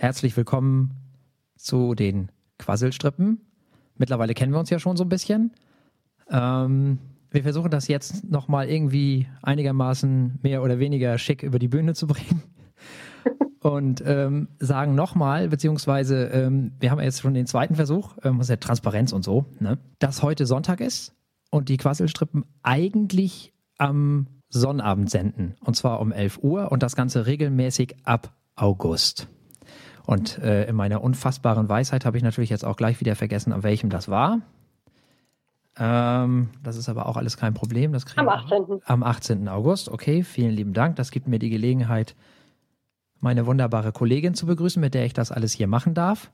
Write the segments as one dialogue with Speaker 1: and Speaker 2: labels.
Speaker 1: Herzlich willkommen zu den Quasselstrippen. Mittlerweile kennen wir uns ja schon so ein bisschen. Ähm, wir versuchen das jetzt nochmal irgendwie einigermaßen mehr oder weniger schick über die Bühne zu bringen. Und ähm, sagen nochmal, beziehungsweise ähm, wir haben jetzt schon den zweiten Versuch, ähm, das ist ja Transparenz und so, ne? dass heute Sonntag ist und die Quasselstrippen eigentlich am Sonnabend senden. Und zwar um 11 Uhr und das Ganze regelmäßig ab August. Und äh, in meiner unfassbaren Weisheit habe ich natürlich jetzt auch gleich wieder vergessen, an welchem das war. Ähm, das ist aber auch alles kein Problem. Das
Speaker 2: am 18.
Speaker 1: Am 18. August. Okay, vielen lieben Dank. Das gibt mir die Gelegenheit, meine wunderbare Kollegin zu begrüßen, mit der ich das alles hier machen darf.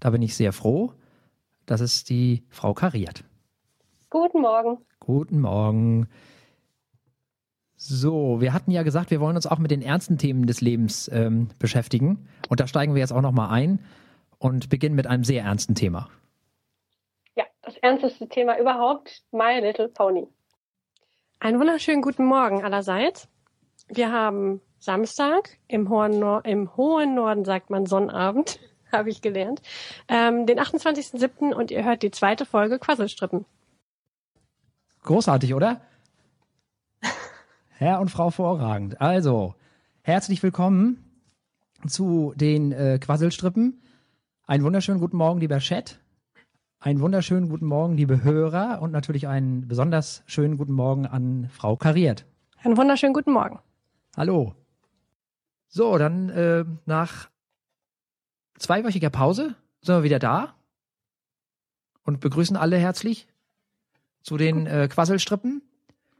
Speaker 1: Da bin ich sehr froh. Das ist die Frau Kariert.
Speaker 2: Guten Morgen.
Speaker 1: Guten Morgen. So, wir hatten ja gesagt, wir wollen uns auch mit den ernsten Themen des Lebens ähm, beschäftigen. Und da steigen wir jetzt auch nochmal ein und beginnen mit einem sehr ernsten Thema.
Speaker 2: Ja, das ernsteste Thema überhaupt, My Little Pony.
Speaker 3: Einen wunderschönen guten Morgen allerseits. Wir haben Samstag, im hohen, Nor im hohen Norden sagt man Sonnabend, habe ich gelernt, ähm, den 28.07. und ihr hört die zweite Folge Quasselstrippen.
Speaker 1: Großartig, oder? Herr und Frau vorragend. Also, herzlich willkommen zu den äh, Quasselstrippen. Einen wunderschönen guten Morgen, lieber Chat. Einen wunderschönen guten Morgen, liebe Hörer. Und natürlich einen besonders schönen guten Morgen an Frau Kariert.
Speaker 3: Einen wunderschönen guten Morgen.
Speaker 1: Hallo. So, dann äh, nach zweiwöchiger Pause sind wir wieder da und begrüßen alle herzlich zu den äh, Quasselstrippen.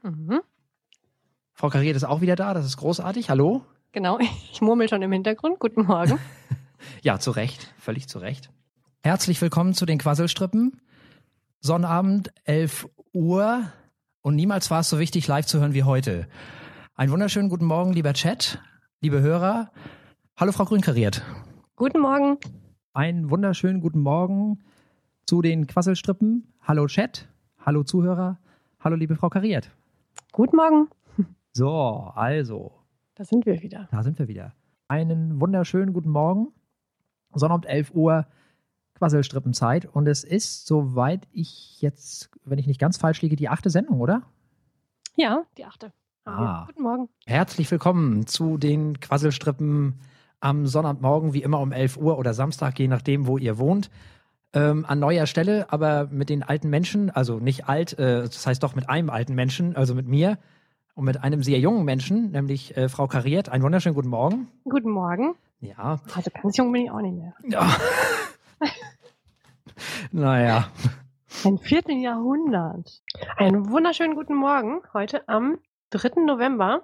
Speaker 1: Mhm. Frau Kariert ist auch wieder da, das ist großartig. Hallo.
Speaker 3: Genau, ich murmel schon im Hintergrund. Guten Morgen.
Speaker 1: ja, zu Recht, völlig zu Recht. Herzlich willkommen zu den Quasselstrippen. Sonnabend, 11 Uhr. Und niemals war es so wichtig, live zu hören wie heute. Einen wunderschönen guten Morgen, lieber Chat, liebe Hörer. Hallo, Frau Grünkariert.
Speaker 3: Guten Morgen.
Speaker 1: Einen wunderschönen guten Morgen zu den Quasselstrippen. Hallo, Chat. Hallo, Zuhörer. Hallo, liebe Frau Kariert.
Speaker 3: Guten Morgen.
Speaker 1: So, also.
Speaker 3: Da sind wir wieder.
Speaker 1: Da sind wir wieder. Einen wunderschönen guten Morgen. Sonnabend 11 Uhr, Quasselstrippenzeit. Und es ist, soweit ich jetzt, wenn ich nicht ganz falsch liege, die achte Sendung, oder?
Speaker 3: Ja, die achte. Ah. Guten Morgen.
Speaker 1: Herzlich willkommen zu den Quasselstrippen am Sonnabendmorgen, wie immer um 11 Uhr oder Samstag, je nachdem, wo ihr wohnt. Ähm, an neuer Stelle, aber mit den alten Menschen, also nicht alt, äh, das heißt doch mit einem alten Menschen, also mit mir und mit einem sehr jungen Menschen, nämlich äh, Frau Kariert. Einen wunderschönen guten Morgen.
Speaker 3: Guten Morgen.
Speaker 1: Ja.
Speaker 3: Also ganz jung bin ich auch nicht mehr.
Speaker 1: Ja. naja.
Speaker 3: Ein vierten Jahrhundert. Einen wunderschönen guten Morgen heute am 3. November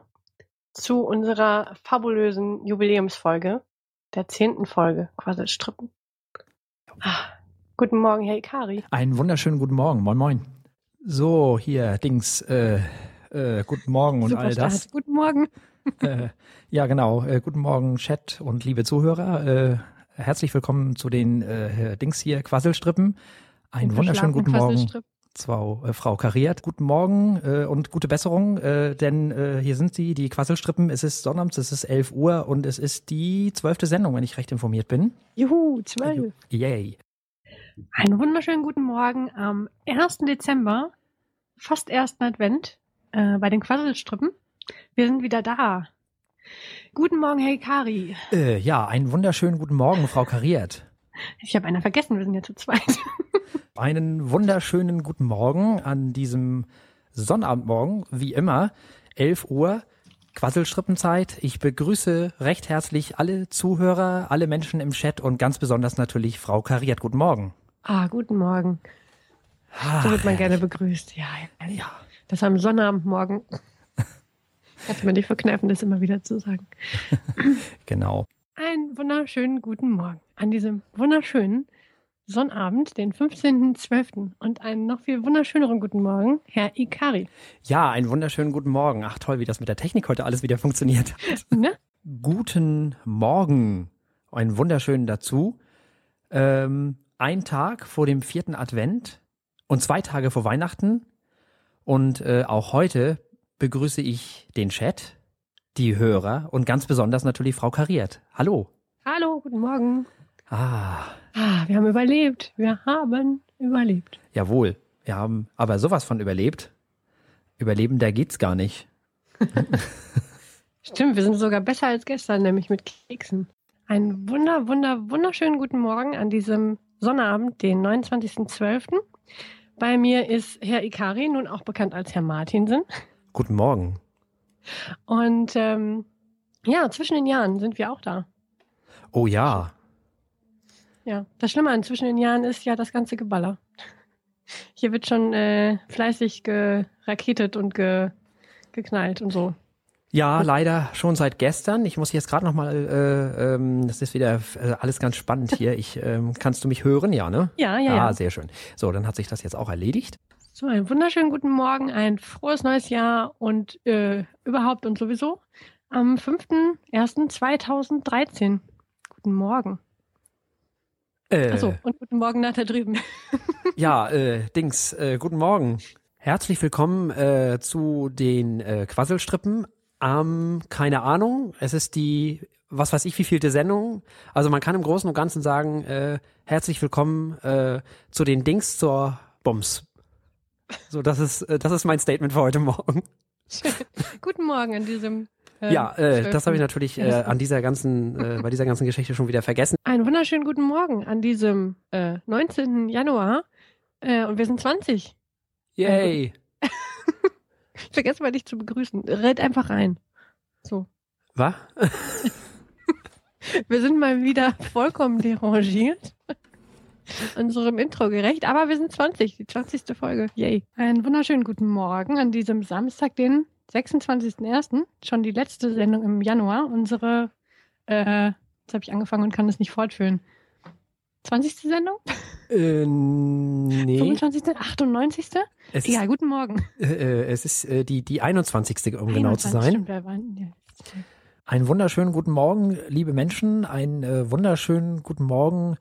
Speaker 3: zu unserer fabulösen Jubiläumsfolge, der zehnten Folge Quasselstrippen. Ah, guten Morgen, Herr Ikari.
Speaker 1: Einen wunderschönen guten Morgen. Moin, moin. So, hier, Dings, äh, äh, guten Morgen und all das.
Speaker 3: Guten Morgen.
Speaker 1: äh, ja, genau. Äh, guten Morgen, Chat und liebe Zuhörer. Äh, herzlich willkommen zu den äh, Dings hier, Quasselstrippen. Einen wunderschönen guten Morgen. Zwar, äh, Frau Kariert, guten Morgen und gute Besserung, denn hier sind sie, die Quasselstrippen. Es ist Sonnabend, es ist 11 Uhr und es ist die zwölfte Sendung, wenn ich recht informiert bin.
Speaker 3: Juhu, zwölf.
Speaker 1: Yay.
Speaker 3: Einen wunderschönen guten Morgen am 1. Dezember, fast ersten Advent äh, bei den Quasselstrippen. Wir sind wieder da. Guten Morgen, hey Kari.
Speaker 1: Äh, ja, einen wunderschönen guten Morgen, Frau Kariert.
Speaker 3: Ich habe einer vergessen, wir sind ja zu zweit.
Speaker 1: einen wunderschönen guten Morgen an diesem Sonnabendmorgen, wie immer, 11 Uhr, Quasselstrippenzeit. Ich begrüße recht herzlich alle Zuhörer, alle Menschen im Chat und ganz besonders natürlich Frau Kariert. Guten Morgen.
Speaker 3: Ah, guten Morgen. Ach, so wird man gerne begrüßt. Ja, ja. Das am Sonnabendmorgen. Kannst mir nicht verkneifen, das immer wieder zu sagen.
Speaker 1: genau.
Speaker 3: Einen wunderschönen guten Morgen an diesem wunderschönen Sonnabend, den 15.12. Und einen noch viel wunderschöneren guten Morgen, Herr Ikari.
Speaker 1: Ja, einen wunderschönen guten Morgen. Ach toll, wie das mit der Technik heute alles wieder funktioniert hat. Ne? Guten Morgen. Einen wunderschönen dazu. Ähm, ein Tag vor dem vierten Advent und zwei Tage vor Weihnachten und äh, auch heute begrüße ich den Chat, die Hörer und ganz besonders natürlich Frau Kariert. Hallo.
Speaker 3: Hallo, guten Morgen.
Speaker 1: Ah,
Speaker 3: Ah, wir haben überlebt. Wir haben überlebt.
Speaker 1: jawohl. Wir haben aber sowas von überlebt. Überleben, da geht's gar nicht.
Speaker 3: Stimmt, wir sind sogar besser als gestern, nämlich mit Keksen. Einen wunder, wunder, wunderschönen guten Morgen an diesem Sonnabend, den 29.12. Bei mir ist Herr Ikari, nun auch bekannt als Herr Martinsen.
Speaker 1: Guten Morgen.
Speaker 3: Und ähm, ja, zwischen den Jahren sind wir auch da.
Speaker 1: Oh ja.
Speaker 3: Ja, das Schlimme an zwischen den Jahren ist ja das ganze Geballer. Hier wird schon äh, fleißig geraketet und ge geknallt und so.
Speaker 1: Ja, leider schon seit gestern. Ich muss jetzt gerade noch mal, äh, ähm, das ist wieder äh, alles ganz spannend hier. Ich, ähm, kannst du mich hören? Ja, ne?
Speaker 3: Ja, ja,
Speaker 1: Ah,
Speaker 3: ja.
Speaker 1: sehr schön. So, dann hat sich das jetzt auch erledigt.
Speaker 3: So, einen wunderschönen guten Morgen, ein frohes neues Jahr und äh, überhaupt und sowieso am 5.1.2013. Guten Morgen.
Speaker 1: Äh,
Speaker 3: Achso, und guten Morgen nach da drüben.
Speaker 1: Ja, äh, Dings, äh, guten Morgen. Herzlich willkommen äh, zu den äh, Quasselstrippen. Ähm, keine Ahnung, es ist die, was weiß ich, wievielte Sendung. Also man kann im Großen und Ganzen sagen, äh, herzlich willkommen äh, zu den Dings zur Bums. So, das ist, äh, das ist mein Statement für heute Morgen.
Speaker 3: guten Morgen an diesem. äh,
Speaker 1: Ja, äh, das habe ich
Speaker 3: 12..
Speaker 1: natürlich äh, an dieser ganzen, äh, bei dieser ganzen Geschichte schon wieder vergessen.
Speaker 3: Einen wunderschönen guten Morgen an diesem äh, 19. Januar. Äh, und wir sind 20.
Speaker 1: Yay!
Speaker 3: Ich vergesse mal dich zu begrüßen. Red einfach rein. So.
Speaker 1: Was?
Speaker 3: Wir sind mal wieder vollkommen derangiert. Unserem Intro gerecht, aber wir sind 20, die 20. Folge. Yay. Einen wunderschönen guten Morgen an diesem Samstag, den 26.01. Schon die letzte Sendung im Januar. Unsere, äh, jetzt habe ich angefangen und kann es nicht fortführen. 20. Sendung?
Speaker 1: Äh, nee.
Speaker 3: 25. 98.
Speaker 1: Es ist,
Speaker 3: Egal, guten Morgen.
Speaker 1: äh, es ist äh, die, die 21. um genau zu
Speaker 3: 21,
Speaker 1: sein.
Speaker 3: Stimmt, waren, ja.
Speaker 1: Einen wunderschönen guten Morgen, liebe Menschen. Einen äh, wunderschönen guten Morgen,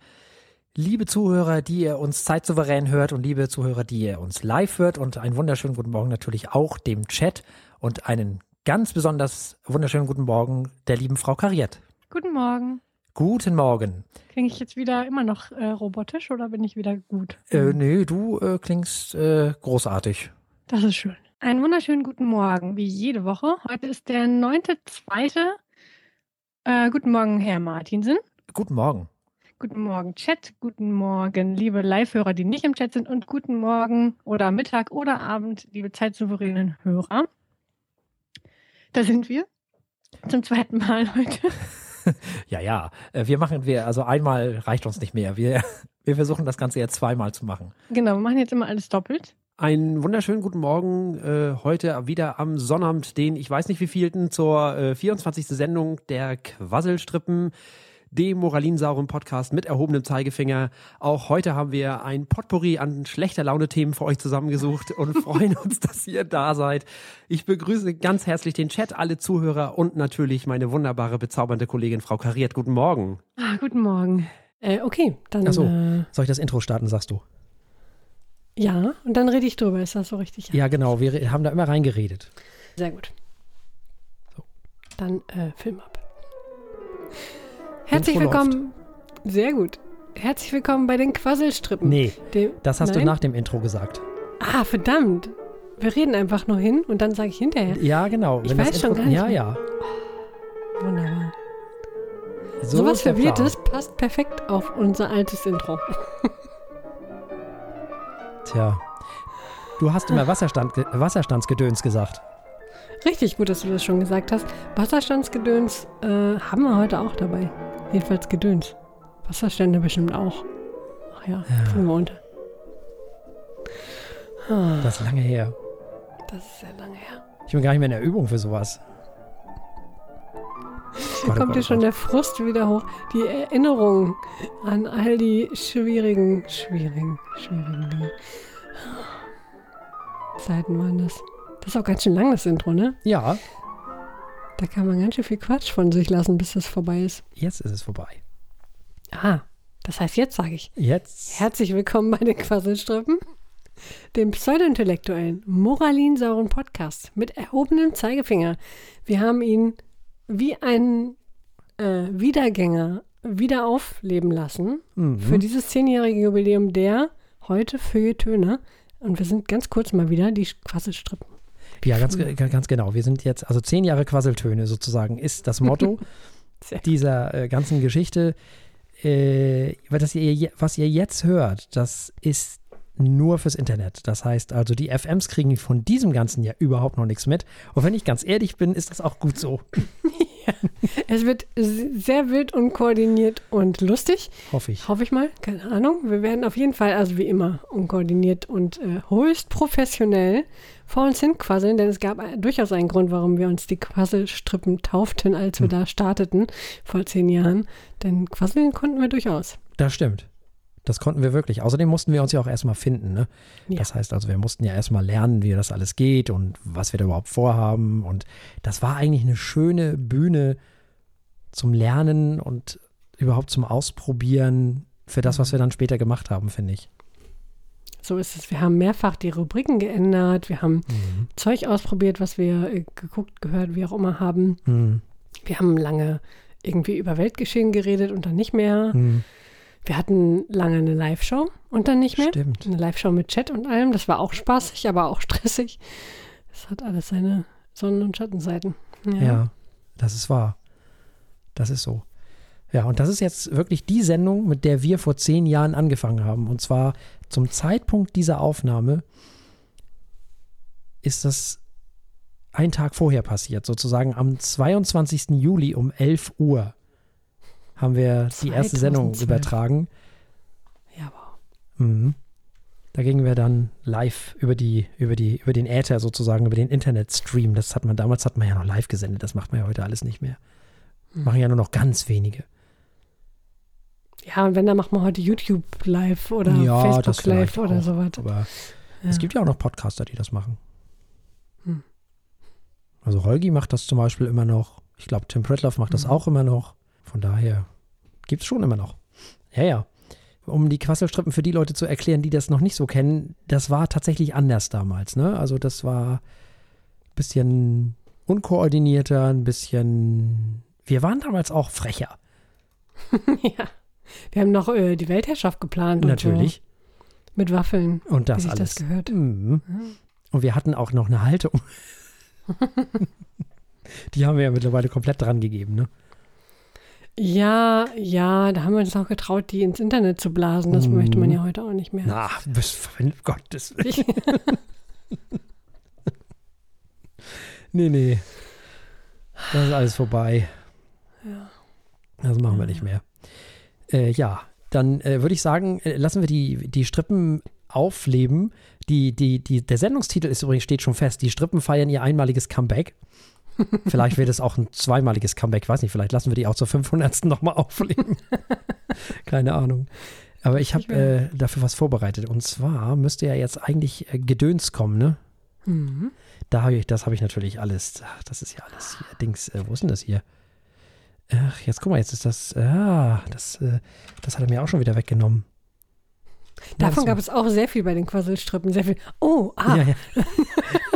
Speaker 1: liebe Zuhörer, die ihr uns zeitsouverän hört und liebe Zuhörer, die ihr uns live hört. Und einen wunderschönen guten Morgen natürlich auch dem Chat und einen ganz besonders wunderschönen guten Morgen der lieben Frau Kariert.
Speaker 3: Guten Morgen.
Speaker 1: Guten Morgen.
Speaker 3: Klinge ich jetzt wieder immer noch äh, robotisch oder bin ich wieder gut?
Speaker 1: Äh, nee, du äh, klingst äh, großartig.
Speaker 3: Das ist schön. Einen wunderschönen guten Morgen, wie jede Woche. Heute ist der 9.2. Äh, guten Morgen, Herr Martinsen.
Speaker 1: Guten Morgen.
Speaker 3: Guten Morgen, Chat. Guten Morgen, liebe Live-Hörer, die nicht im Chat sind. Und guten Morgen oder Mittag oder Abend, liebe zeitsouveränen Hörer. Da sind wir. Zum zweiten Mal heute.
Speaker 1: Ja, ja. Äh, wir machen, wir, also einmal reicht uns nicht mehr. Wir, wir versuchen das Ganze jetzt zweimal zu machen.
Speaker 3: Genau, wir machen jetzt immer alles doppelt.
Speaker 1: Einen wunderschönen guten Morgen äh, heute wieder am Sonnabend, den ich weiß nicht wievielten, zur äh, 24. Sendung der Quasselstrippen, dem moralinsauren Podcast mit erhobenem Zeigefinger. Auch heute haben wir ein Potpourri an schlechter Laune-Themen für euch zusammengesucht und freuen uns, dass ihr da seid. Ich begrüße ganz herzlich den Chat, alle Zuhörer und natürlich meine wunderbare, bezaubernde Kollegin Frau Kariert. Guten Morgen.
Speaker 3: Ah, guten Morgen. Äh, okay, dann.
Speaker 1: Ach so.
Speaker 3: Äh,
Speaker 1: Soll ich das Intro starten, sagst du?
Speaker 3: ja, und dann rede ich drüber. Ist das so richtig?
Speaker 1: Ja, genau. Wir haben da immer reingeredet.
Speaker 3: Sehr gut.
Speaker 1: So.
Speaker 3: Dann äh, Film ab. Herzlich willkommen. Sehr gut. Herzlich willkommen bei den Quasselstrippen.
Speaker 1: Nee,
Speaker 3: Dem,
Speaker 1: das hast
Speaker 3: Nein?
Speaker 1: du nach dem Intro gesagt.
Speaker 3: Ah, verdammt. Wir reden einfach nur hin und dann sage ich hinterher.
Speaker 1: Ja, genau.
Speaker 3: Ich
Speaker 1: Wenn
Speaker 3: weiß schon
Speaker 1: Intro-
Speaker 3: gar nicht
Speaker 1: Ja, ja.
Speaker 3: Wunderbar.
Speaker 1: So der Plan.
Speaker 3: Verwirrtes passt perfekt auf unser altes Intro.
Speaker 1: Tja. Du hast immer Wasserstand, Wasserstandsgedöns gesagt.
Speaker 3: Richtig gut, dass du das schon gesagt hast. Wasserstandsgedöns äh, haben wir heute auch dabei. Jedenfalls Gedöns. Wasserstände bestimmt auch. Ach ja,
Speaker 1: Ja.
Speaker 3: tun wir unter. Ah,
Speaker 1: Das ist lange her.
Speaker 3: das ist sehr lange her.
Speaker 1: Ich bin gar nicht mehr in der Übung für sowas. Gott, oh
Speaker 3: Kommt
Speaker 1: Gott,
Speaker 3: dir
Speaker 1: oh
Speaker 3: schon
Speaker 1: Gott.
Speaker 3: der Frust wieder hoch? Die Erinnerung an all die schwierigen, schwierigen, schwierigen Dinge. Zeiten waren das. Das ist auch ganz schön lang, das Intro, ne?
Speaker 1: Ja,
Speaker 3: Da kann man ganz schön viel Quatsch von sich lassen, bis das vorbei ist.
Speaker 1: jetzt ist es vorbei.
Speaker 3: Ah, das heißt, jetzt sage ich.
Speaker 1: Jetzt.
Speaker 3: Herzlich willkommen bei den Quasselstrippen, dem pseudointellektuellen, moralinsauren Podcast mit erhobenem Zeigefinger. Wir haben ihn wie einen äh, Wiedergänger wieder aufleben lassen
Speaker 1: Mhm.
Speaker 3: für dieses zehnjährige Jubiläum der heute Feuilletöne. Und wir sind ganz kurz mal wieder die Quasselstrippen.
Speaker 1: Ja, ganz, ge- ganz genau. Wir sind jetzt, also zehn Jahre Quasseltöne sozusagen ist das Motto dieser äh, ganzen Geschichte. Äh, weil das ihr, was ihr jetzt hört, das ist nur fürs Internet. Das heißt also, die FMs kriegen von diesem Ganzen ja überhaupt noch nichts mit. Und wenn ich ganz ehrlich bin, ist das auch gut so.
Speaker 3: Es wird sehr wild und koordiniert und lustig.
Speaker 1: Hoffe ich.
Speaker 3: Hoffe ich mal. Keine Ahnung. Wir werden auf jeden Fall, also wie immer, unkoordiniert und äh, höchst professionell vor uns hin quasseln, denn es gab äh, durchaus einen Grund, warum wir uns die Quasselstrippen tauften, als wir da starteten vor zehn Jahren. Denn quasseln konnten wir durchaus.
Speaker 1: Das stimmt. Das konnten wir wirklich. Außerdem mussten wir uns ja auch erstmal finden. Ne?
Speaker 3: Ja.
Speaker 1: Das heißt also, wir mussten ja erstmal lernen, wie das alles geht und was wir da überhaupt vorhaben. Und das war eigentlich eine schöne Bühne zum Lernen und überhaupt zum Ausprobieren für das, was wir dann später gemacht haben, finde ich.
Speaker 3: So ist es. Wir haben mehrfach die Rubriken geändert. Wir haben
Speaker 1: Mhm.
Speaker 3: Zeug ausprobiert, was wir äh, geguckt, gehört, wie auch immer haben.
Speaker 1: Mhm.
Speaker 3: Wir haben lange irgendwie über Weltgeschehen geredet und dann nicht mehr.
Speaker 1: Mhm.
Speaker 3: Wir hatten lange eine Live-Show und dann nicht mehr.
Speaker 1: Stimmt.
Speaker 3: Eine Live-Show mit Chat und allem. Das war auch spaßig, aber auch stressig. Das hat alles seine Sonnen- und Schattenseiten.
Speaker 1: Ja. das ist wahr. Das ist so. Ja, und das ist jetzt wirklich die Sendung, mit der wir vor zehn Jahren angefangen haben. Und zwar zum Zeitpunkt dieser Aufnahme ist das ein Tag vorher passiert. Sozusagen am 22. Juli um 11 Uhr haben wir die erste Sendung
Speaker 3: 2012.
Speaker 1: übertragen.
Speaker 3: Ja, wow.
Speaker 1: Mhm. Da gingen wir dann live über die, über die, über den Äther sozusagen, über den Internetstream. Das hat man, damals hat man ja noch live gesendet, das macht man ja heute alles nicht mehr.
Speaker 3: Hm.
Speaker 1: Machen ja nur noch ganz wenige.
Speaker 3: Ja, und wenn, dann macht man heute YouTube live oder
Speaker 1: Ja,
Speaker 3: Facebook live oder
Speaker 1: auch.
Speaker 3: sowas.
Speaker 1: Aber
Speaker 3: Ja.
Speaker 1: es gibt ja auch noch Podcaster, die das machen.
Speaker 3: Hm.
Speaker 1: Also Holgi macht das zum Beispiel immer noch. Ich glaube, Tim Pritloff macht das
Speaker 3: Mhm.
Speaker 1: auch immer noch. Von daher gibt es schon immer noch. Ja, ja. Um die Quasselstrippen für die Leute zu erklären, die das noch nicht so kennen, das war tatsächlich anders damals. Ne? Also das war ein bisschen unkoordinierter, ein bisschen... Wir waren damals auch frecher.
Speaker 3: ja. Wir haben noch äh, die Weltherrschaft geplant.
Speaker 1: Natürlich.
Speaker 3: So. Mit Waffeln.
Speaker 1: Und das alles.
Speaker 3: das gehört.
Speaker 1: Mhm. Und wir hatten auch noch eine Haltung. Die haben wir ja mittlerweile komplett dran gegeben, ne?
Speaker 3: Ja, ja, da haben wir uns noch getraut, die ins Internet zu blasen. Das
Speaker 1: Mhm.
Speaker 3: möchte man ja heute auch nicht mehr.
Speaker 1: Na, bis, Gottes Willen. Nee, nee. Das ist alles vorbei.
Speaker 3: ja.
Speaker 1: Das machen wir nicht mehr. Äh, ja, dann äh, würde ich sagen, äh, lassen wir die, die Strippen aufleben. Die, die, die, der Sendungstitel ist übrigens, steht schon fest. Die Strippen feiern ihr einmaliges Comeback. Vielleicht wird es auch ein zweimaliges Comeback, weiß nicht, vielleicht lassen wir die auch zur 500. nochmal aufleben. Keine Ahnung. Aber ich habe äh, dafür was vorbereitet. Und zwar müsste ja jetzt eigentlich äh, Gedöns kommen, ne?
Speaker 3: Mhm.
Speaker 1: Da habe ich, das habe ich natürlich alles. Ach, das ist ja alles hier. Dings, äh, wo ist denn das hier? Ach, jetzt guck mal, jetzt ist das. Ah, das, äh, das hat er mir auch schon wieder weggenommen.
Speaker 3: Davon
Speaker 1: Ja,
Speaker 3: gab es auch sehr viel bei den Quasselstrippen. Sehr viel. Oh, ah,
Speaker 1: Ja, ja.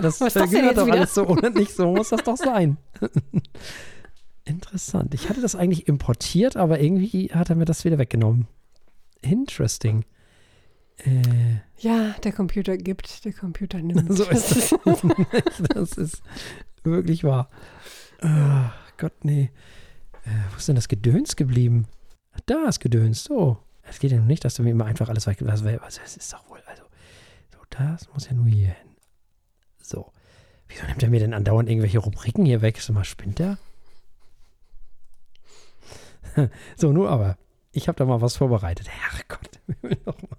Speaker 1: Das
Speaker 3: Was das
Speaker 1: gehört doch
Speaker 3: wieder?
Speaker 1: alles so und nicht so muss das doch sein. Interessant. Ich hatte das eigentlich importiert, aber irgendwie hat er mir das wieder weggenommen. Interesting. Äh,
Speaker 3: ja, der Computer gibt, der Computer nimmt.
Speaker 1: So ist das. das ist wirklich wahr. Ah, Gott, nee. Äh, wo ist denn das Gedöns geblieben? Da ist Gedöns. So. Es geht ja nicht, dass du mir immer einfach alles weg. Was, was, das ist doch wohl. Also, so, das muss ja nur hier hin. So. Wieso nimmt er mir denn andauernd irgendwelche Rubriken hier weg? Sag mal, spinnt er? so, nur aber. Ich habe da mal was vorbereitet. Herrgott, wir will noch mal.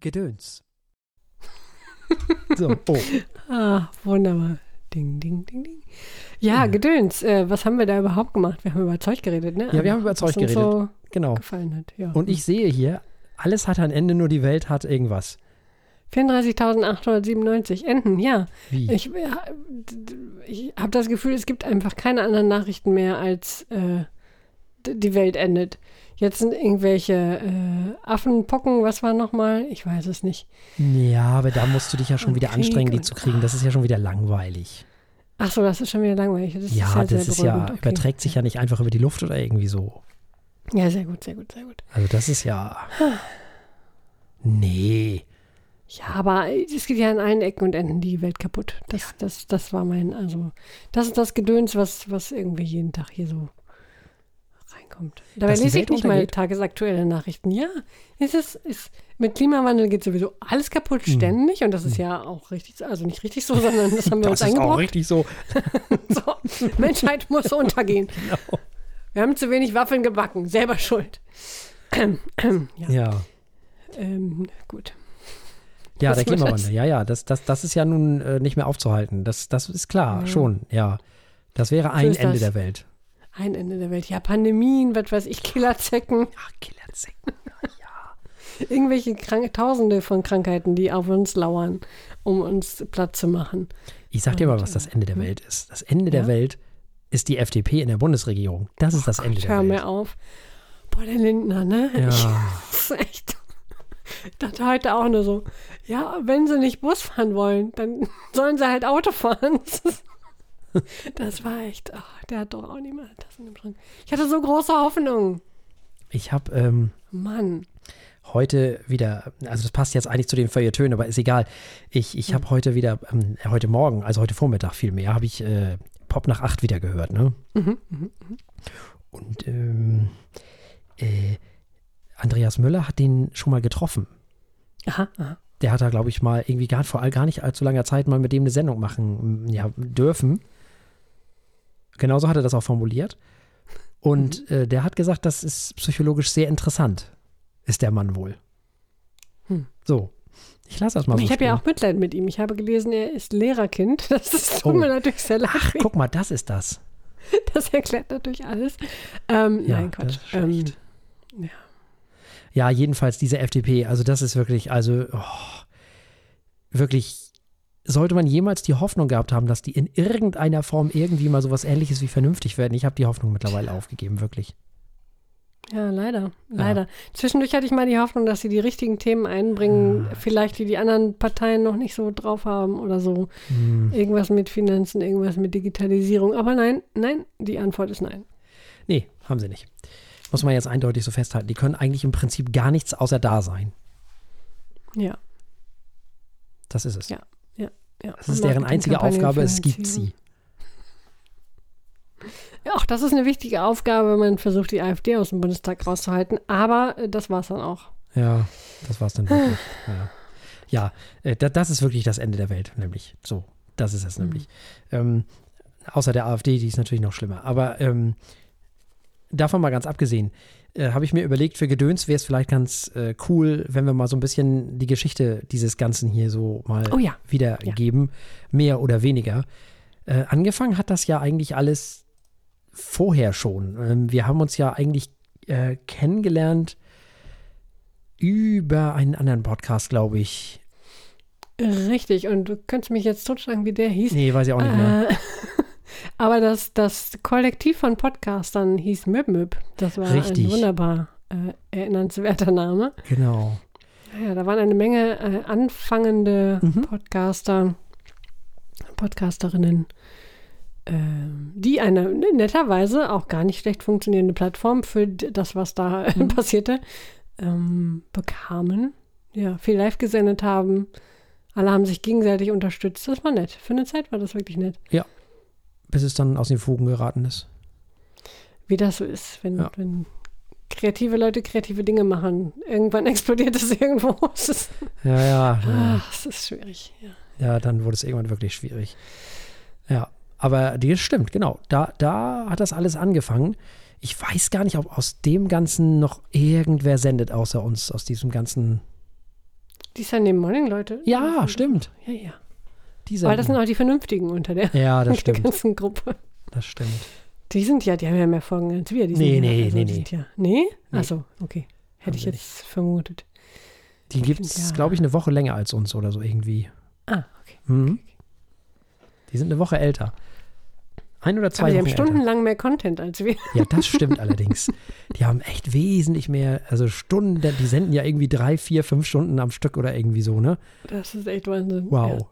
Speaker 1: Gedöns. So, oh.
Speaker 3: ah, wunderbar. Ding, ding, ding, ding. Ja. Gedöns. Äh, was haben wir da überhaupt gemacht? Wir haben über Zeug geredet, ne?
Speaker 1: Ja, wir haben über Zeug geredet.
Speaker 3: so
Speaker 1: Genau.
Speaker 3: gefallen hat. Ja.
Speaker 1: Und ich sehe hier, alles hat ein Ende, nur die Welt hat irgendwas.
Speaker 3: 34.897 Enden, ja.
Speaker 1: Wie?
Speaker 3: Ich, ich habe das Gefühl, es gibt einfach keine anderen Nachrichten mehr, als äh, die Welt endet. Jetzt sind irgendwelche äh, Affenpocken, was war nochmal? Ich weiß es nicht.
Speaker 1: ja, aber da musst du dich ja schon
Speaker 3: Und
Speaker 1: wieder
Speaker 3: Krieg
Speaker 1: anstrengen, die zu kriegen. Das ist ja schon wieder langweilig.
Speaker 3: Ach so, das ist schon wieder langweilig. Das
Speaker 1: ja,
Speaker 3: ist halt
Speaker 1: das ist ja.
Speaker 3: Okay.
Speaker 1: überträgt sich ja nicht einfach über die Luft oder irgendwie so.
Speaker 3: Ja, sehr gut, sehr gut, sehr gut.
Speaker 1: Also das ist ja. Nee.
Speaker 3: Ja, aber es geht ja an allen Ecken und Enden die Welt kaputt. Das, das, das war mein, also, das ist das Gedöns, was, was irgendwie jeden Tag hier so reinkommt. Dabei lese ich nicht mal tagesaktuelle Nachrichten. Ja, es ist, ist, mit Klimawandel geht sowieso alles kaputt,
Speaker 1: Hm.
Speaker 3: ständig. Und das ist ja auch richtig, so- also nicht richtig so, sondern das haben wir uns
Speaker 1: Das ist auch richtig so.
Speaker 3: So, Menschheit muss untergehen.
Speaker 1: Genau.
Speaker 3: Wir haben zu wenig Waffeln gebacken, selber schuld. ja,
Speaker 1: Ja.
Speaker 3: ähm, gut.
Speaker 1: Ja,
Speaker 3: Was
Speaker 1: der
Speaker 3: das?
Speaker 1: Klimawandel. Ja, ja, das, das, das ist ja nun äh, nicht mehr aufzuhalten. Das, das ist klar,
Speaker 3: Ja.
Speaker 1: schon, ja. Das wäre ein
Speaker 3: ist
Speaker 1: Ende
Speaker 3: das.
Speaker 1: der Welt.
Speaker 3: Ein Ende der Welt. Ja, Pandemien, was weiß ich, Killerzecken,
Speaker 1: Ach, Killerzecken.
Speaker 3: irgendwelche Krank Tausende von Krankheiten, die auf uns lauern, um uns platt zu machen.
Speaker 1: Ich sag dir mal, was das
Speaker 3: äh,
Speaker 1: Ende der
Speaker 3: hm?
Speaker 1: Welt ist. Das Ende der
Speaker 3: Ja?
Speaker 1: Welt ist die FDP in der Bundesregierung. Das ist das Ende
Speaker 3: Gott,
Speaker 1: der
Speaker 3: hör
Speaker 1: Welt.
Speaker 3: mir auf. Boah, der Lindner, ne?
Speaker 1: Ja.
Speaker 3: Ich, das ist echt. Ich dachte heute auch nur so, ja, wenn sie nicht Bus fahren wollen, dann sollen sie halt Auto fahren. Das, war echt, ach, der hat doch auch nicht mal das in dem Schrank. Ich hatte so große Hoffnung.
Speaker 1: Ich habe ähm,
Speaker 3: Mann.
Speaker 1: heute wieder, also das passt jetzt eigentlich zu den Feuilletönen, aber ist egal. Ich, ich habe heute wieder, ähm, heute Morgen, also heute Vormittag vielmehr, habe ich äh, Pop nach 8 wieder gehört, ne?
Speaker 3: Mhm, mhm.
Speaker 1: Und ähm, äh, Andreas Müller hat den schon mal getroffen.
Speaker 3: Aha, aha.
Speaker 1: Der hat da, glaube ich, mal irgendwie gar, vor gar nicht allzu langer Zeit mal mit dem eine Sendung machen ja, dürfen. Genauso hat er das auch formuliert. Und äh, der hat gesagt, das ist psychologisch sehr interessant, ist der Mann wohl.
Speaker 3: Hm.
Speaker 1: So, ich lasse das mal so
Speaker 3: ich habe ja auch Mitleid mit ihm. Ich habe gelesen, er ist Lehrerkind. Das ist, tut
Speaker 1: Oh.
Speaker 3: mir natürlich sehr leid.
Speaker 1: Ach, guck mal, das ist das.
Speaker 3: Das erklärt natürlich alles. Ähm,
Speaker 1: Ja,
Speaker 3: nein, Quatsch. Ähm, ja.
Speaker 1: Ja, jedenfalls diese FDP, also das ist wirklich, also oh, wirklich, sollte man jemals die Hoffnung gehabt haben, dass die in irgendeiner Form irgendwie mal sowas ähnliches wie vernünftig werden. Ich habe die Hoffnung mittlerweile aufgegeben, wirklich.
Speaker 3: ja, leider. Leider. Zwischendurch hatte ich mal die Hoffnung, dass sie die richtigen Themen einbringen, vielleicht die die anderen Parteien noch nicht so drauf haben oder so.
Speaker 1: Hm.
Speaker 3: Irgendwas mit Finanzen, irgendwas mit Digitalisierung. Aber nein, nein, die Antwort ist nein.
Speaker 1: Nee, haben sie nicht. Muss man jetzt eindeutig so festhalten. Die können eigentlich im Prinzip gar nichts außer da sein.
Speaker 3: Ja,
Speaker 1: Das ist es.
Speaker 3: Ja. Ja.
Speaker 1: Das ist deren einzige Aufgabe, es gibt sie.
Speaker 3: Ja, auch das ist eine wichtige Aufgabe, wenn man versucht, die AfD aus dem Bundestag rauszuhalten. Aber äh, das war es dann auch.
Speaker 1: Ja, das war's dann wirklich. ja, ja äh, da, das ist wirklich das Ende der Welt, nämlich. So, das ist es nämlich. Ähm, außer der AfD, die ist natürlich noch schlimmer. Aber ähm, davon mal ganz abgesehen, äh, habe ich mir überlegt, für Gedöns wäre es vielleicht ganz äh, cool, wenn wir mal so ein bisschen die Geschichte dieses Ganzen hier so mal
Speaker 3: Oh ja.
Speaker 1: wiedergeben, mehr oder weniger. Äh, angefangen hat das ja eigentlich alles vorher schon. Ähm, wir haben uns ja eigentlich äh, kennengelernt über einen anderen Podcast, glaube ich.
Speaker 3: Richtig. Und du könntest mich jetzt totschlagen, wie der hieß.
Speaker 1: Nee, weiß ich auch nicht mehr.
Speaker 3: Äh, aber das, das Kollektiv von Podcastern hieß Möb Das war
Speaker 1: Richtig.
Speaker 3: ein wunderbar äh, erinnernswerter Name.
Speaker 1: Genau.
Speaker 3: Ja, da waren eine Menge äh, anfangende
Speaker 1: Mhm.
Speaker 3: Podcaster, Podcasterinnen, ähm, die eine ne, netterweise auch gar nicht schlecht funktionierende Plattform für das, was da äh,
Speaker 1: Mhm.
Speaker 3: passierte, ähm, bekamen. Ja, viel live gesendet haben. Alle haben sich gegenseitig unterstützt. Das war nett. Für eine Zeit war das wirklich nett.
Speaker 1: Bis es dann aus den Fugen geraten ist.
Speaker 3: Wie das so ist, wenn,
Speaker 1: Ja.
Speaker 3: wenn kreative Leute kreative Dinge machen. Irgendwann explodiert es irgendwo. Es ist,
Speaker 1: Ja, ja. Ja,
Speaker 3: ah, es ist schwierig. Ja.
Speaker 1: ja dann wurde es irgendwann wirklich schwierig. Ja. Aber das stimmt, genau. Da, da hat das alles angefangen. Ich weiß gar nicht, ob aus dem Ganzen noch irgendwer sendet, außer uns, aus diesem ganzen.
Speaker 3: Die Sunday Morning Leute.
Speaker 1: Ja, stimmt.
Speaker 3: Ja, ja.
Speaker 1: Diese.
Speaker 3: Aber das sind auch die Vernünftigen unter der,
Speaker 1: ja, das stimmt.
Speaker 3: ganzen Gruppe.
Speaker 1: Das stimmt.
Speaker 3: Die sind ja, die haben ja mehr Folgen als wir. Die
Speaker 1: Nee,
Speaker 3: sind
Speaker 1: nee,
Speaker 3: ja, also
Speaker 1: nee,
Speaker 3: die
Speaker 1: nee.
Speaker 3: Sind ja, nee?
Speaker 1: Nee.
Speaker 3: Achso, okay. Hätte
Speaker 1: Haben
Speaker 3: ich jetzt vermutet.
Speaker 1: Die gibt es,
Speaker 3: Ja.
Speaker 1: glaube ich, eine Woche länger als uns oder so irgendwie.
Speaker 3: Ah, okay.
Speaker 1: Mhm. Die sind eine Woche älter. Ein oder zwei
Speaker 3: Aber die
Speaker 1: Wochen
Speaker 3: haben
Speaker 1: älter.
Speaker 3: stundenlang mehr Content als wir.
Speaker 1: Ja, das stimmt allerdings. Die haben echt wesentlich mehr, also Stunden, die senden ja irgendwie drei, vier, fünf Stunden am Stück oder irgendwie so, ne?
Speaker 3: Das ist echt Wahnsinn.
Speaker 1: Wow.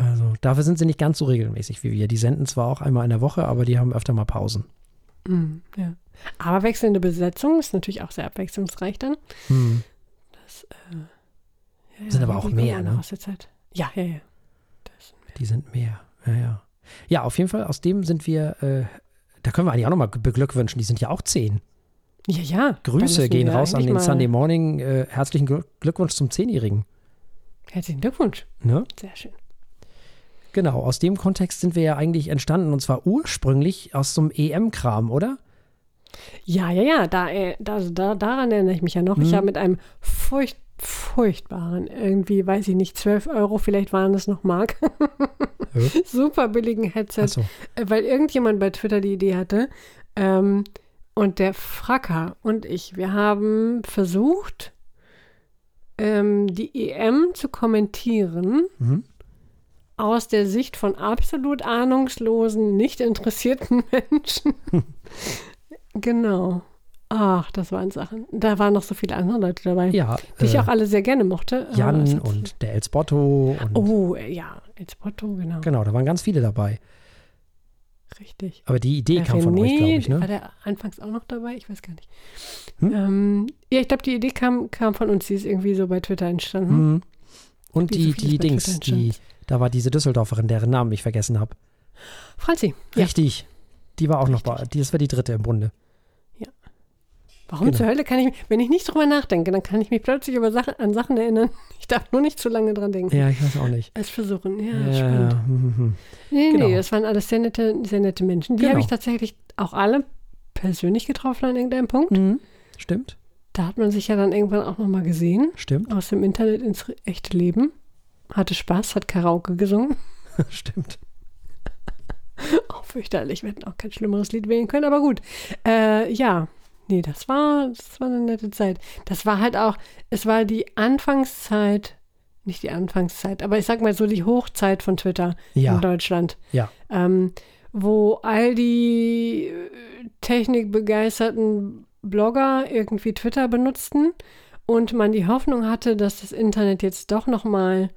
Speaker 1: Also dafür sind sie nicht ganz so regelmäßig wie wir. Die senden zwar auch einmal in der Woche, aber die haben öfter mal Pausen.
Speaker 3: Mhm, ja. Aber wechselnde Besetzung ist natürlich auch sehr abwechslungsreich dann.
Speaker 1: Hm.
Speaker 3: Das, äh, ja,
Speaker 1: Sind aber auch mehr, ne?
Speaker 3: Aus der Zeit. Ja, ja, ja.
Speaker 1: Die sind mehr. Ja, ja. Ja, auf jeden Fall, aus dem sind wir, äh, da können wir eigentlich auch nochmal beglückwünschen. Die sind ja auch zehn.
Speaker 3: ja, ja.
Speaker 1: Grüße gehen raus an den Sunday Morning. Äh, herzlichen Glück- Glückwunsch zum Zehnjährigen.
Speaker 3: Herzlichen Glückwunsch.
Speaker 1: Ne?
Speaker 3: Sehr schön.
Speaker 1: Genau, aus dem Kontext sind wir ja eigentlich entstanden und zwar ursprünglich aus so einem EM-Kram, oder?
Speaker 3: Ja, ja, ja. Da, äh, da, da, daran erinnere ich mich ja noch. Ich
Speaker 1: Mhm.
Speaker 3: habe mit einem furcht, furchtbaren, irgendwie, weiß ich nicht, 12 Euro, vielleicht waren es noch Mark,
Speaker 1: Ja.
Speaker 3: super billigen Headset,
Speaker 1: Achso.
Speaker 3: äh, weil irgendjemand bei Twitter die Idee hatte. Ähm, und der Fracker und ich, wir haben versucht, ähm, die EM zu kommentieren
Speaker 1: Mhm.
Speaker 3: Aus der Sicht von absolut ahnungslosen, nicht interessierten Menschen. genau. Ach, das waren Sachen. Da waren noch so viele andere Leute dabei,
Speaker 1: Ja,
Speaker 3: die ich
Speaker 1: äh,
Speaker 3: auch alle sehr gerne mochte.
Speaker 1: Jan und der Elsbotto und
Speaker 3: Oh, äh, ja, El Spotto, genau.
Speaker 1: genau, da waren ganz viele dabei.
Speaker 3: Richtig.
Speaker 1: Aber die Idee
Speaker 3: Der
Speaker 1: kam von euch,
Speaker 3: René,
Speaker 1: glaube ich,
Speaker 3: War
Speaker 1: ne?
Speaker 3: der anfangs auch noch dabei? Ich weiß gar nicht.
Speaker 1: Hm?
Speaker 3: Ähm, ja, ich glaube, die Idee kam, kam von uns. Die ist irgendwie so bei Twitter entstanden.
Speaker 1: Mhm. Und
Speaker 3: Wie so
Speaker 1: die, die Dings, die. Da war diese Düsseldorferin, deren Namen ich vergessen habe.
Speaker 3: Franzi, ja.
Speaker 1: Richtig. Die war auch noch bei, die, das war die dritte im Bunde.
Speaker 3: Warum
Speaker 1: Genau.
Speaker 3: zur Hölle kann ich mich, wenn ich nicht drüber nachdenke, dann kann ich mich plötzlich über Sachen, an Sachen erinnern. Ich darf nur nicht zu lange dran denken.
Speaker 1: Ja, ich weiß auch nicht.
Speaker 3: Es versuchen, ja,
Speaker 1: Ja,
Speaker 3: spannend.
Speaker 1: hm, hm, hm.
Speaker 3: Nee,
Speaker 1: Genau.
Speaker 3: nee, das waren alles sehr nette, sehr nette Menschen. Die
Speaker 1: Genau.
Speaker 3: habe ich tatsächlich auch alle persönlich getroffen an irgendeinem Punkt.
Speaker 1: Mhm. Stimmt,
Speaker 3: Da hat man sich ja dann irgendwann auch nochmal gesehen,
Speaker 1: stimmt,
Speaker 3: aus dem Internet ins echte Leben. Hatte Spaß, hat Karaoke gesungen.
Speaker 1: stimmt.
Speaker 3: Auch fürchterlich, wir hätten auch kein schlimmeres Lied wählen können, aber gut. Äh, ja, nee, das war, das war eine nette Zeit. Das war halt auch, es war die Anfangszeit, nicht die Anfangszeit, aber ich sag mal so die Hochzeit von Twitter
Speaker 1: Ja,
Speaker 3: in Deutschland.
Speaker 1: ja,
Speaker 3: ähm, wo all die äh, technikbegeisterten Blogger irgendwie Twitter benutzten und man die Hoffnung hatte, dass das Internet jetzt doch nochmal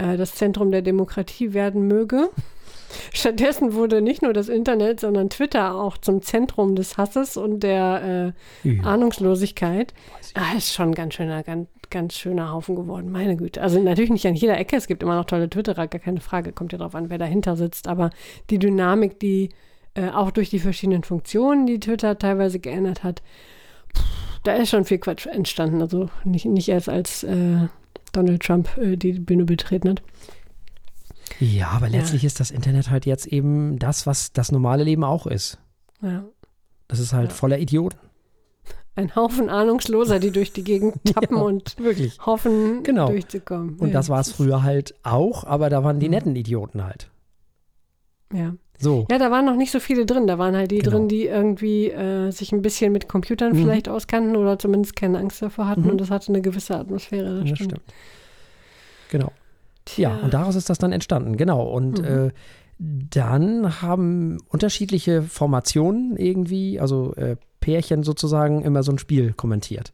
Speaker 3: äh, das Zentrum der Demokratie werden möge. Stattdessen wurde nicht nur das Internet, sondern Twitter auch zum Zentrum des Hasses und der äh,
Speaker 1: ja.
Speaker 3: Ahnungslosigkeit. Ah, ist schon ein ganz schöner, ganz, ganz schöner Haufen geworden, meine Güte. Also natürlich nicht an jeder Ecke, es gibt immer noch tolle Twitterer, gar keine Frage, kommt ja drauf an, wer dahinter sitzt, aber die Dynamik, die äh, auch durch die verschiedenen Funktionen, die Twitter teilweise geändert hat, pff, da ist schon viel Quatsch entstanden. Also nicht, nicht erst als äh, Donald Trump äh, die Bühne betreten hat.
Speaker 1: ja, aber letztlich ist das Internet halt jetzt eben das, was das normale Leben auch ist.
Speaker 3: Ja.
Speaker 1: Das ist halt
Speaker 3: Ja.
Speaker 1: voller Idioten.
Speaker 3: Ein Haufen Ahnungsloser, die durch die Gegend tappen
Speaker 1: Ja,
Speaker 3: und
Speaker 1: Wirklich.
Speaker 3: hoffen,
Speaker 1: Genau.
Speaker 3: durchzukommen.
Speaker 1: Und
Speaker 3: ja,
Speaker 1: das war es früher halt auch, aber da waren die netten Idioten halt.
Speaker 3: Ja.
Speaker 1: So.
Speaker 3: Ja, da waren noch nicht so viele drin. Da waren halt die
Speaker 1: Genau.
Speaker 3: drin, die irgendwie äh, sich ein bisschen mit Computern
Speaker 1: Mhm.
Speaker 3: vielleicht auskannten oder zumindest keine Angst davor hatten.
Speaker 1: Mhm.
Speaker 3: Und das hatte eine gewisse Atmosphäre. Das
Speaker 1: Das
Speaker 3: stimmt.
Speaker 1: stimmt. Genau.
Speaker 3: Tja.
Speaker 1: Ja, und daraus ist das dann entstanden, genau. Und
Speaker 3: Mhm.
Speaker 1: äh, dann haben unterschiedliche Formationen irgendwie, also äh, Pärchen sozusagen, immer so ein Spiel kommentiert.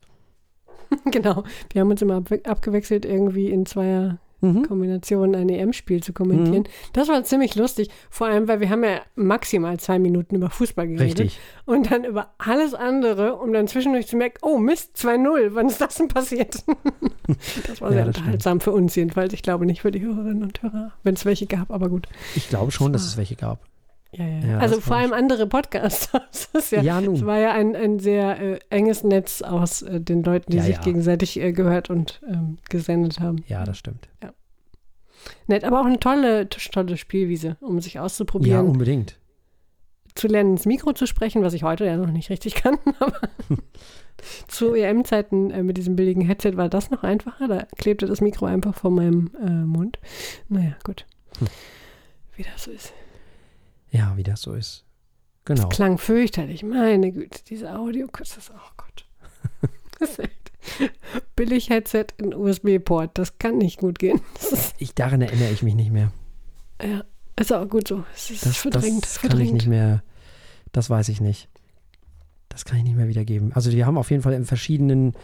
Speaker 3: genau. Wir haben uns immer abwe abgewechselt, irgendwie in zweier
Speaker 1: Mhm.
Speaker 3: Kombinationen ein EM-Spiel zu kommentieren. Das war ziemlich lustig. Vor allem, weil wir haben ja maximal zwei Minuten über Fußball geredet.
Speaker 1: Richtig.
Speaker 3: Und dann über alles andere, um dann zwischendurch zu merken, oh Mist, 2-0, wann ist das denn passiert? das war
Speaker 1: Ja,
Speaker 3: sehr unterhaltsam für uns jedenfalls. Ich glaube nicht für die Hörerinnen und Hörer, wenn es welche gab, aber gut.
Speaker 1: Ich glaube schon, dass es welche gab.
Speaker 3: Ja, ja.
Speaker 1: Ja,
Speaker 3: also vor allem andere Podcasts. Das ja,
Speaker 1: Ja.
Speaker 3: Es war ja ein, ein sehr äh, enges Netz aus äh, den Leuten, die
Speaker 1: Ja,
Speaker 3: sich
Speaker 1: ja.
Speaker 3: gegenseitig äh, gehört und ähm, gesendet haben.
Speaker 1: Ja, das stimmt.
Speaker 3: Nett, aber auch eine tolle, tolle Spielwiese, um sich
Speaker 1: Ja,
Speaker 3: auszuprobieren,
Speaker 1: unbedingt.
Speaker 3: zu lernen, ins Mikro zu sprechen, was ich heute ja noch nicht richtig kann. Aber zu EM-Zeiten äh, mit diesem billigen Headset war das noch einfacher. Da klebte das Mikro einfach vor meinem äh, Mund. Naja, gut.
Speaker 1: Hm.
Speaker 3: Wie das so ist.
Speaker 1: Ja, wie das so ist. Genau.
Speaker 3: Klang fürchterlich. Meine Güte, diese Audiokuss ist, oh Gott. Das ist echt. Billig Headset in USB-Port, das kann nicht gut gehen. Das
Speaker 1: Ich, daran erinnere ich mich nicht mehr.
Speaker 3: ja, ist auch gut so. Es ist
Speaker 1: Das,
Speaker 3: verdrängt,
Speaker 1: das kann
Speaker 3: verdrängt.
Speaker 1: ich nicht mehr. Das weiß ich nicht. Das kann ich nicht mehr wiedergeben. Also wir haben auf jeden Fall in verschiedenen,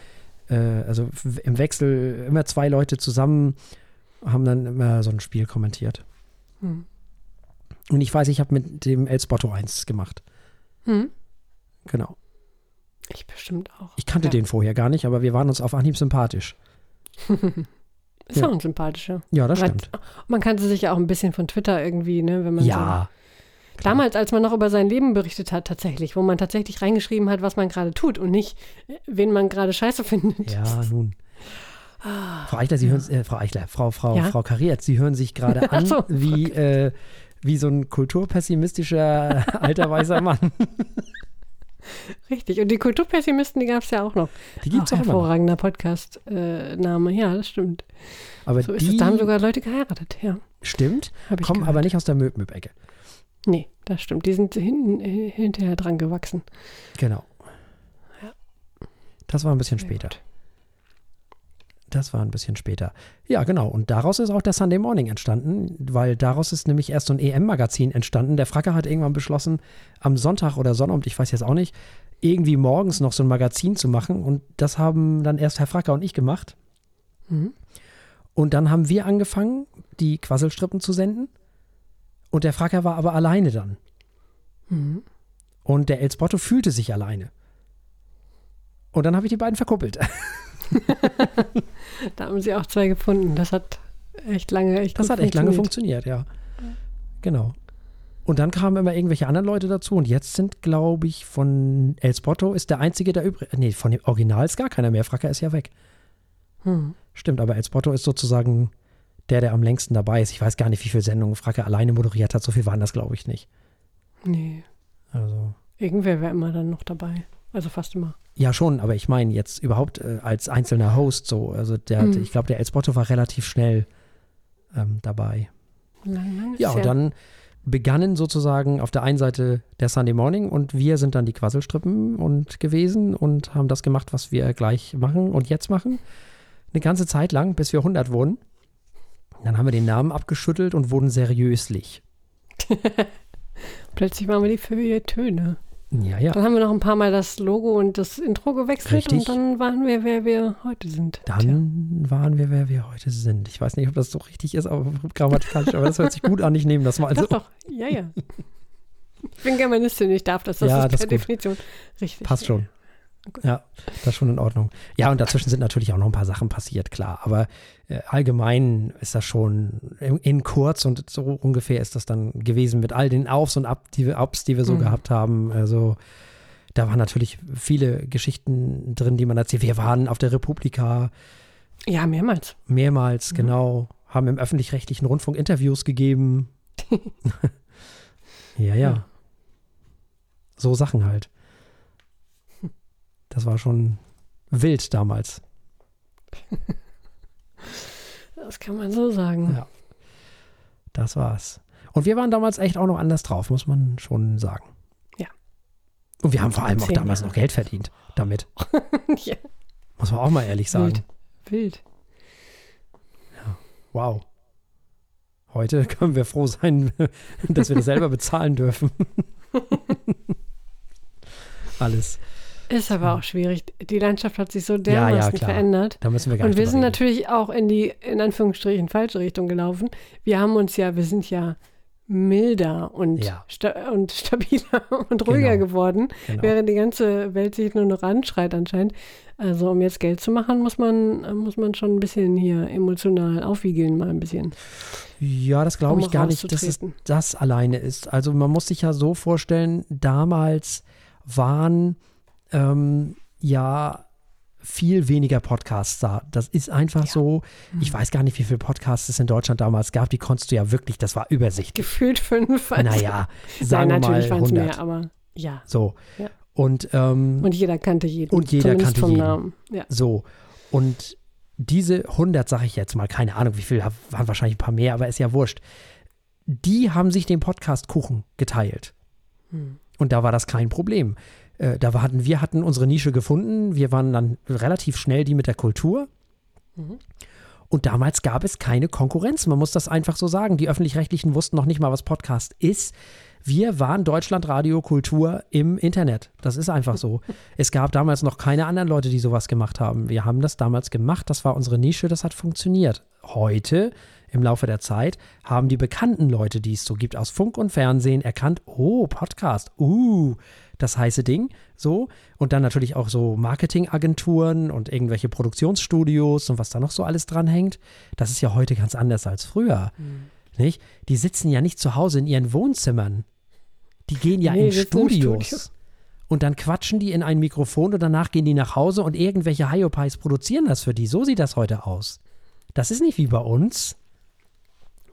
Speaker 1: äh, also im Wechsel immer zwei Leute zusammen haben dann immer so ein Spiel kommentiert. Hm. Und ich weiß, ich habe mit dem El Spotto 1 gemacht.
Speaker 3: Hm.
Speaker 1: Genau.
Speaker 3: Ich bestimmt auch.
Speaker 1: Ich kannte
Speaker 3: ja.
Speaker 1: den vorher gar nicht, aber wir waren uns auf Anhieb sympathisch.
Speaker 3: Ist
Speaker 1: Ja.
Speaker 3: auch ein sympathischer.
Speaker 1: Ja, das stimmt.
Speaker 3: Man kannte sich ja auch ein bisschen von Twitter irgendwie, ne? Wenn man
Speaker 1: Ja,
Speaker 3: so, damals, als man noch über sein Leben berichtet hat, tatsächlich, wo man tatsächlich reingeschrieben hat, was man gerade tut und nicht, wen man gerade scheiße findet.
Speaker 1: ja, nun. Frau Eichler, Sie hören, äh, Frau Eichler, Frau, Frau,
Speaker 3: Ah, Ja?
Speaker 1: Frau Kariert, Sie hören sich gerade an
Speaker 3: so,
Speaker 1: wie, äh, wie so ein kulturpessimistischer alter weißer Mann.
Speaker 3: Richtig. Und die Kulturpessimisten, die gab es ja auch noch.
Speaker 1: Die gibt es auch, noch.
Speaker 3: hervorragender Podcast-Name. ja, das stimmt.
Speaker 1: Aber
Speaker 3: So ist
Speaker 1: die.
Speaker 3: Da haben sogar Leute geheiratet, ja.
Speaker 1: stimmt,
Speaker 3: ich
Speaker 1: kommen
Speaker 3: gehört.
Speaker 1: aber nicht aus der Möb-Möb-Ecke.
Speaker 3: Nee, das stimmt. Die sind hinten, äh, hinterher dran gewachsen.
Speaker 1: Genau.
Speaker 3: Ja.
Speaker 1: Das war ein bisschen
Speaker 3: Sehr
Speaker 1: später.
Speaker 3: gut.
Speaker 1: Das war ein bisschen später. Ja, genau. Und daraus ist auch der Sunday Morning entstanden, weil daraus ist nämlich erst so ein EM-Magazin entstanden. Der Fracker hat irgendwann beschlossen, am Sonntag oder Sonnabend, ich weiß jetzt auch nicht, irgendwie morgens noch so ein Magazin zu machen. Und das haben dann erst Herr Fracker und ich gemacht.
Speaker 3: Mhm.
Speaker 1: Und dann haben wir angefangen, die Quasselstrippen zu senden. Und der Fracker war aber alleine dann.
Speaker 3: Mhm.
Speaker 1: Und der El Spotto fühlte sich alleine. Und dann habe ich die beiden verkuppelt.
Speaker 3: Da haben sie auch zwei gefunden. Das hat echt lange, echt
Speaker 1: Das hat echt lange
Speaker 3: funktioniert.
Speaker 1: funktioniert, ja. Genau. Und dann kamen immer irgendwelche anderen Leute dazu und jetzt sind, glaube ich, von El Spotto ist der einzige, der übrig. Nee, von dem Original ist gar keiner mehr. Fracker ist ja weg.
Speaker 3: Hm.
Speaker 1: Stimmt, aber El Spotto ist sozusagen der, der am längsten dabei ist. Ich weiß gar nicht, wie viele Sendungen Fracker alleine moderiert hat. So viel waren das, glaube ich, nicht.
Speaker 3: Nee,
Speaker 1: Also.
Speaker 3: irgendwer wäre immer dann noch dabei. Also fast immer.
Speaker 1: Ja, schon, aber ich meine jetzt überhaupt äh, als einzelner Host so. Also der,
Speaker 3: Mhm.
Speaker 1: ich glaube, der El Spotto war relativ schnell ähm, dabei.
Speaker 3: Lang, lang
Speaker 1: Ja, und dann begannen sozusagen auf der einen Seite der Sunday Morning und wir sind dann die Quasselstrippen und gewesen und haben das gemacht, was wir gleich machen und jetzt machen. Eine ganze Zeit lang, bis wir 100 wurden. Dann haben wir den Namen abgeschüttelt und wurden seriöslich.
Speaker 3: Plötzlich waren wir die Feuilletöne.
Speaker 1: Ja, ja.
Speaker 3: Dann haben wir noch ein paar Mal das Logo und das Intro gewechselt
Speaker 1: Richtig.
Speaker 3: und dann waren wir, wer wir heute sind. Tja.
Speaker 1: Dann waren wir, wer wir heute sind. Ich weiß nicht, ob das so richtig ist, aber grammatikalisch, aber das hört sich gut an. Ich nehme das mal so.
Speaker 3: Doch. Ja, ja. Ich bin Germanistin, ich darf das. Das
Speaker 1: Ja,
Speaker 3: ist
Speaker 1: das
Speaker 3: per
Speaker 1: ist.
Speaker 3: Definition richtig.
Speaker 1: Passt schon. Ja, das ist schon in Ordnung. Ja, und dazwischen sind natürlich auch noch ein paar Sachen passiert, klar. Aber äh, allgemein ist das schon in, in kurz und so ungefähr ist das dann gewesen mit all den Aufs und Ab, die wir, Ups, die wir so
Speaker 3: Mhm.
Speaker 1: gehabt haben. Also da waren natürlich viele Geschichten drin, die man erzählt. Wir waren auf der Republika
Speaker 3: Ja, mehrmals.
Speaker 1: mehrmals,
Speaker 3: Mhm.
Speaker 1: genau, haben im öffentlich-rechtlichen Rundfunk Interviews gegeben. ja. Ja. So Sachen halt. Das war schon wild damals.
Speaker 3: Das kann man so sagen.
Speaker 1: Ja. Das war's. Und wir waren damals echt auch noch anders drauf, muss man schon sagen.
Speaker 3: Ja.
Speaker 1: Und wir haben vor allem auch damals
Speaker 3: Jahre.
Speaker 1: noch Geld verdient damit.
Speaker 3: ja,
Speaker 1: Muss man auch mal ehrlich sagen.
Speaker 3: wild. Wild.
Speaker 1: Wow. Heute können wir froh sein, dass wir das selber bezahlen dürfen. Alles.
Speaker 3: Ist aber auch schwierig. Die Landschaft hat sich so
Speaker 1: Ja, ja,
Speaker 3: dermaßen
Speaker 1: klar.
Speaker 3: verändert.
Speaker 1: Da müssen wir gar
Speaker 3: Und wir sind
Speaker 1: reden.
Speaker 3: natürlich auch in die, in Anführungsstrichen, falsche Richtung gelaufen. Wir haben uns ja, wir sind ja milder und,
Speaker 1: Ja.
Speaker 3: sta und stabiler und ruhiger
Speaker 1: Genau.
Speaker 3: geworden,
Speaker 1: Genau.
Speaker 3: während die ganze Welt sich nur noch anschreit anscheinend. Also um jetzt Geld zu machen, muss man, muss man schon ein bisschen hier emotional aufwiegeln, mal ein bisschen.
Speaker 1: Ja, das glaube
Speaker 3: um
Speaker 1: ich gar nicht, dass es das alleine ist. Also man muss sich ja so vorstellen, damals waren ähm, ja viel weniger Podcasts da. Das ist einfach so. Ich weiß gar nicht, wie viele Podcasts es in Deutschland damals gab. Die konntest du ja wirklich, das war übersichtlich.
Speaker 3: Gefühlt fünf. also-
Speaker 1: Naja, sagen
Speaker 3: Nein,
Speaker 1: wir mal
Speaker 3: natürlich waren es
Speaker 1: 100.
Speaker 3: mehr, aber ja.
Speaker 1: So.
Speaker 3: Ja.
Speaker 1: Und, ähm,
Speaker 3: Und jeder kannte jeden.
Speaker 1: Und jeder kannte
Speaker 3: vom
Speaker 1: jeden.
Speaker 3: Namen. Ja.
Speaker 1: So. Und diese 100, sage ich jetzt mal, keine Ahnung, wie viel, waren wahrscheinlich ein paar mehr, aber ist ja wurscht. Die haben sich den Podcast-Kuchen geteilt.
Speaker 3: Hm.
Speaker 1: Und da war das kein Problem. Äh, da hatten, wir hatten unsere Nische gefunden. Wir waren dann relativ schnell die mit der Kultur.
Speaker 3: Mhm.
Speaker 1: Und damals gab es keine Konkurrenz. Man muss das einfach so sagen. Die Öffentlich-Rechtlichen wussten noch nicht mal, was Podcast ist. Wir waren Deutschlandradio Kultur im Internet. Das ist einfach so. es gab damals noch keine anderen Leute, die sowas gemacht haben. Wir haben das damals gemacht. Das war unsere Nische. Das hat funktioniert. Heute im Laufe der Zeit haben die bekannten Leute, die es so gibt aus Funk und Fernsehen, erkannt, oh, Podcast, uh, das heiße Ding, so. Und dann natürlich auch so Marketingagenturen und irgendwelche Produktionsstudios und was da noch so alles dranhängt. Das ist ja heute ganz anders als früher. Mhm. Nicht? Die sitzen ja nicht zu Hause in ihren Wohnzimmern. Die gehen ja nee, in Studios. Studio. Und dann quatschen die in ein Mikrofon und danach gehen die nach Hause und irgendwelche Hyopies produzieren das für die. So sieht das heute aus. Das ist nicht wie bei uns.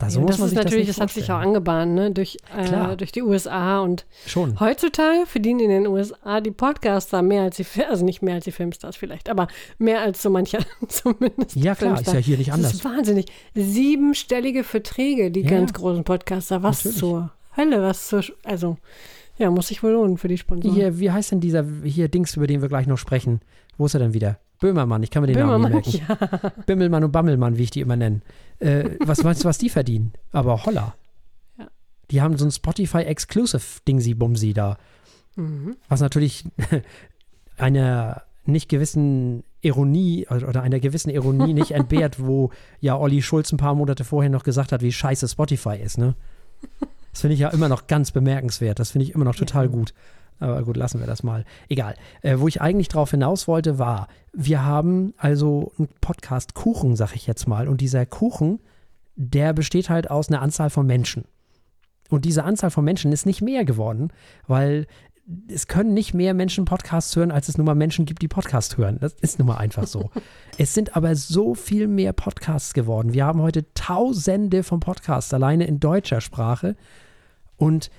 Speaker 3: Da so ja, muss das man ist sich natürlich, das, das hat sich auch angebahnt, ne? durch, äh, durch die USA und
Speaker 1: Schon.
Speaker 3: heutzutage verdienen in den USA die Podcaster mehr als die, also nicht mehr als die Filmstars vielleicht, aber mehr als so mancher zumindest.
Speaker 1: Ja klar, Filmstar. ist ja hier nicht anders. Das
Speaker 3: ist wahnsinnig. Siebenstellige Verträge, die ja, ganz großen Podcaster. Was natürlich. zur Hölle, was zur, also ja, muss sich wohl lohnen für die Sponsoren.
Speaker 1: Hier, wie heißt denn dieser hier Dings, über den wir gleich noch sprechen? Wo ist er denn wieder? Böhmermann, ich kann mir den Böhmermann, Namen nicht merken. Ja. Bimmelmann und Bammelmann, wie ich die immer nenne. Äh, was meinst du, was die verdienen? Aber holla. Ja. Die haben so ein Spotify-Exclusive-Dingsi-Bumsi da. Mhm. Was natürlich einer nicht gewissen Ironie oder einer gewissen Ironie nicht entbehrt, wo ja Olli Schulz ein paar Monate vorher noch gesagt hat, wie scheiße Spotify ist, ne? Das finde ich ja immer noch ganz bemerkenswert. Das finde ich immer noch total gut. Aber gut, lassen wir das mal. Egal. Äh, wo ich eigentlich drauf hinaus wollte, war, wir haben also einen Podcast Kuchen, sag ich jetzt mal. Und dieser Kuchen, der besteht halt aus einer Anzahl von Menschen. Und diese Anzahl von Menschen ist nicht mehr geworden, weil es können nicht mehr Menschen Podcasts hören, als es nun mal Menschen gibt, die Podcasts hören. Das ist nun mal einfach so. es sind aber so viel mehr Podcasts geworden. Wir haben heute Tausende von Podcasts alleine in deutscher Sprache. Und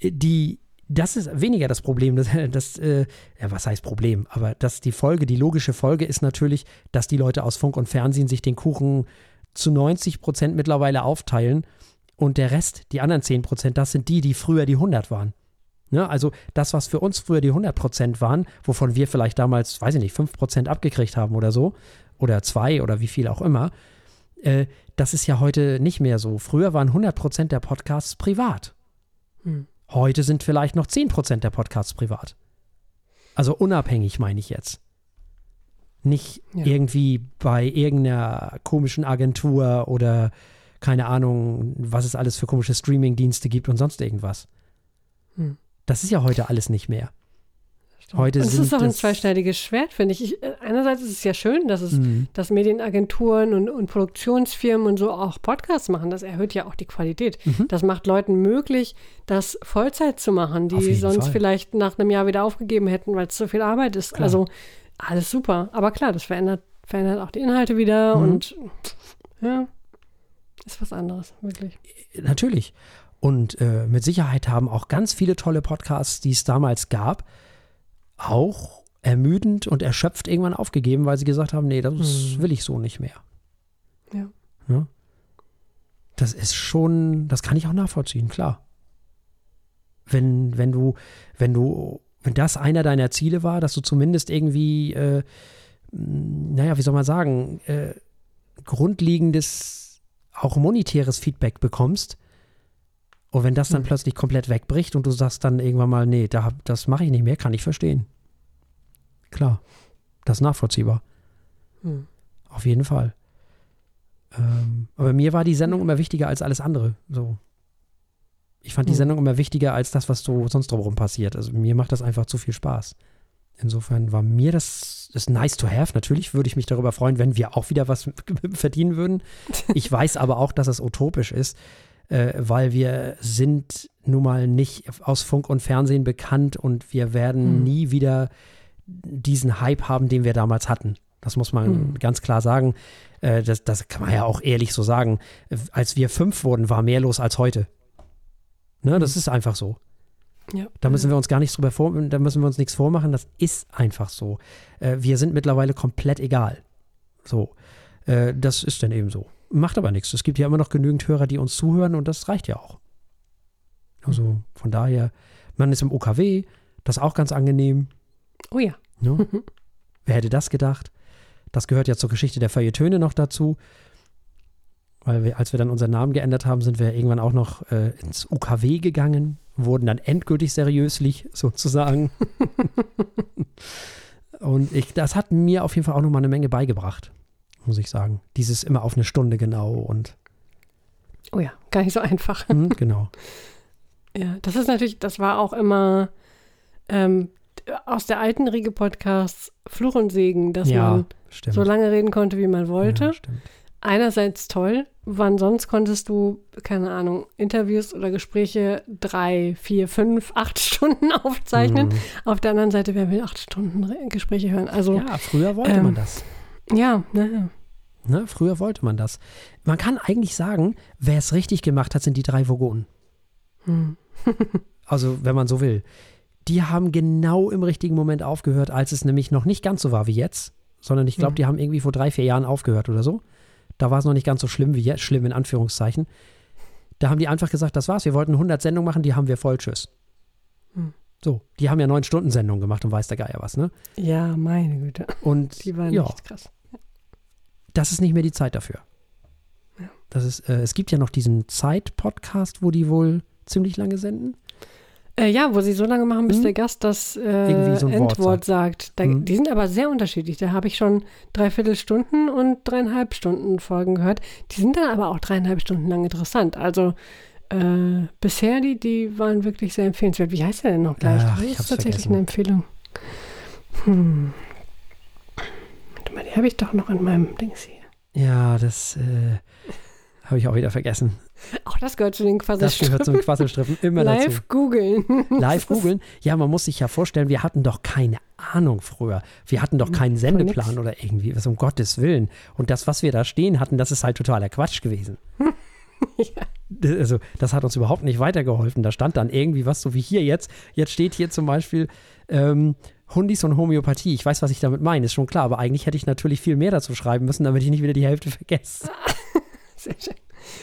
Speaker 1: die das ist weniger das Problem. Das, das äh, ja, was heißt Problem? Aber dass die Folge, die logische Folge ist natürlich, dass die Leute aus Funk und Fernsehen sich den Kuchen zu 90 Prozent mittlerweile aufteilen und der Rest, die anderen 10 Prozent, das sind die, die früher die 100 waren. Ne? Also das, was für uns früher die 100 Prozent waren, wovon wir vielleicht damals, weiß ich nicht, 5 Prozent abgekriegt haben oder so, oder zwei oder wie viel auch immer, äh, das ist ja heute nicht mehr so. Früher waren 100 Prozent der Podcasts privat. Hm. Heute sind vielleicht noch 10% der Podcasts privat. Also unabhängig meine ich jetzt. Nicht ja. irgendwie bei irgendeiner komischen Agentur oder keine Ahnung, was es alles für komische Streaming-Dienste gibt und sonst irgendwas. Hm. Das ist ja heute alles nicht mehr. Heute
Speaker 3: und es ist auch ein zweischneidiges Schwert, finde ich. ich. Äh, einerseits ist es ja schön, dass es, mhm. dass Medienagenturen und, und, Produktionsfirmen und so auch Podcasts machen. Das erhöht ja auch die Qualität. Mhm. Das macht Leuten möglich, das Vollzeit zu machen, die sonst Fall. vielleicht nach einem Jahr wieder aufgegeben hätten, weil es so viel Arbeit ist. Klar. Also alles super. Aber klar, das verändert, verändert auch die Inhalte wieder mhm. und ja, ist was anderes, wirklich.
Speaker 1: Natürlich. Und äh, mit Sicherheit haben auch ganz viele tolle Podcasts, die es damals gab, auch ermüdend und erschöpft irgendwann aufgegeben, weil sie gesagt haben, nee, das mhm. will ich so nicht mehr.
Speaker 3: Ja. ja.
Speaker 1: Ne? Das ist schon, das kann ich auch nachvollziehen, klar. Wenn, wenn du, wenn du, wenn das einer deiner Ziele war, dass du zumindest irgendwie, äh, naja, wie soll man sagen, äh, grundlegendes, auch monetäres Feedback bekommst, und wenn das dann mhm. plötzlich komplett wegbricht und du sagst dann irgendwann mal, nee, da, das mache ich nicht mehr, kann ich verstehen. Klar, das ist nachvollziehbar. Mhm. Auf jeden Fall. Ähm, aber mir war die Sendung immer wichtiger als alles andere. So. Ich fand die mhm. Sendung immer wichtiger als das, was so sonst drumherum passiert. Also mir macht das einfach zu viel Spaß. Insofern war mir das, das nice to have. Natürlich würde ich mich darüber freuen, wenn wir auch wieder was verdienen würden. Ich weiß aber auch, dass es utopisch ist äh, weil wir sind nun mal nicht aus Funk und Fernsehen bekannt und wir werden mhm. nie wieder diesen Hype haben, den wir damals hatten. Das muss man mhm. ganz klar sagen. Äh, das, das kann man ja auch ehrlich so sagen. Als wir fünf wurden, war mehr los als heute. Ne, das mhm. ist einfach so. Ja. Da müssen wir uns gar nichts drüber vor, da müssen wir uns nichts vormachen. Das ist einfach so. Äh, wir sind mittlerweile komplett egal. So. Äh, das ist dann eben so. Macht aber nichts. Es gibt ja immer noch genügend Hörer, die uns zuhören und das reicht ja auch. Also von daher, man ist im OKW, das ist auch ganz angenehm.
Speaker 3: Oh ja.
Speaker 1: Ne? Wer hätte das gedacht? Das gehört ja zur Geschichte der Feuilletöne noch dazu. Weil wir, als wir dann unseren Namen geändert haben, sind wir irgendwann auch noch äh, ins UKW gegangen. wurden dann endgültig seriöslich sozusagen. Und ich, das hat mir auf jeden Fall auch nochmal eine Menge beigebracht, muss ich sagen. Dieses immer auf eine Stunde genau und.
Speaker 3: Oh ja, gar nicht so einfach.
Speaker 1: Mh, genau.
Speaker 3: Ja, das ist natürlich, das war auch immer ähm, aus der alten Riege Podcasts Fluch und Segen, dass
Speaker 1: ja,
Speaker 3: man
Speaker 1: stimmt.
Speaker 3: so lange reden konnte, wie man wollte.
Speaker 1: Ja.
Speaker 3: Einerseits toll, wann sonst konntest du, keine Ahnung, Interviews oder Gespräche drei, vier, fünf, acht Stunden aufzeichnen.
Speaker 1: Mhm.
Speaker 3: Auf der anderen Seite, wer will acht Stunden Gespräche hören? Also, ja,
Speaker 1: früher wollte
Speaker 3: ähm,
Speaker 1: man das.
Speaker 3: ja, ne,
Speaker 1: Ne? Früher wollte man das. Man kann eigentlich sagen, wer es richtig gemacht hat, sind die drei Vogonen.
Speaker 3: hm.
Speaker 1: Also, wenn man so will. Die haben genau im richtigen Moment aufgehört, als es nämlich noch nicht ganz so war wie jetzt, sondern ich glaube,
Speaker 3: Mhm.
Speaker 1: die haben irgendwie vor drei, vier Jahren aufgehört oder so. Da war es noch nicht ganz so schlimm wie jetzt, schlimm in Anführungszeichen. Da haben die einfach gesagt, das war's, wir wollten 100 Sendungen machen, die haben wir voll, tschüss.
Speaker 3: Hm.
Speaker 1: So, die haben ja neun Stunden Sendungen gemacht und weiß der Geier was, ne?
Speaker 3: ja, meine Güte.
Speaker 1: Und
Speaker 3: Die waren
Speaker 1: ja,
Speaker 3: echt krass.
Speaker 1: das ist nicht mehr die Zeit dafür.
Speaker 3: Ja.
Speaker 1: Das ist, äh, es gibt ja noch diesen Zeit-Podcast, wo die wohl ziemlich lange senden.
Speaker 3: Äh, ja, wo sie so lange machen, bis
Speaker 1: Hm.
Speaker 3: der Gast das äh,
Speaker 1: so Wort
Speaker 3: Endwort sagt. Da,
Speaker 1: Hm.
Speaker 3: Die sind aber sehr unterschiedlich. Da habe ich schon dreiviertel Stunden und dreieinhalb Stunden Folgen gehört. Die sind dann aber auch dreieinhalb Stunden lang interessant. Also äh, bisher, die, die waren wirklich sehr empfehlenswert. Wie heißt der denn noch gleich?
Speaker 1: Ach,
Speaker 3: das ist tatsächlich
Speaker 1: vergessen.
Speaker 3: eine Empfehlung. Hm. Warte mal, die habe ich doch noch in meinem Dings hier.
Speaker 1: Ja, das äh, habe ich auch wieder vergessen.
Speaker 3: Auch das gehört zu den
Speaker 1: Das
Speaker 3: Quasselstrippen.
Speaker 1: gehört zum Quasselstrippen immer dazu.
Speaker 3: Live googeln.
Speaker 1: Live googeln. Ja, man muss sich ja vorstellen, wir hatten doch keine Ahnung früher. Wir hatten doch keinen Sendeplan oder irgendwie, was um Gottes Willen. Und das, was wir da stehen hatten, das ist halt totaler Quatsch gewesen. D- Also, das hat uns überhaupt nicht weitergeholfen. Da stand dann irgendwie was, so wie hier jetzt. Jetzt steht hier zum Beispiel ähm, Hundis und Homöopathie. Ich weiß, was ich damit meine, ist schon klar. Aber eigentlich hätte ich natürlich viel mehr dazu schreiben müssen, damit ich nicht wieder die Hälfte vergesse.
Speaker 3: Sehr schön.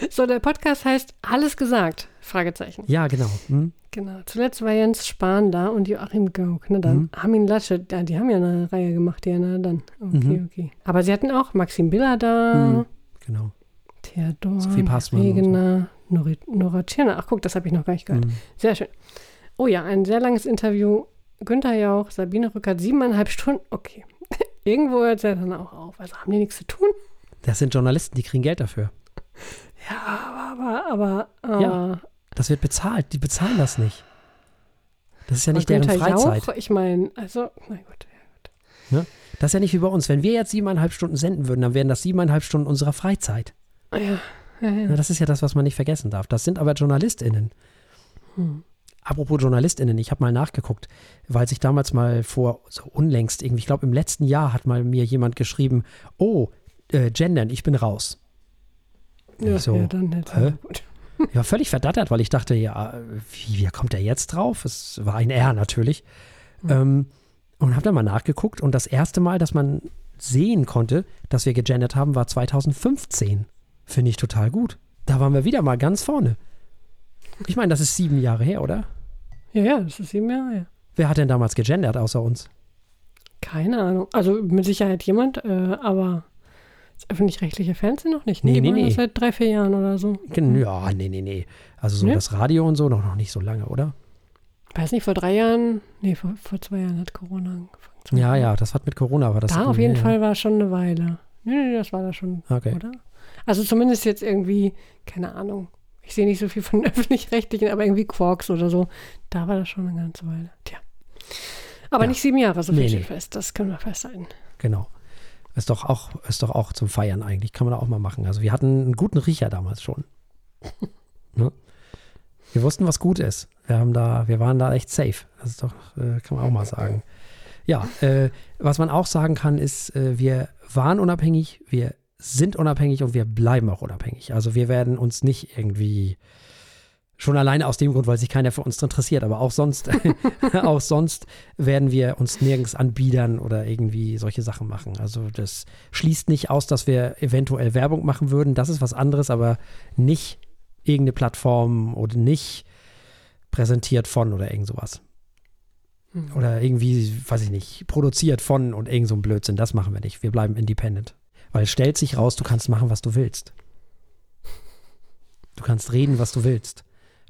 Speaker 3: So, der Podcast heißt Alles gesagt? Fragezeichen.
Speaker 1: Ja, genau. Hm?
Speaker 3: Genau. Zuletzt war Jens Spahn da und Joachim Gauck. Na dann.
Speaker 1: Mhm.
Speaker 3: Armin Laschet, ja, die haben ja eine Reihe gemacht, ja, na dann. Okay,
Speaker 1: Mhm.
Speaker 3: okay. Aber sie hatten auch Maxim Biller da,
Speaker 1: Mhm. Genau.
Speaker 3: Theodor,
Speaker 1: Sophie Passmann und so.
Speaker 3: Nori- Nora Tschirner. Ach guck, das habe ich noch gar nicht gehört.
Speaker 1: Hm.
Speaker 3: Sehr schön. Oh ja, ein sehr langes Interview. Günther Jauch, Sabine Rückert, siebeneinhalb Stunden. Okay. Irgendwo hört es ja dann auch auf. Also haben die nichts zu tun?
Speaker 1: Das sind Journalisten, die kriegen Geld dafür.
Speaker 3: Ja, aber, aber, aber.
Speaker 1: Ja. Das wird bezahlt. Die bezahlen das nicht. Das ist ja nicht deren Freizeit.
Speaker 3: Jauch, ich meine, also, na gut.
Speaker 1: Das ist ja nicht wie bei uns. Wenn wir jetzt siebeneinhalb Stunden senden würden, dann wären das siebeneinhalb Stunden unserer Freizeit.
Speaker 3: Ja, ja,
Speaker 1: Ja,
Speaker 3: ja.
Speaker 1: das ist ja das, was man nicht vergessen darf. Das sind aber JournalistInnen.
Speaker 3: Hm.
Speaker 1: Apropos JournalistInnen, ich habe mal nachgeguckt, weil sich damals mal vor so unlängst irgendwie, ich glaube im letzten Jahr hat mal mir jemand geschrieben, oh, äh, gendern, ich bin raus.
Speaker 3: Ja,
Speaker 1: so,
Speaker 3: ja, dann
Speaker 1: hä?
Speaker 3: ja, gut.
Speaker 1: Ja, völlig verdattert, weil ich dachte, ja, wie, wie kommt er jetzt drauf? Es war ein R natürlich. Ähm, und habe dann mal nachgeguckt und das erste Mal, dass man sehen konnte, dass wir gegendert haben, war 2015. Finde ich total gut. Da waren wir wieder mal ganz vorne. Ich meine, das ist sieben Jahre her, oder?
Speaker 3: Ja, ja, das ist sieben Jahre her.
Speaker 1: Wer hat denn damals gegendert außer uns?
Speaker 3: Keine Ahnung. Also mit Sicherheit jemand, äh, aber öffentlich-rechtliche Fernsehen noch nicht.
Speaker 1: Nee,
Speaker 3: die
Speaker 1: nee,
Speaker 3: das
Speaker 1: nee.
Speaker 3: seit drei, vier Jahren oder so.
Speaker 1: Gen- Ja, nee, nee, nee. Also so
Speaker 3: Nee?
Speaker 1: das Radio und so noch, noch nicht so lange, oder?
Speaker 3: Weiß nicht, vor drei Jahren, nee, vor, vor zwei Jahren hat Corona angefangen.
Speaker 1: Ja, ja, das hat mit Corona, aber das
Speaker 3: Da auf jeden
Speaker 1: ja,
Speaker 3: Fall war schon eine Weile. Nee, nee, das war da schon.
Speaker 1: Okay.
Speaker 3: oder? Also zumindest jetzt irgendwie, keine Ahnung. Ich sehe nicht so viel von öffentlich-rechtlichen, aber irgendwie Quarks oder so. Da war das schon eine ganze Weile. Tja. Aber
Speaker 1: Ja.
Speaker 3: nicht sieben Jahre, so viel
Speaker 1: Nee, nee.
Speaker 3: fest. Das können wir festhalten.
Speaker 1: Genau. Ist doch auch, ist doch auch zum Feiern eigentlich. Kann man auch mal machen. Also wir hatten einen guten Riecher damals schon. ne? Wir wussten, was gut ist. Wir haben da, wir waren da echt safe. Das ist doch, äh, kann man auch mal sagen. Ja, äh, was man auch sagen kann, ist, äh, wir waren unabhängig, wir sind unabhängig und wir bleiben auch unabhängig. Also wir werden uns nicht irgendwie schon alleine aus dem Grund, weil sich keiner für uns interessiert, aber auch sonst, auch sonst werden wir uns nirgends anbiedern oder irgendwie solche Sachen machen. Also das schließt nicht aus, dass wir eventuell Werbung machen würden. Das ist was anderes, aber nicht irgendeine Plattform oder nicht präsentiert von oder irgend sowas.
Speaker 3: Hm.
Speaker 1: Oder irgendwie, weiß ich nicht, produziert von und irgend so ein Blödsinn. Das machen wir nicht. Wir bleiben independent. Weil es stellt sich raus, du kannst machen, was du willst. Du kannst reden, was du willst.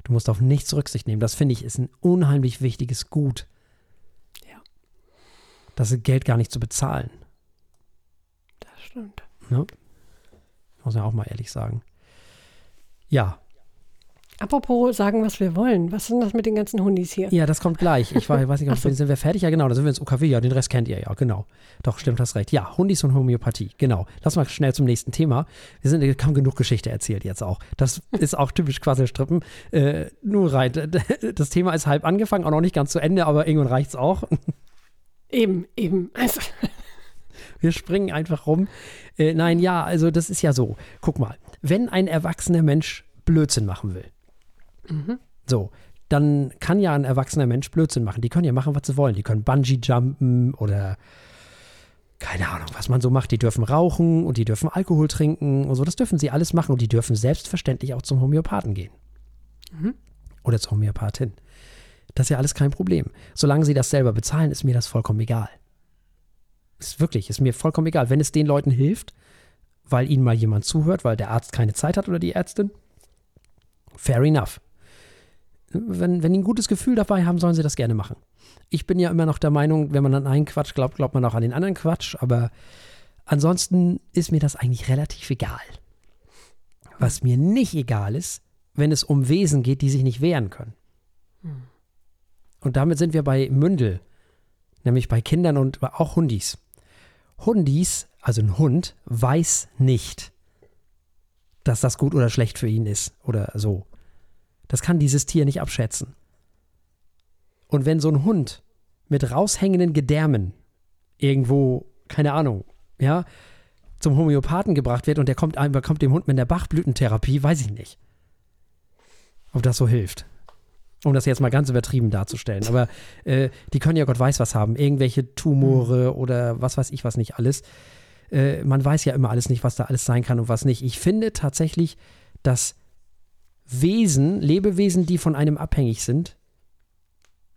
Speaker 1: Du musst auf nichts Rücksicht nehmen. Das finde ich ist ein unheimlich wichtiges Gut.
Speaker 3: Ja.
Speaker 1: Das ist Geld gar nicht zu bezahlen.
Speaker 3: Das stimmt.
Speaker 1: Ne? Muss man auch mal ehrlich sagen. Ja,
Speaker 3: Apropos sagen, was wir wollen. Was sind das mit den ganzen Hundis hier?
Speaker 1: ja, das kommt gleich. Ich weiß nicht, ob
Speaker 3: so.
Speaker 1: sind wir fertig? Ja, genau, da sind wir ins OKW. Ja, den Rest kennt ihr ja, genau. Doch, stimmt, hast recht. Ja, Hundis und Homöopathie, genau. Lass mal schnell zum nächsten Thema. Wir sind, wir haben genug Geschichte erzählt jetzt auch. Das ist auch typisch Quasselstrippen. Äh, nur rein. Das Thema ist halb angefangen, auch noch nicht ganz zu Ende, aber irgendwann reicht's auch.
Speaker 3: Eben, eben. Also,
Speaker 1: Wir springen einfach rum. Äh, nein, ja, also das ist ja so. Guck mal, wenn ein erwachsener Mensch Blödsinn machen will, so, dann kann ja ein erwachsener Mensch Blödsinn machen. Die können ja machen, was sie wollen. Die können Bungee jumpen oder keine Ahnung, was man so macht. Die dürfen rauchen und die dürfen Alkohol trinken und so. Das dürfen sie alles machen und die dürfen selbstverständlich auch zum Homöopathen gehen. Oder zur Homöopathin. Das ist ja alles kein Problem. Solange sie das selber bezahlen, ist mir das vollkommen egal. Ist wirklich, ist mir vollkommen egal. Wenn es den Leuten hilft, weil ihnen mal jemand zuhört, weil der Arzt keine Zeit hat oder die Ärztin, fair enough. Wenn, wenn die ein gutes Gefühl dabei haben, sollen sie das gerne machen. Ich bin ja immer noch der Meinung, wenn man an einen Quatsch glaubt, glaubt man auch an den anderen Quatsch, aber ansonsten ist mir das eigentlich relativ egal. Was mir nicht egal ist, wenn es um Wesen geht, die sich nicht wehren können. Und damit sind wir bei Mündel, nämlich bei Kindern und auch Hundis. Hundis, also ein Hund, weiß nicht, dass das gut oder schlecht für ihn ist oder so. Das kann dieses Tier nicht abschätzen. Und wenn so ein Hund mit raushängenden Gedärmen irgendwo, keine Ahnung, ja, zum Homöopathen gebracht wird und der kommt, ein- bekommt dem Hund mit der Bachblütentherapie, weiß ich nicht. Ob das so hilft. Um das jetzt mal ganz übertrieben darzustellen. Aber äh, die können ja Gott weiß was haben. Irgendwelche Tumore oder was weiß ich was nicht alles. Äh, man weiß ja immer alles nicht, was da alles sein kann und was nicht. Ich finde tatsächlich, dass Wesen, Lebewesen, die von einem abhängig sind,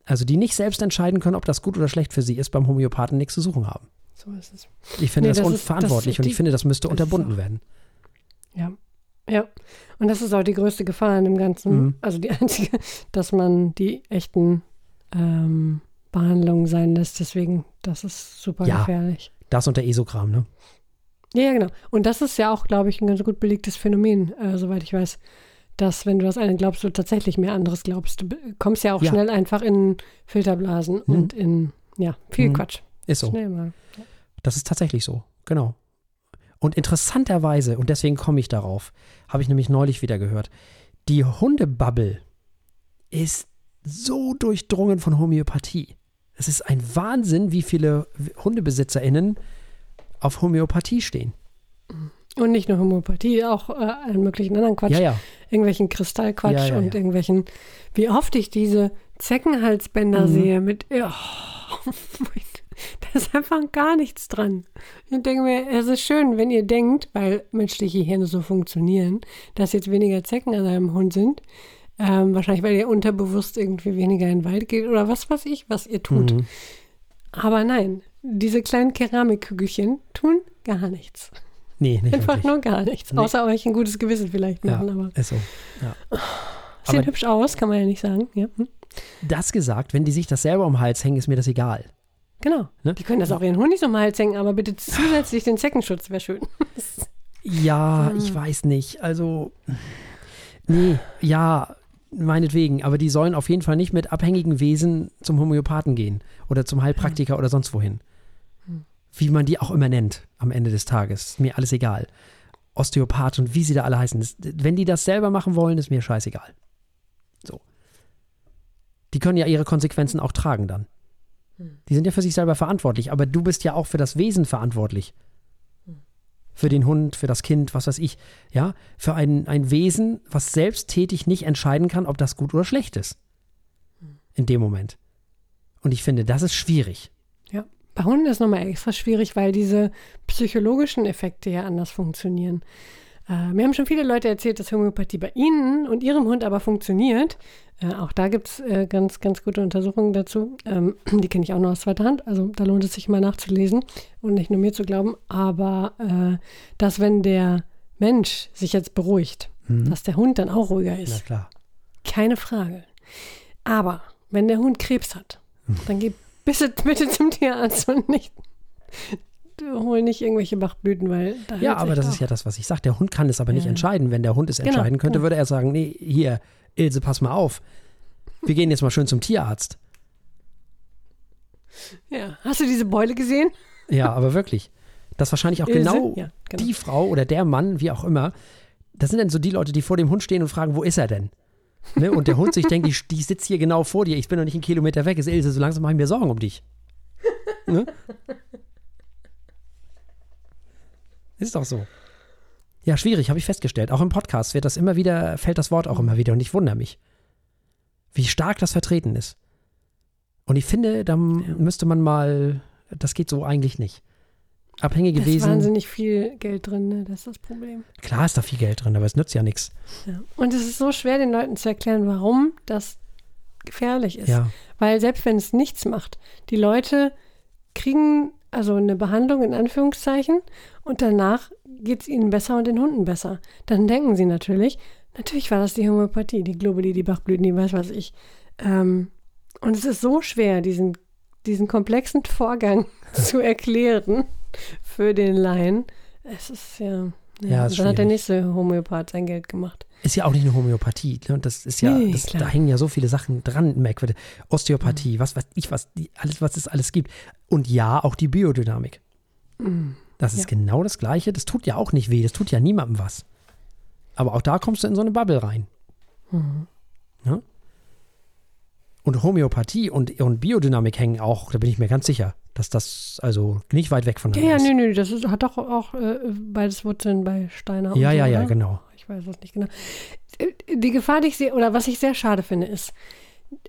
Speaker 1: also die nicht selbst entscheiden können, ob das gut oder schlecht für sie ist, beim Homöopathen nichts zu suchen haben.
Speaker 3: so ist es.
Speaker 1: Ich finde
Speaker 3: Nee,
Speaker 1: das,
Speaker 3: das ist-
Speaker 1: unverantwortlich
Speaker 3: das ist
Speaker 1: und
Speaker 3: die-
Speaker 1: ich finde, das müsste
Speaker 3: das
Speaker 1: unterbunden
Speaker 3: auch-
Speaker 1: werden.
Speaker 3: Ja. Ja. Und das ist auch die größte Gefahr in dem Ganzen.
Speaker 1: Mhm.
Speaker 3: Also die einzige, dass man die echten ähm, Behandlungen sein lässt. Deswegen, das ist super
Speaker 1: Ja.
Speaker 3: gefährlich.
Speaker 1: Das und der Esokram, ne?
Speaker 3: Ja, ja, genau. Und das ist ja auch, glaube ich, ein ganz gut belegtes Phänomen, äh, soweit ich weiß, dass wenn du das eine glaubst, du tatsächlich mehr anderes glaubst. Du kommst ja auch
Speaker 1: Ja.
Speaker 3: schnell einfach in Filterblasen
Speaker 1: Mhm.
Speaker 3: und in, ja, viel
Speaker 1: Mhm.
Speaker 3: Quatsch.
Speaker 1: Ist so.
Speaker 3: Schnell mal.
Speaker 1: Das ist tatsächlich so, genau. Und interessanterweise, und deswegen komme ich darauf, habe ich nämlich neulich wieder gehört, die Hundebubble ist so durchdrungen von Homöopathie. Es ist ein Wahnsinn, wie viele HundebesitzerInnen auf Homöopathie stehen.
Speaker 3: Und nicht nur Homöopathie, auch äh, allen möglichen anderen Quatsch.
Speaker 1: Ja, ja.
Speaker 3: irgendwelchen Kristallquatsch
Speaker 1: Ja,
Speaker 3: und irgendwelchen, wie oft ich diese Zeckenhalsbänder
Speaker 1: Mhm.
Speaker 3: sehe mit, oh, da ist einfach gar nichts dran. Ich denke mir, es ist schön, wenn ihr denkt, weil menschliche Hirne so funktionieren, dass jetzt weniger Zecken an einem Hund sind. Ähm, wahrscheinlich, weil ihr unterbewusst irgendwie weniger in den Wald geht oder was weiß ich, was ihr tut.
Speaker 1: Mhm.
Speaker 3: Aber nein, diese kleinen Keramikkügelchen tun gar nichts.
Speaker 1: Nee, nicht
Speaker 3: Einfach
Speaker 1: wirklich.
Speaker 3: nur gar nichts.
Speaker 1: Nee.
Speaker 3: Außer euch ein gutes Gewissen vielleicht
Speaker 1: Ja,
Speaker 3: machen, aber
Speaker 1: ist so.
Speaker 3: Sieht
Speaker 1: Aber-
Speaker 3: hübsch aus, kann man ja nicht sagen. Ja. hm.
Speaker 1: Das gesagt, wenn die sich das selber um den Hals hängen, ist mir das egal.
Speaker 3: Genau.
Speaker 1: Ne?
Speaker 3: Die können das auch ihren Hundis um den Hals hängen, aber bitte zusätzlich den Zeckenschutz wäre schön.
Speaker 1: Ja,
Speaker 3: Hm.
Speaker 1: ich weiß nicht. Also, nee, ja, meinetwegen. Aber die sollen auf jeden Fall nicht mit abhängigen Wesen zum Homöopathen gehen oder zum Heilpraktiker oder sonst wohin.
Speaker 3: Hm.
Speaker 1: Wie man die auch immer nennt am Ende des Tages. Ist mir alles egal. Osteopath und wie sie da alle heißen. Das, wenn die das selber machen wollen, ist mir scheißegal. So. Die können ja ihre Konsequenzen auch tragen dann. Die sind ja für sich selber verantwortlich, aber du bist ja auch für das Wesen verantwortlich für den Hund, für das Kind, was weiß ich, ja, für ein, ein Wesen, was selbsttätig nicht entscheiden kann, ob das gut oder schlecht ist. In dem Moment. Und ich finde, das ist schwierig.
Speaker 3: Bei Hunden ist nochmal extra schwierig, weil diese psychologischen Effekte ja anders funktionieren. Äh, mir haben schon viele Leute erzählt, dass Homöopathie bei ihnen und ihrem Hund aber funktioniert. Äh, auch da gibt es äh, ganz, ganz gute Untersuchungen dazu. Ähm, die kenne ich auch noch aus zweiter Hand. Also da lohnt es sich mal nachzulesen und nicht nur mir zu glauben. Aber äh, dass wenn der Mensch sich jetzt beruhigt,
Speaker 1: Mhm.
Speaker 3: dass der Hund dann auch ruhiger
Speaker 1: Na
Speaker 3: ist.
Speaker 1: klar.
Speaker 3: Keine Frage. Aber wenn der Hund Krebs hat, dann geh bitte, bitte zum Tierarzt und nicht hol nicht irgendwelche Bachblüten, weil da
Speaker 1: Ja, aber das
Speaker 3: auf.
Speaker 1: ist ja das, was ich sage. Der Hund kann es aber nicht
Speaker 3: Ja.
Speaker 1: entscheiden. Wenn der Hund es
Speaker 3: Genau,
Speaker 1: entscheiden könnte, würde er sagen, nee, hier, Ilse, pass mal auf. Wir gehen jetzt mal schön zum Tierarzt.
Speaker 3: Ja. Hast du diese Beule gesehen?
Speaker 1: Ja, aber wirklich. Das ist wahrscheinlich auch genau,
Speaker 3: Ja, genau.
Speaker 1: die Frau oder der Mann, wie auch immer. Das sind dann so die Leute, die vor dem Hund stehen und fragen, wo ist er denn? Ne? Und der Hund sich denkt, die, die sitzt hier genau vor dir. Ich bin noch nicht einen Kilometer weg. Ist Ilse, so langsam mache ich mir Sorgen um dich. Ne? Ist doch so. Ja, schwierig, habe ich festgestellt. Auch im Podcast wird das immer wieder, fällt das Wort auch immer wieder und ich wundere mich, wie stark das vertreten ist. Und ich finde, da müsste man mal, das geht so eigentlich nicht. Abhängige
Speaker 3: Da ist wahnsinnig viel Geld drin, ne? das ist das Problem.
Speaker 1: klar ist da viel Geld drin, aber es nützt ja nichts.
Speaker 3: Ja. Und es ist so schwer, den Leuten zu erklären, warum das gefährlich ist.
Speaker 1: Ja,
Speaker 3: Weil selbst wenn es nichts macht, die Leute kriegen also eine Behandlung in Anführungszeichen und danach geht es ihnen besser und den Hunden besser. Dann denken sie natürlich, natürlich war das die Homöopathie, die Globuli, die Bachblüten, die weiß was ich. Ähm, und es ist so schwer, diesen, diesen komplexen Vorgang zu erklären für den Laien. Es ist ja.
Speaker 1: Ja, ist
Speaker 3: dann hat der nächste Homöopath sein Geld gemacht.
Speaker 1: ist ja auch nicht eine Homöopathie. Ne? Und das ist ja,
Speaker 3: Nee,
Speaker 1: das, da hängen ja so viele Sachen dran, merkwürdig. Osteopathie, was weiß ich, was, die, alles, was es alles gibt. Und ja, auch die Biodynamik. Das ist
Speaker 3: Ja.
Speaker 1: genau das Gleiche. Das tut ja auch nicht weh, das tut ja niemandem was. Aber auch da kommst du in so eine Bubble rein. Ne? Und Homöopathie und, und Biodynamik hängen auch, da bin ich mir ganz sicher, dass das also nicht weit weg
Speaker 3: Ja,
Speaker 1: voneinander
Speaker 3: ja,
Speaker 1: ist.
Speaker 3: nö, nö, das ist, hat doch auch äh, beides Wurzeln bei Steiner. und
Speaker 1: ja,
Speaker 3: so,
Speaker 1: ja, ja,
Speaker 3: oder?
Speaker 1: genau.
Speaker 3: Ich weiß es nicht genau. Äh, Die Gefahr, die ich sehe, oder was ich sehr schade finde, ist,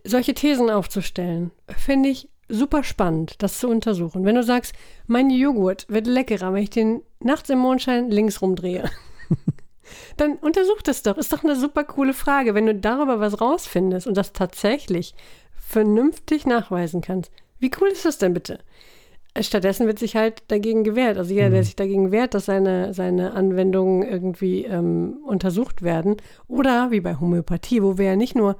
Speaker 3: solche Thesen aufzustellen, finde ich super spannend, das zu untersuchen. Wenn du sagst, mein Joghurt wird leckerer, wenn ich den nachts im Mondschein links rumdrehe, dann untersuch das doch. Ist doch eine super coole Frage. Wenn du darüber was rausfindest und das tatsächlich vernünftig nachweisen kannst, wie cool ist das denn bitte? Stattdessen wird sich halt dagegen gewehrt. Also jeder, der sich dagegen wehrt, dass seine, seine Anwendungen irgendwie ähm, untersucht werden. Oder wie bei Homöopathie, wo wir ja nicht nur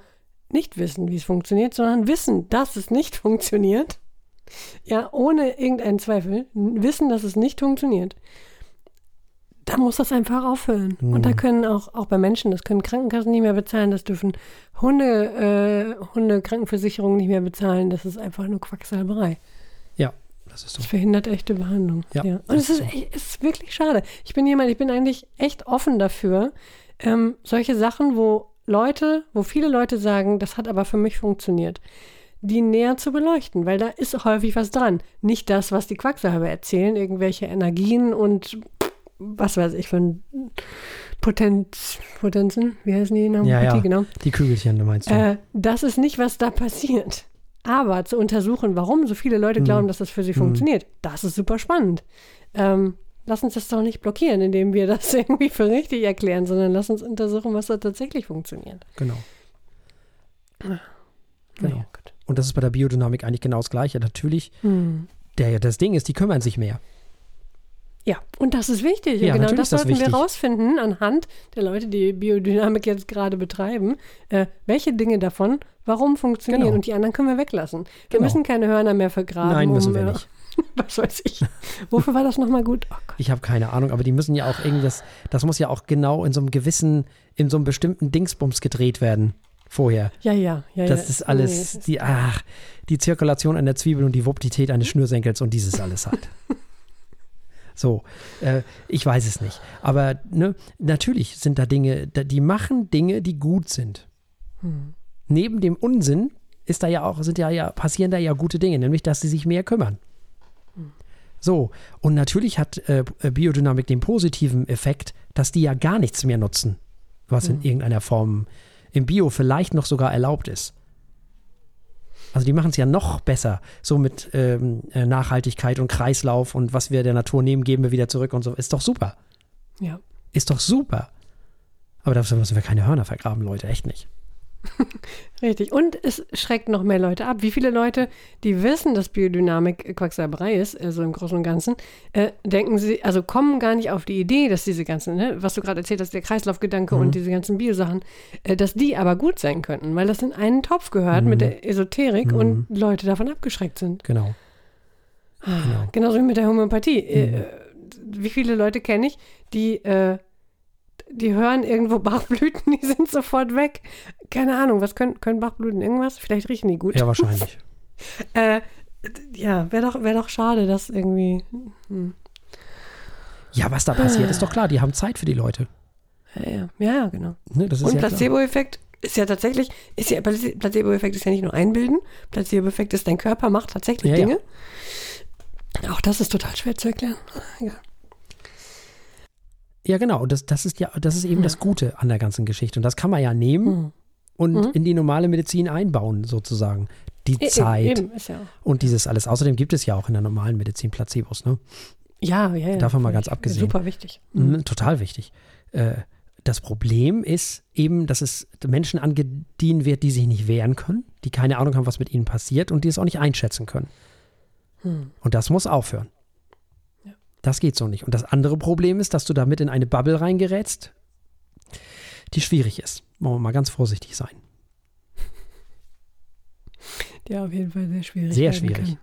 Speaker 3: nicht wissen, wie es funktioniert, sondern wissen, dass es nicht funktioniert. Ja, ohne irgendeinen Zweifel. Wissen, dass es nicht funktioniert. Da muss das einfach aufhören. Und da können auch, auch bei Menschen, das können Krankenkassen nicht mehr bezahlen, das dürfen Hunde, äh, Hundekrankenversicherungen nicht mehr bezahlen. Das ist einfach nur Quacksalberei.
Speaker 1: Ja, das ist so.
Speaker 3: Das verhindert echte Behandlung.
Speaker 1: Ja,
Speaker 3: Und
Speaker 1: das
Speaker 3: es ist,
Speaker 1: so.
Speaker 3: ist wirklich schade. Ich bin jemand, ich bin eigentlich echt offen dafür, ähm, solche Sachen, wo Leute, wo viele Leute sagen, das hat aber für mich funktioniert, die näher zu beleuchten, weil da ist häufig was dran. Nicht das, was die Quacksalber erzählen, irgendwelche Energien und was weiß ich von Potenz, Potenzen, wie heißen die der
Speaker 1: Ja, ja.
Speaker 3: Genau.
Speaker 1: Die Kügelchen, du meinst du?
Speaker 3: Äh, das ist nicht, was da passiert. Aber zu untersuchen, warum so viele Leute glauben, dass das für sie funktioniert, das ist super spannend. Ähm, lass uns das doch nicht blockieren, indem wir das irgendwie für richtig erklären, sondern lass uns untersuchen, was da tatsächlich funktioniert.
Speaker 1: Genau. Genau.
Speaker 3: Naja, gut.
Speaker 1: Und das ist bei der Biodynamik eigentlich genau das Gleiche. Natürlich,
Speaker 3: Hm.
Speaker 1: der, das Ding ist, die kümmern sich mehr.
Speaker 3: Ja, und das ist wichtig.
Speaker 1: Ja,
Speaker 3: und genau das sollten wir
Speaker 1: wichtig.
Speaker 3: rausfinden anhand der Leute, die Biodynamik jetzt gerade betreiben. Äh, welche Dinge davon, warum funktionieren
Speaker 1: Genau.
Speaker 3: und die anderen können wir weglassen. Wir
Speaker 1: Genau.
Speaker 3: müssen keine Hörner mehr vergraben.
Speaker 1: Nein, müssen
Speaker 3: um,
Speaker 1: wir
Speaker 3: äh,
Speaker 1: nicht.
Speaker 3: Was weiß ich. Wofür war das nochmal gut? Oh.
Speaker 1: Ich habe keine Ahnung, aber die müssen ja auch irgendwas, das muss ja auch genau in so einem gewissen, in so einem bestimmten Dingsbums gedreht werden vorher.
Speaker 3: Ja, ja, ja.
Speaker 1: Das
Speaker 3: ja.
Speaker 1: ist alles,
Speaker 3: Nee,
Speaker 1: die, ach, die Zirkulation einer Zwiebel und die Vuptität eines Schnürsenkels und dieses alles halt. So, äh, ich weiß es nicht. Aber ne, natürlich sind da Dinge, die machen Dinge, die gut sind. Neben dem Unsinn ist da ja auch, sind ja, ja, passieren da ja gute Dinge, nämlich dass sie sich mehr kümmern. So, und natürlich hat äh, Biodynamik den positiven Effekt, dass die ja gar nichts mehr nutzen, was in irgendeiner Form im Bio vielleicht noch sogar erlaubt ist. Also die machen es ja noch besser, so mit ähm, äh, Nachhaltigkeit und Kreislauf und was wir der Natur nehmen, geben wir wieder zurück und so. Ist doch super.
Speaker 3: Ja.
Speaker 1: Ist doch super. Aber dafür müssen wir keine Hörner vergraben, Leute, echt nicht.
Speaker 3: Richtig. Und es schreckt noch mehr Leute ab. Wie viele Leute, die wissen, dass Biodynamik Quacksalberei ist, also im Großen und Ganzen, äh, denken sie, also kommen gar nicht auf die Idee, dass diese ganzen, ne, was du gerade erzählt hast, der Kreislaufgedanke
Speaker 1: Mhm.
Speaker 3: und diese ganzen Biosachen, äh, dass die aber gut sein könnten, weil das in einen Topf gehört mit der Esoterik und Leute davon abgeschreckt sind.
Speaker 1: Genau.
Speaker 3: Ah, Genauso wie mit der Homöopathie.
Speaker 1: Mhm.
Speaker 3: Äh, wie viele Leute kenne ich, die, äh, die hören irgendwo Bachblüten, die sind sofort weg. Keine Ahnung, was können, können Bachblüten irgendwas? Vielleicht riechen die gut.
Speaker 1: Ja, wahrscheinlich.
Speaker 3: Äh, ja, wäre doch, wär doch schade, dass irgendwie.
Speaker 1: Ja, was da passiert, ist doch klar. Die haben Zeit für die Leute.
Speaker 3: Ja, ja, ja, genau.
Speaker 1: Ne, das ist
Speaker 3: Und
Speaker 1: ja.
Speaker 3: Placebo-Effekt ist ja tatsächlich, ist ja, Placebo-Effekt ist ja nicht nur einbilden. Placebo-Effekt ist, dein Körper macht tatsächlich
Speaker 1: Ja, ja.
Speaker 3: Dinge. Auch das ist total schwer zu erklären. Ja.
Speaker 1: Ja, genau. Und das, das ist ja, das ist eben das Gute an der ganzen Geschichte. Und das kann man ja nehmen
Speaker 3: Hm.
Speaker 1: Und in die normale Medizin einbauen, sozusagen. Die
Speaker 3: E-
Speaker 1: Zeit
Speaker 3: Eben, ja.
Speaker 1: und dieses alles. Außerdem gibt es ja auch in der normalen Medizin Placebos, ne?
Speaker 3: Ja, ja, ja.
Speaker 1: Davon mal ganz abgesehen.
Speaker 3: Super wichtig.
Speaker 1: Mhm. Total wichtig. Äh, das Problem ist eben, dass es Menschen angedient wird, die sich nicht wehren können, die keine Ahnung haben, was mit ihnen passiert und die es auch nicht einschätzen können.
Speaker 3: Hm.
Speaker 1: Und das muss aufhören. Das geht so nicht. Und das andere Problem ist, dass du damit in eine Bubble reingerätst, die schwierig ist. Wollen wir mal ganz vorsichtig sein.
Speaker 3: Ja, auf jeden Fall sehr schwierig.
Speaker 1: Sehr schwierig.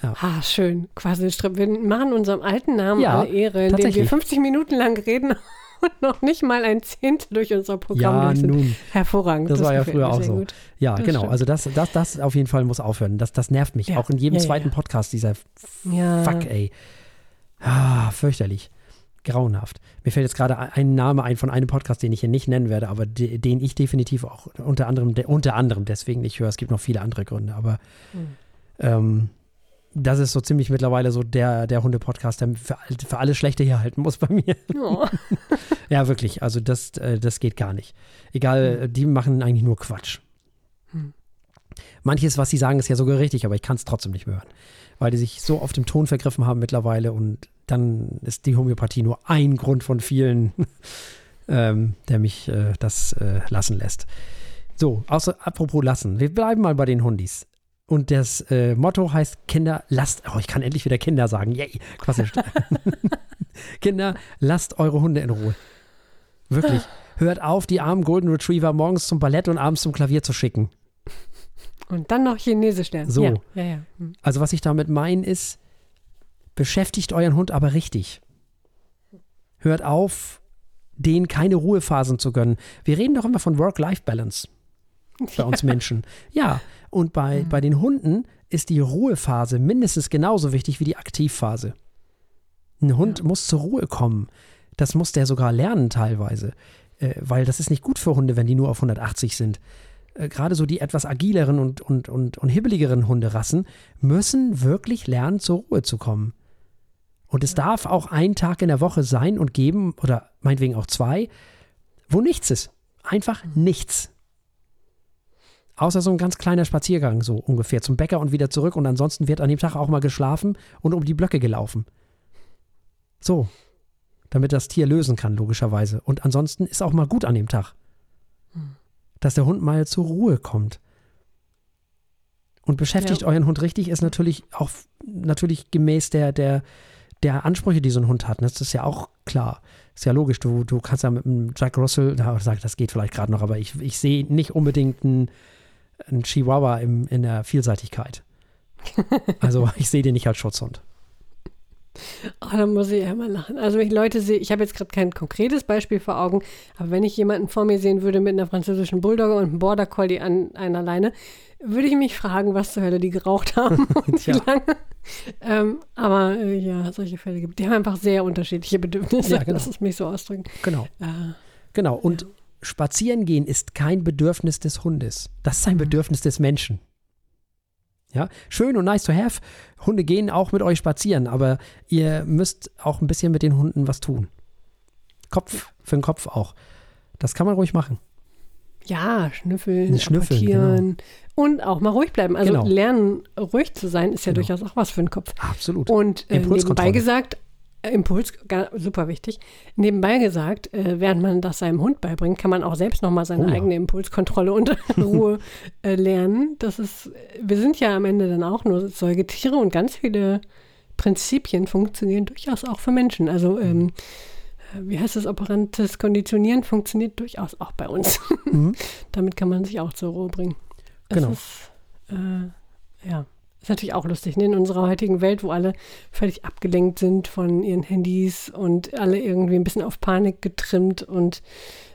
Speaker 3: Kann. Ah, schön. Quasi Strip. Wir machen unserem alten Namen
Speaker 1: Ja,
Speaker 3: alle Ehre, indem wir
Speaker 1: tatsächlich.
Speaker 3: 50 Minuten lang reden und noch nicht mal ein Zehntel durch unser Programm
Speaker 1: Ja,
Speaker 3: durch sind.
Speaker 1: nun.
Speaker 3: Hervorragend.
Speaker 1: Das war ja früher auch so.
Speaker 3: gut.
Speaker 1: Ja,
Speaker 3: Das
Speaker 1: genau.
Speaker 3: stimmt.
Speaker 1: Also das, das, das auf jeden Fall muss aufhören. Das, das nervt mich.
Speaker 3: Ja.
Speaker 1: Auch in jedem
Speaker 3: Ja, ja,
Speaker 1: zweiten
Speaker 3: ja.
Speaker 1: Podcast, dieser
Speaker 3: Ja.
Speaker 1: Fuck, ey. Ah, fürchterlich. Grauenhaft. Mir fällt jetzt gerade ein Name ein von einem Podcast, den ich hier nicht nennen werde, aber de, den ich definitiv auch unter anderem, de, unter anderem deswegen nicht höre. Es gibt noch viele andere Gründe, aber
Speaker 3: Hm.
Speaker 1: ähm, das ist so ziemlich mittlerweile so der, der Hunde-Podcast, der für, für alles Schlechte hier halten muss bei mir.
Speaker 3: Oh.
Speaker 1: Ja, wirklich. Also das, äh, das geht gar nicht. Egal, die machen eigentlich nur Quatsch.
Speaker 3: Hm.
Speaker 1: Manches, was sie sagen, ist ja sogar richtig, aber ich kann es trotzdem nicht mehr hören. Weil die sich so auf dem Ton vergriffen haben mittlerweile und dann ist die Homöopathie nur ein Grund von vielen, ähm, der mich äh, das äh, lassen lässt. So, außer, apropos lassen. Wir bleiben mal bei den Hundis. Und das äh, Motto heißt Kinder, lasst, oh, ich kann endlich wieder Kinder sagen. Yay, quasi. Kinder, lasst eure Hunde in Ruhe. Wirklich. Hört auf, die armen Golden Retriever morgens zum Ballett und abends zum Klavier zu schicken.
Speaker 3: Und dann noch Chinesisch lernen.
Speaker 1: So.
Speaker 3: Ja, ja, ja. Hm.
Speaker 1: Also, was ich damit meine, ist, beschäftigt euren Hund aber richtig. Hört auf, denen keine Ruhephasen zu gönnen. Wir reden doch immer von Work-Life-Balance bei uns Menschen. Ja, und bei, bei den Hunden ist die Ruhephase mindestens genauso wichtig wie die Aktivphase. Ein Hund muss zur Ruhe kommen. Das muss der sogar lernen teilweise, äh, weil das ist nicht gut für Hunde, wenn die nur auf 180 sind. Äh, Gerade so die etwas agileren und, und, und, und hibbeligeren Hunderassen müssen wirklich lernen, zur Ruhe zu kommen. Und es darf auch ein Tag in der Woche sein und geben, oder meinetwegen auch zwei, wo nichts ist. Einfach nichts. Außer so ein ganz kleiner Spaziergang, so ungefähr, zum Bäcker und wieder zurück. Und ansonsten wird an dem Tag auch mal geschlafen und um die Blöcke gelaufen. So. Damit das Tier lösen kann, logischerweise. Und ansonsten ist auch mal gut an dem Tag. Dass der Hund mal zur Ruhe kommt. Und beschäftigt
Speaker 3: Ja.
Speaker 1: euren Hund richtig, ist natürlich auch natürlich gemäß der, der, der Ansprüche, die so ein Hund hat. ne? Das ist ja auch klar. Ist ja logisch. Du, du kannst ja mit einem Jack Russell, da sag, das geht vielleicht gerade noch, aber ich, ich sehe nicht unbedingt einen, einen Chihuahua im, in der Vielseitigkeit. Also ich sehe den nicht als Schutzhund.
Speaker 3: Oh, da muss ich ja immer lachen. Also wenn ich Leute sehe, ich habe jetzt gerade kein konkretes Beispiel vor Augen, aber wenn ich jemanden vor mir sehen würde mit einer französischen Bulldogge und einem Border Collie an einer Leine, würde ich mich fragen, was zur Hölle die geraucht haben und wie lange. Ähm, aber äh, ja, solche Fälle gibt Die haben einfach sehr unterschiedliche Bedürfnisse.
Speaker 1: Ja, genau.
Speaker 3: Lass es mich so ausdrücken.
Speaker 1: Genau.
Speaker 3: Äh,
Speaker 1: Genau. Und spazieren gehen ist kein Bedürfnis des Hundes. Das ist ein Bedürfnis des Menschen. Ja, schön und nice to have. Hunde gehen auch mit euch spazieren, aber ihr müsst auch ein bisschen mit den Hunden was tun. Kopf, für den Kopf auch. Das kann man ruhig machen.
Speaker 3: ja, schnüffeln,
Speaker 1: Schnüffeln,
Speaker 3: apportieren und auch mal ruhig bleiben. Also
Speaker 1: Genau.
Speaker 3: lernen, ruhig zu sein, ist ja
Speaker 1: Genau.
Speaker 3: durchaus auch was für den Kopf.
Speaker 1: Absolut.
Speaker 3: Und äh, nebenbei gesagt, Impuls, super wichtig. Nebenbei gesagt, äh, während man das seinem Hund beibringt, kann man auch selbst nochmal seine
Speaker 1: Oh ja.
Speaker 3: eigene Impulskontrolle und Ruhe äh, lernen. Das ist, wir sind ja am Ende dann auch nur Säugetiere und ganz viele Prinzipien funktionieren durchaus auch für Menschen. Also, ähm, äh, wie heißt das, operantes Konditionieren funktioniert durchaus auch bei uns.
Speaker 1: Mhm.
Speaker 3: Damit kann man sich auch zur Ruhe bringen. Es
Speaker 1: Genau.
Speaker 3: Ist, äh, ja, ist natürlich auch lustig, ne? in unserer heutigen Welt, wo alle völlig abgelenkt sind von ihren Handys und alle irgendwie ein bisschen auf Panik getrimmt und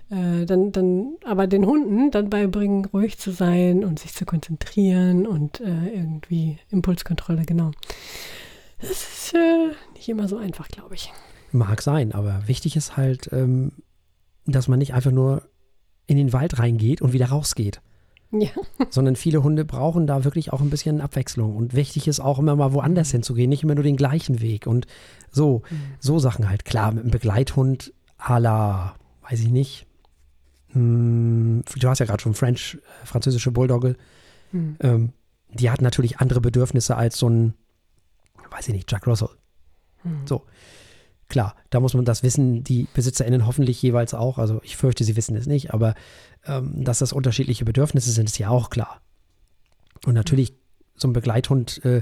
Speaker 3: äh, dann, dann aber den Hunden dann beibringen, ruhig zu sein und sich zu konzentrieren und äh, irgendwie Impulskontrolle, genau. Das ist äh, nicht immer so einfach, glaube ich.
Speaker 1: Mag sein, aber wichtig ist halt, ähm, dass man nicht einfach nur in den Wald reingeht und wieder rausgeht.
Speaker 3: Ja.
Speaker 1: sondern viele Hunde brauchen da wirklich auch ein bisschen Abwechslung. Und wichtig ist auch immer mal
Speaker 3: Mhm.
Speaker 1: woanders hinzugehen, nicht immer nur den gleichen Weg. Und so, so Sachen halt. Klar, mit einem Begleithund à la, weiß ich nicht. Hm, du hast ja gerade schon French, äh, französische Bulldogge.
Speaker 3: Hm.
Speaker 1: Ähm, die hat natürlich andere Bedürfnisse als so ein, weiß ich nicht, Jack Russell.
Speaker 3: Hm.
Speaker 1: So. Klar, da muss man das wissen, die BesitzerInnen hoffentlich jeweils auch. Also ich fürchte, sie wissen es nicht, aber ähm, dass das unterschiedliche Bedürfnisse sind, ist ja auch klar. Und natürlich, so ein Begleithund, äh,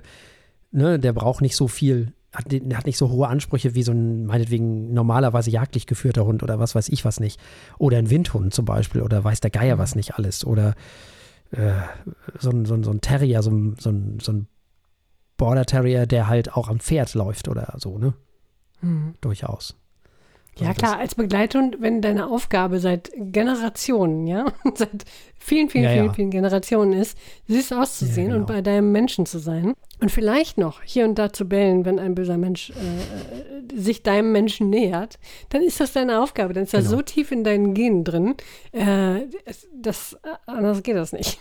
Speaker 1: ne, der braucht nicht so viel, hat, hat nicht so hohe Ansprüche wie so ein, meinetwegen, normalerweise jagdlich geführter Hund oder was weiß ich was nicht. Oder ein Windhund zum Beispiel oder weiß der Geier was nicht alles. Oder äh, so, ein, so, ein, so ein Terrier, so ein, so ein, so ein Border Terrier, der halt auch am Pferd läuft oder so, ne?
Speaker 3: Hm.
Speaker 1: Durchaus.
Speaker 3: Ja,
Speaker 1: Also
Speaker 3: klar, als Begleithund, wenn deine Aufgabe seit Generationen, ja, seit vielen, vielen,
Speaker 1: Ja,
Speaker 3: vielen,
Speaker 1: ja.
Speaker 3: vielen Generationen ist, süß auszusehen
Speaker 1: Ja,
Speaker 3: und
Speaker 1: genau.
Speaker 3: bei deinem Menschen zu sein und vielleicht noch hier und da zu bellen, wenn ein böser Mensch äh, sich deinem Menschen nähert, dann ist das deine Aufgabe. Dann ist das
Speaker 1: Genau.
Speaker 3: so tief in deinen Genen drin, äh, das, äh, anders geht das nicht.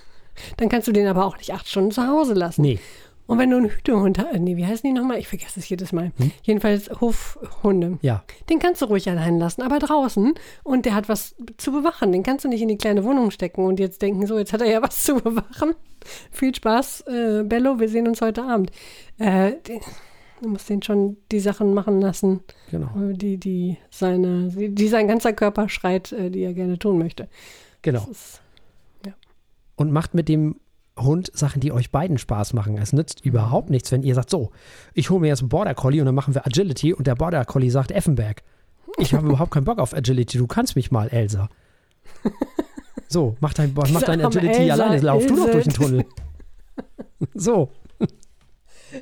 Speaker 3: Dann kannst du den aber auch nicht acht Stunden zu Hause lassen.
Speaker 1: Nee,
Speaker 3: Und wenn du einen Hütehund hast, nee, wie heißen die nochmal? Ich vergesse es jedes Mal.
Speaker 1: Hm?
Speaker 3: Jedenfalls Hofhunde.
Speaker 1: ja,
Speaker 3: Den kannst du ruhig allein lassen, aber draußen und der hat was zu bewachen. Den kannst du nicht in die kleine Wohnung stecken und jetzt denken, so, jetzt hat er ja was zu bewachen. Viel Spaß, äh, Bello, wir sehen uns heute Abend. Äh, den, du musst den schon die Sachen machen lassen,
Speaker 1: genau.
Speaker 3: äh, die, die, seine, die, sein ganzer Körper schreit, äh, die er gerne tun möchte.
Speaker 1: Genau.
Speaker 3: Ist,
Speaker 1: Und macht mit dem Hund Sachen, die euch beiden Spaß machen. Es nützt überhaupt nichts, wenn ihr sagt, so, ich hole mir jetzt einen Border Collie und dann machen wir Agility und der Border Collie sagt Effenberg. Ich habe überhaupt keinen Bock auf Agility, du kannst mich mal, Elsa. So, mach dein, mach dein Agility
Speaker 3: Elsa,
Speaker 1: alleine, lauf du doch
Speaker 3: Ilse.
Speaker 1: durch den Tunnel. So,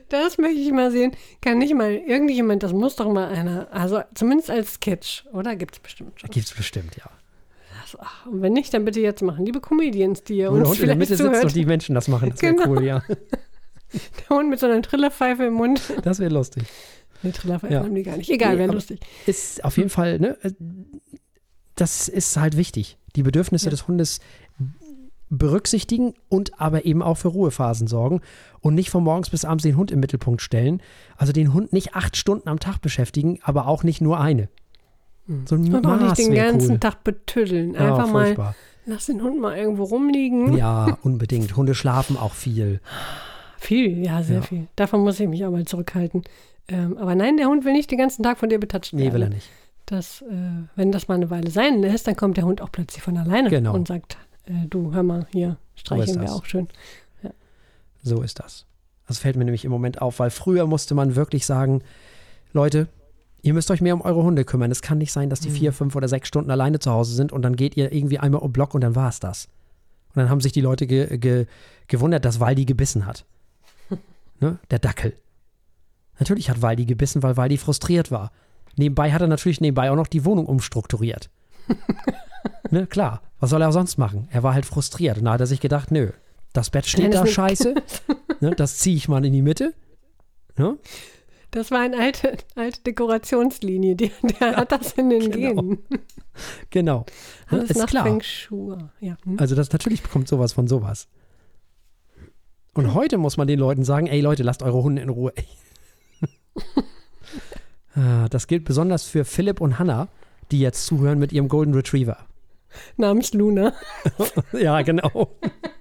Speaker 3: das möchte ich mal sehen. Kann nicht mal irgendjemand, das muss doch mal einer, also zumindest als Sketch, oder? Gibt es bestimmt schon.
Speaker 1: gibt's bestimmt, ja.
Speaker 3: Also, ach, und wenn nicht, dann bitte jetzt machen. Liebe Comedians, die ihr
Speaker 1: der
Speaker 3: uns
Speaker 1: Hund in der
Speaker 3: vielleicht
Speaker 1: Mitte sitzt und die Menschen das machen, das wäre
Speaker 3: Genau.
Speaker 1: cool, ja.
Speaker 3: der Hund mit so einer Trillerpfeife im Mund.
Speaker 1: Das wäre lustig.
Speaker 3: Nee, Trillerpfeife
Speaker 1: Ja.
Speaker 3: haben die gar nicht. Egal,
Speaker 1: Nee,
Speaker 3: wäre lustig.
Speaker 1: ist auf jeden Fall, ne, äh, das ist halt wichtig. Die Bedürfnisse
Speaker 3: Ja.
Speaker 1: des Hundes berücksichtigen und aber eben auch für Ruhephasen sorgen und nicht von morgens bis abends den Hund im Mittelpunkt stellen. Also den Hund nicht acht Stunden am Tag beschäftigen, aber auch nicht nur eine. So ein
Speaker 3: Und auch nicht den ganzen
Speaker 1: cool.
Speaker 3: Tag betüddeln.
Speaker 1: Ja,
Speaker 3: Einfach mal,
Speaker 1: furchtbar.
Speaker 3: lass den Hund mal irgendwo rumliegen.
Speaker 1: Ja, unbedingt. Hunde schlafen auch viel.
Speaker 3: Viel, ja, sehr
Speaker 1: Ja.
Speaker 3: viel. Davon muss ich mich auch mal zurückhalten. Ähm, aber nein, der Hund will nicht den ganzen Tag von dir betatscht werden.
Speaker 1: Nee, will er nicht.
Speaker 3: Das, äh, wenn das mal eine Weile sein lässt, dann kommt der Hund auch plötzlich von alleine
Speaker 1: Genau.
Speaker 3: und sagt, äh, du, hör mal, hier, streicheln wir
Speaker 1: das.
Speaker 3: auch schön.
Speaker 1: So ist das. Das fällt mir nämlich im Moment auf, weil früher musste man wirklich sagen, Leute, ihr müsst euch mehr um eure Hunde kümmern. Es kann nicht sein, dass die vier, fünf oder sechs Stunden alleine zu Hause sind und dann geht ihr irgendwie einmal um Block und dann war es das. Und dann haben sich die Leute ge ge gewundert, dass Waldi gebissen hat. ne? Der Dackel. Natürlich hat Waldi gebissen, weil Waldi frustriert war. Nebenbei hat er natürlich nebenbei auch noch die Wohnung umstrukturiert. ne, klar. Was soll er auch sonst machen? Er war halt frustriert. Und da hat er sich gedacht, nö, das Bett steht da scheiße. ne, das ziehe ich mal in die Mitte. Ne?
Speaker 3: Das war eine alte, alte Dekorationslinie. Die, der hat das in den
Speaker 1: Genau.
Speaker 3: Genen.
Speaker 1: Genau.
Speaker 3: Alles
Speaker 1: ist
Speaker 3: nach
Speaker 1: klar.
Speaker 3: Feng Shui. Ja. hm.
Speaker 1: Also das natürlich bekommt sowas von sowas. Und heute muss man den Leuten sagen, ey Leute, lasst eure Hunde in Ruhe. Ah, das gilt besonders für Philipp und Hannah, die jetzt zuhören mit ihrem Golden Retriever.
Speaker 3: Namens Luna.
Speaker 1: ja, genau.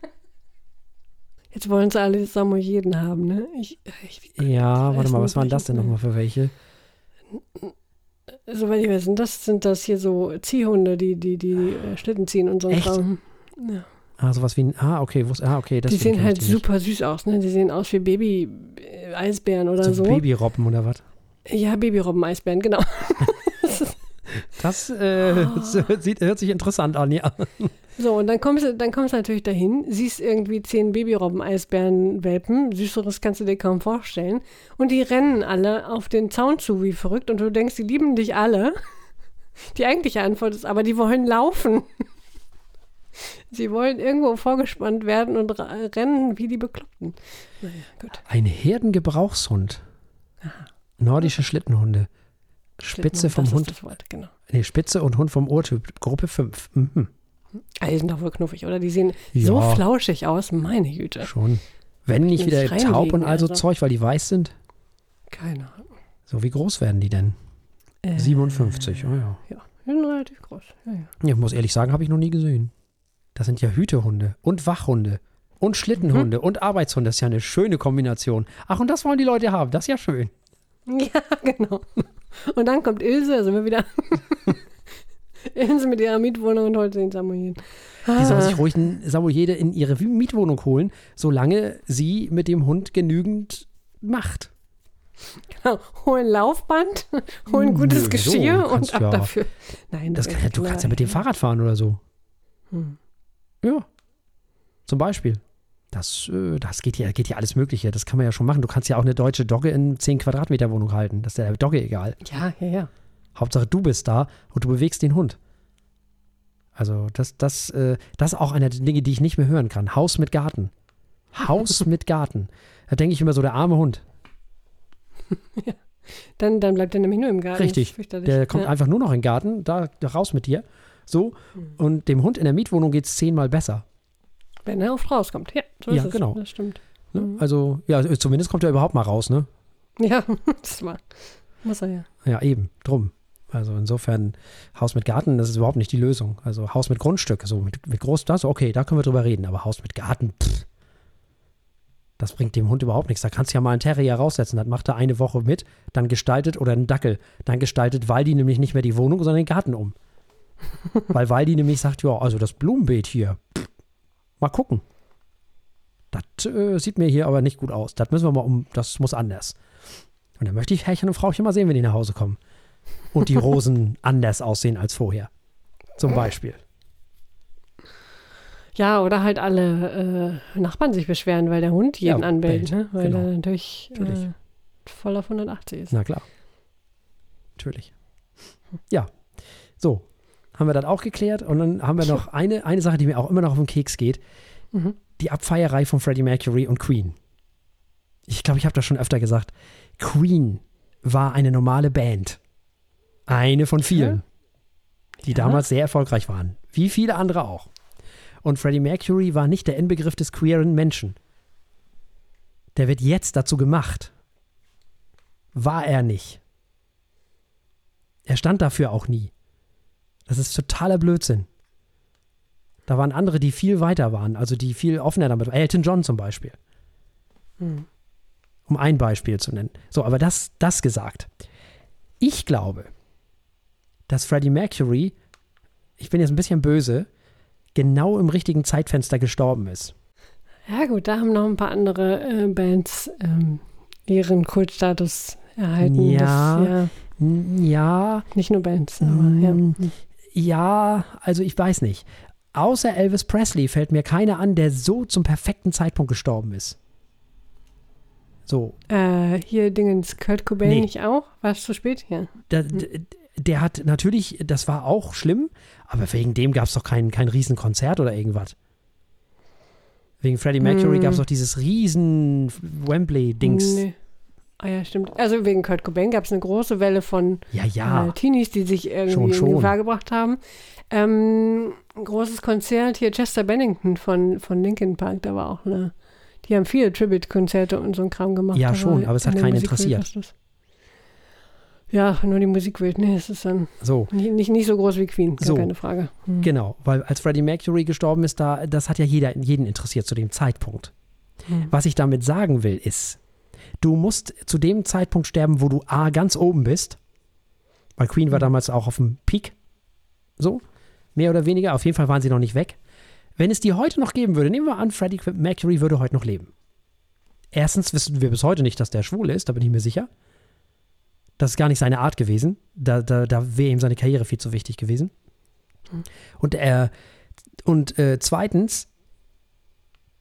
Speaker 3: Jetzt wollen sie alle Samoyeden haben, ne? Ich, ich,
Speaker 1: Ja, warte mal, was waren das denn nochmal für welche?
Speaker 3: Soweit ich weiß, sind das, sind das hier so Ziehhunde, die, die, die äh, Schlitten ziehen und so ein? Kram. Ja.
Speaker 1: Ah, sowas wie ein, ah, okay, wus- ah, okay.
Speaker 3: Die
Speaker 1: deswegen
Speaker 3: sehen halt
Speaker 1: die
Speaker 3: super süß aus, ne? Die sehen aus wie Baby-Eisbären oder
Speaker 1: So
Speaker 3: so.
Speaker 1: Babyrobben oder was?
Speaker 3: Ja, Babyrobben-Eisbären, genau.
Speaker 1: Das äh, sieht, hört sich interessant an, ja.
Speaker 3: So, und dann kommst du, dann kommst natürlich dahin, siehst irgendwie zehn Babyrobben-Eisbären-Welpen, süßeres kannst du dir kaum vorstellen. Und die rennen alle auf den Zaun zu wie verrückt und du denkst, die lieben dich alle. Die eigentliche Antwort ist aber, die wollen laufen. Sie wollen irgendwo vorgespannt werden und rennen wie die Bekloppten. Naja, gut.
Speaker 1: Ein Herdengebrauchshund. Nordische Schlittenhunde. Spitze vom
Speaker 3: das
Speaker 1: Hund.
Speaker 3: Ist das Wort, genau.
Speaker 1: Nee, Spitze und Hund vom Ohrtyp. Gruppe 5. Mhm.
Speaker 3: Ah, die sind doch wohl knuffig, oder? Die sehen so
Speaker 1: Ja.
Speaker 3: flauschig aus, meine Güte.
Speaker 1: Schon. Wenn nicht wieder taub und also
Speaker 3: also.
Speaker 1: Zeug, weil die weiß sind.
Speaker 3: Keine Ahnung.
Speaker 1: So, wie groß werden die denn?
Speaker 3: Äh,
Speaker 1: 57, oh ja.
Speaker 3: Ja, die sind relativ groß. Ja, ja.
Speaker 1: Ich muss ehrlich sagen, habe ich noch nie gesehen. Das sind ja Hütehunde und Wachhunde und Schlittenhunde
Speaker 3: Mhm.
Speaker 1: und Arbeitshunde. Das ist ja eine schöne Kombination. Ach, und das wollen die Leute haben. Das ist ja schön.
Speaker 3: Ja, genau. Und dann kommt Ilse, da sind wir wieder. Ilse mit ihrer Mietwohnung und holt den Samoyed.
Speaker 1: Die soll sich ruhig einen Samoyede in ihre Mietwohnung holen, solange sie mit dem Hund genügend macht.
Speaker 3: Genau. Holen Laufband, holen gutes
Speaker 1: Nö,
Speaker 3: Geschirr
Speaker 1: so
Speaker 3: und ab
Speaker 1: ja-
Speaker 3: dafür. Nein,
Speaker 1: Das kann, du kannst ja mit dem Fahrrad fahren oder so.
Speaker 3: Hm.
Speaker 1: Ja. Zum Beispiel. Das, äh, das geht ja, geht ja alles Mögliche. Das kann man ja schon machen. Du kannst ja auch eine deutsche Dogge in 10 Quadratmeter Wohnung halten. Das ist der Dogge egal.
Speaker 3: Ja, ja, ja.
Speaker 1: Hauptsache du bist da und du bewegst den Hund. Also das, das, äh, das ist auch einer der Dinge, die ich nicht mehr hören kann. Haus mit Garten. Haus mit Garten. Da denke ich immer so, der arme Hund.
Speaker 3: Dann, dann bleibt er nämlich nur im Garten.
Speaker 1: Richtig. Der kommt
Speaker 3: ja.
Speaker 1: einfach nur noch in den Garten, da da raus mit dir. So. Und dem Hund in der Mietwohnung geht es zehnmal besser.
Speaker 3: Wenn er oft rauskommt. Ja, so
Speaker 1: Ja,
Speaker 3: ist es.
Speaker 1: genau.
Speaker 3: Das stimmt.
Speaker 1: Ne?
Speaker 3: Mhm.
Speaker 1: Also, ja, zumindest kommt er überhaupt mal raus, ne?
Speaker 3: Ja, das war. Muss er ja.
Speaker 1: Ja, eben, drum. Also insofern, Haus mit Garten, das ist überhaupt nicht die Lösung. Also Haus mit Grundstück, so mit, mit groß, das, okay, da können wir drüber reden, aber Haus mit Garten, pff, das bringt dem Hund überhaupt nichts. Da kannst du ja mal einen Terrier raussetzen, das macht er eine Woche mit, dann gestaltet, oder einen Dackel, dann gestaltet Waldi nämlich nicht mehr die Wohnung, sondern den Garten um. Weil Waldi nämlich sagt, ja, also das Blumenbeet hier, pff, mal gucken. Das äh, sieht mir hier aber nicht gut aus. Das müssen wir mal um, das muss anders. Und dann möchte ich Herrchen und Frauchen mal sehen, wenn die nach Hause kommen. Und die Rosen anders aussehen als vorher. Zum Beispiel.
Speaker 3: Ja, oder halt alle äh, Nachbarn sich beschweren, weil der Hund jeden
Speaker 1: Ja,
Speaker 3: anbellt,
Speaker 1: bellt.
Speaker 3: ne? Weil
Speaker 1: Genau.
Speaker 3: er natürlich,
Speaker 1: Natürlich.
Speaker 3: Äh, voll auf 180 ist.
Speaker 1: Na klar. Natürlich. Ja. So. Haben wir das auch geklärt. Und dann haben wir noch eine, eine Sache, die mir auch immer noch auf den Keks geht.
Speaker 3: Mhm.
Speaker 1: Die Abfeierei von Freddie Mercury und Queen. Ich glaube, ich habe das schon öfter gesagt. Queen war eine normale Band. Eine von vielen, die
Speaker 3: Ja.
Speaker 1: damals sehr erfolgreich waren. Wie viele andere auch. Und Freddie Mercury war nicht der Inbegriff des queeren Menschen. Der wird jetzt dazu gemacht. War er nicht. Er stand dafür auch nie. Das ist totaler Blödsinn. Da waren andere, die viel weiter waren, also die viel offener damit waren. Elton John zum Beispiel.
Speaker 3: Hm.
Speaker 1: Um ein Beispiel zu nennen. So, aber das, das gesagt. Ich glaube, dass Freddie Mercury, ich bin jetzt ein bisschen böse, genau im richtigen Zeitfenster gestorben ist.
Speaker 3: Ja, gut, da haben noch ein paar andere äh, Bands ähm, ihren Kultstatus erhalten.
Speaker 1: Ja.
Speaker 3: Das, ja.
Speaker 1: Ja,
Speaker 3: Nicht nur Bands, aber ja.
Speaker 1: Ja, also ich weiß nicht. Außer Elvis Presley fällt mir keiner an, der so zum perfekten Zeitpunkt gestorben ist. So,
Speaker 3: Äh, hier Dingens, Kurt Cobain
Speaker 1: Nee.
Speaker 3: nicht auch? War es zu spät? Ja.
Speaker 1: der, d- der hat natürlich, das war auch schlimm, aber wegen dem gab es doch kein, kein Riesenkonzert oder irgendwas. Wegen Freddie Mercury
Speaker 3: Mm.
Speaker 1: gab es doch dieses riesen Wembley-Dings.
Speaker 3: Nee. Ah ja, stimmt. Also wegen Kurt Cobain gab es eine große Welle von
Speaker 1: Ja, ja.
Speaker 3: äh, Teenies, die sich irgendwie
Speaker 1: Schon,
Speaker 3: in
Speaker 1: schon.
Speaker 3: Gefahr gebracht haben. Ähm, ein großes Konzert hier, Chester Bennington von, von Linkin Park, da war auch eine. Die haben viele Tribute-Konzerte und so ein Kram gemacht.
Speaker 1: Ja, schon, aber es hat
Speaker 3: in
Speaker 1: keinen interessiert.
Speaker 3: Ja, nur die Musikwelt, ne, es ist dann
Speaker 1: So.
Speaker 3: nicht, nicht, nicht so groß wie Queen, gar
Speaker 1: So.
Speaker 3: keine Frage. Hm.
Speaker 1: Genau, weil als Freddie Mercury gestorben ist, da, das hat ja jeder, jeden interessiert zu dem Zeitpunkt.
Speaker 3: Hm.
Speaker 1: Was ich damit sagen will, ist, du musst zu dem Zeitpunkt sterben, wo du A, ganz oben bist Weil Queen war mhm. damals auch auf dem Peak. So, mehr oder weniger. Auf jeden Fall waren sie noch nicht weg. Wenn es die heute noch geben würde, nehmen wir an, Freddie Mercury würde heute noch leben. Erstens wissen wir bis heute nicht, dass der schwul ist, da bin ich mir sicher. Das ist gar nicht seine Art gewesen. Da, da, da wäre ihm seine Karriere viel zu wichtig gewesen. Mhm. Und er, und äh, zweitens,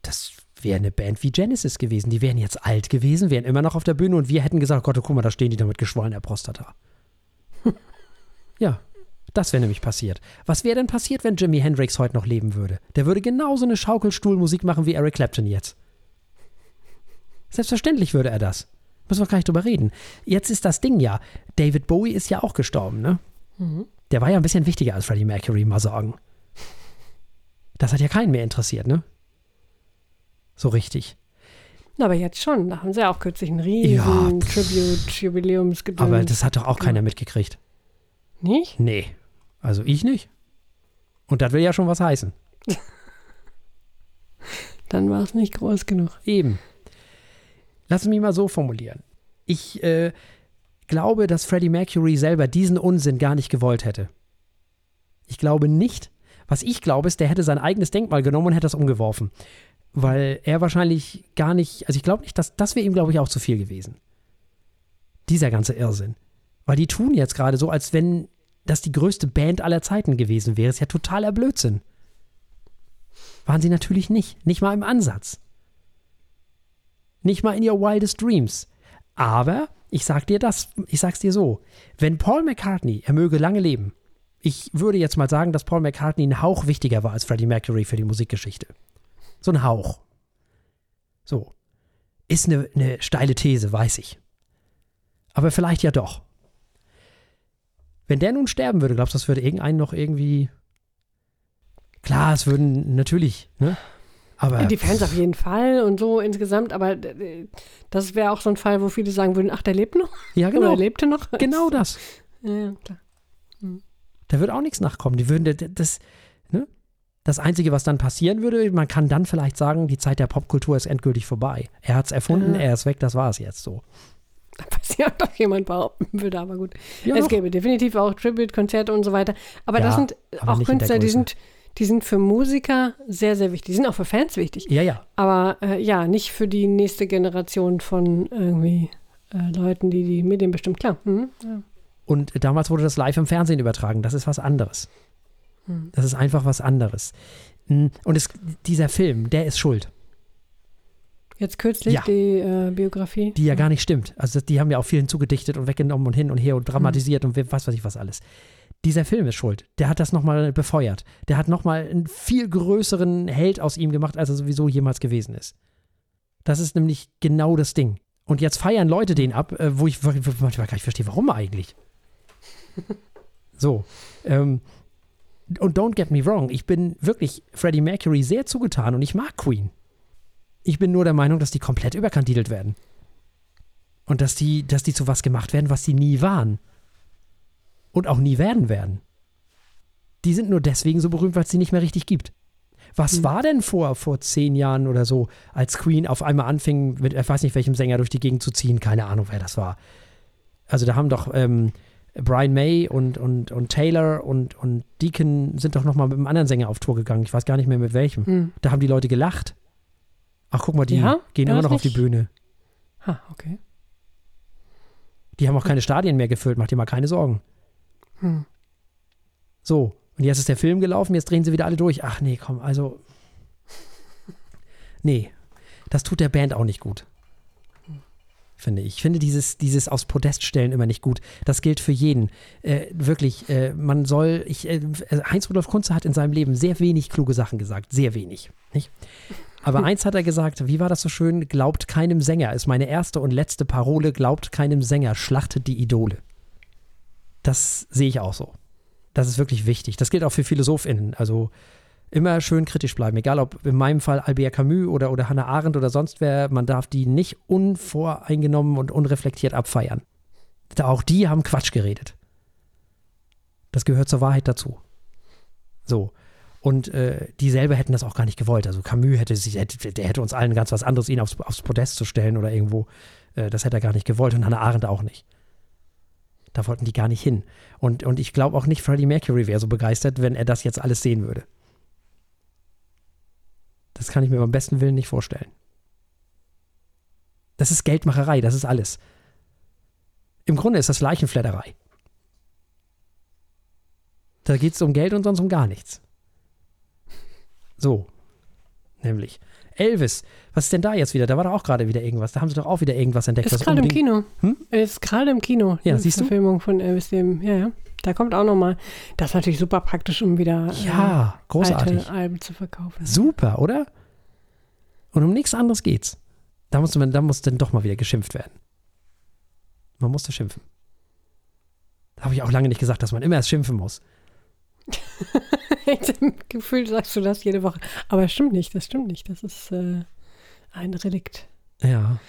Speaker 1: das wäre eine Band wie Genesis gewesen. Die wären jetzt alt gewesen, wären immer noch auf der Bühne und wir hätten gesagt, Gott, guck mal, da stehen die da mit geschwollener Prostata. ja, das wäre nämlich passiert. Was wäre denn passiert, wenn Jimi Hendrix heute noch leben würde? Der würde genauso eine Schaukelstuhlmusik machen wie Eric Clapton jetzt. Selbstverständlich würde er das. Müssen wir gar nicht drüber reden. Jetzt ist das Ding ja, David Bowie ist ja auch gestorben, ne? Mhm. Der war ja ein bisschen wichtiger als Freddie Mercury, mal sagen. Das hat ja keinen mehr interessiert, ne? So richtig.
Speaker 3: Aber jetzt schon. Da haben sie ja auch kürzlich ein riesen ja, Tribute-Jubiläumsgedöns.
Speaker 1: Aber das hat doch auch keiner mitgekriegt.
Speaker 3: Nicht?
Speaker 1: Nee. Also ich nicht. Und das will ja schon was heißen.
Speaker 3: Dann war es nicht groß genug.
Speaker 1: Eben. Lass mich mal so formulieren. Ich äh, glaube, dass Freddie Mercury selber diesen Unsinn gar nicht gewollt hätte. Ich glaube nicht. Was ich glaube, ist, der hätte sein eigenes Denkmal genommen und hätte das umgeworfen weil er wahrscheinlich gar nicht, also ich glaube nicht, dass das wäre ihm, glaube ich, auch zu viel gewesen. Dieser ganze Irrsinn. Weil die tun jetzt gerade so, als wenn das die größte Band aller Zeiten gewesen wäre. Ist ja totaler Blödsinn. Waren sie natürlich nicht. Nicht mal im Ansatz. Nicht mal in your wildest dreams. Aber ich sag dir das, ich sag's dir so. Wenn Paul McCartney, er möge lange leben, ich würde jetzt mal sagen, dass Paul McCartney ein Hauch wichtiger war als Freddie Mercury für die Musikgeschichte. So ein Hauch. So. Ist eine, eine steile These, weiß ich. Aber vielleicht ja doch. Wenn der nun sterben würde, glaubst du, das würde irgendeinen noch irgendwie. Klar, es würden natürlich, ne?
Speaker 3: Aber die Fans auf jeden Fall und so insgesamt, aber das wäre auch so ein Fall, wo viele sagen würden, ach, der lebt noch?
Speaker 1: Ja, genau.
Speaker 3: Oder lebte noch?
Speaker 1: Genau das.
Speaker 3: Ja, klar. Hm.
Speaker 1: Da wird auch nichts nachkommen. Die würden das? Das Einzige, was dann passieren würde, man kann dann vielleicht sagen, die Zeit der Popkultur ist endgültig vorbei. Er hat es erfunden, ja. er ist weg, das war es jetzt so.
Speaker 3: Was ja doch jemand behaupten würde, aber gut. Ja, es gäbe definitiv auch Tribute-Konzerte und so weiter. Aber ja, das sind aber auch Künstler, die sind, die sind für Musiker sehr, sehr wichtig. Die sind auch für Fans wichtig.
Speaker 1: Ja, ja.
Speaker 3: Aber äh, ja, nicht für die nächste Generation von irgendwie äh, Leuten, die die Medien bestimmt, klar. Mhm. Ja.
Speaker 1: Und damals wurde das live im Fernsehen übertragen. Das ist was anderes. Hm. Das ist einfach was anderes. Hm, und es, dieser Film, der ist schuld.
Speaker 3: Jetzt kürzlich ja. die äh, Biografie.
Speaker 1: Die ja gar nicht stimmt. Also die haben ja auch vielen zugedichtet und weggenommen und hin und her und dramatisiert mhm. und was weiß ich was alles. Dieser Film ist schuld. Der hat das nochmal befeuert. Der hat nochmal einen viel größeren Held aus ihm gemacht, als er sowieso jemals gewesen ist. Das ist nämlich genau das Ding. Und jetzt feiern Leute den ab, äh, wo ich manchmal gar nicht verstehe, warum eigentlich. so. Ähm, und don't get me wrong, ich bin wirklich Freddie Mercury sehr zugetan und ich mag Queen. Ich bin nur der Meinung, dass die komplett überkandidelt werden. Und dass die, dass die zu was gemacht werden, was sie nie waren. Und auch nie werden werden. Die sind nur deswegen so berühmt, weil es sie nicht mehr richtig gibt. Was hm. war denn vor, vor zehn Jahren oder so, als Queen auf einmal anfing, mit, ich weiß nicht, welchem Sänger durch die Gegend zu ziehen, keine Ahnung, wer das war. Also da haben doch ähm, Brian May und, und, und Taylor und, und Deacon sind doch nochmal mit einem anderen Sänger auf Tour gegangen. Ich weiß gar nicht mehr mit welchem. Hm. Da haben die Leute gelacht. Ach, guck mal, die ja? gehen immer noch nicht? auf die Bühne.
Speaker 3: Ha, okay.
Speaker 1: Die haben auch keine Stadien mehr gefüllt, mach dir mal keine Sorgen. Hm. So, und jetzt ist der Film gelaufen, jetzt drehen sie wieder alle durch. Ach nee, komm, also. Nee, das tut der Band auch nicht gut finde ich. Ich finde dieses, dieses aufs Podest stellen immer nicht gut. Das gilt für jeden. Äh, wirklich, äh, man soll, ich, äh, Heinz-Rudolf Kunze hat in seinem Leben sehr wenig kluge Sachen gesagt. Sehr wenig. Nicht? Aber eins hat er gesagt, wie war das so schön? Glaubt keinem Sänger, ist meine erste und letzte Parole, glaubt keinem Sänger, schlachtet die Idole. Das sehe ich auch so. Das ist wirklich wichtig. Das gilt auch für PhilosophInnen. Also immer schön kritisch bleiben. Egal ob in meinem Fall Albert Camus oder, oder Hannah Arendt oder sonst wer, man darf die nicht unvoreingenommen und unreflektiert abfeiern. Auch die haben Quatsch geredet. Das gehört zur Wahrheit dazu. So. Und äh, die selber hätten das auch gar nicht gewollt. Also Camus hätte sich, hätte, der hätte uns allen ganz was anderes, ihn aufs, aufs Podest zu stellen oder irgendwo. Äh, das hätte er gar nicht gewollt und Hannah Arendt auch nicht. Da wollten die gar nicht hin. Und, und ich glaube auch nicht, Freddie Mercury wäre so begeistert, wenn er das jetzt alles sehen würde. Das kann ich mir beim besten Willen nicht vorstellen. Das ist Geldmacherei, das ist alles. Im Grunde ist das Leichenfledderei. Da geht es um Geld und sonst um gar nichts. So. Nämlich. Elvis, was ist denn da jetzt wieder? Da war doch auch gerade wieder irgendwas. Da haben sie doch auch wieder irgendwas entdeckt.
Speaker 3: Ist gerade im Kino. Hm? Ist gerade im Kino.
Speaker 1: Ja, siehst
Speaker 3: du? Verfilmung von Elvis, dem, ja, ja. Da kommt auch nochmal. Das ist natürlich super praktisch, um wieder
Speaker 1: ja, äh, großartig.
Speaker 3: alte Alben zu verkaufen.
Speaker 1: Super, oder? Und um nichts anderes geht's. Da muss, man, da muss dann doch mal wieder geschimpft werden. Man musste schimpfen. Da habe ich auch lange nicht gesagt, dass man immer erst schimpfen muss.
Speaker 3: ich habe Gefühl, sagst du das jede Woche. Aber es stimmt nicht, das stimmt nicht. Das ist äh, ein Relikt.
Speaker 1: Ja.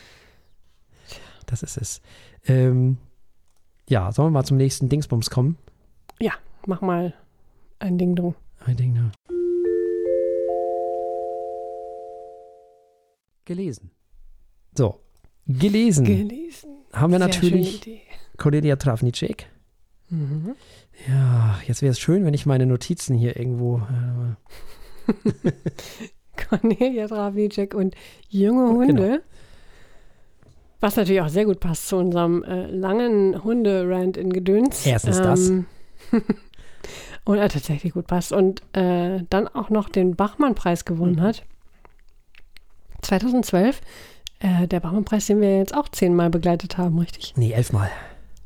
Speaker 1: Das ist es. Ähm, ja, sollen wir mal zum nächsten Dingsbums kommen?
Speaker 3: Ja, mach mal ein Ding drum.
Speaker 1: Ein Ding drum. Gelesen. So, gelesen.
Speaker 3: Gelesen.
Speaker 1: Haben wir Sehr natürlich Cordelia Travnicek. Mhm. Ja, jetzt wäre es schön, wenn ich meine Notizen hier irgendwo.
Speaker 3: Äh, Cornelia Travnicek und junge. Hunde. Genau. Was natürlich auch sehr gut passt zu unserem äh, langen Hunde-Rant in Gedöns.
Speaker 1: Erstens ähm, das.
Speaker 3: und er tatsächlich gut passt. Und äh, dann auch noch den Bachmann-Preis gewonnen mhm. hat. 2012. Äh, der Bachmann-Preis, den wir jetzt auch zehnmal begleitet haben, richtig?
Speaker 1: Nee, elfmal.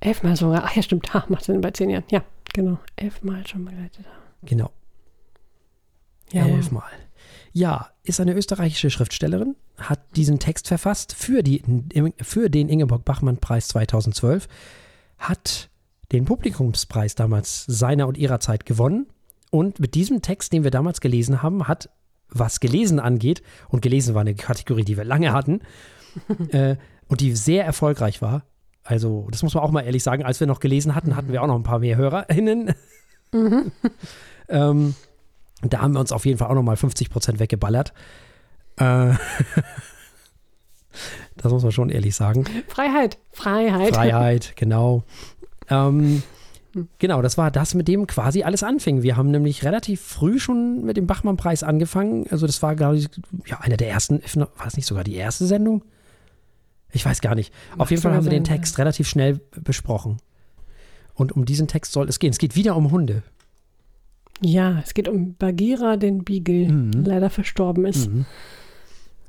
Speaker 3: Elfmal sogar. Ach ja, stimmt. Ha, macht Sinn bei zehn Jahren. Ja, genau. Elfmal schon begleitet haben.
Speaker 1: Genau. Ja, elfmal. Ja, ist eine österreichische Schriftstellerin, hat diesen Text verfasst für, die, für den Ingeborg-Bachmann-Preis 2012, hat den Publikumspreis damals seiner und ihrer Zeit gewonnen und mit diesem Text, den wir damals gelesen haben, hat, was gelesen angeht, und gelesen war eine Kategorie, die wir lange hatten, äh, und die sehr erfolgreich war, also, das muss man auch mal ehrlich sagen, als wir noch gelesen hatten, hatten wir auch noch ein paar mehr HörerInnen. Mhm. ähm, da haben wir uns auf jeden Fall auch noch mal 50 Prozent weggeballert. Äh, das muss man schon ehrlich sagen.
Speaker 3: Freiheit, Freiheit.
Speaker 1: Freiheit, genau. Ähm, genau, das war das, mit dem quasi alles anfing. Wir haben nämlich relativ früh schon mit dem Bachmann-Preis angefangen. Also das war, glaube ich, ja, einer der ersten, war es nicht sogar die erste Sendung? Ich weiß gar nicht. Auf jeden Fall haben wir den Text relativ schnell besprochen. Und um diesen Text soll es gehen. Es geht wieder um Hunde.
Speaker 3: Ja, es geht um Bagheera, den Beagle, mhm. leider verstorben ist. Mhm.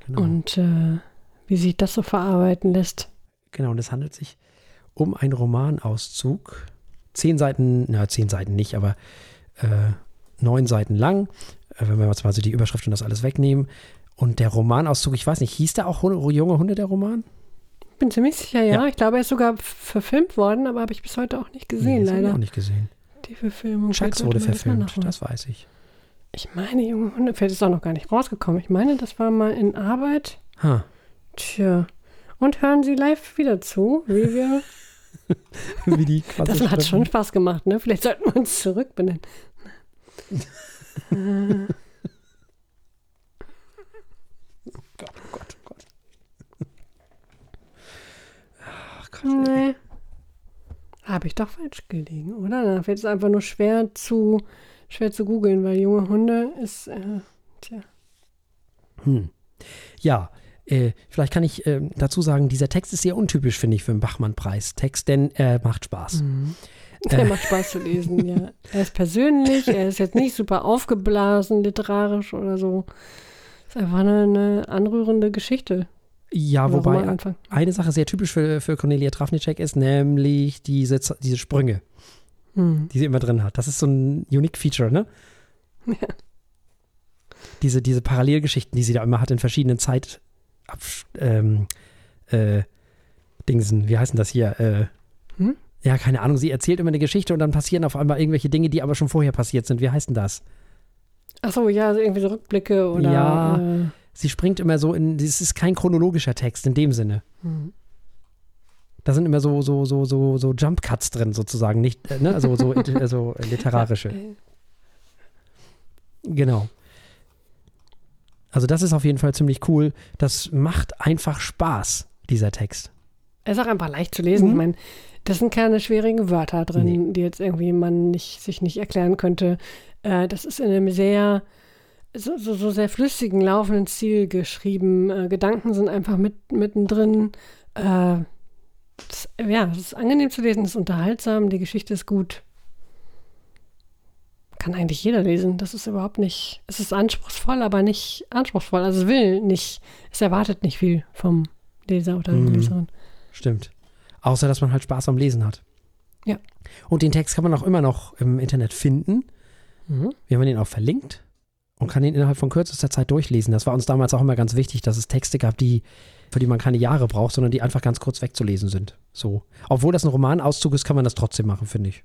Speaker 3: Genau. Und äh, wie sich das so verarbeiten lässt.
Speaker 1: Genau, und es handelt sich um einen Romanauszug. Zehn Seiten, na, zehn Seiten nicht, aber äh, neun Seiten lang. Äh, wenn wir jetzt mal so die Überschrift und das alles wegnehmen. Und der Romanauszug, ich weiß nicht, hieß der auch Junge Hunde, der Roman?
Speaker 3: bin ziemlich sicher, ja. ja. Ich glaube, er ist sogar verfilmt worden, aber habe ich bis heute auch nicht gesehen, nee, leider.
Speaker 1: Ich auch nicht gesehen.
Speaker 3: Die Verfilmung.
Speaker 1: Chucks wurde verfilmt, das weiß ich.
Speaker 3: Ich meine, junge Hunde, vielleicht ist auch noch gar nicht rausgekommen. Ich meine, das war mal in Arbeit.
Speaker 1: Ha.
Speaker 3: Tja. Und hören Sie live wieder zu, wie wir.
Speaker 1: wie die
Speaker 3: Das hat schon Spaß gemacht, ne? Vielleicht sollten wir uns zurückbenennen. äh. Gott. Nee. Habe ich doch falsch gelegen, oder? Da fällt es einfach nur schwer zu, schwer zu googeln, weil junge Hunde ist, äh, tja.
Speaker 1: Hm. Ja, äh, vielleicht kann ich äh, dazu sagen, dieser Text ist sehr untypisch, finde ich, für einen Bachmann-Preis-Text, denn er macht Spaß.
Speaker 3: Mhm. Der macht Spaß zu lesen, ja. Er ist persönlich, er ist jetzt nicht super aufgeblasen, literarisch oder so. Ist einfach eine, eine anrührende Geschichte.
Speaker 1: Ja, wobei eine Sache sehr typisch für, für Cornelia Trafnicek ist, nämlich diese, diese Sprünge, hm. die sie immer drin hat. Das ist so ein Unique Feature, ne? Ja. Diese, diese Parallelgeschichten, die sie da immer hat in verschiedenen Zeit ähm, äh, Dingsen, wie heißen das hier? Äh, hm? Ja, keine Ahnung, sie erzählt immer eine Geschichte und dann passieren auf einmal irgendwelche Dinge, die aber schon vorher passiert sind. Wie heißt denn das?
Speaker 3: Ach so, ja, also irgendwie so Rückblicke oder.
Speaker 1: Ja, äh, sie springt immer so in, es ist kein chronologischer Text in dem Sinne. Mhm. Da sind immer so, so, so, so, so Jump Cuts drin, sozusagen, nicht, äh, ne? Also so, so literarische. Genau. Also das ist auf jeden Fall ziemlich cool. Das macht einfach Spaß, dieser Text.
Speaker 3: er ist auch einfach leicht zu lesen.
Speaker 1: Mhm.
Speaker 3: Ich meine, das sind keine schwierigen Wörter drin,
Speaker 1: Nee.
Speaker 3: die jetzt irgendwie man nicht, sich nicht erklären könnte. Äh, das ist in einem sehr, so, so, so sehr flüssigen, laufenden Stil geschrieben. Äh, Gedanken sind einfach mit, mittendrin. Äh, das, ja, es ist angenehm zu lesen, es ist unterhaltsam, die Geschichte ist gut. Kann eigentlich jeder lesen. Das ist überhaupt nicht. Es ist anspruchsvoll, aber nicht anspruchsvoll. Also es will nicht, es erwartet nicht viel vom Leser oder
Speaker 1: Mhm.
Speaker 3: Leserin.
Speaker 1: Stimmt. Außer, dass man halt Spaß am Lesen hat.
Speaker 3: Ja.
Speaker 1: Und den Text kann man auch immer noch im Internet finden.
Speaker 3: Mhm.
Speaker 1: Wir haben den auch verlinkt und kann ihn innerhalb von kürzester Zeit durchlesen. Das war uns damals auch immer ganz wichtig, dass es Texte gab, die, für die man keine Jahre braucht, sondern die einfach ganz kurz wegzulesen sind. So. Obwohl das ein Romanauszug ist, kann man das trotzdem machen, finde ich.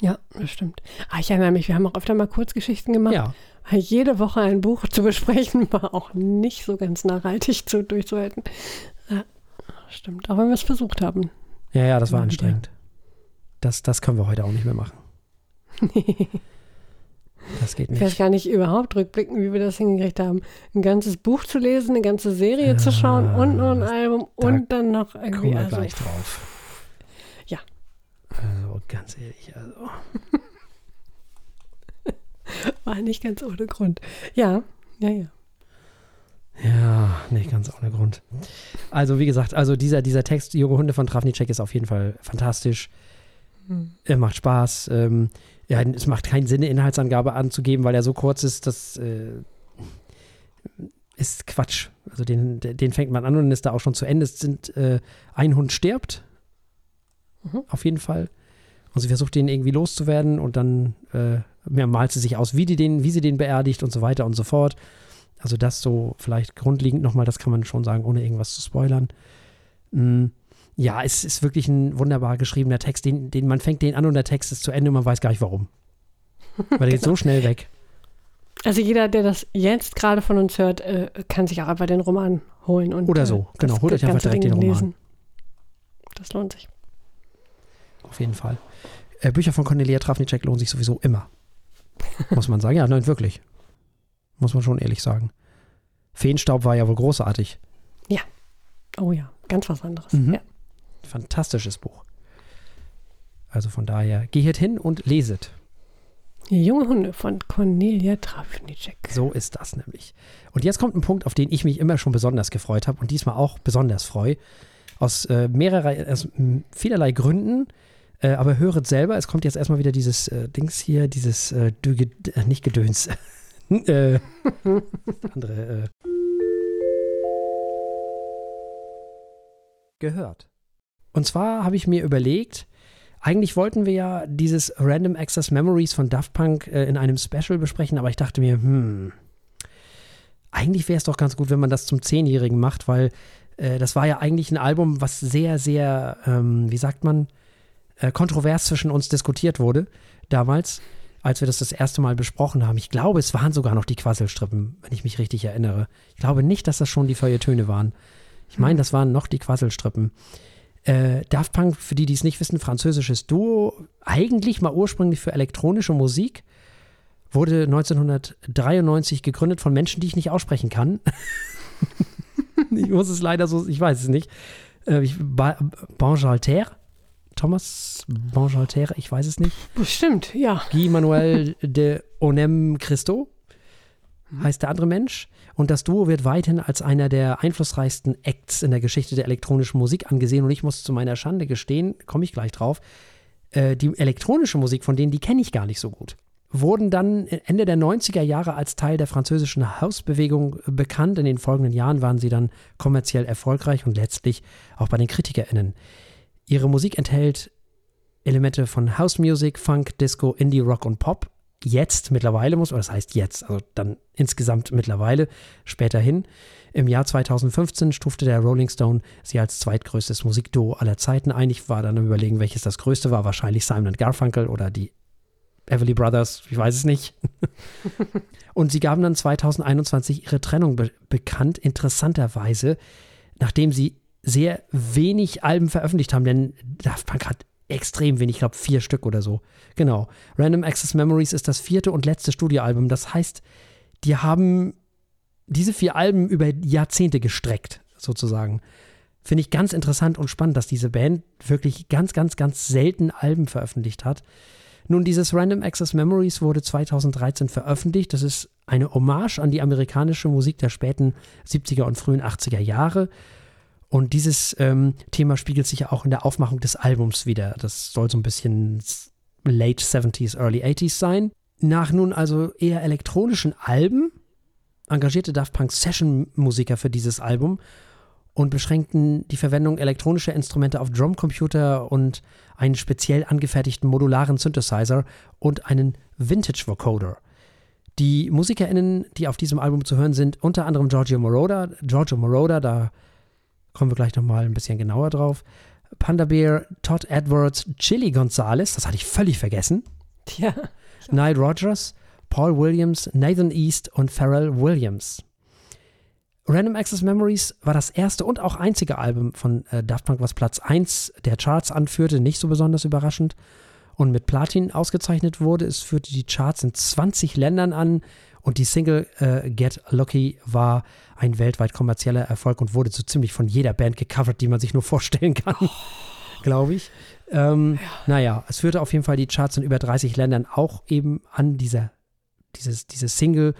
Speaker 3: Ja, das stimmt. Ah, ich erinnere mich, wir haben auch öfter mal Kurzgeschichten gemacht.
Speaker 1: Ja.
Speaker 3: Jede Woche ein Buch zu besprechen war auch nicht so ganz nachhaltig zu, durchzuhalten. Ja, stimmt. Auch wenn wir es versucht haben.
Speaker 1: Ja, ja, das war anstrengend. Das, das können wir heute auch nicht mehr machen. Das geht
Speaker 3: Ich weiß
Speaker 1: nicht.
Speaker 3: gar nicht überhaupt rückblicken, wie wir das hingekriegt haben. Ein ganzes Buch zu lesen, eine ganze Serie zu schauen und noch ein Album und dann noch
Speaker 1: Kommen
Speaker 3: irgendwie.
Speaker 1: wir
Speaker 3: Also,
Speaker 1: gleich drauf.
Speaker 3: Ja.
Speaker 1: Also, ganz ehrlich, also.
Speaker 3: war nicht ganz ohne Grund. Ja, ja, ja.
Speaker 1: Ja, nicht ganz ohne Grund. Also, wie gesagt, also dieser, dieser Text, Junge Hunde von Travnicek, ist auf jeden Fall fantastisch.
Speaker 3: Hm.
Speaker 1: Er macht Spaß. Ähm, ja, es macht keinen Sinn, eine Inhaltsangabe anzugeben, weil er so kurz ist, das äh, ist Quatsch. Also den, den fängt man an und ist da auch schon zu Ende. Es sind äh, ein Hund stirbt.
Speaker 3: Mhm.
Speaker 1: Auf jeden Fall. Und sie versucht, den irgendwie loszuwerden und dann äh, malt sie sich aus, wie, die den, wie sie den beerdigt und so weiter und so fort. Also das so vielleicht grundlegend nochmal, das kann man schon sagen, ohne irgendwas zu spoilern. Mm, ja, es ist wirklich ein wunderbar geschriebener Text, den, den man fängt den an und der Text ist zu Ende und man weiß gar nicht warum. Weil der geht so schnell weg.
Speaker 3: Also jeder, der das jetzt gerade von uns hört, äh, kann sich auch einfach den Roman holen und
Speaker 1: Oder
Speaker 3: äh,
Speaker 1: so, genau, holt euch einfach direkt
Speaker 3: Ding
Speaker 1: den Roman.
Speaker 3: lesen. Das lohnt sich.
Speaker 1: Auf jeden Fall. Äh, Bücher von Cornelia Trafnicek lohnen sich sowieso immer. Muss man sagen. Ja, nein, wirklich. Muss man schon ehrlich sagen. Feenstaub war ja wohl großartig.
Speaker 3: Oh ja, ganz was anderes.
Speaker 1: Mhm.
Speaker 3: Ja.
Speaker 1: Fantastisches Buch. Also von daher, gehet hin und leset.
Speaker 3: Die junge Hunde von Cornelia Trafnicek.
Speaker 1: So ist das nämlich. Und jetzt kommt ein Punkt, auf den ich mich immer schon besonders gefreut habe und diesmal auch besonders freue. Aus äh, mehrerlei, aus m, vielerlei Gründen. Äh, aber höret selber, es kommt jetzt erstmal wieder dieses äh, Dings hier, dieses äh, Dü- äh, nicht Gedöns. äh, andere. Äh. Gehört. Und zwar habe ich mir überlegt, eigentlich wollten wir ja dieses Random Access Memories von Daft Punk äh, in einem Special besprechen, aber ich dachte mir, hm, eigentlich wäre es doch ganz gut, wenn man das zum Zehnjährigen macht, weil äh, das war ja eigentlich ein Album, was sehr, sehr, ähm, wie sagt man, äh, kontrovers zwischen uns diskutiert wurde damals, als wir das das erste Mal besprochen haben. Ich glaube, es waren sogar noch die Quasselstrippen, wenn ich mich richtig erinnere. Ich glaube nicht, dass das schon die Feuilletöne waren. Ich meine, das waren noch die Quasselstrippen. Äh, Daft Punk, für die, die es nicht wissen, französisches Duo, eigentlich mal ursprünglich für elektronische Musik, wurde 1993 gegründet von Menschen, die ich nicht aussprechen kann. ich muss es leider so, ich weiß es nicht. Äh, ich, ba, Bonjalter, Thomas Bonjalter, ich weiß es nicht.
Speaker 3: Bestimmt, ja.
Speaker 1: Guy Manuel de Onem Christo heißt der andere Mensch. Und das Duo wird weithin als einer der einflussreichsten Acts in der Geschichte der elektronischen Musik angesehen. Und ich muss zu meiner Schande gestehen, komme ich gleich drauf, äh, die elektronische Musik von denen, die kenne ich gar nicht so gut. Wurden dann Ende der 90er Jahre als Teil der französischen Hausbewegung bekannt. In den folgenden Jahren waren sie dann kommerziell erfolgreich und letztlich auch bei den KritikerInnen. Ihre Musik enthält Elemente von House Music, Funk, Disco, Indie, Rock und Pop. Jetzt mittlerweile muss, oder das heißt jetzt, also dann insgesamt mittlerweile, später hin. Im Jahr 2015 stufte der Rolling Stone sie als zweitgrößtes Musikduo aller Zeiten ein. Ich war dann am überlegen, welches das größte war. Wahrscheinlich Simon Garfunkel oder die Everly Brothers, ich weiß es nicht. und sie gaben dann 2021 ihre Trennung be bekannt, interessanterweise, nachdem sie sehr wenig Alben veröffentlicht haben, denn Daft Punk hat extrem wenig, ich glaube vier Stück oder so. Genau. Random Access Memories ist das vierte und letzte Studioalbum. Das heißt, die haben diese vier Alben über Jahrzehnte gestreckt, sozusagen. Finde ich ganz interessant und spannend, dass diese Band wirklich ganz, ganz, ganz selten Alben veröffentlicht hat. Nun, dieses Random Access Memories wurde 2013 veröffentlicht. Das ist eine Hommage an die amerikanische Musik der späten 70er und frühen 80er Jahre. Und dieses ähm, Thema spiegelt sich ja auch in der Aufmachung des Albums wieder. Das soll so ein bisschen late 70s, early 80s sein. Nach nun also eher elektronischen Alben engagierte Daft Punk Session-Musiker für dieses Album und beschränkten die Verwendung elektronischer Instrumente auf Drumcomputer und einen speziell angefertigten modularen Synthesizer und einen Vintage-Vocoder. Die MusikerInnen, die auf diesem Album zu hören sind, unter anderem Giorgio Moroder. Giorgio Moroder, da kommen wir gleich nochmal ein bisschen genauer drauf. Panda Bear, Todd Edwards, Chili Gonzalez, das hatte ich völlig vergessen.
Speaker 3: Ja.
Speaker 1: Nile Rogers, Paul Williams, Nathan East und Pharrell Williams. Random Access Memories war das erste und auch einzige Album von äh, Daft Punk, was Platz 1 der Charts anführte, nicht so besonders überraschend und mit Platin ausgezeichnet wurde. Es führte die Charts in 20 Ländern an und die Single äh, Get Lucky war ein weltweit kommerzieller Erfolg und wurde so ziemlich von jeder Band gecovert, die man sich nur vorstellen kann, oh. glaube ich. Ähm, ja. Naja, es führte auf jeden Fall die Charts in über 30 Ländern auch eben an dieser, dieses, dieses Single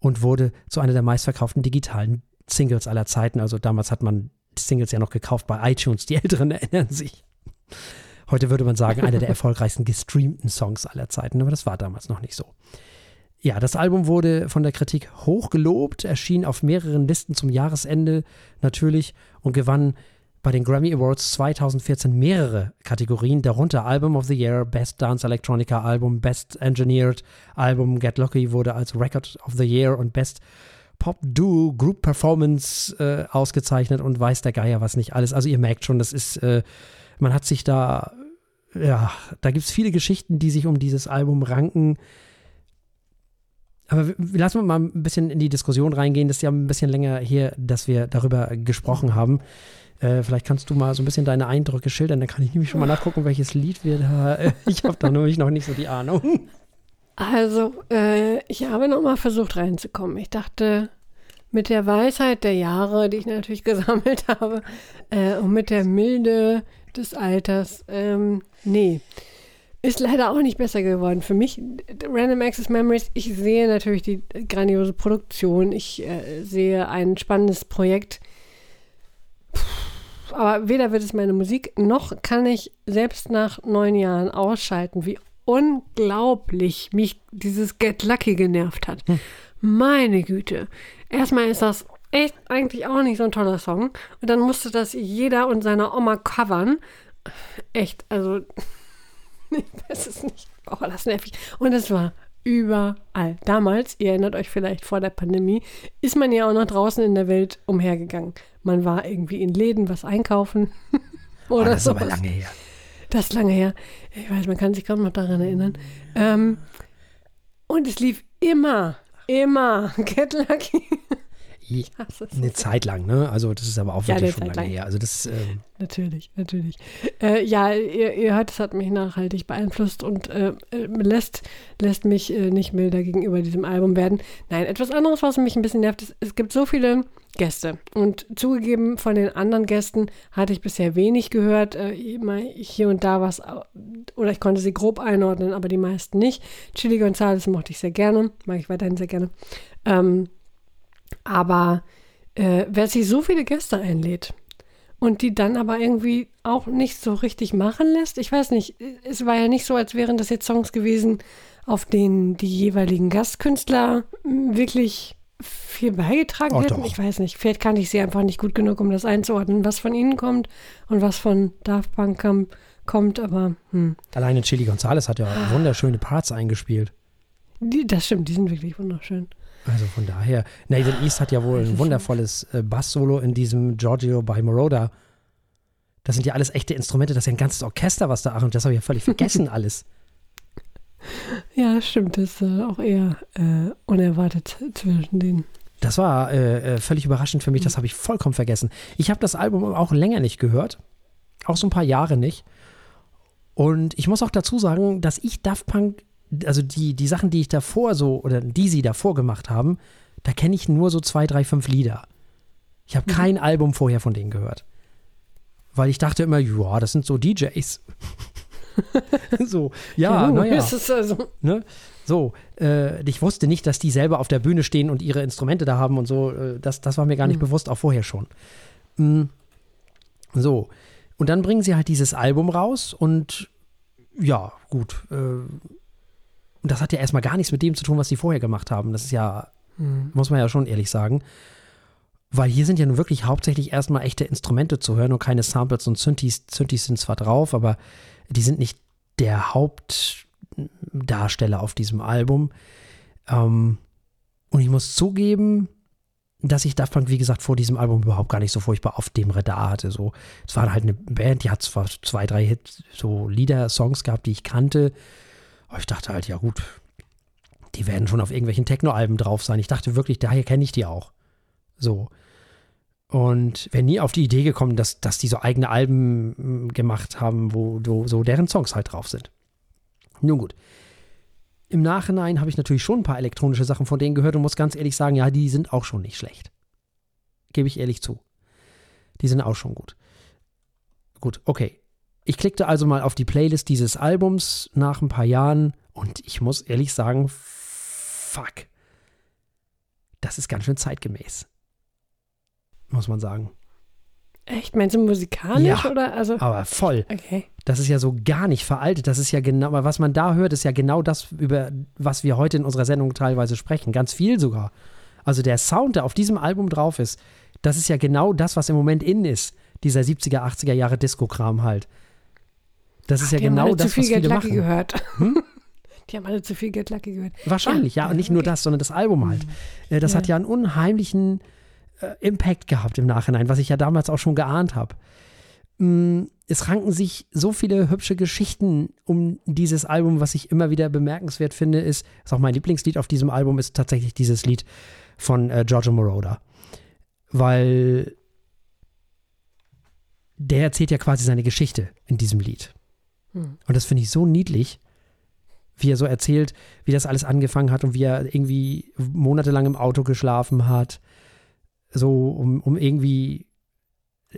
Speaker 1: und wurde zu einer der meistverkauften digitalen Singles aller Zeiten. Also damals hat man Singles ja noch gekauft bei iTunes. Die Älteren erinnern sich. Heute würde man sagen, einer der erfolgreichsten gestreamten Songs aller Zeiten, aber das war damals noch nicht so. Ja, das Album wurde von der Kritik hoch gelobt, erschien auf mehreren Listen zum Jahresende natürlich und gewann bei den Grammy Awards 2014 mehrere Kategorien, darunter Album of the Year, Best Dance Electronica Album, Best Engineered Album, Get Lucky wurde als Record of the Year und Best Pop Duo Group Performance äh, ausgezeichnet und weiß der Geier was nicht alles. Also ihr merkt schon, das ist, äh, man hat sich da ja, da gibt es viele Geschichten, die sich um dieses Album ranken. Aber lassen wir mal ein bisschen in die Diskussion reingehen. Das ist ja ein bisschen länger hier, dass wir darüber gesprochen haben. Äh, vielleicht kannst du mal so ein bisschen deine Eindrücke schildern. Dann kann ich nämlich schon mal nachgucken, welches Lied wir da. Äh, ich habe da nämlich noch nicht so die Ahnung.
Speaker 3: Also, äh, ich habe nochmal versucht reinzukommen. Ich dachte, mit der Weisheit der Jahre, die ich natürlich gesammelt habe, äh, und mit der Milde des Alters. Ähm, nee. Ist leider auch nicht besser geworden. Für mich, Random Access Memories, ich sehe natürlich die grandiose Produktion. Ich äh, sehe ein spannendes Projekt. Puh, aber weder wird es meine Musik, noch kann ich selbst nach neun Jahren ausschalten, wie unglaublich mich dieses Get Lucky genervt hat. Hm. Meine Güte. Erstmal ist das echt eigentlich auch nicht so ein toller Song. Und dann musste das jeder und seine Oma covern. Echt, also, ich weiß es nicht. Oh, das nervig. Und es war überall. Damals, ihr erinnert euch vielleicht vor der Pandemie, ist man ja auch noch draußen in der Welt umhergegangen. Man war irgendwie in Läden was einkaufen.
Speaker 1: Oder oh, das ist sowas. aber lange her.
Speaker 3: Das ist lange her. Ich weiß, man kann sich kaum noch daran erinnern. Ähm, und es lief immer, immer Get Lucky.
Speaker 1: Ich hasse es. Eine Zeit lang, ne? Also das ist aber auch wirklich ja, schon lange lang. her. Also das, ähm
Speaker 3: natürlich, natürlich. Äh, ja, ihr, ihr hört, es hat mich nachhaltig beeinflusst und äh, äh, lässt, lässt mich äh, nicht milder gegenüber diesem Album werden. Nein, etwas anderes, was mich ein bisschen nervt, ist, es gibt so viele Gäste. Und zugegeben, von den anderen Gästen hatte ich bisher wenig gehört. Äh, immer hier und da was, oder ich konnte sie grob einordnen, aber die meisten nicht. Chili Gonzales mochte ich sehr gerne, mag ich weiterhin sehr gerne. Ähm, aber äh, wer sich so viele Gäste einlädt und die dann aber irgendwie auch nicht so richtig machen lässt, ich weiß nicht, es war ja nicht so, als wären das jetzt Songs gewesen, auf denen die jeweiligen Gastkünstler hm, wirklich viel beigetragen oh, hätten. Doch. Ich weiß nicht, vielleicht kann ich sie einfach nicht gut genug, um das einzuordnen, was von ihnen kommt und was von Daft Punk kommt, aber hm.
Speaker 1: Alleine Chili Gonzalez hat ja ah. wunderschöne Parts eingespielt.
Speaker 3: Die, das stimmt, die sind wirklich wunderschön.
Speaker 1: Also von daher, Nathan East hat ja wohl ein wundervolles äh, Bass-Solo in diesem Giorgio by Moroder. Das sind ja alles echte Instrumente, das ist ja ein ganzes Orchester, was da und das habe ich ja völlig vergessen alles.
Speaker 3: Ja, stimmt, das ist äh, auch eher äh, unerwartet zwischen denen.
Speaker 1: Das war äh, äh völlig überraschend für mich, das habe ich vollkommen vergessen. Ich habe das Album auch länger nicht gehört, auch so ein paar Jahre nicht. Und ich muss auch dazu sagen, dass ich Daft Punk also die, die Sachen, die ich davor so, oder die sie davor gemacht haben, da kenne ich nur so zwei, drei, fünf Lieder. Ich habe mhm. kein Album vorher von denen gehört. weil ich dachte immer, ja, das sind so DJs. so, ja, naja. Also. Ne? So, äh, ich wusste nicht, dass die selber auf der Bühne stehen und ihre Instrumente da haben und so. Äh, das, das war mir gar nicht mhm. bewusst, auch vorher schon. Mhm. So, und dann bringen sie halt dieses Album raus und ja, gut. Äh, und das hat ja erstmal gar nichts mit dem zu tun, was sie vorher gemacht haben. Das ist ja, mhm. muss man ja schon ehrlich sagen. Weil hier sind ja nun wirklich hauptsächlich erstmal echte Instrumente zu hören und keine Samples und Synthes. Synthes sind zwar drauf, aber die sind nicht der Hauptdarsteller auf diesem Album. Ähm, und ich muss zugeben, dass ich Daft Punk, wie gesagt, vor diesem Album überhaupt gar nicht so furchtbar auf dem Radar hatte. So, es war halt eine Band, die hat zwar zwei, drei Hits, so Lieder, Songs gehabt, die ich kannte. Aber ich dachte halt, ja gut, die werden schon auf irgendwelchen Techno-Alben drauf sein. Ich dachte wirklich, daher kenne ich die auch. So. Und wäre nie auf die Idee gekommen, dass, dass die so eigene Alben hm, gemacht haben, wo, wo so deren Songs halt drauf sind. Nun gut. Im Nachhinein habe ich natürlich schon ein paar elektronische Sachen von denen gehört und muss ganz ehrlich sagen, ja, die sind auch schon nicht schlecht. Gebe ich ehrlich zu. Die sind auch schon gut. Gut, okay. Ich klickte also mal auf die Playlist dieses Albums nach ein paar Jahren und ich muss ehrlich sagen, fuck. Das ist ganz schön zeitgemäß muss man sagen.
Speaker 3: Echt? Meinst du musikalisch
Speaker 1: ja,
Speaker 3: oder? Also,
Speaker 1: aber voll.
Speaker 3: Okay.
Speaker 1: Das ist ja so gar nicht veraltet. Das ist ja genau, aber was man da hört, ist ja genau das, über was wir heute in unserer Sendung teilweise sprechen. Ganz viel sogar. Also der Sound, der auf diesem Album drauf ist, das ist ja genau das, was im Moment in ist. Dieser 70er, 80er Jahre Disco-Kram halt. Das ist Ach, ja genau das, was viele machen.
Speaker 3: gehört. Hm? Die haben alle zu viel Get Lucky gehört.
Speaker 1: Wahrscheinlich, ja. ja. Und nicht okay. nur das, sondern das Album halt. Äh, das ja. hat ja einen unheimlichen äh, Impact gehabt im Nachhinein, was ich ja damals auch schon geahnt habe. Mm, es ranken sich so viele hübsche Geschichten um dieses Album, was ich immer wieder bemerkenswert finde, ist, ist auch mein Lieblingslied auf diesem Album, ist tatsächlich dieses Lied von äh, Giorgio Moroder. Weil der erzählt ja quasi seine Geschichte in diesem Lied. Hm. Und das finde ich so niedlich, wie er so erzählt, wie das alles angefangen hat und wie er irgendwie monatelang im Auto geschlafen hat, so um, um irgendwie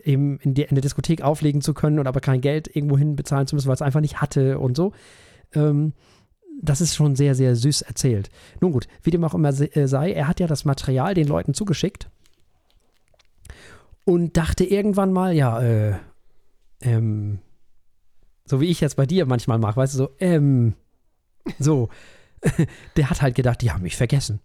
Speaker 1: eben in, die, in, der Diskothek auflegen zu können und aber kein Geld irgendwohin bezahlen zu müssen, weil es einfach nicht hatte und so. Ähm, das ist schon sehr, sehr süß erzählt. Nun gut, wie dem auch immer äh, sei, er hat ja das Material den Leuten zugeschickt und dachte irgendwann mal, ja, äh, ähm, so wie ich jetzt bei dir manchmal mache, weißt du, so, ähm, so, der hat halt gedacht, die haben mich vergessen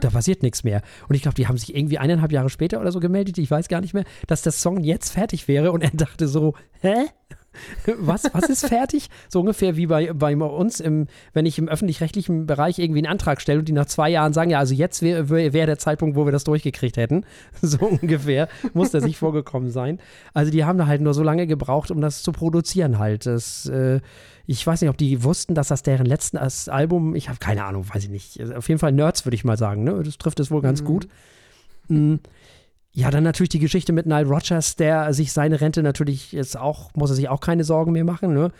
Speaker 1: da passiert nichts mehr. Und ich glaube, die haben sich irgendwie eineinhalb Jahre später oder so gemeldet, ich weiß gar nicht mehr, dass der Song jetzt fertig wäre und er dachte so, hä? Was, was ist fertig? So ungefähr wie bei, bei uns, im, wenn ich im öffentlich-rechtlichen Bereich irgendwie einen Antrag stelle und die nach zwei Jahren sagen, ja, also jetzt wäre wär der Zeitpunkt, wo wir das durchgekriegt hätten. So ungefähr muss der sich vorgekommen sein. Also die haben da halt nur so lange gebraucht, um das zu produzieren halt. Das, äh, ich weiß nicht, ob die wussten, dass das deren letztes Album, ich habe keine Ahnung, weiß ich nicht. Also auf jeden Fall Nerds, würde ich mal sagen. Ne? Das trifft es wohl ganz mhm. gut. Mhm. Ja, dann natürlich die Geschichte mit Nile Rogers, der sich seine Rente natürlich jetzt auch, muss er sich auch keine Sorgen mehr machen, ne?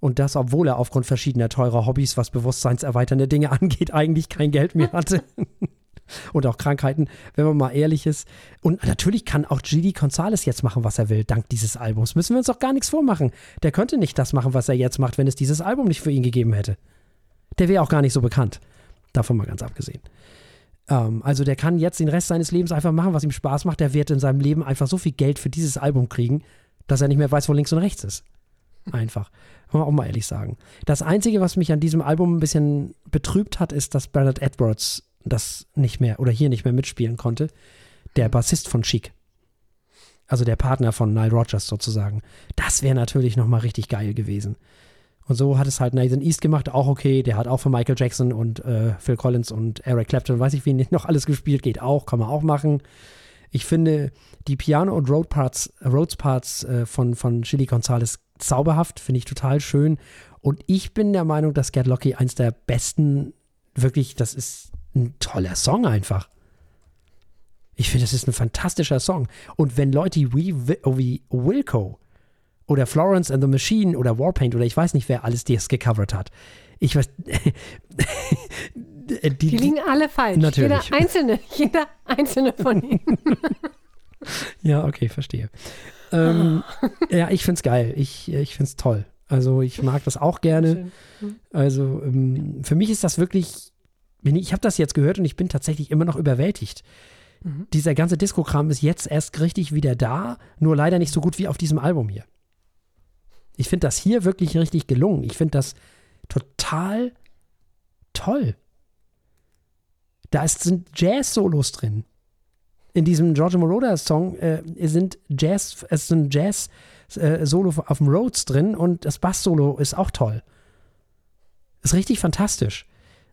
Speaker 1: Und das, obwohl er aufgrund verschiedener teurer Hobbys, was bewusstseinserweiternde Dinge angeht, eigentlich kein Geld mehr hatte. und auch Krankheiten, wenn man mal ehrlich ist. Und natürlich kann auch Gidi Gonzalez jetzt machen, was er will, dank dieses Albums. Müssen wir uns auch gar nichts vormachen. Der könnte nicht das machen, was er jetzt macht, wenn es dieses Album nicht für ihn gegeben hätte. Der wäre auch gar nicht so bekannt. Davon mal ganz abgesehen. Ähm, also der kann jetzt den Rest seines Lebens einfach machen, was ihm Spaß macht. Der wird in seinem Leben einfach so viel Geld für dieses Album kriegen, dass er nicht mehr weiß, wo links und rechts ist. Einfach. Kann man auch mal ehrlich sagen. Das Einzige, was mich an diesem Album ein bisschen betrübt hat, ist, dass Bernard Edwards das nicht mehr oder hier nicht mehr mitspielen konnte. Der Bassist von Chic. Also der Partner von Nile Rogers sozusagen. Das wäre natürlich nochmal richtig geil gewesen. Und so hat es halt Nathan East gemacht, auch okay. Der hat auch von Michael Jackson und äh, Phil Collins und Eric Clapton, weiß ich, wie noch alles gespielt, geht auch, kann man auch machen. Ich finde die Piano- und Road Parts, Rhodes Parts äh, von, von Chili Gonzalez zauberhaft, finde ich total schön. Und ich bin der Meinung, dass Get Lucky eins der besten, wirklich, das ist ein toller Song einfach. Ich finde, das ist ein fantastischer Song. Und wenn Leute wie, wie Wilco oder Florence and the Machine oder Warpaint oder ich weiß nicht, wer alles das gecovert hat. Ich weiß.
Speaker 3: die, die, liegen alle falsch.
Speaker 1: Natürlich.
Speaker 3: Jeder einzelne, jeder einzelne von ihnen.
Speaker 1: ja, okay, verstehe. ähm, ja, ich find's geil. Ich, ich find's toll. Also ich mag das auch gerne.
Speaker 3: Schön.
Speaker 1: Also ähm, für mich ist das wirklich, ich, habe das jetzt gehört und ich bin tatsächlich immer noch überwältigt.
Speaker 3: Mhm.
Speaker 1: Dieser ganze Disco-Kram ist jetzt erst richtig wieder da, nur leider nicht so gut wie auf diesem Album hier. Ich finde das hier wirklich richtig gelungen. Ich finde das total toll. Da ist, sind Jazz-Solos drin. In diesem Giorgio Moroder-Song äh, sind Jazz, es sind Jazz-Solo auf dem Rhodes drin und das Bass-Solo ist auch toll. Ist richtig fantastisch.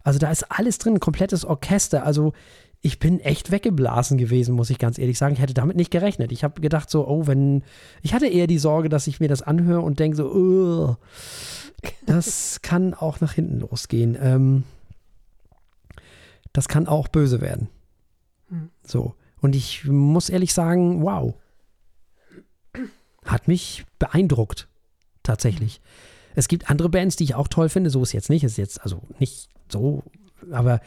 Speaker 1: Also da ist alles drin, ein komplettes Orchester. Also ich bin echt weggeblasen gewesen, muss ich ganz ehrlich sagen. Ich hätte damit nicht gerechnet. Ich habe gedacht so, oh, wenn ich hatte eher die Sorge, dass ich mir das anhöre und denke so, "Ugh, das kann auch nach hinten losgehen. Ähm, das kann auch böse werden.
Speaker 3: Hm.
Speaker 1: So. Und ich muss ehrlich sagen, wow. Hat mich beeindruckt. Tatsächlich. Es gibt andere Bands, die ich auch toll finde. So ist jetzt nicht. Ist jetzt also nicht so. Aber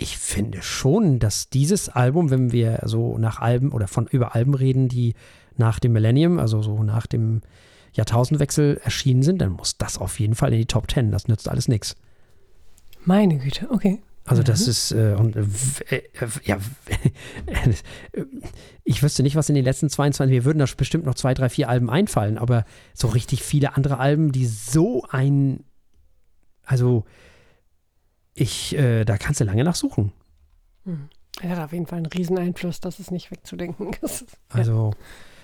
Speaker 1: ich finde schon, dass dieses Album, wenn wir so nach Alben oder von über Alben reden, die nach dem Millennium, also so nach dem Jahrtausendwechsel erschienen sind, dann muss das auf jeden Fall in die Top Ten. Das nützt alles nichts.
Speaker 3: Meine Güte, okay.
Speaker 1: Also das
Speaker 3: Mhm.
Speaker 1: ist, äh, und, äh, äh, ja, ich wüsste nicht, was in den letzten 22, mir würden da bestimmt noch zwei, drei, vier Alben einfallen, aber so richtig viele andere Alben, die so ein, also ich, äh, da kannst du lange nachsuchen.
Speaker 3: Er hat auf jeden Fall einen riesen Einfluss, das ist nicht wegzudenken. Ist,
Speaker 1: Also,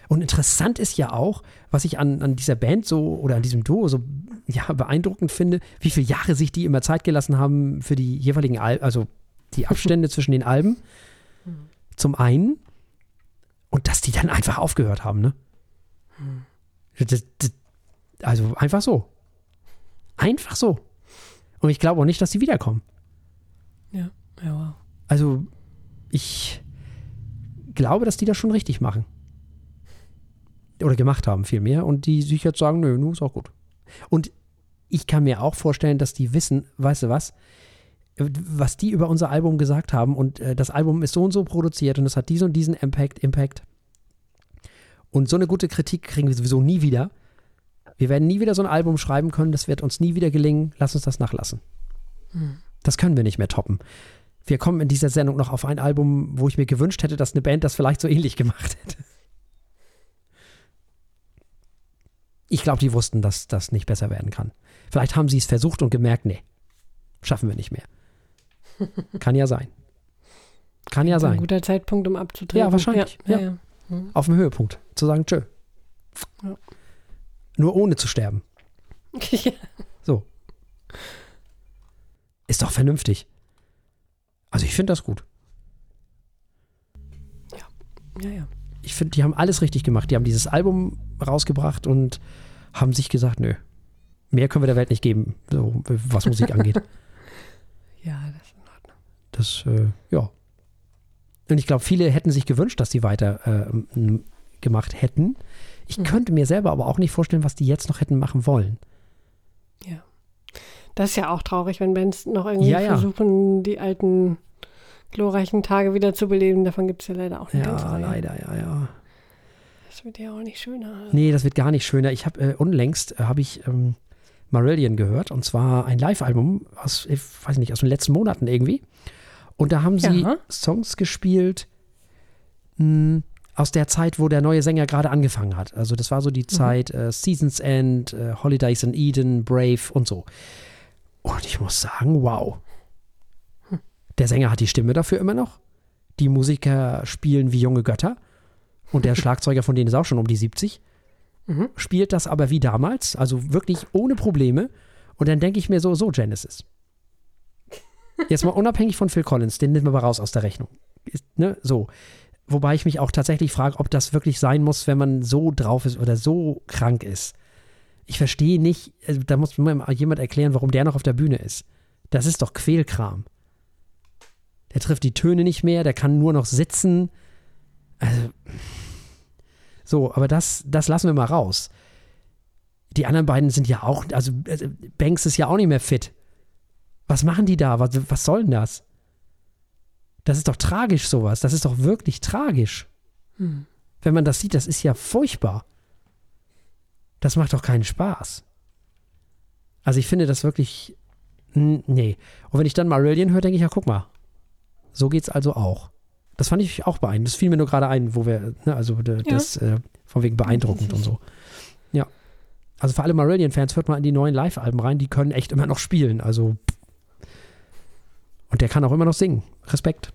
Speaker 1: und interessant ist ja auch, was ich an, an dieser Band so oder an diesem Duo so ja, beeindruckend finde, wie viele Jahre sich die immer Zeit gelassen haben für die jeweiligen Alben, also die Abstände zwischen den Alben. Zum einen. Und dass die dann einfach aufgehört haben, ne? Das, das, also einfach so. Einfach so. Und ich glaube auch nicht, dass sie wiederkommen.
Speaker 3: ja, ja, wow.
Speaker 1: Also, ich glaube, dass die das schon richtig machen. Oder gemacht haben, vielmehr. Und die sich jetzt sagen, nö, nun ist auch gut. Und ich kann mir auch vorstellen, dass die wissen, weißt du was, was die über unser Album gesagt haben und äh, das Album ist so und so produziert und es hat diesen und diesen Impact, Impact. Und so eine gute Kritik kriegen wir sowieso nie wieder. Wir werden nie wieder so ein Album schreiben können, das wird uns nie wieder gelingen. Lass uns das nachlassen. Das können wir nicht mehr toppen. Wir kommen in dieser Sendung noch auf ein Album, wo ich mir gewünscht hätte, dass eine Band das vielleicht so ähnlich gemacht hätte. Ich glaube, die wussten, dass das nicht besser werden kann. Vielleicht haben sie es versucht und gemerkt, nee, schaffen wir nicht mehr. Kann ja sein. Kann ja
Speaker 3: Ein
Speaker 1: sein.
Speaker 3: guter Zeitpunkt, um abzutreten.
Speaker 1: Ja, wahrscheinlich,
Speaker 3: ja.
Speaker 1: ja.
Speaker 3: ja.
Speaker 1: Auf dem Höhepunkt. Zu sagen, tschö.
Speaker 3: Ja.
Speaker 1: Nur ohne zu sterben.
Speaker 3: ja.
Speaker 1: So. Ist doch vernünftig. Also ich finde das gut.
Speaker 3: ja, ja.
Speaker 1: ich finde, die haben alles richtig gemacht. Die haben dieses Album rausgebracht und haben sich gesagt, nö, mehr können wir der Welt nicht geben, so, was Musik angeht.
Speaker 3: Ja, das ist in Ordnung.
Speaker 1: Das, äh, ja. Und ich glaube, viele hätten sich gewünscht, dass die weiter äh, gemacht hätten. Ich
Speaker 3: Mhm.
Speaker 1: könnte mir selber aber auch nicht vorstellen, was die jetzt noch hätten machen wollen.
Speaker 3: Ja. Das ist ja auch traurig, wenn Bands noch irgendwie
Speaker 1: Ja, ja.
Speaker 3: versuchen, die alten glorreichen Tage wieder zu beleben. Davon gibt es ja leider auch eine ganze
Speaker 1: Ja,
Speaker 3: Reihe.
Speaker 1: leider, ja, ja.
Speaker 3: Das wird ja auch nicht schöner.
Speaker 1: Nee, das wird gar nicht schöner. Ich habe äh, unlängst äh, habe ich ähm, Marillion gehört und zwar ein Live-Album aus, ich weiß nicht, aus den letzten Monaten irgendwie. Und da haben sie
Speaker 3: Ja.
Speaker 1: Songs gespielt mh, aus der Zeit, wo der neue Sänger gerade angefangen hat. Also das war so die Zeit äh, Seasons End, äh, Holidays in Eden, Brave und so. Und ich muss sagen, wow. Der Sänger hat die Stimme dafür immer noch. Die Musiker spielen wie junge Götter. Und der Schlagzeuger von denen ist auch schon um die 70
Speaker 3: Mhm.
Speaker 1: spielt das aber wie damals, also wirklich ohne Probleme. Und dann denke ich mir so, so Genesis. Jetzt mal unabhängig von Phil Collins, den nehmen wir mal raus aus der Rechnung. Ist, ne, so. Wobei ich mich auch tatsächlich frage, ob das wirklich sein muss, wenn man so drauf ist oder so krank ist. Ich verstehe nicht, also da muss mir jemand erklären, warum der noch auf der Bühne ist. Das ist doch Quälkram. Der trifft die Töne nicht mehr, der kann nur noch sitzen. Also, so, aber das, das lassen wir mal raus. Die anderen beiden sind ja auch, also äh, Banks ist ja auch nicht mehr fit. Was machen die da? Was, was soll denn das? Das ist doch tragisch, sowas. Das ist doch wirklich tragisch.
Speaker 3: Hm.
Speaker 1: Wenn man das sieht, das ist ja furchtbar. Das macht doch keinen Spaß. Also ich finde das wirklich. Nee. Und wenn ich dann Marillion höre, denke ich, ja, guck mal. So geht's also auch. Das fand ich auch beeindruckend. Das fiel mir nur gerade ein, wo wir, ne, also das, ja. äh, von wegen beeindruckend und so. Ja. Also für alle Marillion-Fans hört mal in die neuen Live-Alben rein, die können echt immer noch spielen. Also. Und der kann auch immer noch singen. Respekt.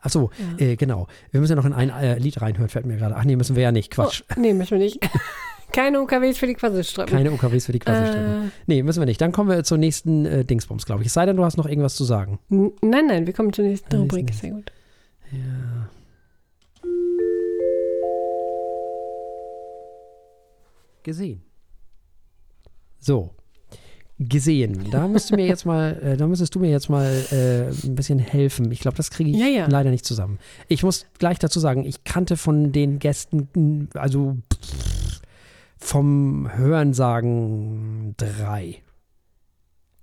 Speaker 1: Achso, ja. äh, genau. Wir müssen ja noch in ein äh, Lied reinhören, fällt mir gerade. Ach nee, müssen wir ja nicht. Quatsch.
Speaker 3: Oh, nee, müssen wir nicht. Keine OKWs für die Quasselstrippen.
Speaker 1: Keine OKWs für die Quasselstrippen. Äh, nee, müssen wir nicht. Dann kommen wir zur nächsten äh, Dingsbums, glaube ich. Es sei denn, du hast noch irgendwas zu sagen.
Speaker 3: Nein, nein, wir kommen zur nächsten ja, Rubrik. Sehr gut. Ja.
Speaker 1: Gesehen. So. Gesehen. Da müsst du mir jetzt mal, äh, da müsstest du mir jetzt mal äh, ein bisschen helfen. Ich glaube, das kriege ich ja, ja. leider nicht zusammen. Ich muss gleich dazu sagen, ich kannte von den Gästen, also vom Hörensagen drei.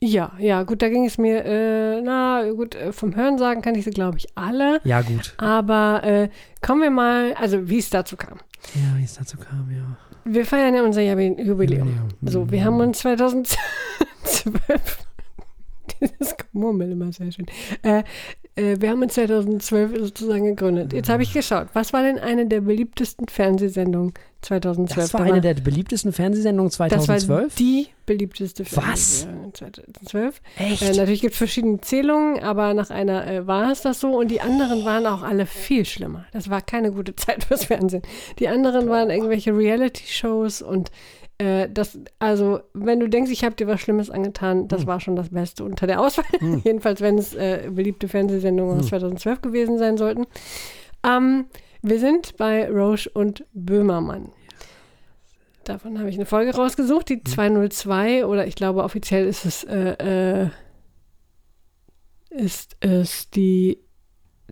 Speaker 3: Ja, ja, gut, da ging es mir, äh, na gut, äh, vom Hörensagen kann ich sie, glaube ich, alle.
Speaker 1: Ja, gut.
Speaker 3: Aber äh, kommen wir mal, also wie es dazu kam.
Speaker 1: Ja, wie es dazu kam, ja.
Speaker 3: Wir feiern ja unser Jubiläum. Jubiläum. So, wir haben uns 2012, dieses Gemurmel immer sehr schön, äh, äh, wir haben uns 2012 sozusagen gegründet. Jetzt habe ich geschaut, was war denn eine der beliebtesten Fernsehsendungen 2012?
Speaker 1: Das war eine der beliebtesten Fernsehsendungen 2012? Das war
Speaker 3: die beliebteste
Speaker 1: Fernsehsendung
Speaker 3: 2012.
Speaker 1: Echt?
Speaker 3: Äh, natürlich gibt es verschiedene Zählungen, aber nach einer äh, war es das so und die anderen waren auch alle viel schlimmer. Das war keine gute Zeit fürs Fernsehen. Die anderen waren irgendwelche Reality-Shows und äh, das, also, wenn du denkst, ich habe dir was Schlimmes angetan, das hm. war schon das Beste unter der Auswahl. Hm. Jedenfalls, wenn es äh, beliebte Fernsehsendungen hm. aus 2012 gewesen sein sollten. Ähm, wir sind bei Roche und Böhmermann. Davon habe ich eine Folge rausgesucht, die 202, oder ich glaube offiziell ist es, äh, äh, ist es die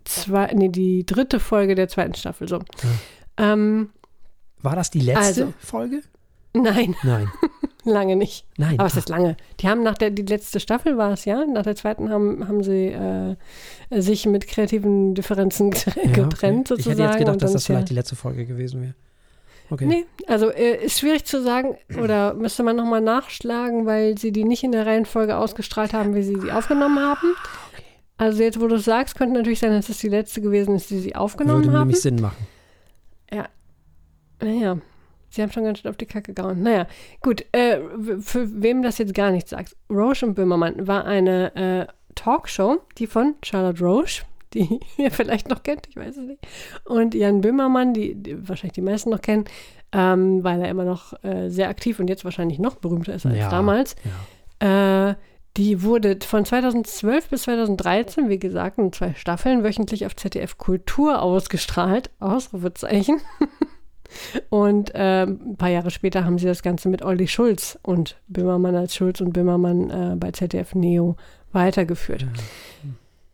Speaker 3: zwei, nee, die dritte Folge der zweiten Staffel. So. Ja. Ähm,
Speaker 1: War das die letzte also, Folge?
Speaker 3: Nein.
Speaker 1: Nein.
Speaker 3: lange nicht.
Speaker 1: Nein.
Speaker 3: Aber es ist lange. Die haben nach der, die letzte Staffel war es, ja. Nach der zweiten haben, haben sie äh, sich mit kreativen Differenzen getrennt, okay. sozusagen. Ich hätte
Speaker 1: jetzt gedacht, dass das vielleicht die letzte Folge gewesen wäre.
Speaker 3: Okay. Nee, also äh, ist schwierig zu sagen oder müsste man nochmal nachschlagen, weil sie die nicht in der Reihenfolge ausgestrahlt haben, wie sie sie aufgenommen haben. Okay. Also jetzt, wo du es sagst, könnte natürlich sein, dass es die letzte gewesen ist, die sie aufgenommen
Speaker 1: Würde
Speaker 3: haben.
Speaker 1: Würde nämlich Sinn machen.
Speaker 3: Ja. Naja. Sie haben schon ganz schön auf die Kacke gehauen. Naja, gut. Äh, für wem das jetzt gar nichts sagt. Roche und Böhmermann war eine äh, Talkshow, die von Charlotte Roche, die ihr vielleicht noch kennt, ich weiß es nicht, und Jan Böhmermann, die, die wahrscheinlich die meisten noch kennen, ähm, weil er immer noch äh, sehr aktiv und jetzt wahrscheinlich noch berühmter ist als ja, damals. Ja. Äh, die wurde von 2012 bis 2013, wie gesagt, in zwei Staffeln wöchentlich auf ZDF Kultur ausgestrahlt. Ausrufezeichen. Und äh, ein paar Jahre später haben sie das Ganze mit Olli Schulz und Böhmermann als Schulz und Böhmermann äh, bei ZDF Neo weitergeführt. Ja.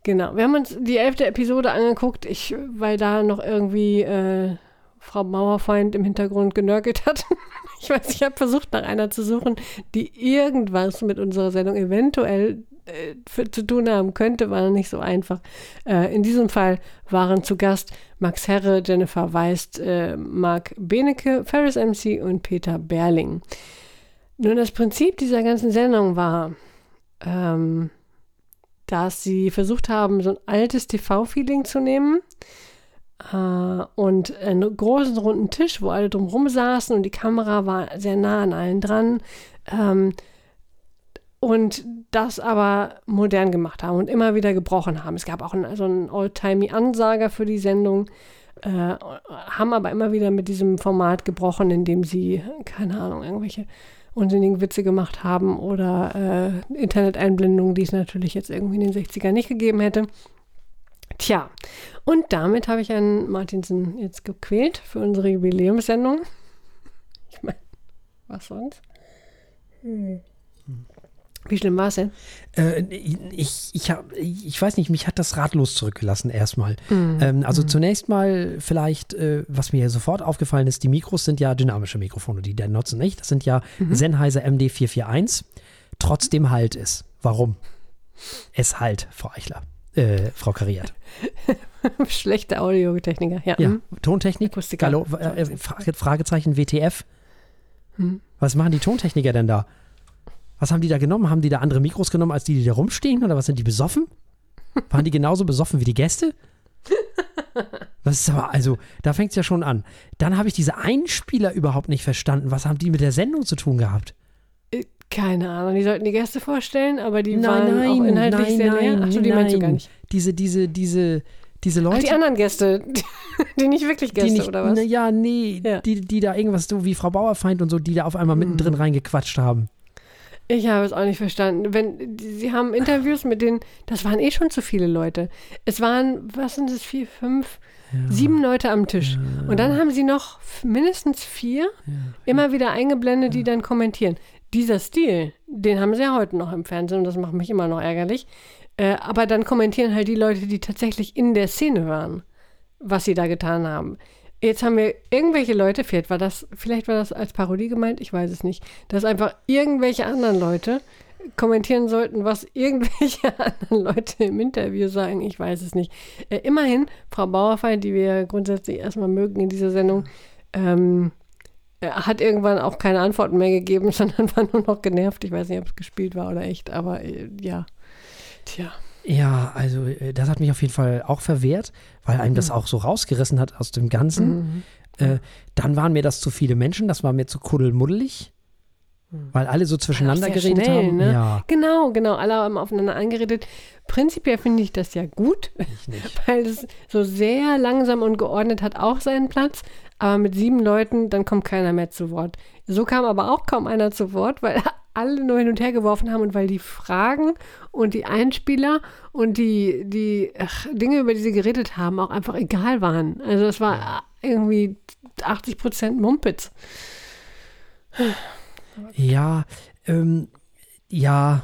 Speaker 3: Genau. Wir haben uns die elfte Episode angeguckt, ich, weil da noch irgendwie äh, Frau Mauerfeind im Hintergrund genörgelt hat. ich weiß, ich habe versucht, nach einer zu suchen, die irgendwas mit unserer Sendung eventuell äh, zu tun haben könnte, war nicht so einfach. Äh, in diesem Fall waren zu Gast Max Herre, Jennifer Weist, äh, Marc Benecke, Ferris MC und Peter Berling. Nun, das Prinzip dieser ganzen Sendung war, ähm, dass sie versucht haben, so ein altes TV-Feeling zu nehmen Uh, und einen großen runden Tisch, wo alle drumherum saßen und die Kamera war sehr nah an allen dran. Ähm, und das aber modern gemacht haben und immer wieder gebrochen haben. Es gab auch einen, so einen Oldtimey-Ansager für die Sendung, äh, haben aber immer wieder mit diesem Format gebrochen, indem sie, keine Ahnung, irgendwelche unsinnigen Witze gemacht haben oder äh, Internet-Einblendungen, die es natürlich jetzt irgendwie in den 60ern nicht gegeben hätte. Tja, und damit habe ich einen Martinsen jetzt gequält für unsere Jubiläumssendung. Ich meine, was sonst? Hm. Wie schlimm war es denn?
Speaker 1: Äh, ich, ich, hab, ich weiß nicht, mich hat das ratlos zurückgelassen erstmal. Mhm. Ähm, also mhm. zunächst mal vielleicht, äh, was mir sofort aufgefallen ist, die Mikros sind ja dynamische Mikrofone, die der nutzen nicht. Das sind ja mhm. Sennheiser MD441. Trotzdem halt es. Warum? Es halt, Frau Eichler. äh, Frau Kariert.
Speaker 3: Schlechte Audiotechniker, ja.
Speaker 1: Ja,
Speaker 3: hm.
Speaker 1: Tontechnik,
Speaker 3: Akustiker.
Speaker 1: Gallo, äh, Frage, Fragezeichen WTF.
Speaker 3: Hm.
Speaker 1: Was machen die Tontechniker denn da? Was haben die da genommen? Haben die da andere Mikros genommen, als die, die da rumstehen? Oder was sind die besoffen? Waren die genauso besoffen wie die Gäste? Das ist aber, also, da fängt es ja schon an. Dann habe ich diese Einspieler überhaupt nicht verstanden. Was haben die mit der Sendung zu tun gehabt?
Speaker 3: Äh, Keine Ahnung, die sollten die Gäste vorstellen, aber die
Speaker 1: nein,
Speaker 3: waren
Speaker 1: nein,
Speaker 3: auch inhaltlich
Speaker 1: nein,
Speaker 3: sehr
Speaker 1: nein,
Speaker 3: leer. Ach so, die meinst du gar
Speaker 1: nein.
Speaker 3: nicht.
Speaker 1: Diese, diese, diese, diese Leute.
Speaker 3: Ach, die anderen Gäste, die, nicht wirklich Gäste,
Speaker 1: nicht,
Speaker 3: oder was?
Speaker 1: Na, ja, nee,
Speaker 3: Ja.
Speaker 1: Die, die da irgendwas so wie Frau Bauerfeind und so, die da auf einmal mittendrin
Speaker 3: Mhm.
Speaker 1: reingequatscht haben.
Speaker 3: Ich habe es auch nicht verstanden. Wenn sie haben Interviews mit denen, das waren eh schon zu viele Leute. Es waren, was sind es, vier, fünf, sieben Leute am Tisch. Und dann haben sie noch mindestens vier immer wieder eingeblendet, die dann kommentieren. Dieser Stil, den haben sie ja heute noch im Fernsehen und das macht mich immer noch ärgerlich. Äh, aber dann kommentieren halt die Leute, die tatsächlich in der Szene waren, was sie da getan haben. Jetzt haben wir irgendwelche Leute, vielleicht war das, vielleicht war das als Parodie gemeint, ich weiß es nicht, dass einfach irgendwelche anderen Leute kommentieren sollten, was irgendwelche anderen Leute im Interview sagen, ich weiß es nicht. Äh, immerhin, Frau Bauerfeind, die wir grundsätzlich erstmal mögen in dieser Sendung, ähm, äh, hat irgendwann auch keine Antworten mehr gegeben, sondern war nur noch genervt. Ich weiß nicht, ob es gespielt war oder echt, aber äh, ja. Tja.
Speaker 1: Ja, also äh, das hat mich auf jeden Fall auch verwehrt, weil einem
Speaker 3: Mhm.
Speaker 1: das auch so rausgerissen hat aus dem Ganzen. Äh, dann waren mir das zu viele Menschen, das war mir zu kuddelmuddelig, weil alle so zwischeneinander
Speaker 3: Mhm.
Speaker 1: Geredet
Speaker 3: schnell,
Speaker 1: haben.
Speaker 3: ne?
Speaker 1: Ja,
Speaker 3: Genau, genau, alle haben aufeinander angeredet. Prinzipiell finde ich das ja gut, weil es so sehr langsam und geordnet hat auch seinen Platz. Aber mit sieben Leuten, dann kommt keiner mehr zu Wort. So kam aber auch kaum einer zu Wort, weil alle nur hin und her geworfen haben und weil die Fragen und die Einspieler und die, die ach, Dinge, über die sie geredet haben, auch einfach egal waren. Also es war irgendwie 80 Prozent Mumpitz.
Speaker 1: Ja, ähm, ja,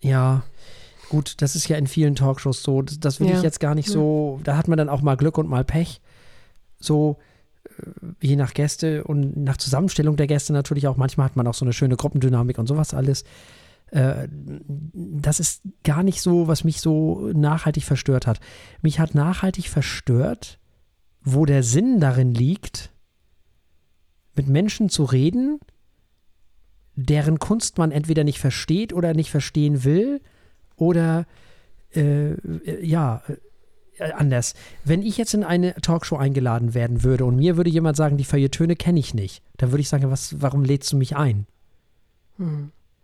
Speaker 1: ja. Gut, das ist ja in vielen Talkshows so. Das, das will
Speaker 3: Ja.
Speaker 1: ich jetzt gar nicht so. Da hat man dann auch mal Glück und mal Pech. So, je nach Gäste und nach Zusammenstellung der Gäste natürlich auch. Manchmal hat man auch so eine schöne Gruppendynamik und sowas alles. Äh, das ist gar nicht so, was mich so nachhaltig verstört hat. Mich hat nachhaltig verstört, wo der Sinn darin liegt, mit Menschen zu reden, deren Kunst man entweder nicht versteht oder nicht verstehen will oder äh, äh, ja, äh, anders. Wenn ich jetzt in eine Talkshow eingeladen werden würde und mir würde jemand sagen, die Feuilletöne kenne ich nicht, dann würde ich sagen, was, warum lädst du mich ein?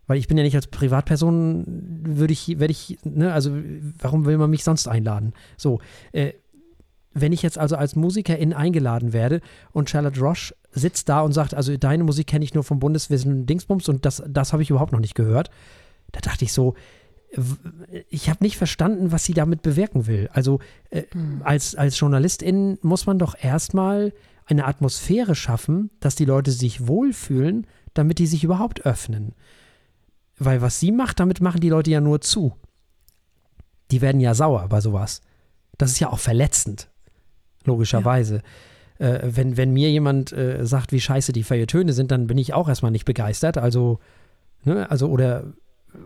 Speaker 1: Weil ich bin ja nicht als Privatperson, würde ich, werde ich, ne, also warum will man mich sonst einladen? So, äh, wenn ich jetzt also als Musikerin eingeladen werde und Charlotte Roche sitzt da und sagt, also deine Musik kenne ich nur vom Bundeswesen Dingsbums und das, das habe ich überhaupt noch nicht gehört, da dachte ich so, ich habe nicht verstanden, was sie damit bewirken will. Also äh, als, als Journalistin muss man doch erstmal eine Atmosphäre schaffen, dass die Leute sich wohlfühlen, damit die sich überhaupt öffnen. Weil was sie macht, damit machen die Leute ja nur zu. Die werden ja sauer bei sowas. Das ist ja auch verletzend, logischerweise. Äh, wenn, wenn mir jemand äh, sagt, wie scheiße die Feuilletöne sind, dann bin ich auch erstmal nicht begeistert. Also, ne, also, oder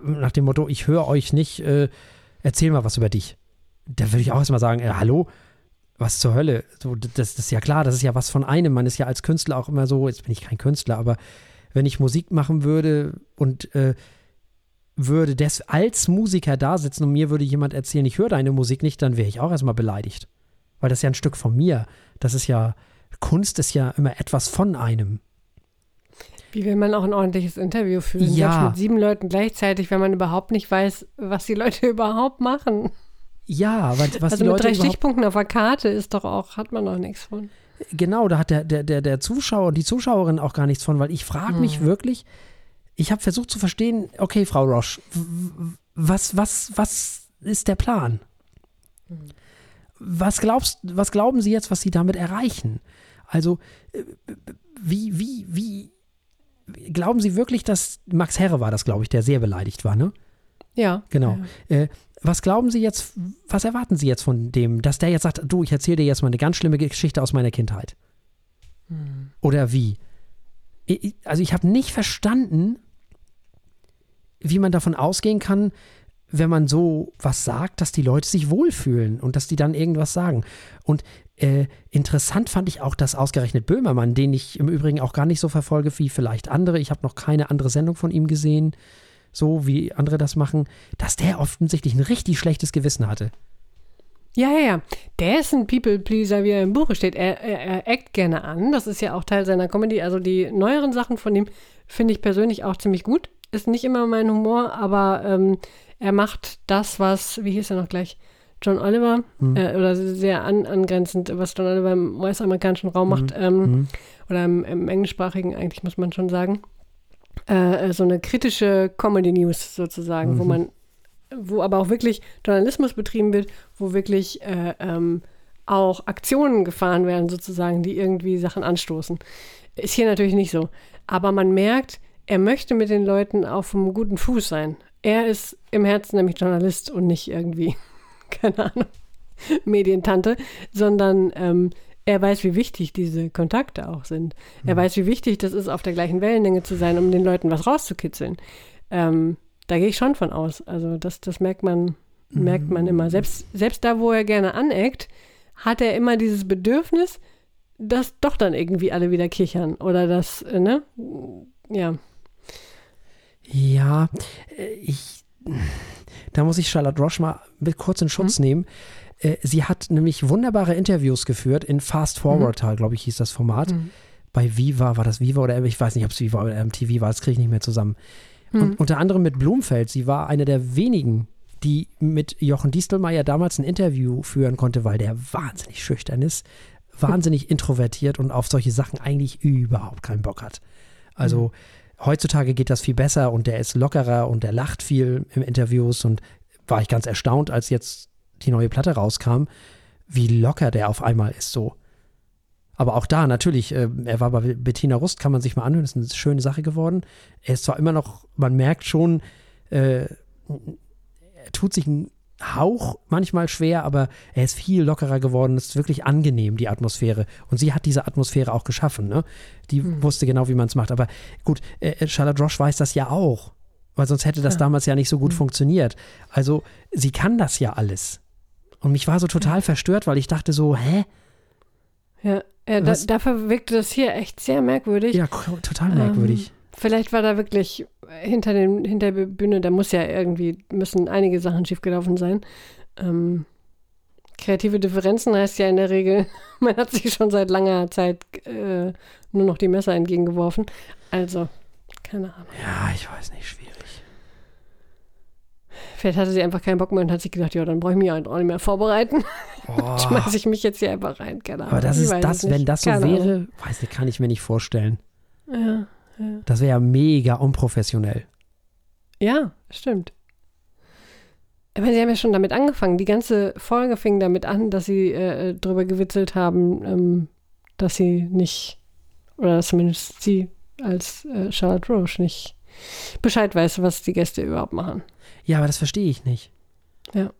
Speaker 1: nach dem Motto, ich höre euch nicht, äh, erzähl mal was über dich. Da würde ich auch erstmal sagen, äh, hallo, was zur Hölle? So, das, das ist ja klar, das ist ja was von einem. Man ist ja als Künstler auch immer so, jetzt bin ich kein Künstler, aber wenn ich Musik machen würde und äh, würde des als Musiker da sitzen und mir würde jemand erzählen, ich höre deine Musik nicht, dann wäre ich auch erstmal beleidigt. Weil das ist ja ein Stück von mir. Das ist ja, Kunst ist ja immer etwas von einem.
Speaker 3: Wie will man auch ein ordentliches Interview führen?
Speaker 1: Ja.
Speaker 3: Selbst mit sieben Leuten gleichzeitig, wenn man überhaupt nicht weiß, was die Leute überhaupt machen.
Speaker 1: Ja, weil, was
Speaker 3: also
Speaker 1: die
Speaker 3: mit
Speaker 1: Leute
Speaker 3: drei
Speaker 1: überhaupt,
Speaker 3: Stichpunkten auf der Karte ist doch auch, hat man doch nichts von.
Speaker 1: genau, da hat der, der, der, der Zuschauer und die Zuschauerin auch gar nichts von, weil ich frage mich
Speaker 3: Hm.
Speaker 1: wirklich, ich habe versucht zu verstehen, okay, Frau Roche, was, was, was ist der Plan? Was glaubst, was glauben Sie jetzt, was Sie damit erreichen? Also, äh, wie, wie, wie, glauben Sie wirklich, dass Max Herre war das, glaube ich, der sehr beleidigt war, ne?
Speaker 3: Ja.
Speaker 1: Genau. Äh, was glauben Sie jetzt, was erwarten Sie jetzt von dem, dass der jetzt sagt, du, ich erzähle dir jetzt mal eine ganz schlimme Geschichte aus meiner Kindheit? Oder wie? Ich- Also ich habe nicht verstanden, wie man davon ausgehen kann, wenn man so was sagt, dass die Leute sich wohlfühlen und dass die dann irgendwas sagen. Und äh, interessant fand ich auch, dass ausgerechnet Böhmermann, den ich im Übrigen auch gar nicht so verfolge wie vielleicht andere, ich habe noch keine andere Sendung von ihm gesehen, so wie andere das machen, dass der offensichtlich ein richtig schlechtes Gewissen hatte.
Speaker 3: Ja, ja, ja. Der ist ein People-Pleaser, wie er im Buche steht. Er, er, er eckt gerne an. Das ist ja auch Teil seiner Comedy. Also die neueren Sachen von ihm finde ich persönlich auch ziemlich gut. Ist nicht immer mein Humor, aber ähm, er macht das, was, wie hieß er noch gleich? John Oliver, mhm. äh, oder sehr an, angrenzend, was John Oliver im US-amerikanischen Raum mhm. macht, ähm, mhm. oder im, im, englischsprachigen eigentlich, muss man schon sagen. Äh, äh so eine kritische Comedy-News sozusagen, wo mhm. man wo aber auch wirklich Journalismus betrieben wird, wo wirklich äh, ähm, auch Aktionen gefahren werden, sozusagen, die irgendwie Sachen anstoßen. Ist hier natürlich nicht so. Aber man merkt, er möchte mit den Leuten auf einem guten Fuß sein. Er ist im Herzen nämlich Journalist und nicht irgendwie, keine Ahnung, Medientante, sondern ähm, er weiß, wie wichtig diese Kontakte auch sind. Er mhm. weiß, wie wichtig das ist, auf der gleichen Wellenlänge zu sein, um den Leuten was rauszukitzeln. Ähm, da gehe ich schon von aus. Also das, das merkt man, merkt man immer. Selbst, selbst da, wo er gerne aneckt, hat er immer dieses Bedürfnis, dass doch dann irgendwie alle wieder kichern. Oder das, äh, ne? Ja.
Speaker 1: Ja, äh, ich, da muss ich Charlotte Roche mal mit kurz in Schutz mhm. nehmen. Äh, sie hat nämlich wunderbare Interviews geführt in Fast Forward, mhm. glaube ich, hieß das Format. Mhm. Bei Viva, war das Viva oder ich weiß nicht, ob es Viva oder MTV war, das kriege ich nicht mehr zusammen. Mhm. Und unter anderem mit Blumfeld. Sie war eine der wenigen, die mit Jochen Distelmeier damals ein Interview führen konnte, weil der wahnsinnig schüchtern ist, wahnsinnig introvertiert und auf solche Sachen eigentlich überhaupt keinen Bock hat. Also mhm. Heutzutage geht das viel besser und der ist lockerer und der lacht viel im Interviews und war ich ganz erstaunt, als jetzt die neue Platte rauskam, wie locker der auf einmal ist so. Aber auch da natürlich, äh, er war bei Bettina Rust, kann man sich mal anhören, ist eine schöne Sache geworden. Er ist zwar immer noch, man merkt schon, äh, er tut sich ein Hauch manchmal schwer, aber er ist viel lockerer geworden. Es ist wirklich angenehm, die Atmosphäre. Und sie hat diese Atmosphäre auch geschaffen. Ne? Die mhm. wusste genau, wie man es macht. Aber gut, äh, Charlotte Roche weiß das ja auch. Weil sonst hätte das ja. damals ja nicht so gut mhm. funktioniert. Also, sie kann das ja alles. Und mich war so total ja. verstört, weil ich dachte so, hä?
Speaker 3: Ja, ja da, dafür wirkte das hier echt sehr merkwürdig.
Speaker 1: Ja, total merkwürdig. Ähm,
Speaker 3: vielleicht war da wirklich hinter, dem, hinter der Bühne, da muss ja irgendwie, müssen einige Sachen schiefgelaufen sein. Ähm, kreative Differenzen heißt ja in der Regel, man hat sich schon seit langer Zeit äh, nur noch die Messer entgegengeworfen. Also, keine Ahnung.
Speaker 1: Ja, ich weiß nicht, schwierig.
Speaker 3: Vielleicht hatte sie einfach keinen Bock mehr und hat sich gedacht, ja, dann brauche ich mich auch nicht mehr vorbereiten. Oh. Schmeiße ich mich jetzt hier einfach rein. Keine Ahnung.
Speaker 1: Aber das ist das, wenn das so Keine wäre, Ahnung. weiß nicht, kann ich mir nicht vorstellen.
Speaker 3: Ja, ja.
Speaker 1: Das wäre ja mega unprofessionell.
Speaker 3: Ja, stimmt. Aber sie haben ja schon damit angefangen. Die ganze Folge fing damit an, dass sie äh, drüber gewitzelt haben, ähm, dass sie nicht, oder zumindest sie als äh, Charlotte Roche nicht Bescheid weiß, was die Gäste überhaupt machen.
Speaker 1: Ja, aber das verstehe ich nicht.
Speaker 3: Ja.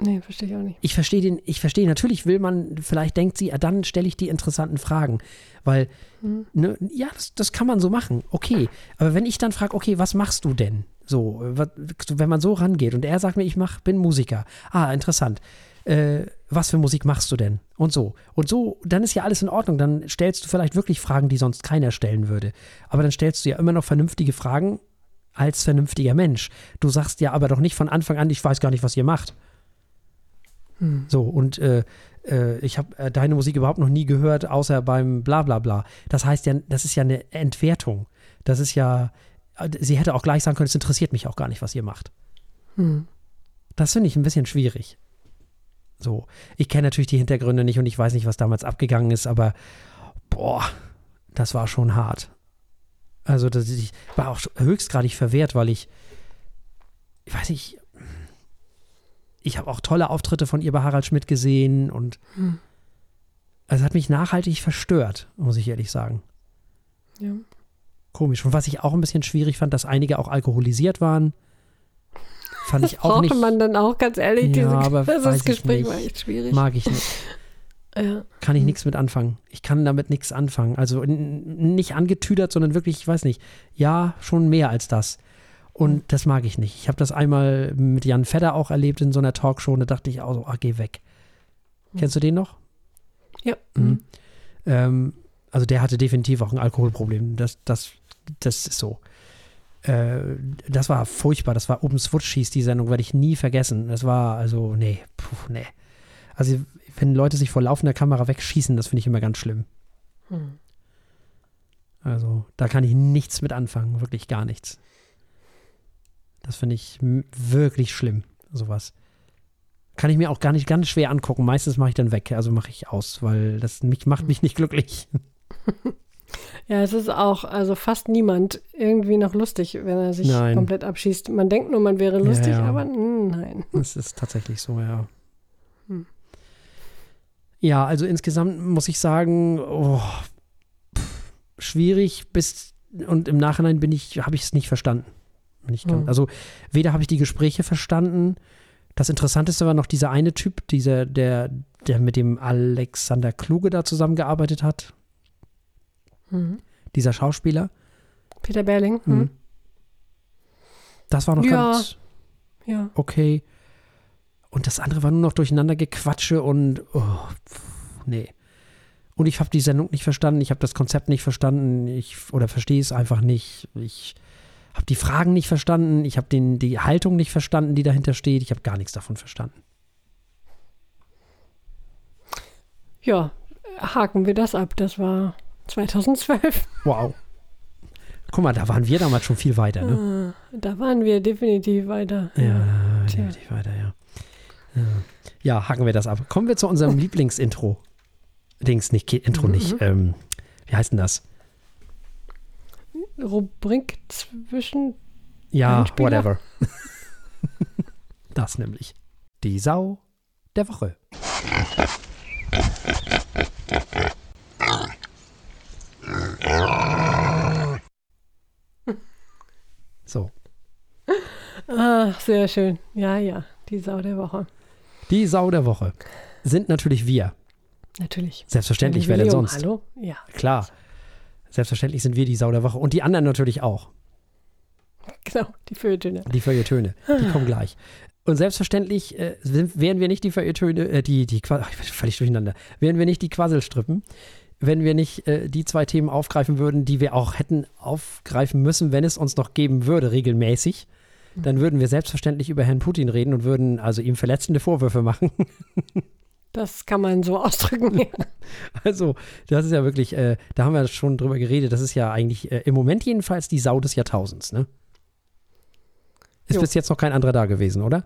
Speaker 3: Nee, verstehe ich auch nicht.
Speaker 1: Ich verstehe den, ich verstehe, natürlich will man, vielleicht denkt sie, dann stelle ich die interessanten Fragen. Weil, mhm. ne, ja, das, das kann man so machen, okay. Aber wenn ich dann frage, okay, was machst du denn? So, was, wenn man so rangeht und er sagt mir, ich mach, bin Musiker. Ah, interessant. Äh, was für Musik machst du denn? Und so. Und so, dann ist ja alles in Ordnung. Dann stellst du vielleicht wirklich Fragen, die sonst keiner stellen würde. Aber dann stellst du ja immer noch vernünftige Fragen als vernünftiger Mensch. Du sagst ja aber doch nicht von Anfang an, ich weiß gar nicht, was ihr macht. Hm. So, und äh, äh, ich habe äh, deine Musik überhaupt noch nie gehört, außer beim Blablabla. Bla, bla. Das heißt ja, das ist ja eine Entwertung. Das ist ja, äh, sie hätte auch gleich sagen können, es interessiert mich auch gar nicht, was ihr macht. Hm. Das finde ich ein bisschen schwierig. So, ich kenne natürlich die Hintergründe nicht und ich weiß nicht, was damals abgegangen ist, aber boah, das war schon hart. Also, das, ich war auch höchstgradig verwehrt, weil ich, ich weiß nicht, ich habe auch tolle Auftritte von ihr bei Harald Schmidt gesehen und hm. also hat mich nachhaltig verstört, muss ich ehrlich sagen.
Speaker 3: Ja.
Speaker 1: Komisch. Und was ich auch ein bisschen schwierig fand, dass einige auch alkoholisiert waren. Fand ich auch nicht.
Speaker 3: man dann auch, ganz ehrlich. Ja,
Speaker 1: diese, aber
Speaker 3: das Gespräch war echt schwierig.
Speaker 1: Mag ich nicht. Ja. Kann ich nichts mit anfangen. Ich kann damit nichts anfangen. Also nicht angetüdert, sondern wirklich, ich weiß nicht, ja, schon mehr als das. Und das mag ich nicht. Ich habe das einmal mit Jan Fedder auch erlebt in so einer Talkshow und da dachte ich auch so, ah, geh weg. Kennst du den noch?
Speaker 3: Ja.
Speaker 1: Mhm. Ähm, also der hatte definitiv auch ein Alkoholproblem. Das, das, das ist so. Äh, das war furchtbar. Das war Open Switch hieß die Sendung, werde ich nie vergessen. Das war also, nee, puh, nee. Also wenn Leute sich vor laufender Kamera wegschießen, das finde ich immer ganz schlimm.
Speaker 3: Hm.
Speaker 1: Also da kann ich nichts mit anfangen, wirklich gar nichts. Das finde ich wirklich schlimm, sowas. Kann ich mir auch gar nicht ganz schwer angucken. Meistens mache ich dann weg, also mache ich aus, weil das mich, macht mich nicht glücklich.
Speaker 3: Ja, es ist auch, also fast niemand irgendwie noch lustig, wenn er sich
Speaker 1: Nein.
Speaker 3: komplett abschießt. Man denkt nur, man wäre lustig,
Speaker 1: ja.
Speaker 3: aber mm, nein.
Speaker 1: Das ist tatsächlich so, ja.
Speaker 3: Hm.
Speaker 1: Ja, also insgesamt muss ich sagen, oh, pff, schwierig bis und im Nachhinein bin ich, habe ich es nicht verstanden. Bin ich ganz,
Speaker 3: Hm.
Speaker 1: Also weder habe ich die Gespräche verstanden. Das Interessanteste war noch dieser eine Typ, dieser, der, der mit dem Alexander Kluge da zusammengearbeitet hat,
Speaker 3: Mhm.
Speaker 1: dieser Schauspieler.
Speaker 3: Peter Berling. Hm.
Speaker 1: Mhm. Das war noch
Speaker 3: Ja.
Speaker 1: ganz
Speaker 3: Ja.
Speaker 1: okay. Und das andere war nur noch durcheinander gequatsche und oh, pf, nee. Und ich habe die Sendung nicht verstanden, ich habe das Konzept nicht verstanden, ich oder verstehe es einfach nicht. Ich habe die Fragen nicht verstanden, ich habe die Haltung nicht verstanden, die dahinter steht. Ich habe gar nichts davon verstanden.
Speaker 3: ja, haken wir das ab. Das war 2012.
Speaker 1: Wow. Guck mal, da waren wir damals schon viel weiter, ne?
Speaker 3: Ah, Da waren wir definitiv weiter.
Speaker 1: Ja,
Speaker 3: Tja.
Speaker 1: definitiv weiter, ja. ja. Ja, haken wir das ab. Kommen wir zu unserem Lieblingsintro. Dings, nicht Intro nicht. Ähm, wie heißt denn das?
Speaker 3: Rubrik zwischen.
Speaker 1: Ja, whatever. das nämlich. Die Sau der Woche. So,
Speaker 3: Ah, sehr schön. Ja, ja. Die Sau der Woche.
Speaker 1: die Sau der Woche sind natürlich wir.
Speaker 3: Natürlich.
Speaker 1: Selbstverständlich, wer denn sonst?
Speaker 3: Hallo? Ja.
Speaker 1: Klar. Selbstverständlich sind wir die Sau der Woche. Und die anderen natürlich auch.
Speaker 3: Genau, die Feuilletöne.
Speaker 1: Die Feuilletöne. Die kommen gleich. Und selbstverständlich äh, sind, wären wir nicht die Feuilletöne, äh, die, die, ach, ich bin völlig durcheinander, wären wir nicht die Quasselstrippen, wenn wir nicht äh, die zwei Themen aufgreifen würden, die wir auch hätten aufgreifen müssen, wenn es uns noch geben würde, regelmäßig. Dann würden wir selbstverständlich über Herrn Putin reden und würden also ihm verletzende Vorwürfe machen.
Speaker 3: Das kann man so ausdrücken. Ja.
Speaker 1: Also, das ist ja wirklich, äh, da haben wir schon drüber geredet, das ist ja eigentlich äh, im Moment jedenfalls die Sau des Jahrtausends, ne? Ist
Speaker 3: Jo.
Speaker 1: bis jetzt noch kein anderer da gewesen, oder?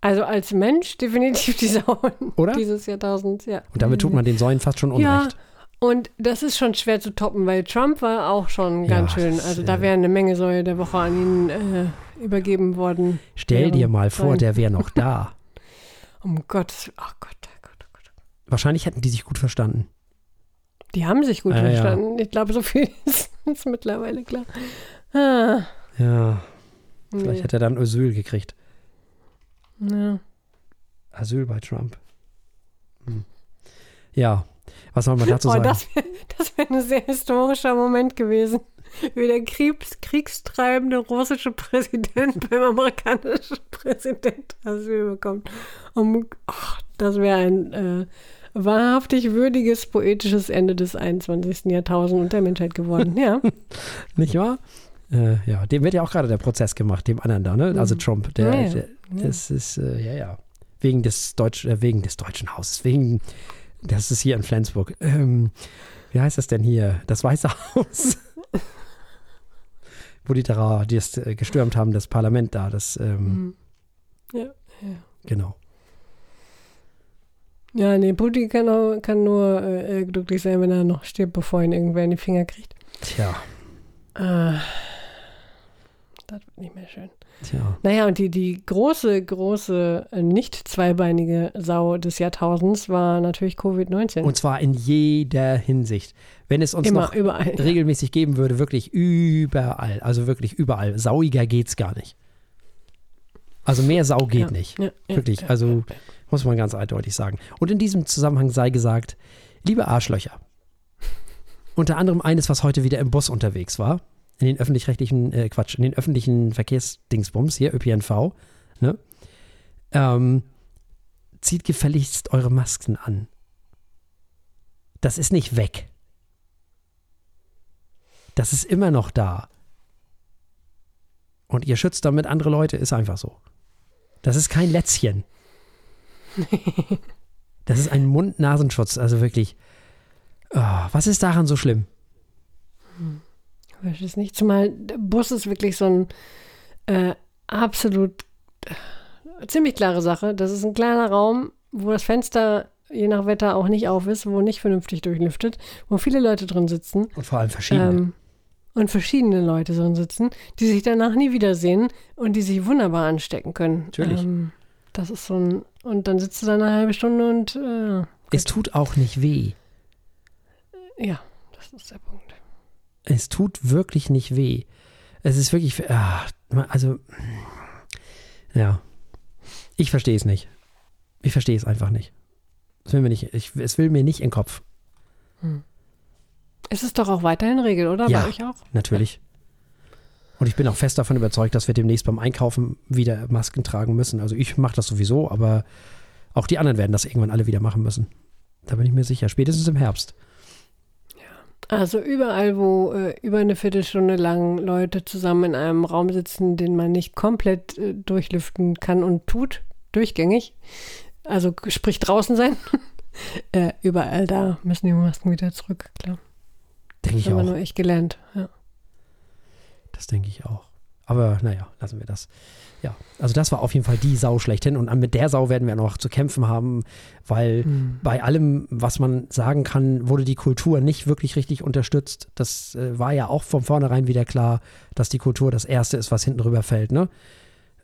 Speaker 3: Also als Mensch definitiv die Sau
Speaker 1: Oder?
Speaker 3: dieses Jahrtausends, ja.
Speaker 1: Und damit tut man den Säulen fast schon
Speaker 3: Ja,
Speaker 1: Unrecht.
Speaker 3: und das ist schon schwer zu toppen, weil Trump war auch schon
Speaker 1: Ja,
Speaker 3: ganz schön.
Speaker 1: das,
Speaker 3: Also
Speaker 1: äh,
Speaker 3: da wäre eine Menge Säue der Woche an ihn äh, übergeben worden.
Speaker 1: Stell dir mal vor,
Speaker 3: sein.
Speaker 1: der wäre noch da.
Speaker 3: Um Gottes, oh Gott, oh Gott, oh Gott.
Speaker 1: Wahrscheinlich hätten die sich gut verstanden.
Speaker 3: Die haben sich gut
Speaker 1: Ah, ja.
Speaker 3: verstanden. Ich glaube, so viel ist, ist mittlerweile klar. Ah,
Speaker 1: Ja, vielleicht
Speaker 3: nee.
Speaker 1: hätte er dann Asyl gekriegt.
Speaker 3: ja.
Speaker 1: Asyl bei Trump. Hm. Ja, was soll man dazu
Speaker 3: Oh,
Speaker 1: sagen?
Speaker 3: das wäre wär ein sehr historischer Moment gewesen. Wie der Kriegs, kriegstreibende russische Präsident beim amerikanischen Präsident Asyl bekommt. Um, ach, das wäre ein äh, wahrhaftig würdiges poetisches Ende des 21. Jahrtausends und der Menschheit geworden. Ja,
Speaker 1: Nicht wahr? Äh, ja, dem wird ja auch gerade der Prozess gemacht, dem anderen da, ne? Also
Speaker 3: Mhm.
Speaker 1: Trump. Der,
Speaker 3: Ja, ja.
Speaker 1: der das ist, äh, ja, ja. Wegen des Deutsch, äh, wegen des Deutschen Hauses, wegen, das ist hier in Flensburg. Ähm, wie heißt das denn hier? Das Weiße Haus. Wo die das äh, gestürmt haben, das Parlament da, das, ähm,
Speaker 3: Mhm. ja, ja.
Speaker 1: genau.
Speaker 3: Ja, nee, Putin kann, auch, kann nur äh, glücklich sein, wenn er noch stirbt, bevor ihn irgendwer in die Finger kriegt.
Speaker 1: Tja,
Speaker 3: Äh, das wird nicht mehr schön.
Speaker 1: Tja.
Speaker 3: Naja, und die, die große, große, äh, nicht zweibeinige Sau des Jahrtausends war natürlich Covid-19.
Speaker 1: Und zwar in jeder Hinsicht. Wenn es uns
Speaker 3: Immer,
Speaker 1: noch
Speaker 3: überall.
Speaker 1: regelmäßig geben würde, wirklich überall. Also wirklich überall. Sauiger geht's gar nicht. Also mehr Sau geht
Speaker 3: Ja,
Speaker 1: nicht.
Speaker 3: Ja, ja,
Speaker 1: Wirklich.
Speaker 3: ja,
Speaker 1: Also
Speaker 3: ja, ja.
Speaker 1: muss man ganz eindeutig sagen. Und in diesem Zusammenhang sei gesagt, liebe Arschlöcher. Unter anderem eines, was heute wieder im Bus unterwegs war. In den öffentlich-rechtlichen, äh, Quatsch, in den öffentlichen Verkehrsdingsbums hier, ÖPNV, ne? Ähm, zieht gefälligst eure Masken an. Das ist nicht weg. Das ist immer noch da. Und ihr schützt damit andere Leute, ist einfach so. Das ist kein Lätzchen. Das ist ein Mund-Nasenschutz, also wirklich. Oh, was ist daran so schlimm?
Speaker 3: Ich weiß es nicht. Zumal der Bus ist wirklich so ein äh, absolut äh, ziemlich klare Sache. Das ist ein kleiner Raum, wo das Fenster je nach Wetter auch nicht auf ist, wo nicht vernünftig durchlüftet, wo viele Leute drin sitzen.
Speaker 1: Und vor allem verschiedene.
Speaker 3: Ähm, und verschiedene Leute drin sitzen, die sich danach nie wiedersehen und die sich wunderbar anstecken können.
Speaker 1: Natürlich.
Speaker 3: Ähm, das ist so ein. Und dann sitzt du da eine halbe Stunde und äh,
Speaker 1: es tut auch nicht weh.
Speaker 3: ja, das ist der Punkt.
Speaker 1: Es tut wirklich nicht weh. Es ist wirklich. Ah, also. Ja. Ich verstehe es nicht. Ich verstehe es einfach nicht. Es will mir nicht, ich, es will mir nicht in den Kopf.
Speaker 3: Es ist doch auch weiterhin Regel, oder?
Speaker 1: Ja.
Speaker 3: Bei euch auch?
Speaker 1: Natürlich. Und ich bin auch fest davon überzeugt, dass wir demnächst beim Einkaufen wieder Masken tragen müssen. Also ich mache das sowieso, aber auch die anderen werden das irgendwann alle wieder machen müssen. Da bin ich mir sicher. Spätestens im Herbst.
Speaker 3: Also überall, wo äh, über eine Viertelstunde lang Leute zusammen in einem Raum sitzen, den man nicht komplett äh, durchlüften kann und tut, durchgängig, also sprich draußen sein, äh, überall da müssen die Masken wieder zurück, klar.
Speaker 1: Denke ich
Speaker 3: haben wir
Speaker 1: auch.
Speaker 3: nur echt gelernt. Ja.
Speaker 1: Das denke ich auch. Aber naja, lassen wir das. Ja, also das war auf jeden Fall die Sau schlechthin. Und mit der Sau werden wir noch zu kämpfen haben, weil bei allem, was man sagen kann, wurde die Kultur nicht wirklich richtig unterstützt. Das äh, war ja auch von vornherein wieder klar, dass die Kultur das Erste ist, was hinten rüberfällt. Ne?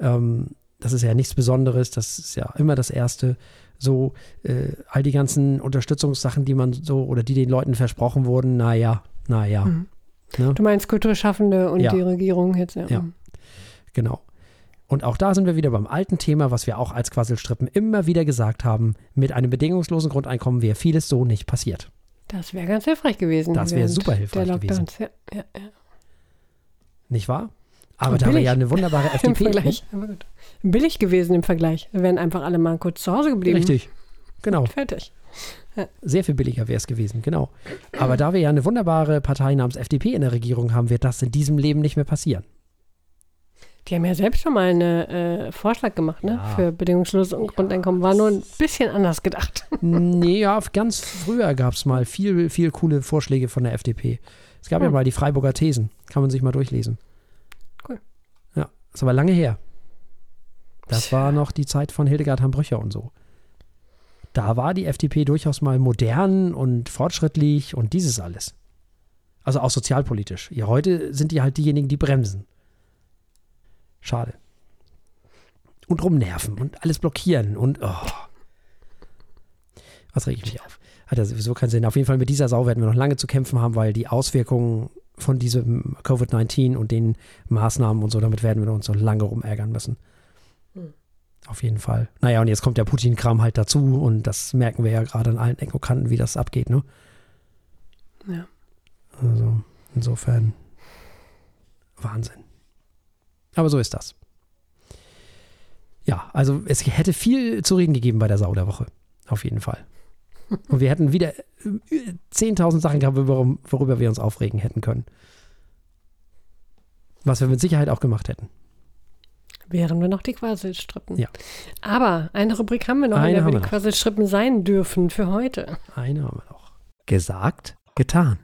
Speaker 1: Ähm, das ist ja nichts Besonderes, das ist ja immer das Erste. So, äh, all die ganzen Unterstützungssachen, die man so oder die den Leuten versprochen wurden, naja, naja.
Speaker 3: Mhm.
Speaker 1: Ne?
Speaker 3: Du meinst Kulturschaffende und
Speaker 1: Ja.
Speaker 3: die Regierung jetzt, ja.
Speaker 1: Ja. Genau. Und auch da sind wir wieder beim alten Thema, was wir auch als Quasselstrippen immer wieder gesagt haben. Mit einem bedingungslosen Grundeinkommen wäre vieles so nicht passiert.
Speaker 3: Das wäre ganz hilfreich gewesen.
Speaker 1: Das wäre super hilfreich gewesen.
Speaker 3: Ja, ja, ja.
Speaker 1: Nicht wahr? Aber
Speaker 3: Und
Speaker 1: da wir
Speaker 3: billig.
Speaker 1: ja eine wunderbare
Speaker 3: Im
Speaker 1: FDP.
Speaker 3: Vergleich. Billig gewesen im Vergleich. Wir wären einfach alle mal kurz zu Hause geblieben.
Speaker 1: Richtig. Genau.
Speaker 3: Fertig.
Speaker 1: Sehr viel billiger wäre es gewesen, genau. Aber da wir ja eine wunderbare Partei namens FDP in der Regierung haben, wird das in diesem Leben nicht mehr passieren.
Speaker 3: Die haben ja selbst schon mal einen äh, Vorschlag gemacht, ne?
Speaker 1: Ja.
Speaker 3: Für bedingungsloses Grundeinkommen. War nur ein bisschen anders gedacht.
Speaker 1: nee, ja, ganz früher gab es mal viel, viel coole Vorschläge von der FDP. Es gab ja
Speaker 3: Hm.
Speaker 1: mal die Freiburger Thesen. Kann man sich mal durchlesen.
Speaker 3: Cool.
Speaker 1: Ja, ist aber lange her. Das
Speaker 3: Tja.
Speaker 1: war noch die Zeit von Hildegard Hambrücher und so. Da war die FDP durchaus mal modern und fortschrittlich und dieses alles. Also auch sozialpolitisch. Ja, heute sind die halt diejenigen, die bremsen. Schade. Und rumnerven und alles blockieren und oh. Was reg ich mich auf? Hat ja sowieso keinen Sinn. Auf jeden Fall mit dieser Sau werden wir noch lange zu kämpfen haben, weil die Auswirkungen von diesem Covid-19 und den Maßnahmen und so, damit werden wir uns noch lange rumärgern müssen.
Speaker 3: Hm.
Speaker 1: Auf jeden Fall. Naja, und jetzt kommt der Putin-Kram halt dazu und das merken wir ja gerade an allen Ecken und Kanten, wie das abgeht, ne?
Speaker 3: Ja.
Speaker 1: Also, insofern Wahnsinn. Aber so ist das. Ja, also es hätte viel zu reden gegeben bei der Sau der Woche. Auf jeden Fall. Und wir hätten wieder äh, 10.000 Sachen gehabt, worüber, worüber wir uns aufregen hätten können. Was wir mit Sicherheit auch gemacht hätten.
Speaker 3: Wären wir noch die Quasselstrippen.
Speaker 1: Ja.
Speaker 3: Aber eine Rubrik haben wir noch,
Speaker 1: Eine
Speaker 3: in der wir die. Quasselstrippen sein dürfen für heute.
Speaker 1: Eine haben wir noch. Gesagt, getan.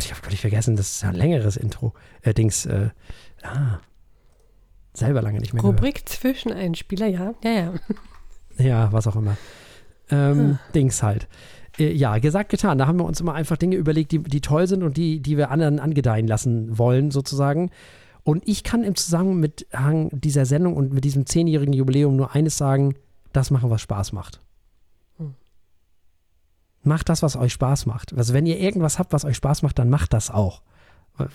Speaker 1: Gott, ich habe völlig vergessen, das ist ja ein längeres Intro. Äh, Dings, äh, ah, selber lange nicht mehr.
Speaker 3: Rubrik Zwischeneinspieler, ja. Ja, ja.
Speaker 1: Ja, was auch immer. Ähm, Dings halt. Äh, ja, gesagt, getan. Da haben wir uns immer einfach Dinge überlegt, die, die toll sind und die, die wir anderen angedeihen lassen wollen, sozusagen. Und ich kann im Zusammenhang dieser Sendung und mit diesem zehnjährigen Jubiläum nur eines sagen: Das machen, was Spaß macht. Macht das, was euch Spaß macht. Also, wenn ihr irgendwas habt, was euch Spaß macht, dann macht das auch.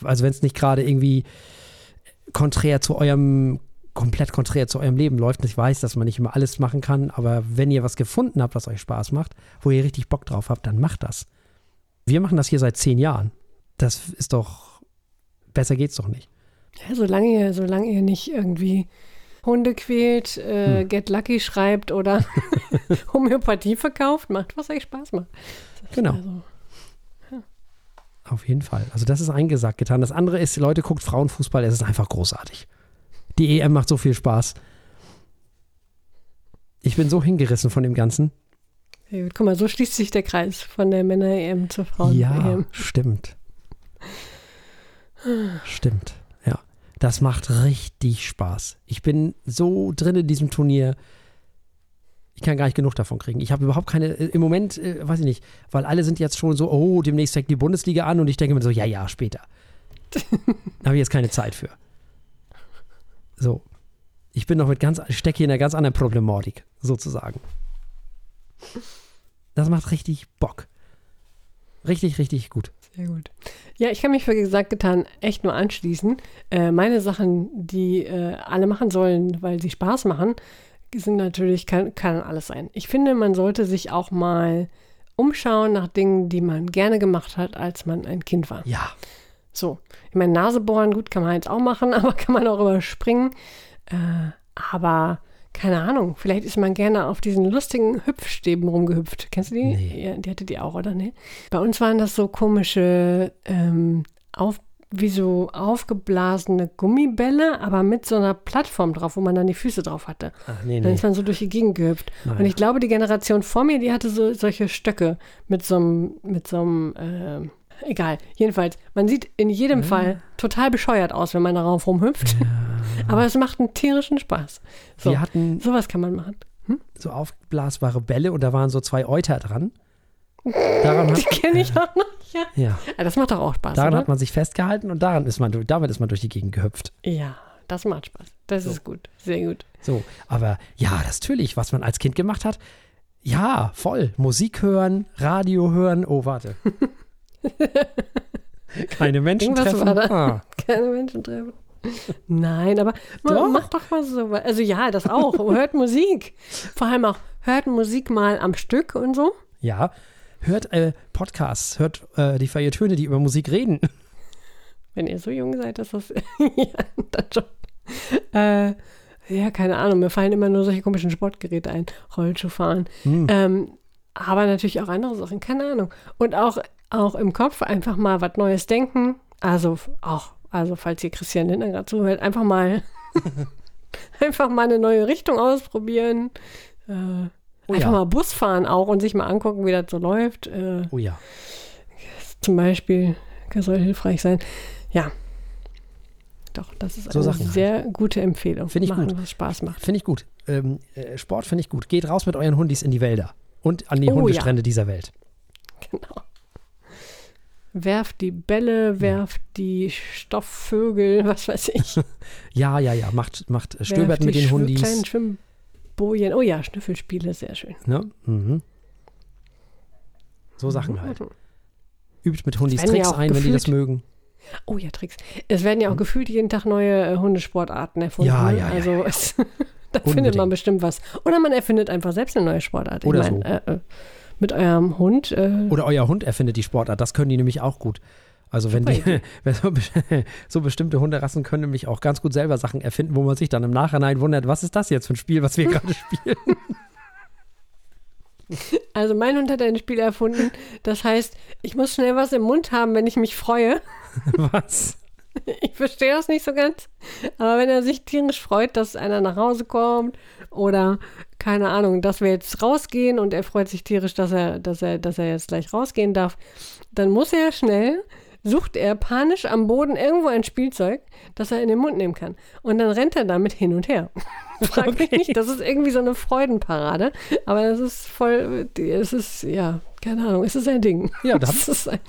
Speaker 1: Also, wenn es nicht gerade irgendwie konträr zu eurem komplett konträr zu eurem Leben läuft. Ich weiß, dass man nicht immer alles machen kann, aber wenn ihr was gefunden habt, was euch Spaß macht, wo ihr richtig Bock drauf habt, dann macht das. Wir machen das hier seit zehn Jahren. Das ist doch, besser geht's doch nicht.
Speaker 3: Ja, solange ihr, solange ihr nicht irgendwie Hunde quält, äh,
Speaker 1: Hm.
Speaker 3: Get Lucky schreibt oder Homöopathie verkauft, macht, was euch Spaß macht.
Speaker 1: Genau.
Speaker 3: Also,
Speaker 1: Auf jeden Fall. Also das ist eingesagt getan. Das andere ist, Leute, guckt Frauenfußball, es ist einfach großartig. Die EM macht so viel Spaß. Ich bin so hingerissen von dem Ganzen.
Speaker 3: gut. Guck mal, so schließt sich der Kreis von der Männer-EM zur
Speaker 1: ja,
Speaker 3: Frauen-EM.
Speaker 1: stimmt. Stimmt, ja. Das macht richtig Spaß. Ich bin so drin in diesem Turnier. Ich kann gar nicht genug davon kriegen. Ich habe überhaupt keine, äh, im Moment, äh, weiß ich nicht, weil alle sind jetzt schon so, oh, demnächst fängt die Bundesliga an und ich denke mir so, ja, ja, später. da habe ich jetzt keine Zeit für. So. Ich bin noch mit ganz, ich stecke hier in einer ganz anderen Problematik, sozusagen. Das macht richtig Bock. Richtig, richtig gut.
Speaker 3: Sehr gut. Ja, ich kann mich für gesagt getan echt nur anschließen. Äh, meine Sachen, die äh, alle machen sollen, weil sie Spaß machen, sind natürlich, kann, kann alles sein. Ich finde, man sollte sich auch mal umschauen nach Dingen, die man gerne gemacht hat, als man ein Kind war.
Speaker 1: Ja.
Speaker 3: So, ich meine, Nase bohren, gut, kann man jetzt auch machen, aber kann man auch überspringen. Äh, aber keine Ahnung, vielleicht ist man gerne auf diesen lustigen Hüpfstäben rumgehüpft. Kennst du die?
Speaker 1: Nee.
Speaker 3: Ja, die hattet ihr auch, oder? Nee? Bei uns waren das so komische, ähm, auf, wie so aufgeblasene Gummibälle, aber mit so einer Plattform drauf, wo man dann die Füße drauf hatte.
Speaker 1: Ach, nee,
Speaker 3: Dann
Speaker 1: nee.
Speaker 3: ist man so durch die Gegend gehüpft.
Speaker 1: Nein.
Speaker 3: Und ich glaube, die Generation vor mir, die hatte so solche Stöcke mit so einem, mit so einem, äh, egal. Jedenfalls, man sieht in jedem Fall total bescheuert aus, wenn man darauf rumhüpft. Aber es macht einen tierischen Spaß. So,
Speaker 1: Wir hatten
Speaker 3: sowas kann man machen.
Speaker 1: so aufblasbare Bälle und da waren so zwei Euter dran. Daran
Speaker 3: Die kenne ich auch noch. Ja.
Speaker 1: ja,
Speaker 3: Ah, Das macht doch auch Spaß,
Speaker 1: daran
Speaker 3: oder?
Speaker 1: hat man sich festgehalten und daran ist man, damit ist man durch die Gegend gehüpft.
Speaker 3: ja, das macht Spaß. Das
Speaker 1: So.
Speaker 3: ist gut. Sehr gut.
Speaker 1: So, aber ja, das natürlich, was man als Kind gemacht hat. Ja, voll. Musik hören, Radio hören. Oh, warte. Keine Menschen
Speaker 3: Irgendwas
Speaker 1: treffen. Ah,
Speaker 3: Keine Menschen treffen. Nein, aber man macht doch mal so. Also ja, das auch. hört Musik. Vor allem auch, hört Musik mal am Stück und so.
Speaker 1: ja, hört äh, Podcasts, hört äh, die Feiertöne, die über Musik reden.
Speaker 3: Wenn ihr so jung seid, dass das. ja, dann schon. Äh, ja, keine Ahnung. Mir fallen immer nur solche komischen Sportgeräte ein. Rollschuhfahren.
Speaker 1: Hm.
Speaker 3: Ähm, aber natürlich auch andere Sachen. Keine Ahnung. Und auch, auch im Kopf einfach mal was Neues denken. Also auch, also falls ihr Christian Lindner gerade zuhört, einfach mal. einfach mal eine neue Richtung ausprobieren. Äh,
Speaker 1: Oh
Speaker 3: einfach
Speaker 1: ja.
Speaker 3: mal Bus fahren auch und sich mal angucken, wie das so läuft. Äh,
Speaker 1: Oh ja.
Speaker 3: zum Beispiel, das soll hilfreich sein. Ja. Doch, das ist
Speaker 1: So
Speaker 3: eine
Speaker 1: Sachen halt.
Speaker 3: sehr gute Empfehlung.
Speaker 1: Finde ich
Speaker 3: Machen,
Speaker 1: gut.
Speaker 3: was Spaß macht.
Speaker 1: Finde ich gut. Ähm, äh, Sport finde ich gut. Geht raus mit euren Hundis in die Wälder und an die
Speaker 3: Oh,
Speaker 1: Hundestrände dieser Welt.
Speaker 3: Genau. Werft die Bälle, werft die Stoffvögel, was weiß ich.
Speaker 1: Ja, ja, ja. Macht, macht äh, stöbert mit den
Speaker 3: Schw-
Speaker 1: Hundis.
Speaker 3: kleinen Schwimmbojen. Oh ja, Schnüffelspiele, sehr schön.
Speaker 1: Ne? Mhm. So Sachen halt.
Speaker 3: Mhm.
Speaker 1: Übt mit Hundis
Speaker 3: ja
Speaker 1: Tricks
Speaker 3: auch
Speaker 1: ein, wenn die das
Speaker 3: gefühlt-
Speaker 1: mögen.
Speaker 3: Oh ja, Tricks. Es werden ja auch gefühlt jeden Tag neue äh, Hundesportarten erfunden.
Speaker 1: Ja, ja, ja,
Speaker 3: Also
Speaker 1: ja, ja.
Speaker 3: Da findet man bestimmt was. Oder man erfindet einfach selbst eine neue Sportart.
Speaker 1: Oder
Speaker 3: ich mein, äh, äh, mit eurem Hund. Äh,
Speaker 1: Oder euer Hund erfindet die Sportart. Das können die nämlich auch gut. Also wenn die, so bestimmte Hunderassen können nämlich auch ganz gut selber Sachen erfinden, wo man sich dann im Nachhinein wundert, was ist das jetzt für ein Spiel, was wir gerade spielen?
Speaker 3: Also mein Hund hat ein Spiel erfunden, das heißt, ich muss schnell was im Mund haben, wenn ich mich freue.
Speaker 1: was?
Speaker 3: Ich verstehe das nicht so ganz. Aber wenn er sich tierisch freut, dass einer nach Hause kommt oder keine Ahnung, dass wir jetzt rausgehen und er freut sich tierisch, dass er, dass er, dass er jetzt gleich rausgehen darf, dann muss er schnell, sucht er panisch am Boden irgendwo ein Spielzeug, das er in den Mund nehmen kann. Und dann rennt er damit hin und her. Frag mich
Speaker 1: Okay.
Speaker 3: nicht, das ist irgendwie so eine Freudenparade, aber es ist voll, es ist, ja, keine Ahnung, es ist ein Ding.
Speaker 1: Ja, das-
Speaker 3: ist ein,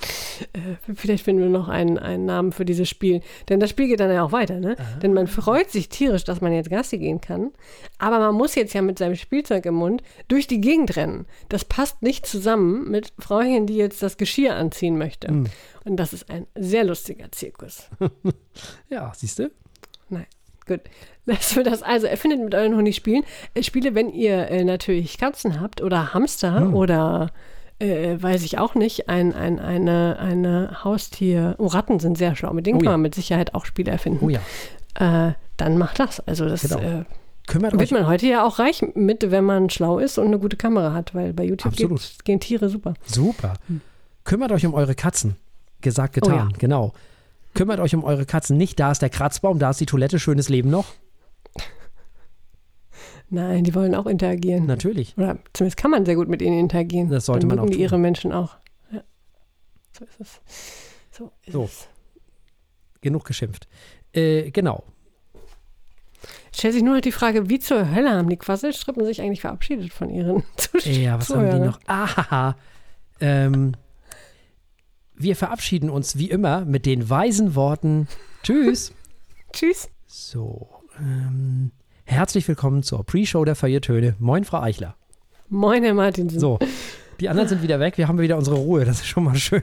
Speaker 3: äh, vielleicht finden wir noch einen, einen Namen für dieses Spiel. Denn das Spiel geht dann ja auch weiter, ne? Denn man freut sich tierisch, dass man jetzt Gassi gehen kann. Aber man muss jetzt ja mit seinem Spielzeug im Mund durch die Gegend rennen. Das passt nicht zusammen mit Frauchen, die jetzt das Geschirr anziehen möchte. Und das ist ein sehr lustiger Zirkus.
Speaker 1: Ja, siehst du?
Speaker 3: Nein, Gut. Lassen wir das. Also, erfindet mit euren Honig spielen. Spiele, wenn ihr äh, natürlich Katzen habt oder Hamster
Speaker 1: Hm.
Speaker 3: oder äh, weiß ich auch nicht, ein, ein, eine, eine Haustier. Oh, Ratten sind sehr schlau. Mit denen
Speaker 1: Oh
Speaker 3: kann
Speaker 1: ja.
Speaker 3: man mit Sicherheit auch Spiele erfinden.
Speaker 1: Oh ja.
Speaker 3: Äh, dann macht das. Also, das
Speaker 1: Genau.
Speaker 3: äh,
Speaker 1: Kümmert
Speaker 3: wird man heute ja auch reich mit, wenn man schlau ist und eine gute Kamera hat, weil bei YouTube geht, gehen Tiere super.
Speaker 1: super. Kümmert euch um eure Katzen. Gesagt, getan.
Speaker 3: Oh ja.
Speaker 1: Genau. Kümmert euch um eure Katzen. Nicht da ist der Kratzbaum, da ist die Toilette, schönes Leben noch.
Speaker 3: Nein, die wollen auch interagieren.
Speaker 1: Natürlich.
Speaker 3: Oder zumindest kann man sehr gut mit ihnen interagieren.
Speaker 1: Das sollte
Speaker 3: Dann
Speaker 1: man auch
Speaker 3: die
Speaker 1: tun.
Speaker 3: ihre Menschen auch. Ja. So ist es. So ist
Speaker 1: So.
Speaker 3: es.
Speaker 1: Genug geschimpft. Äh, genau.
Speaker 3: Stellt sich nur noch die Frage, wie zur Hölle haben die Quasselstrippen sich eigentlich verabschiedet von ihren Zuschauern?
Speaker 1: Ja, was haben die noch? Ah, ähm, wir verabschieden uns wie immer mit den weisen Worten. Tschüss.
Speaker 3: Tschüss.
Speaker 1: So, ähm, herzlich willkommen zur Pre-Show der Feiertöne. Moin, Frau Eichler.
Speaker 3: Moin, Herr Martinsen.
Speaker 1: So, die anderen sind wieder weg. Wir haben wieder unsere Ruhe. Das ist schon mal schön.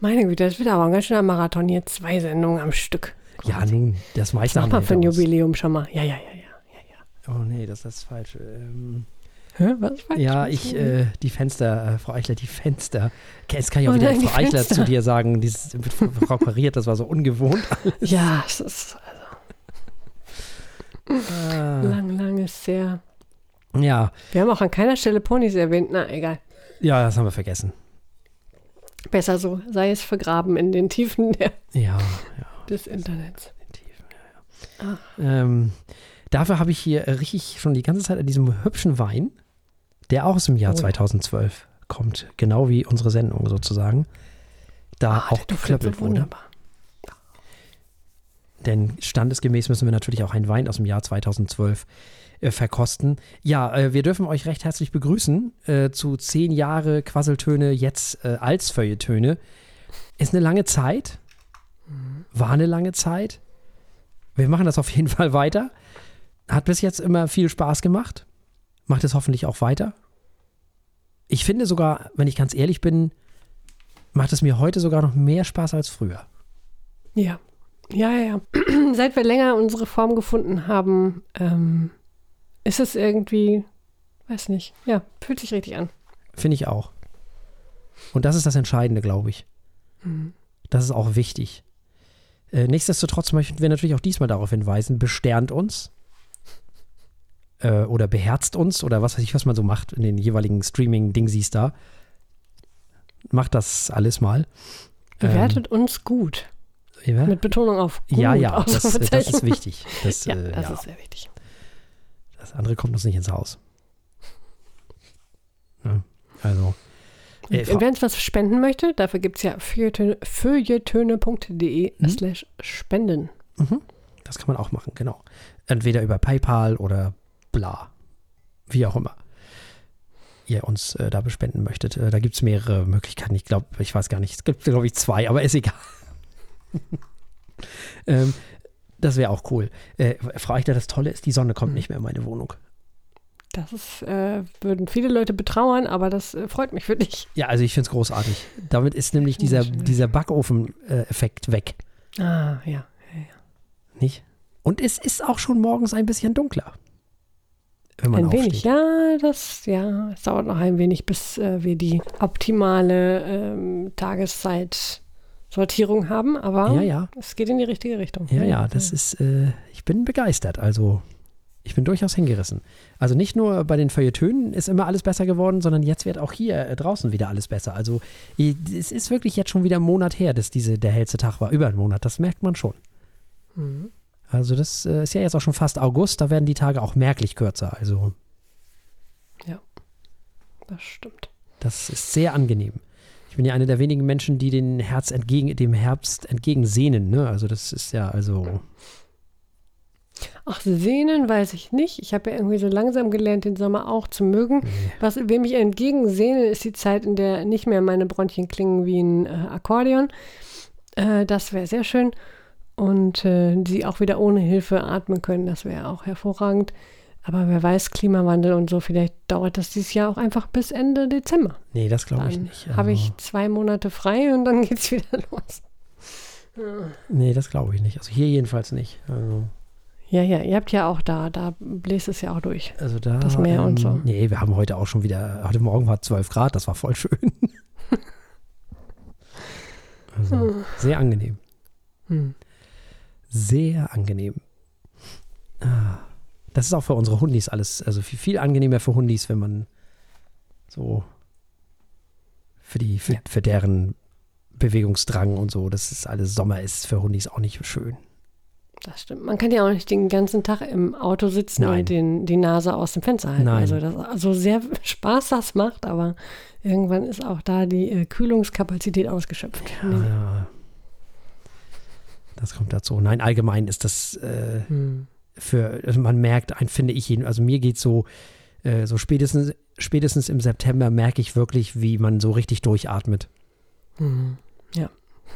Speaker 3: Meine Güte, das wird aber ein ganz schöner Marathon hier. Zwei Sendungen am Stück.
Speaker 1: Ja, nun, das meiste
Speaker 3: Mach
Speaker 1: haben
Speaker 3: mal
Speaker 1: wir
Speaker 3: für ein. Jubiläum schon mal. Ja, ja, ja, ja.
Speaker 1: Oh nee, das ist falsch. Ähm,
Speaker 3: Hä? Was? falsch?
Speaker 1: ja, ich, äh, die Fenster, äh, Frau Eichler, die Fenster. Jetzt kann ich auch
Speaker 3: Oh
Speaker 1: wieder
Speaker 3: nein, die
Speaker 1: Frau Eichler zu dir sagen. Dieses mit Frau Pariert, das war so ungewohnt.
Speaker 3: Ja, es ist
Speaker 1: Ah,
Speaker 3: lang, lang ist sehr.
Speaker 1: ja,
Speaker 3: Wir haben auch an keiner Stelle Ponys erwähnt. Na, egal.
Speaker 1: ja, das haben wir vergessen.
Speaker 3: Besser so. Sei es vergraben in den Tiefen der,
Speaker 1: Ja,
Speaker 3: des Internets. Ah.
Speaker 1: Ähm, dafür habe ich hier richtig schon die ganze Zeit an diesem hübschen Wein, der auch aus dem Jahr
Speaker 3: Oh ja.
Speaker 1: 2012 kommt, genau wie unsere Sendung sozusagen, da
Speaker 3: Ah,
Speaker 1: auch geklöppelt wurde.
Speaker 3: wunderbar.
Speaker 1: Denn standesgemäß müssen wir natürlich auch einen Wein aus dem Jahr 2012 äh, verkosten. Ja, äh, wir dürfen euch recht herzlich begrüßen äh, zu zehn Jahre Quasseltöne, jetzt äh, als Feuilletöne. Ist eine lange Zeit, war eine lange Zeit. Wir machen das auf jeden Fall weiter. Hat bis jetzt immer viel Spaß gemacht. Macht es hoffentlich auch weiter. Ich finde sogar, wenn ich ganz ehrlich bin, macht es mir heute sogar noch mehr Spaß als früher.
Speaker 3: Ja. Ja, ja. Seit wir länger unsere Form gefunden haben, ähm, ist es irgendwie, weiß nicht, ja, fühlt sich richtig an.
Speaker 1: Finde ich auch. Und das ist das Entscheidende, glaube ich.
Speaker 3: Mhm.
Speaker 1: Das ist auch wichtig. Äh, nichtsdestotrotz möchten wir natürlich auch diesmal darauf hinweisen, besternt uns äh, oder beherzt uns oder was weiß ich, was man so macht in den jeweiligen Streaming-Dingsies da. Macht das alles mal.
Speaker 3: Bewertet uns gut. Mit Betonung auf gut.
Speaker 1: ja, ja das, das
Speaker 3: Ausrufezeichen.
Speaker 1: ist wichtig. Das,
Speaker 3: Ja,
Speaker 1: äh,
Speaker 3: das
Speaker 1: ja,
Speaker 3: ist sehr wichtig.
Speaker 1: das andere kommt uns nicht ins Haus. Ja, also. äh,
Speaker 3: Wer uns was spenden möchte, dafür gibt es ja feuilletöne- feuilletöne.de
Speaker 1: Mhm.
Speaker 3: slash spenden.
Speaker 1: Mhm. Das kann man auch machen, genau. Entweder über PayPal oder bla. Wie auch immer. Ihr uns äh, da bespenden möchtet. Äh, da gibt es mehrere Möglichkeiten. Ich glaube, ich weiß gar nicht. Es gibt, glaube ich, zwei, aber ist egal. ähm, das wäre auch cool. Äh, Frau Eichler, das Tolle ist, die Sonne kommt nicht mehr in meine Wohnung.
Speaker 3: Das ist, äh, würden viele Leute betrauern, aber das äh, freut mich für dich.
Speaker 1: Ja, also ich finde es großartig. Damit ist nämlich dieser, dieser Backofen-Effekt weg.
Speaker 3: Ah, ja.
Speaker 1: Nicht? Und es ist auch schon morgens ein bisschen dunkler. Wenn man
Speaker 3: Ein
Speaker 1: aufsteht.
Speaker 3: wenig, ja, das, ja, es dauert noch ein wenig, bis äh, wir die optimale ähm, Tageszeitsortierung haben, aber
Speaker 1: Ja, ja.
Speaker 3: es geht in die richtige Richtung.
Speaker 1: Ja, ja, das ist, äh, ich bin begeistert. Also, ich bin durchaus hingerissen. Also nicht nur bei den Feuilletönen ist immer alles besser geworden, sondern jetzt wird auch hier äh, draußen wieder alles besser. Also, es ist wirklich jetzt schon wieder ein Monat her, dass diese, der hellste Tag war. Über einen Monat, das merkt man schon.
Speaker 3: Mhm.
Speaker 1: Also, das äh, ist ja jetzt auch schon fast August, da werden die Tage auch merklich kürzer. Also,
Speaker 3: Das stimmt.
Speaker 1: das ist sehr angenehm. Ich bin ja einer der wenigen Menschen, die den Herz entgegen, dem Herbst entgegensehnen. Ne? Also, das ist ja, also,
Speaker 3: Ach, Sehnen weiß ich nicht. Ich habe ja irgendwie so langsam gelernt, den Sommer auch zu mögen.
Speaker 1: nee.
Speaker 3: Was wem ich entgegensehne, ist die Zeit, in der nicht mehr meine Bronchien klingen wie ein äh, Akkordeon. Äh, das wäre sehr schön. Und äh, die auch wieder ohne Hilfe atmen können, das wäre auch hervorragend. Aber wer weiß, Klimawandel und so, vielleicht dauert das dieses Jahr auch einfach bis Ende Dezember.
Speaker 1: nee, das glaube ich nicht.
Speaker 3: habe
Speaker 1: Also-
Speaker 3: ich zwei Monate frei und dann geht's wieder los.
Speaker 1: Nee, das glaube ich nicht. Also hier jedenfalls nicht. Also,
Speaker 3: Ja, ja, ihr habt ja auch da, da bläst es ja auch durch.
Speaker 1: also da.
Speaker 3: Das Meer und so.
Speaker 1: Nee, wir haben heute auch schon wieder, heute Morgen war 12 Grad, das war voll schön. also, sehr angenehm.
Speaker 3: Hm.
Speaker 1: Sehr angenehm. Ah, das ist auch für unsere Hundis alles, also viel, viel angenehmer für Hundis, wenn man so für die, für,
Speaker 3: Ja.
Speaker 1: für deren Bewegungsdrang und so, das ist alles Sommer ist für Hundis auch nicht schön.
Speaker 3: Das stimmt. Man kann ja auch nicht den ganzen Tag im Auto sitzen
Speaker 1: Nein.
Speaker 3: und den, die Nase aus dem Fenster halten.
Speaker 1: Nein.
Speaker 3: Also, das, also sehr Spaß das macht, aber irgendwann ist auch da die äh, Kühlungskapazität ausgeschöpft. Nee.
Speaker 1: Ja, das kommt dazu. Nein, allgemein ist das äh,
Speaker 3: Hm.
Speaker 1: Für, also man merkt, ein, finde ich, jeden- also mir geht so, äh, so spätestens, spätestens im September merke ich wirklich, wie man so richtig durchatmet.
Speaker 3: Hm. Ja,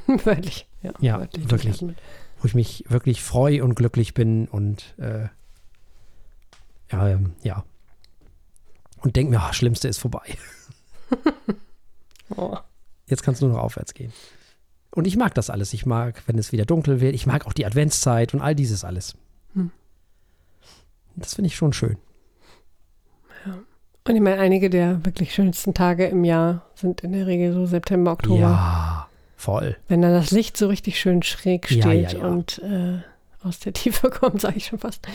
Speaker 3: wörtlich. Ja,
Speaker 1: Ja, wirklich.
Speaker 3: durchatmen.
Speaker 1: Wo ich mich wirklich freue und glücklich bin und äh, ja, ähm, ja. Und denke mir, ah, Schlimmste ist vorbei.
Speaker 3: Oh.
Speaker 1: Jetzt kann es nur noch aufwärts gehen. Und ich mag das alles. Ich mag, wenn es wieder dunkel wird. Ich mag auch die Adventszeit und all dieses alles. Das finde ich schon schön.
Speaker 3: Und ich meine, einige der wirklich schönsten Tage im Jahr sind in der Regel so September, Oktober.
Speaker 1: Ja, voll.
Speaker 3: Wenn dann das Licht so richtig schön schräg
Speaker 1: Ja,
Speaker 3: steht
Speaker 1: ja, ja.
Speaker 3: und äh, aus der Tiefe kommt, sage ich schon fast,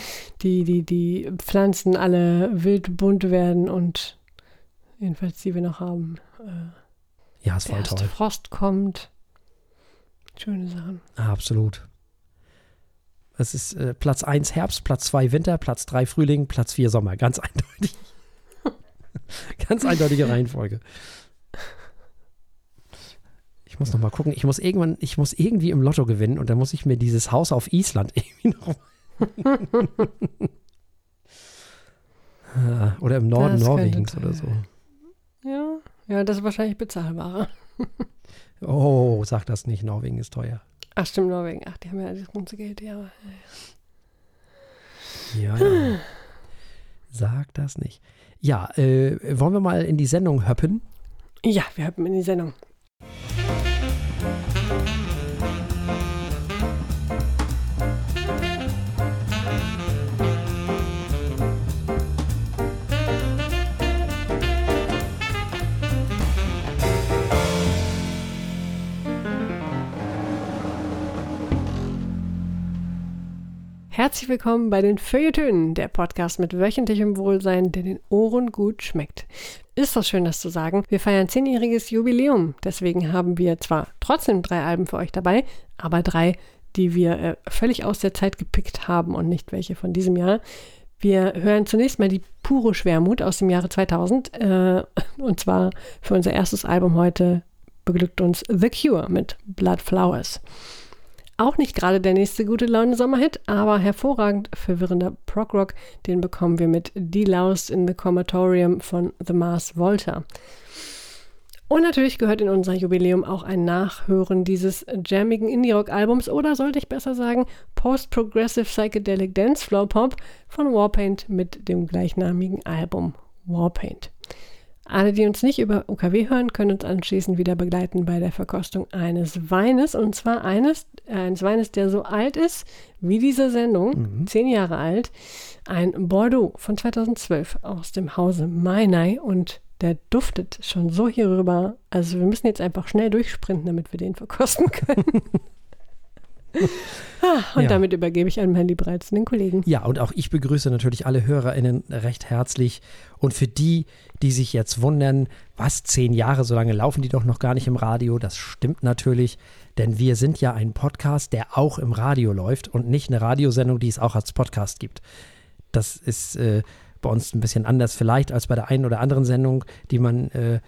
Speaker 3: die, die, die Pflanzen alle wild bunt werden und jedenfalls die wir noch haben. Äh,
Speaker 1: Ja, ist
Speaker 3: der
Speaker 1: voll
Speaker 3: erste
Speaker 1: toll.
Speaker 3: Frost kommt. Schöne Sachen.
Speaker 1: Absolut. Es ist äh, Platz 1 Herbst, Platz 2 Winter, Platz 3 Frühling, Platz 4 Sommer. Ganz eindeutig. Ganz eindeutige Reihenfolge. Ich muss noch mal gucken. Ich muss irgendwann, ich muss irgendwie im Lotto gewinnen und dann muss ich mir dieses Haus auf Island irgendwie noch. Oder im Norden
Speaker 3: Das
Speaker 1: Norwegens oder so.
Speaker 3: Ja, ja, das ist wahrscheinlich bezahlbarer.
Speaker 1: Oh, sag das nicht. Norwegen ist teuer.
Speaker 3: Ach, stimmt, Norwegen. Ach, die haben ja das ganze Geld, ja.
Speaker 1: Ja, ja. Sag das nicht. Ja, äh, wollen wir mal in die Sendung höppen?
Speaker 3: Ja, wir haben in die Sendung. Herzlich willkommen bei den Feuilletönen, der Podcast mit wöchentlichem Wohlsein, der den Ohren gut schmeckt. Ist das schön, das zu sagen. Wir feiern zehnjähriges Jubiläum. Deswegen haben wir zwar trotzdem drei Alben für euch dabei, aber drei, die wir äh, völlig aus der Zeit gepickt haben und nicht welche von diesem Jahr. Wir hören zunächst mal die pure Schwermut aus dem Jahre 2000. Äh, und zwar für unser erstes Album heute beglückt uns The Cure mit Blood Flowers. Auch nicht gerade der nächste gute Laune Sommerhit, aber hervorragend verwirrender Prog-Rock, den bekommen wir mit Deloused in the Comatorium von The Mars Volta. Und natürlich gehört in unser Jubiläum auch ein Nachhören dieses jammigen Indie-Rock-Albums oder sollte ich besser sagen Post-Progressive Psychedelic Dance Flow Pop von Warpaint mit dem gleichnamigen Album Warpaint. Alle, die uns nicht über UKW hören, können uns anschließend wieder begleiten bei der Verkostung eines Weines. Und zwar eines, äh, eines Weines, der so alt ist wie diese Sendung, zehn Jahre alt. Ein Bordeaux von 2012 aus dem Hause Mainai. Und der duftet schon so hierüber. Also wir müssen jetzt einfach schnell durchsprinten, damit wir den verkosten können. ah, und
Speaker 1: Ja.
Speaker 3: damit übergebe ich an Herrn Liebreiz, den Kollegen.
Speaker 1: Ja, und auch ich begrüße natürlich alle HörerInnen recht herzlich. Und für die, die sich jetzt wundern, was, zehn Jahre, so lange laufen die doch noch gar nicht im Radio, das stimmt natürlich, denn wir sind ja ein Podcast, der auch im Radio läuft und nicht eine Radiosendung, die es auch als Podcast gibt. Das ist äh, bei uns ein bisschen anders vielleicht als bei der einen oder anderen Sendung, die man äh,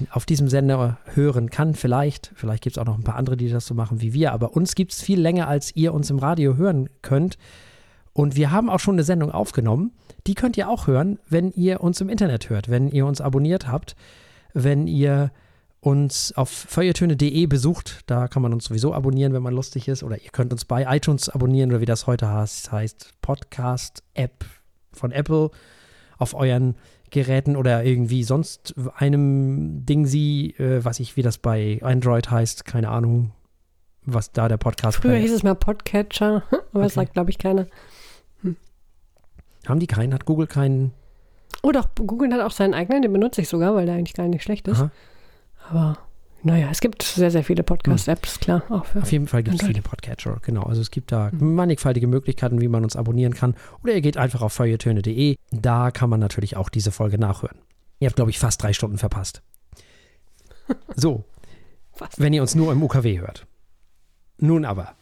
Speaker 1: in, auf diesem Sender hören kann. Vielleicht, vielleicht gibt es auch noch ein paar andere, die das so machen wie wir, aber uns gibt es viel länger, als ihr uns im Radio hören könnt. Und wir haben auch schon eine Sendung aufgenommen. Die könnt ihr auch hören, wenn ihr uns im Internet hört, wenn ihr uns abonniert habt, wenn ihr uns auf feuilletöne.de besucht. Da kann man uns sowieso abonnieren, wenn man lustig ist. Oder ihr könnt uns bei iTunes abonnieren oder wie das heute heißt, heißt Podcast-App von Apple auf euren Geräten oder irgendwie sonst einem Ding sie, äh, was ich, wie das bei Android heißt, keine Ahnung, was da der Podcast
Speaker 3: Früher hieß es mal Podcatcher, aber okay. das sagt, glaube ich, keiner.
Speaker 1: Hm. Haben die keinen? Hat Google keinen?
Speaker 3: Oh doch, Google hat auch seinen eigenen, den benutze ich sogar, weil der eigentlich gar nicht schlecht ist. Aha. Aber naja, es gibt sehr, sehr viele Podcast-Apps, hm. klar.
Speaker 1: Auch Auf jeden Fall gibt es viele Podcatcher, genau. Also es gibt da hm. mannigfaltige Möglichkeiten, wie man uns abonnieren kann. Oder ihr geht einfach auf feuilletöne.de. Da kann man natürlich auch diese Folge nachhören. Ihr habt, glaube ich, fast drei Stunden verpasst. So, wenn ihr uns nur im UKW hört. Nun aber,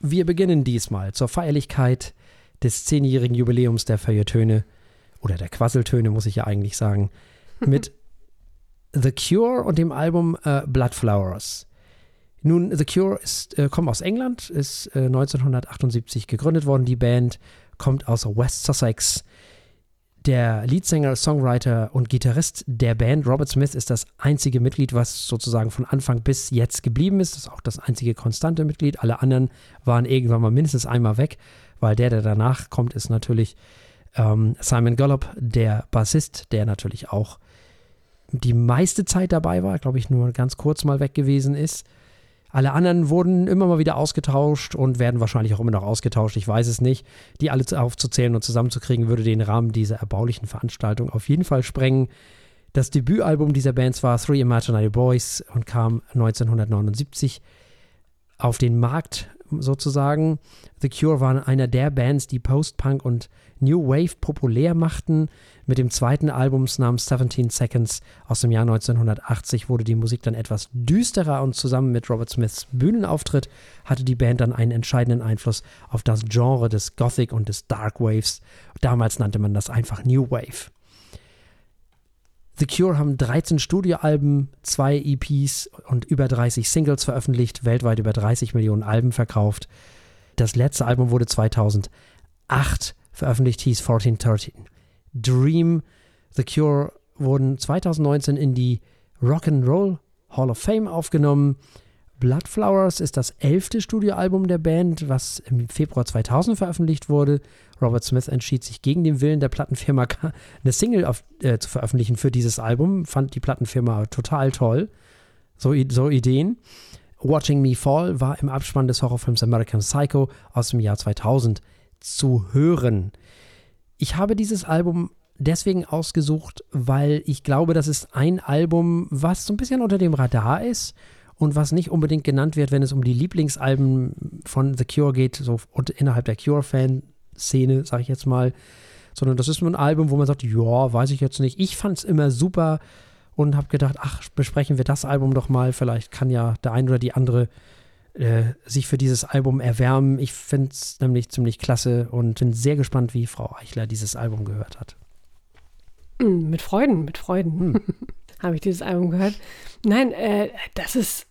Speaker 1: wir beginnen diesmal zur Feierlichkeit des zehnjährigen Jubiläums der Feuilletöne oder der Quasseltöne, muss ich ja eigentlich sagen, mit The Cure und dem Album äh, Blood Flowers. Nun, The Cure ist, äh, kommt aus England, ist äh, 1978 gegründet worden. Die Band kommt aus West Sussex. Der Leadsänger, Songwriter und Gitarrist der Band, Robert Smith, ist das einzige Mitglied, was sozusagen von Anfang bis jetzt geblieben ist. Das ist auch das einzige konstante Mitglied. Alle anderen waren irgendwann mal mindestens einmal weg, weil der, der danach kommt, ist natürlich ähm, Simon Gollop, der Bassist, der natürlich auch die meiste Zeit dabei war, glaube ich, nur ganz kurz mal weg gewesen ist. Alle anderen wurden immer mal wieder ausgetauscht und werden wahrscheinlich auch immer noch ausgetauscht. Ich weiß es nicht. Die alle aufzuzählen und zusammenzukriegen, würde den Rahmen dieser erbaulichen Veranstaltung auf jeden Fall sprengen. Das Debütalbum dieser Bands war Three Imaginary Boys und kam 1979 auf den Markt sozusagen. The Cure waren einer der Bands, die Post-Punk und New Wave populär machten. Mit dem zweiten Album namens 17 Seconds aus dem Jahr 1980 wurde die Musik dann etwas düsterer und zusammen mit Robert Smiths Bühnenauftritt hatte die Band dann einen entscheidenden Einfluss auf das Genre des Gothic und des Dark Waves. Damals nannte man das einfach New Wave. The Cure haben 13 Studioalben, zwei EPs und über 30 Singles veröffentlicht, weltweit über 30 Millionen Alben verkauft. Das letzte Album wurde 2008 veröffentlicht, hieß 1413. Dream, The Cure wurden 2019 in die Rock'n'Roll Hall of Fame aufgenommen. Blood Flowers ist das elfte Studioalbum der Band, was im Februar 2000 veröffentlicht wurde. Robert Smith entschied sich gegen den Willen der Plattenfirma, eine Single auf, äh, zu veröffentlichen für dieses Album. Fand die Plattenfirma total toll. So, so Ideen. Watching Me Fall war im Abspann des Horrorfilms American Psycho aus dem Jahr 2000 zu hören. Ich habe dieses Album deswegen ausgesucht, weil ich glaube, das ist ein Album, was so ein bisschen unter dem Radar ist und was nicht unbedingt genannt wird, wenn es um die Lieblingsalben von The Cure geht, so innerhalb der Cure-Fan-Szene, sage ich jetzt mal, sondern das ist nur ein Album, wo man sagt, ja, weiß ich jetzt nicht. Ich fand es immer super und habe gedacht, ach, besprechen wir das Album doch mal, vielleicht kann ja der ein oder die andere äh, sich für dieses Album erwärmen. Ich finde es nämlich ziemlich klasse und bin sehr gespannt, wie Frau Eichler dieses Album gehört hat.
Speaker 3: Hm, mit Freuden, mit Freuden hm. habe ich dieses Album gehört. Nein, äh, das ist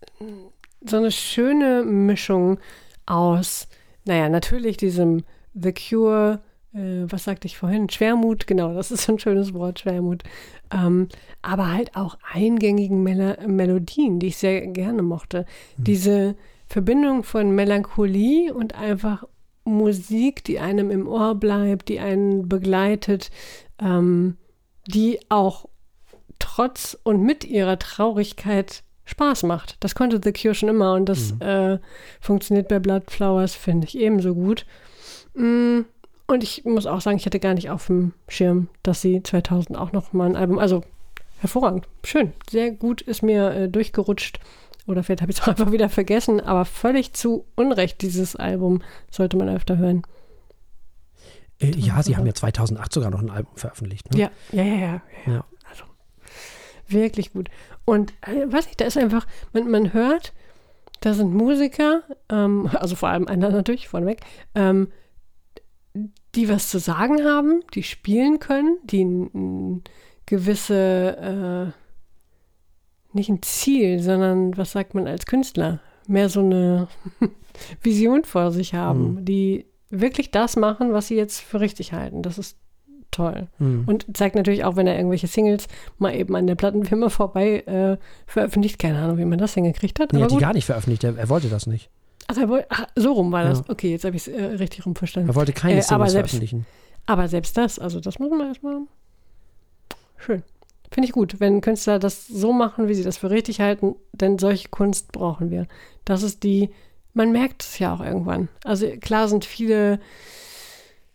Speaker 3: so eine schöne Mischung aus, naja, natürlich diesem The Cure, äh, was sagte ich vorhin? Schwermut, genau, das ist so ein schönes Wort, Schwermut. Ähm, aber halt auch eingängigen Mel Melodien, die ich sehr gerne mochte. Hm. Diese Verbindung von Melancholie und einfach Musik, die einem im Ohr bleibt, die einen begleitet, ähm, die auch trotz und mit ihrer Traurigkeit Spaß macht. Das konnte The Cure schon immer und das mhm. äh, funktioniert bei Blood Flowers, finde ich, ebenso gut. Mm, und ich muss auch sagen, ich hatte gar nicht auf dem Schirm, dass sie 2000 auch noch mal ein Album, also hervorragend, schön, sehr gut ist mir äh, durchgerutscht. Oder vielleicht habe ich es auch einfach wieder vergessen, aber völlig zu Unrecht, dieses Album sollte man öfter hören.
Speaker 1: Äh, ja, sie haben ja 2008 sogar noch ein Album veröffentlicht.
Speaker 3: Ne? Ja, ja, ja, ja, ja. Also wirklich gut. Und äh, weiß ich, da ist einfach, man, man hört, da sind Musiker, ähm, also vor allem einer natürlich vorneweg, ähm, die was zu sagen haben, die spielen können, die gewisse äh, nicht ein Ziel, sondern was sagt man als Künstler? Mehr so eine Vision vor sich haben, mhm. die wirklich das machen, was sie jetzt für richtig halten. Das ist toll. Mhm. Und zeigt natürlich auch, wenn er irgendwelche Singles mal eben an der Plattenfirma vorbei äh, veröffentlicht. Keine Ahnung, wie man das hingekriegt hat.
Speaker 1: Nee, er hat die gar nicht veröffentlicht. Er, er wollte das nicht.
Speaker 3: Ach, er wollte, ach, so rum war das. Ja. Okay, jetzt habe ich es äh, richtig rum verstanden.
Speaker 1: Er wollte keine äh, Singles selbst, veröffentlichen.
Speaker 3: Aber selbst das, also das muss man erstmal. Schön. Finde ich gut, wenn Künstler das so machen, wie sie das für richtig halten, denn solche Kunst brauchen wir. Das ist die man merkt es ja auch irgendwann. Also klar sind viele,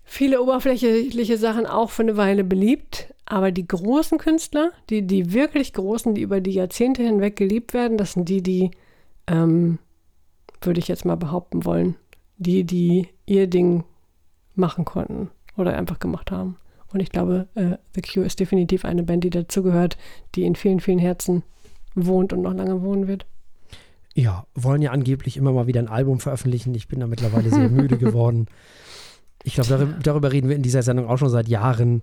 Speaker 3: viele oberflächliche Sachen auch für eine Weile beliebt, aber die großen Künstler, die, die wirklich großen, die über die Jahrzehnte hinweg geliebt werden, das sind die, die, ähm, würde ich jetzt mal behaupten wollen, die, die ihr Ding machen konnten oder einfach gemacht haben. Und ich glaube, äh, The Cure ist definitiv eine Band, die dazugehört, die in vielen, vielen Herzen wohnt und noch lange wohnen wird.
Speaker 1: Ja, wollen ja angeblich immer mal wieder ein Album veröffentlichen. Ich bin da mittlerweile sehr müde geworden. Ich glaube, darüber, darüber, reden wir in dieser Sendung auch schon seit Jahren.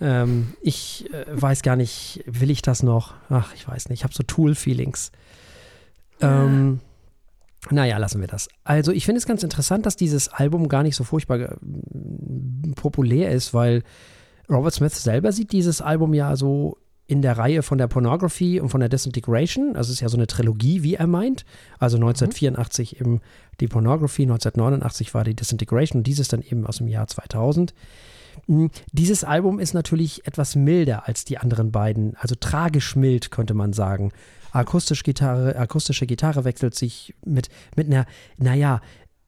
Speaker 1: Ähm, ich äh, weiß gar nicht, will ich das noch? Ach, ich weiß nicht. Ich habe so Tool-Feelings. Ähm, naja, lassen wir das. Also, ich finde es ganz interessant, dass dieses Album gar nicht so furchtbar äh, populär ist, weil Robert Smith selber sieht dieses Album ja so in der Reihe von der Pornography und von der Disintegration. Also es ist ja so eine Trilogie, wie er meint. Also 1984 mhm. eben die Pornography, 1989 war die Disintegration und dieses dann eben aus dem Jahr 2000. Hm, dieses Album ist natürlich etwas milder als die anderen beiden, also tragisch mild, könnte man sagen. Akustisch Gitarre, akustische Gitarre wechselt sich mit, mit einer, naja,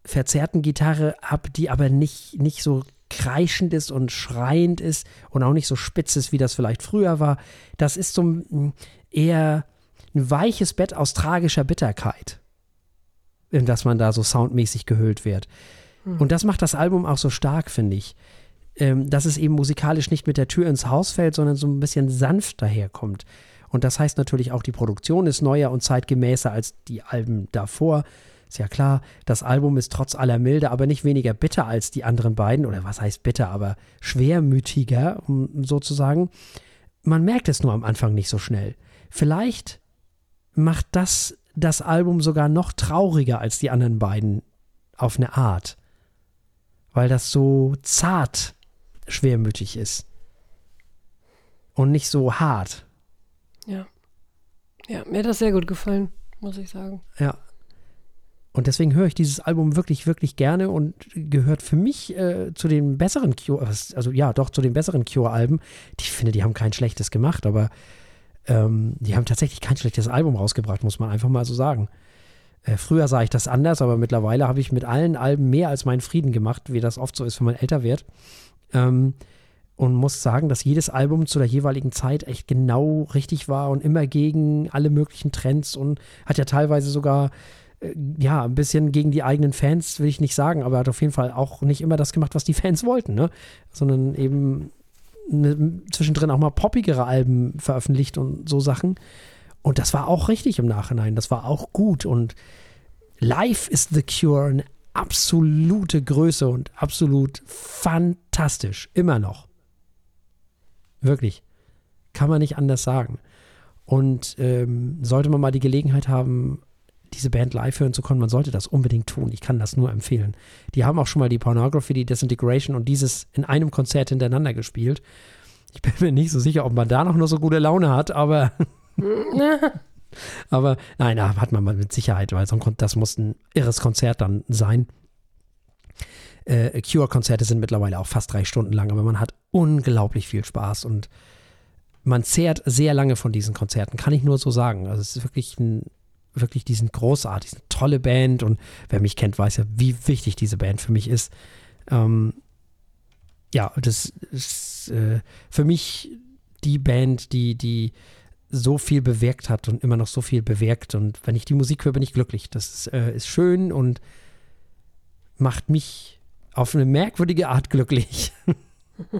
Speaker 1: verzerrten Gitarre ab, die aber nicht, nicht so kreischend ist und schreiend ist und auch nicht so spitz ist, wie das vielleicht früher war. Das ist so ein, eher ein weiches Bett aus tragischer Bitterkeit, in das man da so soundmäßig gehüllt wird. Hm. Und das macht das Album auch so stark, finde ich. Ähm, dass es eben musikalisch nicht mit der Tür ins Haus fällt, sondern so ein bisschen sanft daherkommt. Und das heißt natürlich auch, die Produktion ist neuer und zeitgemäßer als die Alben davor. Ist ja klar, das Album ist trotz aller Milde aber nicht weniger bitter als die anderen beiden, oder was heißt bitter, aber schwermütiger, um sozusagen. Man merkt es nur am Anfang nicht so schnell. Vielleicht macht das das Album sogar noch trauriger als die anderen beiden auf eine Art, weil das so zart schwermütig ist und nicht so hart.
Speaker 3: Ja. Ja, mir hat das sehr gut gefallen, muss ich sagen.
Speaker 1: Ja, und deswegen höre ich dieses Album wirklich, wirklich gerne und gehört für mich äh, zu den besseren Cure, also ja, doch zu den besseren Cure-Alben. Ich finde, die haben kein schlechtes gemacht, aber ähm, die haben tatsächlich kein schlechtes Album rausgebracht, muss man einfach mal so sagen. Äh, früher sah ich das anders, aber mittlerweile habe ich mit allen Alben mehr als meinen Frieden gemacht, wie das oft so ist, wenn man älter wird. Ähm, und muss sagen, dass jedes Album zu der jeweiligen Zeit echt genau richtig war und immer gegen alle möglichen Trends und hat ja teilweise sogar ja, ein bisschen gegen die eigenen Fans, will ich nicht sagen, aber er hat auf jeden Fall auch nicht immer das gemacht, was die Fans wollten, ne? Sondern eben ne, zwischendrin auch mal poppigere Alben veröffentlicht und so Sachen. Und das war auch richtig im Nachhinein. Das war auch gut. Und live ist The Cure eine absolute Größe und absolut fantastisch. Immer noch. Wirklich. Kann man nicht anders sagen. Und ähm, sollte man mal die Gelegenheit haben, diese Band live hören zu können, man sollte das unbedingt tun. Ich kann das nur empfehlen. Die haben auch schon mal die Pornography, die Disintegration und dieses in einem Konzert hintereinander gespielt. Ich bin mir nicht so sicher, ob man da noch, noch so gute Laune hat, aber. aber nein, da hat man mal mit Sicherheit, weil so ein, das muss ein irres Konzert dann sein. Äh, Cure-Konzerte sind mittlerweile auch fast drei Stunden lang, aber man hat unglaublich viel Spaß und man zehrt sehr lange von diesen Konzerten, kann ich nur so sagen. Also es ist wirklich ein wirklich, die sind großartig, eine tolle Band und wer mich kennt, weiß ja, wie wichtig diese Band für mich ist. Ähm, ja, das ist äh, für mich die Band, die, die so viel bewirkt hat und immer noch so viel bewirkt. Und wenn ich die Musik höre, bin ich glücklich. Das ist, äh, ist schön und macht mich auf eine merkwürdige Art glücklich.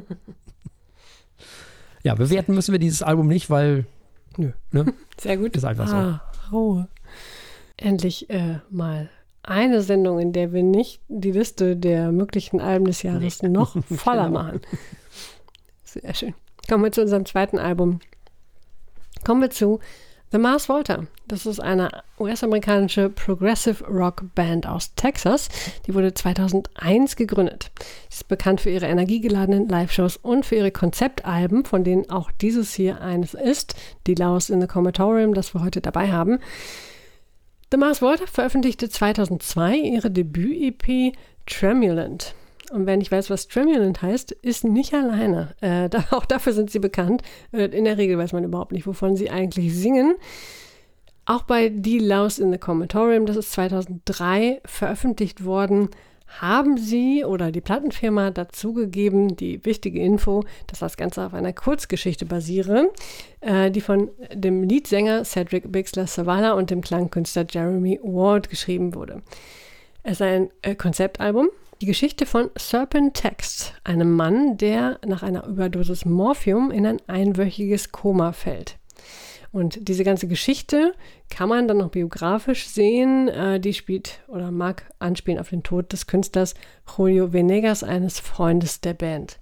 Speaker 1: ja, bewerten müssen wir dieses Album nicht, weil.
Speaker 3: Nö, ne? Sehr gut.
Speaker 1: Ist einfach
Speaker 3: ah, so. Ruhe endlich äh, mal eine Sendung, in der wir nicht die Liste der möglichen Alben des Jahres noch voller genau. machen. Sehr schön. Kommen wir zu unserem zweiten Album. Kommen wir zu The Mars Volta. Das ist eine US-amerikanische Progressive Rock Band aus Texas. Die wurde 2001 gegründet. Sie ist bekannt für ihre energiegeladenen Live-Shows und für ihre Konzeptalben, von denen auch dieses hier eines ist, die Laus in the Comatorium, das wir heute dabei haben. The Mars Volta veröffentlichte 2002 ihre Debüt-EP Tremulant. Und wer nicht weiß, was Tremulant heißt, ist nicht alleine. Äh, da, auch dafür sind sie bekannt. Äh, in der Regel weiß man überhaupt nicht, wovon sie eigentlich singen. Auch bei The Louse in the Comatorium, das ist 2003 veröffentlicht worden, haben sie oder die Plattenfirma dazugegeben, die wichtige Info, dass das Ganze auf einer Kurzgeschichte basiere, äh, die von dem Leadsänger Cedric Bixler Savala und dem Klangkünstler Jeremy Ward geschrieben wurde. Es ist ein äh, Konzeptalbum. Die Geschichte von Serpent Text, einem Mann, der nach einer Überdosis Morphium in ein einwöchiges Koma fällt. Und diese ganze Geschichte kann man dann noch biografisch sehen. Äh, die spielt oder mag anspielen auf den Tod des Künstlers Julio Venegas, eines Freundes der Band.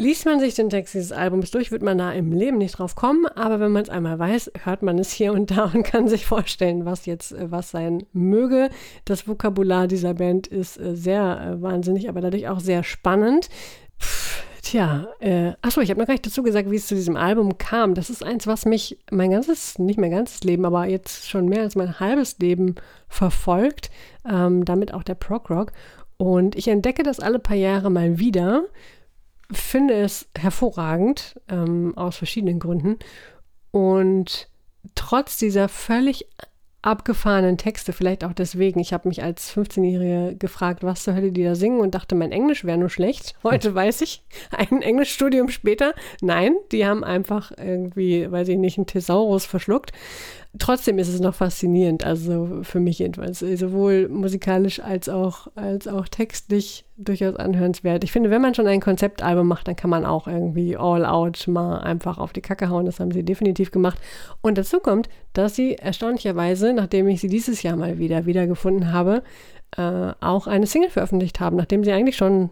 Speaker 3: Liest man sich den Text dieses Albums durch, wird man da im Leben nicht drauf kommen, aber wenn man es einmal weiß, hört man es hier und da und kann sich vorstellen, was jetzt äh, was sein möge. Das Vokabular dieser Band ist äh, sehr wahnsinnig, aber dadurch auch sehr spannend. Pff, Tja, äh, achso, ich habe noch gar nicht dazu gesagt, wie es zu diesem Album kam. Das ist eins, was mich mein ganzes, nicht mein ganzes Leben, aber jetzt schon mehr als mein halbes Leben verfolgt. Ähm, damit auch der Prog Rock. Und ich entdecke das alle paar Jahre mal wieder, finde es hervorragend, ähm, aus verschiedenen Gründen. Und trotz dieser völlig abgefahrenen Texte, vielleicht auch deswegen. Ich habe mich als 15-Jährige gefragt, was zur Hölle die da singen und dachte, mein Englisch wäre nur schlecht. Heute weiß ich, ein Englischstudium später, nein, die haben einfach irgendwie, weiß ich nicht, einen Thesaurus verschluckt trotzdem ist es noch faszinierend, also für mich jedenfalls, sowohl musikalisch als auch, als auch textlich durchaus anhörenswert. Ich finde, wenn man schon ein Konzeptalbum macht, dann kann man auch irgendwie all out mal einfach auf die Kacke hauen. Das haben sie definitiv gemacht. Und dazu kommt, dass sie erstaunlicherweise, nachdem ich sie dieses Jahr mal wieder wiedergefunden habe, äh, auch eine Single veröffentlicht haben, nachdem sie eigentlich schon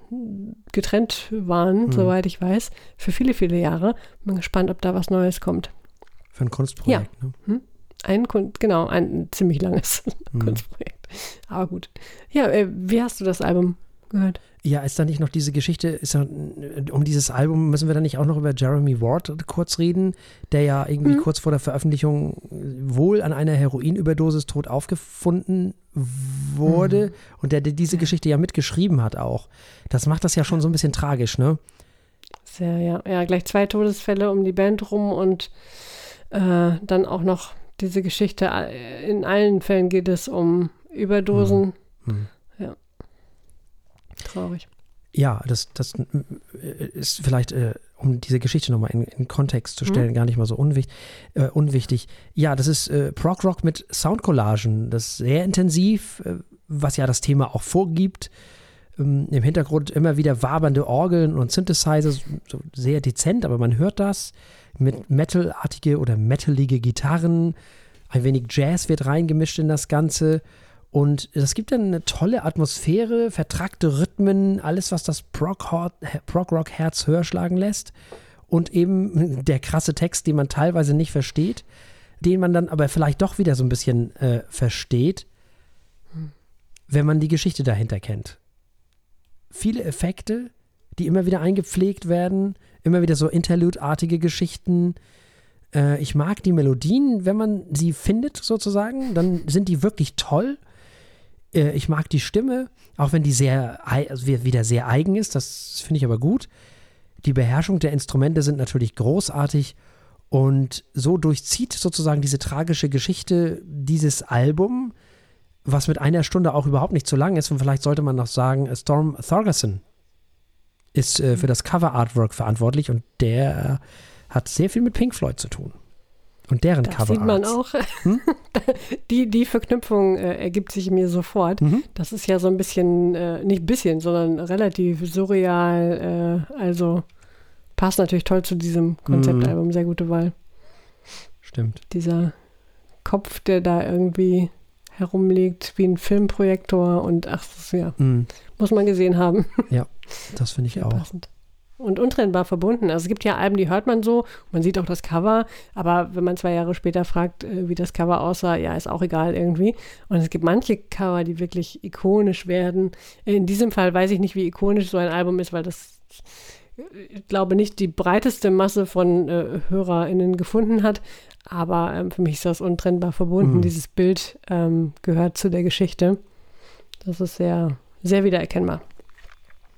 Speaker 3: getrennt waren, mhm. soweit ich weiß, für viele, viele Jahre. Bin gespannt, ob da was Neues kommt.
Speaker 1: Für ein Kunstprojekt,
Speaker 3: ja. ne? Hm? Ein, genau, ein ziemlich langes mhm. Kunstprojekt. Aber gut. Ja, äh, wie hast du das Album gehört?
Speaker 1: Ja, ist da nicht noch diese Geschichte, ist da, um dieses Album müssen wir dann nicht auch noch über Jeremy Ward kurz reden, der ja irgendwie mhm. kurz vor der Veröffentlichung wohl an einer Heroinüberdosis tot aufgefunden wurde mhm. und der, der diese Geschichte ja mitgeschrieben hat auch. Das macht das ja schon so ein bisschen tragisch, ne?
Speaker 3: Sehr, ja. Ja, gleich zwei Todesfälle um die Band rum und äh, dann auch noch diese Geschichte, äh, in allen Fällen geht es um Überdosen. Hm. Hm. Ja. Traurig.
Speaker 1: Ja, das, das äh, ist vielleicht, äh, um diese Geschichte nochmal in, in Kontext zu hm. stellen, hm. gar nicht mal so unwichtig. Äh, unwichtig. Ja, das ist äh, Prog Rock mit Soundcollagen. Das ist sehr intensiv, äh, was ja das Thema auch vorgibt. Ähm, Im Hintergrund immer wieder wabernde Orgeln und Synthesizer, so sehr dezent, aber man hört das mit metalartige oder metalige Gitarren. Ein wenig Jazz wird reingemischt in das Ganze. Und es gibt dann eine tolle Atmosphäre, vertrackte Rhythmen, alles, was das Prog-Rock-Herz höher schlagen lässt. Und eben der krasse Text, den man teilweise nicht versteht, den man dann aber vielleicht doch wieder so ein bisschen äh, versteht, wenn man die Geschichte dahinter kennt. Viele Effekte, die immer wieder eingepflegt werden, immer wieder so Interlude-artige Geschichten. Äh, ich mag die Melodien, wenn man sie findet, sozusagen, dann sind die wirklich toll. Äh, ich mag die Stimme, auch wenn die sehr, also wieder sehr eigen ist, das finde ich aber gut. Die Beherrschung der Instrumente sind natürlich großartig und so durchzieht sozusagen diese tragische Geschichte dieses Album, was mit einer Stunde auch überhaupt nicht zu lang ist. Und vielleicht sollte man noch sagen, Storm Thorgerson ist äh, für das Cover-Artwork verantwortlich und der hat sehr viel mit Pink Floyd zu tun. Und deren das Cover.
Speaker 3: sieht man auch. Hm? die, die Verknüpfung äh, ergibt sich mir sofort. Mhm. Das ist ja so ein bisschen, äh, nicht bisschen, sondern relativ surreal. Äh, also passt natürlich toll zu diesem Konzeptalbum. Mhm. Sehr gute Wahl.
Speaker 1: Stimmt.
Speaker 3: Dieser Kopf, der da irgendwie herumliegt, wie ein Filmprojektor und ach, ja, mhm. Muss man gesehen haben.
Speaker 1: Ja. Das finde ich Sehr auch. Passend.
Speaker 3: Und untrennbar verbunden. Also es gibt ja Alben, die hört man so, man sieht auch das Cover, aber wenn man zwei Jahre später fragt, äh, wie das Cover aussah, ja, ist auch egal irgendwie. Und es gibt manche Cover, die wirklich ikonisch werden. In diesem Fall weiß ich nicht, wie ikonisch so ein Album ist, weil das, ich glaube, nicht die breiteste Masse von äh, HörerInnen gefunden hat. Aber ähm, für mich ist das untrennbar verbunden. Mhm. Dieses Bild ähm, gehört zu der Geschichte. Das ist sehr, sehr wiedererkennbar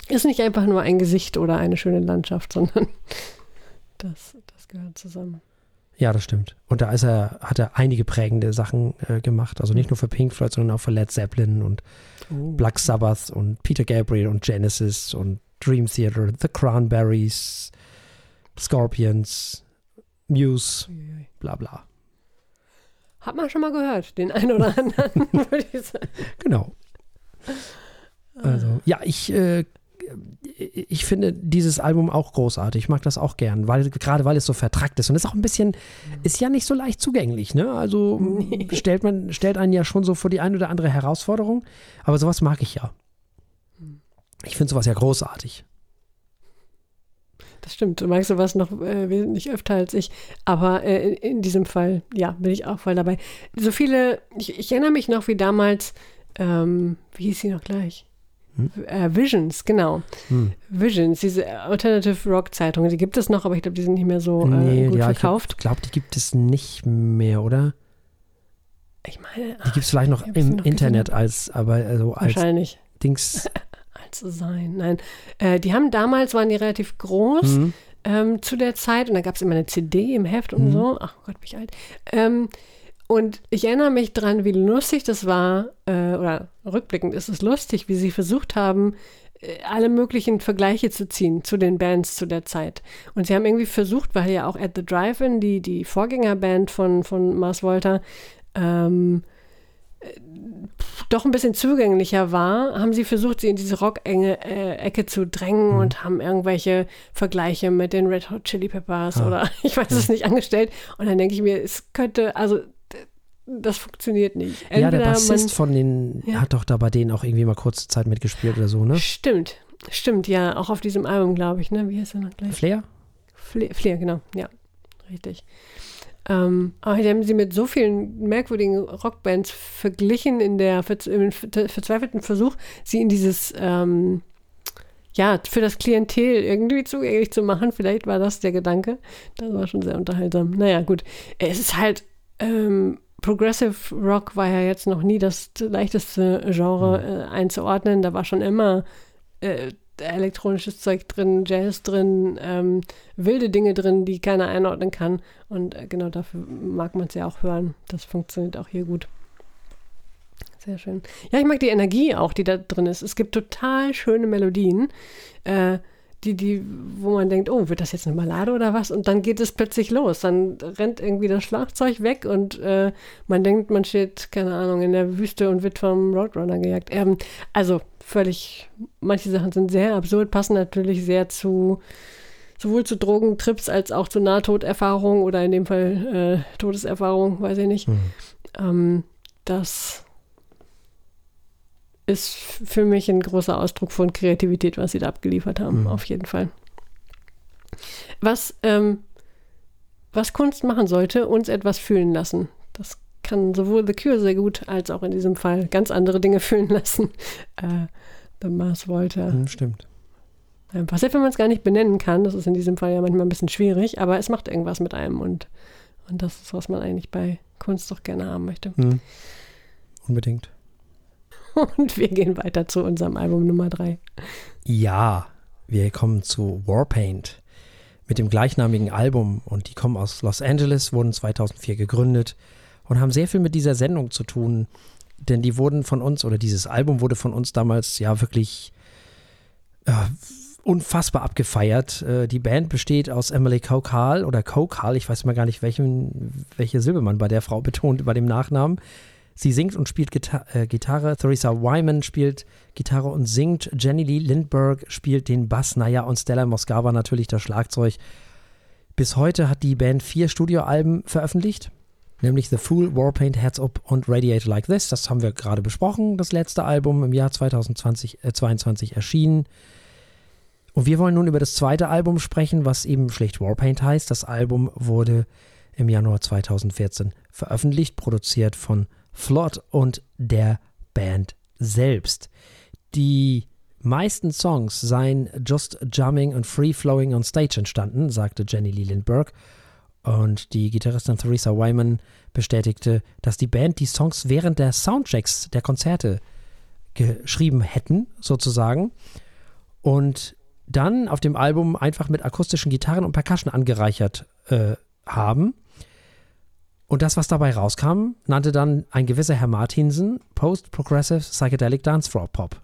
Speaker 3: ist nicht einfach nur ein Gesicht oder eine schöne Landschaft, sondern das, das gehört zusammen.
Speaker 1: Ja, das stimmt. Und da ist er, hat er einige prägende Sachen äh, gemacht. Also nicht nur für Pink Floyd, sondern auch für Led Zeppelin und
Speaker 3: Oh.
Speaker 1: Black Sabbath und Peter Gabriel und Genesis und Dream Theater, The Cranberries, Scorpions, Muse, bla bla.
Speaker 3: Hat man schon mal gehört, den einen oder anderen, würde ich sagen.
Speaker 1: Genau. Also, ja, ich, äh, ich finde dieses Album auch großartig. Ich mag das auch gern, weil, gerade weil es so vertrackt ist. Und es ist auch ein bisschen, ist ja nicht so leicht zugänglich, ne? Also stellt man, stellt einen ja schon so vor die ein oder andere Herausforderung. Aber sowas mag ich ja. Ich finde sowas ja großartig.
Speaker 3: Das stimmt. Du magst sowas noch äh, wesentlich öfter als ich. Aber äh, in, in diesem Fall, ja, bin ich auch voll dabei. So viele, ich, ich erinnere mich noch, wie damals, ähm, wie hieß sie noch gleich? Äh, Visions, genau.
Speaker 1: Hm.
Speaker 3: Visions, diese Alternative Rock Zeitung, die gibt es noch, aber ich glaube, die sind nicht mehr so äh,
Speaker 1: nee,
Speaker 3: gut
Speaker 1: ja,
Speaker 3: verkauft.
Speaker 1: ich glaube, die gibt es nicht mehr, oder?
Speaker 3: Ich, meine,
Speaker 1: Die gibt es vielleicht noch im
Speaker 3: noch
Speaker 1: Internet
Speaker 3: gesehen.
Speaker 1: als, aber also als
Speaker 3: wahrscheinlich.
Speaker 1: Dings.
Speaker 3: Zu sein. Nein. Äh, die haben damals, waren die relativ groß.
Speaker 1: Hm.
Speaker 3: ähm, zu der Zeit und da gab es immer eine CD im Heft und
Speaker 1: Mhm.
Speaker 3: so. Ach Gott, bin ich alt. Ähm, und ich erinnere mich dran, wie lustig das war, äh, oder rückblickend ist es lustig, wie sie versucht haben, äh, alle möglichen Vergleiche zu ziehen zu den Bands zu der Zeit. Und sie haben irgendwie versucht, weil ja auch At the Drive-In, die, die Vorgängerband von, von Mars Volta, ähm, äh, doch ein bisschen zugänglicher war, haben sie versucht, sie in diese Rock-Ecke zu drängen und haben irgendwelche Vergleiche mit den Red Hot Chili Peppers
Speaker 1: Ah.
Speaker 3: oder ich weiß es nicht angestellt. Und dann denke ich mir, es könnte, also das funktioniert nicht.
Speaker 1: ja, der
Speaker 3: Entweder
Speaker 1: Bassist von denen
Speaker 3: Ja.
Speaker 1: hat doch da bei denen auch irgendwie mal kurze Zeit mitgespielt oder so, ne?
Speaker 3: Stimmt, stimmt, ja, auch auf diesem Album, glaube ich, ne? Wie heißt er noch gleich?
Speaker 1: Flair?
Speaker 3: Flair, Flair genau, ja, richtig. Ähm, aber die haben sie mit so vielen merkwürdigen Rockbands verglichen in der im ver- verzweifelten Versuch, sie in dieses, ähm, ja, für das Klientel irgendwie zugänglich zu machen. Vielleicht war das der Gedanke. Das war schon sehr unterhaltsam. Naja, gut. Es ist halt, ähm, Progressive Rock war ja jetzt noch nie das leichteste Genre äh, einzuordnen. Da war schon immer äh, elektronisches Zeug drin, Jazz drin, ähm, wilde Dinge drin, die keiner einordnen kann. Und äh, genau dafür mag man es ja auch hören. Das funktioniert auch hier gut. Sehr schön. Ja, ich mag die Energie auch, die da drin ist. Es gibt total schöne Melodien, äh, die, die, wo man denkt, oh, wird das jetzt eine Ballade oder was? Und dann geht es plötzlich los. Dann rennt irgendwie das Schlagzeug weg und äh, man denkt, man steht, keine Ahnung, in der Wüste und wird vom Roadrunner gejagt. Ähm, also völlig, manche Sachen sind sehr absurd, passen natürlich sehr zu sowohl zu Drogentrips als auch zu Nahtoderfahrung oder in dem Fall äh, Todeserfahrung, weiß ich nicht.
Speaker 1: Hm.
Speaker 3: Ähm, das ist für mich ein großer Ausdruck von Kreativität, was sie da abgeliefert haben,
Speaker 1: Mhm.
Speaker 3: auf jeden Fall. Was, ähm, was Kunst machen sollte, uns etwas fühlen lassen. Das kann sowohl The Cure sehr gut, als auch in diesem Fall ganz andere Dinge fühlen lassen. Äh, The Mars wollte.
Speaker 1: Hm, stimmt.
Speaker 3: Einfach, selbst wenn man es gar nicht benennen kann, das ist in diesem Fall ja manchmal ein bisschen schwierig, aber es macht irgendwas mit einem und, und das ist, was man eigentlich bei Kunst doch gerne haben möchte.
Speaker 1: Hm. Unbedingt.
Speaker 3: Und wir gehen weiter zu unserem Album Nummer drei.
Speaker 1: Ja, wir kommen zu Warpaint mit dem gleichnamigen Album und die kommen aus Los Angeles, wurden 2004 gegründet und haben sehr viel mit dieser Sendung zu tun, denn die wurden von uns oder dieses Album wurde von uns damals ja wirklich äh, unfassbar abgefeiert. Äh, die Band besteht aus Emily Kokal oder Kokal, ich weiß mal gar nicht, welchen, welche Silbe man bei der Frau betont, bei dem Nachnamen. Sie singt und spielt Gita äh, Gitarre. Theresa Wyman spielt Gitarre und singt. Jenny Lee Lindbergh spielt den Bass. Naja, und Stella Moskawa natürlich das Schlagzeug. Bis heute hat die Band vier Studioalben veröffentlicht, nämlich The Fool, Warpaint, Heads Up und Radiator Like This. Das haben wir gerade besprochen. Das letzte Album im Jahr 2020, äh, 22 erschienen. Und wir wollen nun über das zweite Album sprechen, was eben schlicht Warpaint heißt. Das Album wurde im Januar 2014 veröffentlicht, produziert von Flott und der Band selbst. Die meisten Songs seien just jamming and free flowing on stage entstanden, sagte Jenny Lee Lindbergh. Und die Gitarristin Theresa Wyman bestätigte, dass die Band die Songs während der Soundchecks der Konzerte geschrieben hätten, sozusagen. Und dann auf dem Album einfach mit akustischen Gitarren und Percussion angereichert äh, haben. Und das, was dabei rauskam, nannte dann ein gewisser Herr Martinsen Post-Progressive Psychedelic Dance Floor Pop.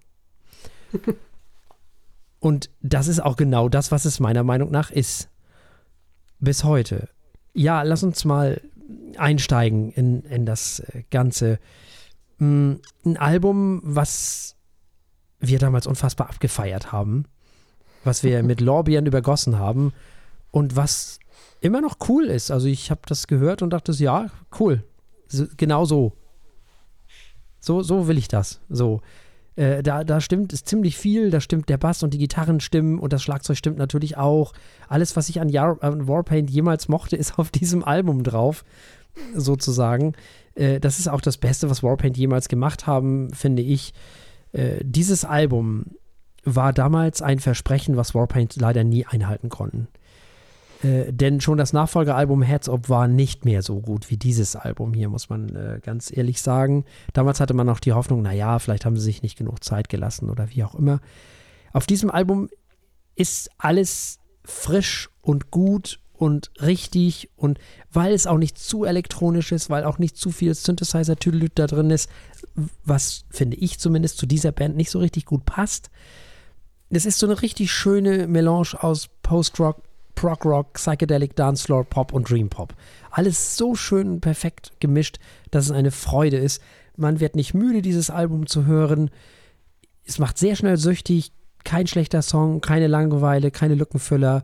Speaker 1: Und das ist auch genau das, was es meiner Meinung nach ist. Bis heute. Ja, lass uns mal einsteigen in, in das äh, Ganze. Mm, ein Album, was wir damals unfassbar abgefeiert haben, was wir mit Lorbeeren übergossen haben und was immer noch cool ist. Also ich habe das gehört und dachte, ja, cool. So, genau so. So, so will ich das. So. Äh, da, da stimmt es ziemlich viel, da stimmt der Bass und die Gitarren stimmen und das Schlagzeug stimmt natürlich auch. Alles, was ich an, Jar an Warpaint jemals mochte, ist auf diesem Album drauf, sozusagen. Äh, das ist auch das Beste, was Warpaint jemals gemacht haben, finde ich. Äh, dieses Album war damals ein Versprechen, was Warpaint leider nie einhalten konnten. Äh, denn schon das Nachfolgealbum Heads Up war nicht mehr so gut wie dieses Album hier, muss man äh, ganz ehrlich sagen. Damals hatte man auch die Hoffnung, naja, vielleicht haben sie sich nicht genug Zeit gelassen oder wie auch immer. Auf diesem Album ist alles frisch und gut und richtig und weil es auch nicht zu elektronisch ist, weil auch nicht zu viel Synthesizer-Tüdelüt da drin ist, was finde ich zumindest zu dieser Band nicht so richtig gut passt. Es ist so eine richtig schöne Melange aus Post-Rock, Prog Rock, Psychedelic Dancefloor, Pop und Dream Pop. Alles so schön perfekt gemischt, dass es eine Freude ist. Man wird nicht müde, dieses Album zu hören. Es macht sehr schnell süchtig. Kein schlechter Song, keine Langeweile, keine Lückenfüller.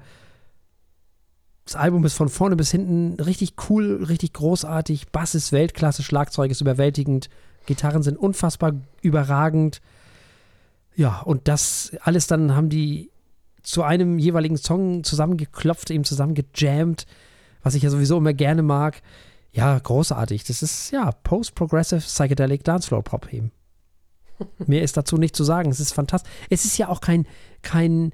Speaker 1: Das Album ist von vorne bis hinten richtig cool, richtig großartig. Bass ist Weltklasse, Schlagzeug ist überwältigend, Gitarren sind unfassbar überragend. Ja, und das alles dann haben die zu einem jeweiligen Song zusammengeklopft, eben zusammengejammt, was ich ja sowieso immer gerne mag. Ja, großartig. Das ist ja Post-Progressive Psychedelic Dancefloor Pop eben. Mehr ist dazu nicht zu sagen. Es ist fantastisch. Es ist ja auch kein, kein,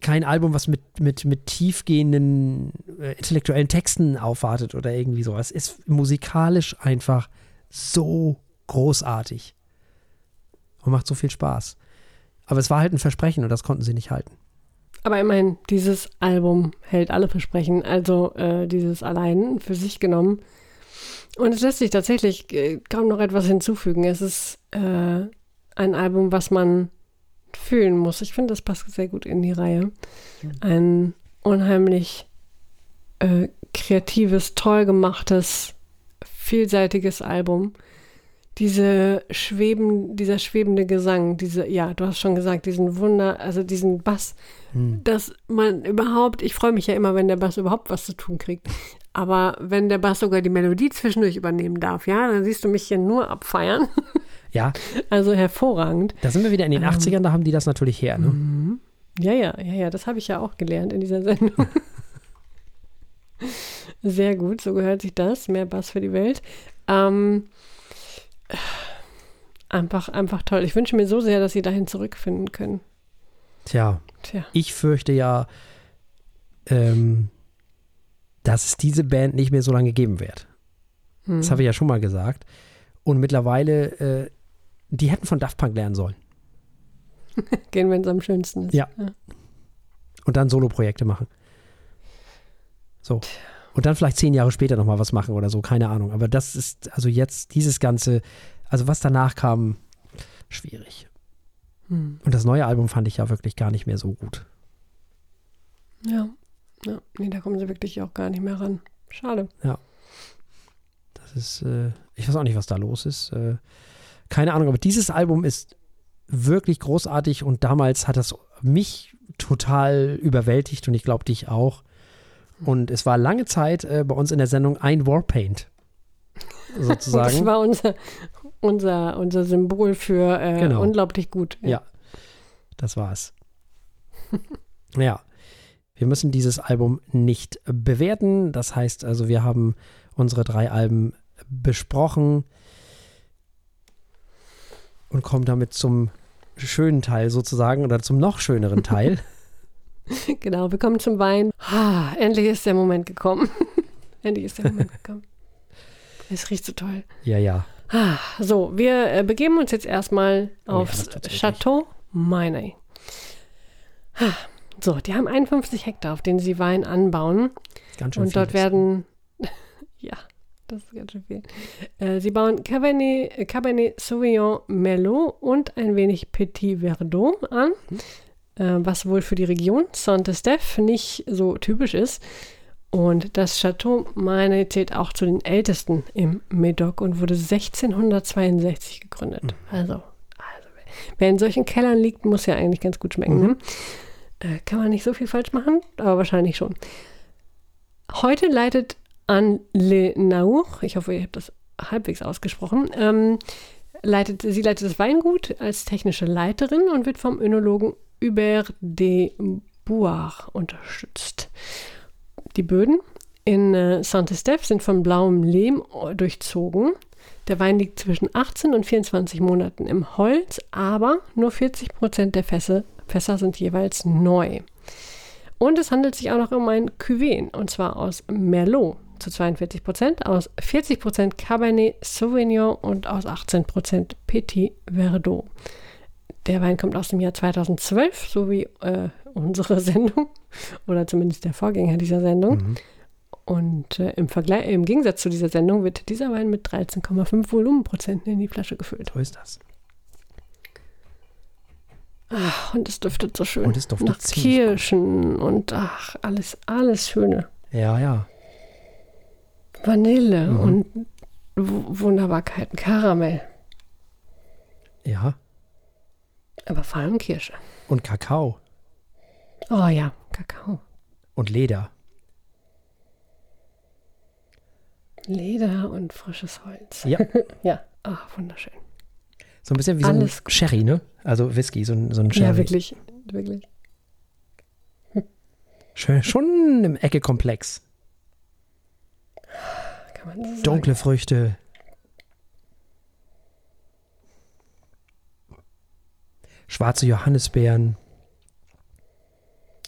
Speaker 1: kein Album, was mit, mit, mit tiefgehenden äh, intellektuellen Texten aufwartet oder irgendwie so. Es ist musikalisch einfach so großartig und macht so viel Spaß. Aber es war halt ein Versprechen und das konnten sie nicht halten.
Speaker 3: Aber immerhin, dieses Album hält alle Versprechen, also äh, dieses allein für sich genommen. Und es lässt sich tatsächlich äh, kaum noch etwas hinzufügen. Es ist äh, ein Album, was man fühlen muss. Ich finde, das passt sehr gut in die Reihe. Ein unheimlich äh, kreatives, toll gemachtes, vielseitiges Album diese schweben, dieser schwebende Gesang, diese, ja, du hast schon gesagt, diesen Wunder, also diesen Bass, hm. dass man überhaupt, ich freue mich ja immer, wenn der Bass überhaupt was zu tun kriegt. Aber wenn der Bass sogar die Melodie zwischendurch übernehmen darf, ja, dann siehst du mich hier nur abfeiern.
Speaker 1: Ja.
Speaker 3: Also hervorragend.
Speaker 1: Da sind wir wieder in den ähm, 80ern, da haben die das natürlich her, ne?
Speaker 3: Mhm. Ja, ja, ja, ja, das habe ich ja auch gelernt in dieser Sendung. Sehr gut, so gehört sich das. Mehr Bass für die Welt. Ähm, Einfach, einfach toll. Ich wünsche mir so sehr, dass sie dahin zurückfinden können.
Speaker 1: Tja, Tja. ich fürchte ja, ähm, dass es diese Band nicht mehr so lange geben wird. Hm. Das habe ich ja schon mal gesagt. Und mittlerweile, äh, die hätten von Daft Punk lernen sollen.
Speaker 3: Gehen, wenn es am schönsten ist.
Speaker 1: Ja. ja. Und dann Solo-Projekte machen. So. Und dann vielleicht zehn Jahre später nochmal was machen oder so, keine Ahnung. Aber das ist, also jetzt dieses Ganze, also was danach kam, schwierig. Hm. Und das neue Album fand ich ja wirklich gar nicht mehr so gut.
Speaker 3: Ja. Ja, nee, da kommen sie wirklich auch gar nicht mehr ran. Schade.
Speaker 1: Ja. Das ist, äh, ich weiß auch nicht, was da los ist. Äh, keine Ahnung, aber dieses Album ist wirklich großartig und damals hat das mich total überwältigt und ich glaube dich auch. Und es war lange Zeit äh, bei uns in der Sendung ein Warpaint. Sozusagen.
Speaker 3: Das war unser, unser, unser Symbol für äh, genau. unglaublich gut.
Speaker 1: Ja. ja, das war's. ja. Wir müssen dieses Album nicht bewerten. Das heißt also, wir haben unsere drei Alben besprochen und kommen damit zum schönen Teil sozusagen oder zum noch schöneren Teil.
Speaker 3: genau, wir kommen zum Wein. Ah, endlich ist der Moment gekommen. endlich ist der Moment gekommen. Es riecht so toll.
Speaker 1: Ja, ja.
Speaker 3: Ah, so, wir äh, begeben uns jetzt erstmal oh, aufs ja, Chateau Mainey. Ah, so, die haben 51 Hektar, auf denen sie Wein anbauen. Ganz schön Und dort werden, ja, Das ist ganz schön viel. Äh, sie bauen Cabernet, äh, Cabernet Sauvignon Merlot und ein wenig Petit Verdot an, äh, was wohl für die Region Saint-Estèphe nicht so typisch ist. Und das Chateau meine zählt auch zu den ältesten im Médoc und wurde 1662 gegründet. Mhm. Also, also, wer in solchen Kellern liegt, muss ja eigentlich ganz gut schmecken. Mhm. Ne? Äh, kann man nicht so viel falsch machen, aber wahrscheinlich schon. Heute leitet Anne Le Naur, ich hoffe, ihr habt das halbwegs ausgesprochen, ähm, leitet, sie leitet das Weingut als technische Leiterin und wird vom Önologen Hubert de Bouard unterstützt. Die Böden in äh, Saint-Estèphe sind von blauem Lehm durchzogen. Der Wein liegt zwischen 18 und 24 Monaten im Holz, aber nur 40 Prozent der Fässer, Fässer sind jeweils neu. Und es handelt sich auch noch um ein Cuvée, und zwar aus Merlot zu 42 Prozent, aus 40 Prozent Cabernet Sauvignon und aus 18 Prozent Petit Verdot. Der Wein kommt aus dem Jahr 2012, so wie äh, unsere Sendung oder zumindest der Vorgänger dieser Sendung. Mhm. Und äh, im, Vergleich, im Gegensatz zu dieser Sendung wird dieser Wein mit 13,5 Volumenprozenten in die Flasche gefüllt.
Speaker 1: So ist das.
Speaker 3: Ach, und es duftet so schön.
Speaker 1: Und es duftet
Speaker 3: Nach Kirschen gut. und ach, alles, alles Schöne.
Speaker 1: Ja, ja.
Speaker 3: Vanille mhm. und w Wunderbarkeiten, Karamell.
Speaker 1: Ja.
Speaker 3: Aber vor allem Kirsche.
Speaker 1: Und Kakao.
Speaker 3: Oh ja, Kakao.
Speaker 1: Und Leder.
Speaker 3: Leder und frisches Holz.
Speaker 1: Ja.
Speaker 3: ja, ach, wunderschön.
Speaker 1: So ein bisschen wie Alles so ein Sherry, ne? Also Whisky, so ein, so ein Sherry.
Speaker 3: Ja, wirklich, wirklich.
Speaker 1: Schön, schon im Ecke komplex.
Speaker 3: Kann man so sagen.
Speaker 1: Dunkle Früchte. Schwarze Johannisbeeren.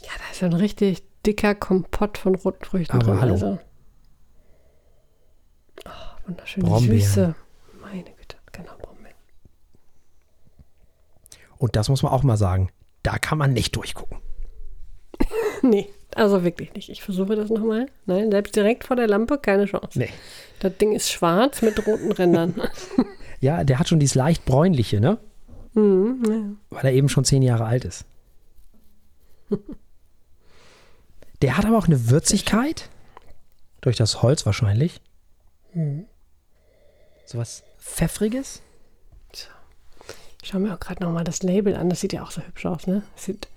Speaker 3: Ja, da ist ein richtig dicker Kompott von Rotfrüchten
Speaker 1: Aber
Speaker 3: drin.
Speaker 1: hallo.
Speaker 3: Also. Oh, wunderschöne
Speaker 1: Brombeeren.
Speaker 3: Süße. Meine Güte, genau, Brombeeren.
Speaker 1: Und das muss man auch mal sagen. Da kann man nicht durchgucken.
Speaker 3: Nee, also wirklich nicht. Ich versuche das nochmal. Nein, selbst direkt vor der Lampe keine Chance.
Speaker 1: Nee.
Speaker 3: Das Ding ist schwarz mit roten Rändern.
Speaker 1: Ja, der hat schon dieses leicht bräunliche, ne?
Speaker 3: Mhm, ja.
Speaker 1: Weil er eben schon zehn Jahre alt ist. Der hat aber auch eine Würzigkeit. Durch das Holz wahrscheinlich.
Speaker 3: Mhm.
Speaker 1: So was Pfeffriges.
Speaker 3: Ich schaue mir auch gerade nochmal das Label an. Das sieht ja auch so hübsch aus, ne? Es sieht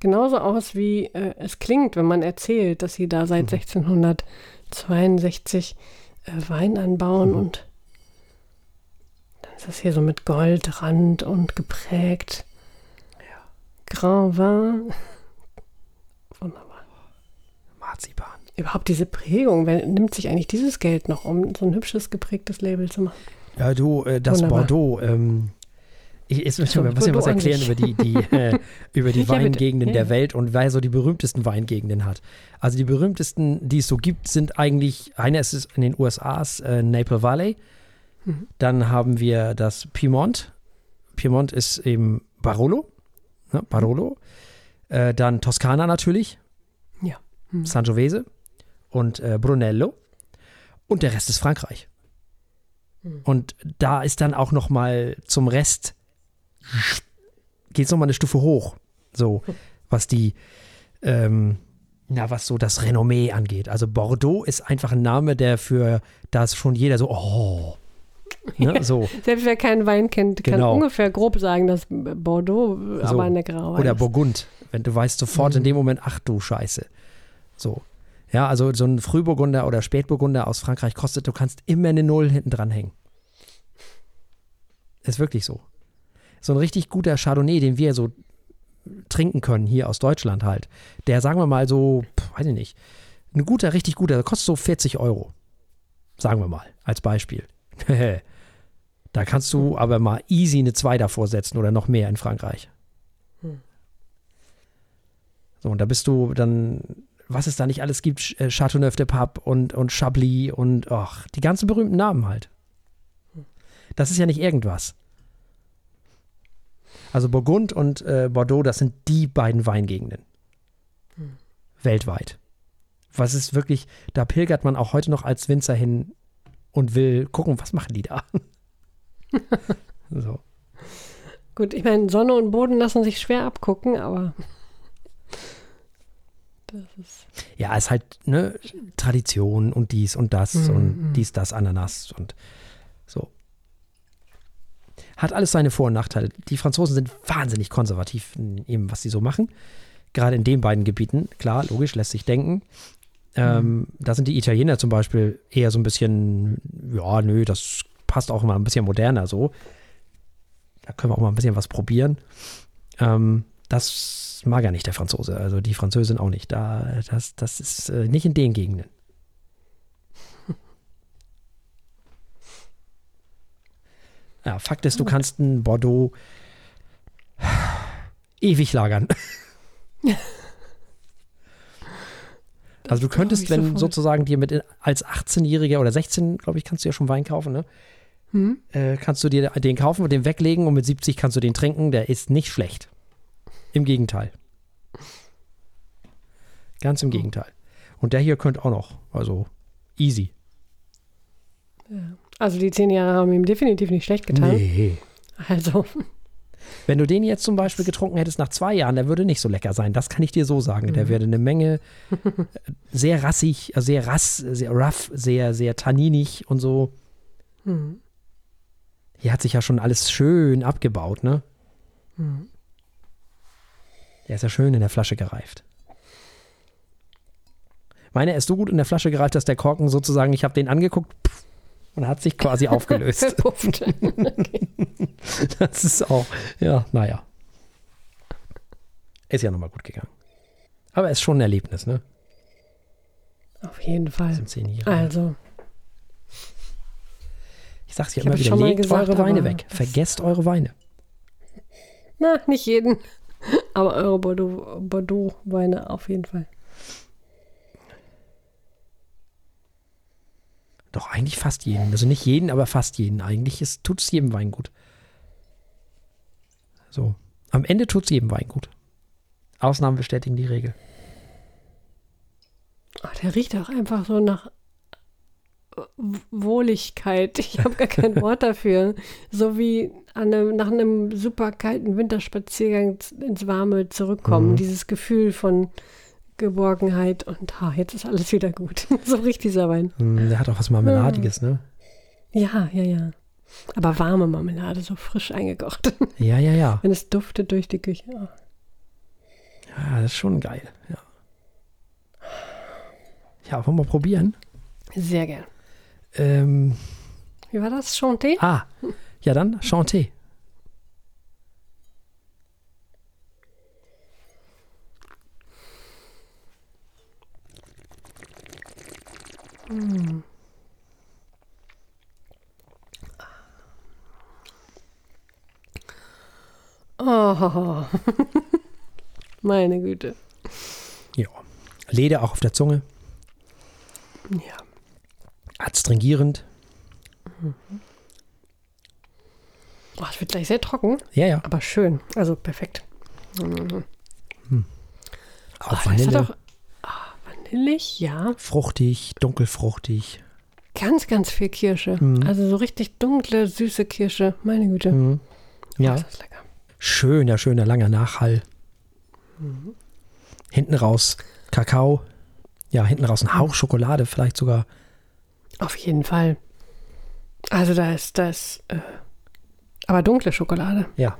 Speaker 3: genauso aus, wie äh, es klingt, wenn man erzählt, dass sie da seit 1662 äh, Wein anbauen
Speaker 1: Mhm.
Speaker 3: und ist das hier so mit Goldrand und geprägt. Grand Vin. Wunderbar.
Speaker 1: Marzipan.
Speaker 3: Überhaupt diese Prägung, wer nimmt sich eigentlich dieses Geld noch, um so ein hübsches geprägtes Label zu machen?
Speaker 1: Ja, du, äh, das
Speaker 3: Wunderbar.
Speaker 1: Bordeaux. Ähm, ich, jetzt möchte ich mal was, was
Speaker 3: Bordeaux an
Speaker 1: erklären über die, die, äh, über die
Speaker 3: Ja.
Speaker 1: Weingegenden
Speaker 3: Ja,
Speaker 1: der
Speaker 3: ja.
Speaker 1: Welt und wer so die berühmtesten Weingegenden hat. Also die berühmtesten, die es so gibt, sind eigentlich, eine ist es in den USA, äh, Naple Valley.
Speaker 3: Mhm.
Speaker 1: Dann haben wir das Piemont. Piemont ist eben Barolo. Ne, Barolo. Äh, dann Toskana natürlich.
Speaker 3: Ja. Mhm.
Speaker 1: Sangiovese und äh, Brunello. Und der Rest ist Frankreich.
Speaker 3: Mhm.
Speaker 1: Und da ist dann auch noch mal zum Rest geht es noch mal eine Stufe hoch. So, was die, ähm, na, was so das Renommee angeht. Also Bordeaux ist einfach ein Name, der für das schon jeder so, oh, ne, so.
Speaker 3: Selbst wer keinen Wein kennt, kann
Speaker 1: Genau.
Speaker 3: ungefähr grob sagen, dass Bordeaux
Speaker 1: So.
Speaker 3: aber eine graue
Speaker 1: Oder
Speaker 3: ist.
Speaker 1: Burgund. Wenn du weißt sofort in dem Moment, ach du Scheiße. So. Ja, also so ein Frühburgunder oder Spätburgunder aus Frankreich kostet, du kannst immer eine Null hinten dran hängen. Ist wirklich so. So ein richtig guter Chardonnay, den wir so trinken können, hier aus Deutschland halt, der sagen wir mal so, pf, weiß ich nicht, ein guter, richtig guter, der kostet so 40 Euro. Sagen wir mal, als Beispiel. da kannst du aber mal easy eine 2 davor setzen oder noch mehr in Frankreich. So, und da bist du dann, was es da nicht alles gibt, äh, Chateauneuf de Pape und, und Chablis und ach, die ganzen berühmten Namen halt. Das ist ja nicht irgendwas. Also Burgund und äh, Bordeaux, das sind die beiden Weingegenden. Weltweit. Was ist wirklich, da pilgert man auch heute noch als Winzer hin, und will gucken, was machen die da. so.
Speaker 3: Gut, ich meine, Sonne und Boden lassen sich schwer abgucken, aber das ist.
Speaker 1: Ja, ist halt ne, Tradition und dies und das
Speaker 3: Mhm,
Speaker 1: und
Speaker 3: mhm.
Speaker 1: dies, das, Ananas und so. Hat alles seine Vor- und Nachteile. Die Franzosen sind wahnsinnig konservativ in dem, was sie so machen. Gerade in den beiden Gebieten, klar, logisch, lässt sich denken. Ähm, da sind die Italiener zum Beispiel eher so ein bisschen, ja, nö, das passt auch immer ein bisschen moderner so. Da können wir auch mal ein bisschen was probieren. Ähm, das mag ja nicht der Franzose, also die Französin auch nicht. Da, das, das ist äh, nicht in den Gegenden. Ja, Fakt ist, du kannst ein Bordeaux ewig lagern. Also du könntest,
Speaker 3: so
Speaker 1: wenn
Speaker 3: voll.
Speaker 1: sozusagen dir mit in- als 18-Jähriger oder 16, glaube ich, kannst du ja schon Wein kaufen, ne?
Speaker 3: Hm?
Speaker 1: Äh, kannst du dir den kaufen und den weglegen und mit 70 kannst du den trinken. Der ist nicht schlecht. Im Gegenteil. Ganz im Gegenteil. Und der hier könnte auch noch. Also easy.
Speaker 3: Also die zehn Jahre haben ihm definitiv nicht schlecht getan.
Speaker 1: Nee.
Speaker 3: Also,
Speaker 1: Wenn du den jetzt zum Beispiel getrunken hättest nach zwei Jahren, der würde nicht so lecker sein. Das kann ich dir so sagen. Der wäre eine Menge äh, sehr rassig, äh, sehr rass, sehr rough, sehr, sehr tanninig und so.
Speaker 3: hm.
Speaker 1: Hier hat sich ja schon alles schön abgebaut, ne?
Speaker 3: Hm.
Speaker 1: Der ist ja schön in der Flasche gereift. Meine, er ist so gut in der Flasche gereift, dass der Korken sozusagen, ich habe den angeguckt und hat sich quasi aufgelöst.
Speaker 3: verpufft.
Speaker 1: Das ist auch, ja, naja. Ist ja nochmal gut gegangen. Aber ist schon ein Erlebnis, ne?
Speaker 3: Auf jeden Fall.
Speaker 1: Zehn Jahre.
Speaker 3: Also,
Speaker 1: ich sag's ja
Speaker 3: ich
Speaker 1: immer wieder, legt
Speaker 3: gesagt,
Speaker 1: eure Weine weg. Vergesst eure Weine.
Speaker 3: na, nicht jeden. Aber eure Bordeaux- Bordeaux-Weine auf jeden Fall.
Speaker 1: Doch, eigentlich fast jeden. Also nicht jeden, aber fast jeden. Eigentlich tut es jedem Wein gut. So. Am Ende tut es jedem Wein gut. Ausnahmen bestätigen die Regel.
Speaker 3: Oh, der riecht auch einfach so nach Wohligkeit. Ich habe gar kein Wort dafür. So wie einem, nach einem super kalten Winterspaziergang ins Warme zurückkommen.
Speaker 1: Mhm.
Speaker 3: Dieses Gefühl von Geborgenheit und ah, jetzt ist alles wieder gut. so riecht dieser Wein.
Speaker 1: Hm, Der hat auch was Marmeladiges, ne?
Speaker 3: Ja, ja, ja. Aber warme Marmelade, so frisch eingekocht.
Speaker 1: Ja, ja, ja.
Speaker 3: Wenn es duftet durch die Küche. Oh.
Speaker 1: Ja, das ist schon geil. Ja, ja wollen wir probieren?
Speaker 3: Sehr gern.
Speaker 1: Ähm,
Speaker 3: Wie war das? Chanté?
Speaker 1: ah, ja dann, Chanté.
Speaker 3: Oh. Meine Güte.
Speaker 1: Ja. Leder auch auf der Zunge.
Speaker 3: Ja.
Speaker 1: Adstringierend.
Speaker 3: Oh, es wird gleich sehr trocken,
Speaker 1: Ja, ja.
Speaker 3: aber schön. Also perfekt. Mhm.
Speaker 1: Auch
Speaker 3: Oh, das
Speaker 1: Vanille.
Speaker 3: hat auch vanillig, ja.
Speaker 1: Fruchtig, dunkelfruchtig.
Speaker 3: Ganz, ganz viel Kirsche.
Speaker 1: Mhm.
Speaker 3: Also so richtig dunkle, süße Kirsche. Meine Güte.
Speaker 1: Mhm. Ja.
Speaker 3: Oh, ist lecker.
Speaker 1: Schöner, schöner, langer Nachhall. Hinten raus Kakao. Ja, hinten raus ein Hauch Schokolade, vielleicht sogar.
Speaker 3: Auf jeden Fall. Also da ist das, äh, aber dunkle Schokolade.
Speaker 1: Ja.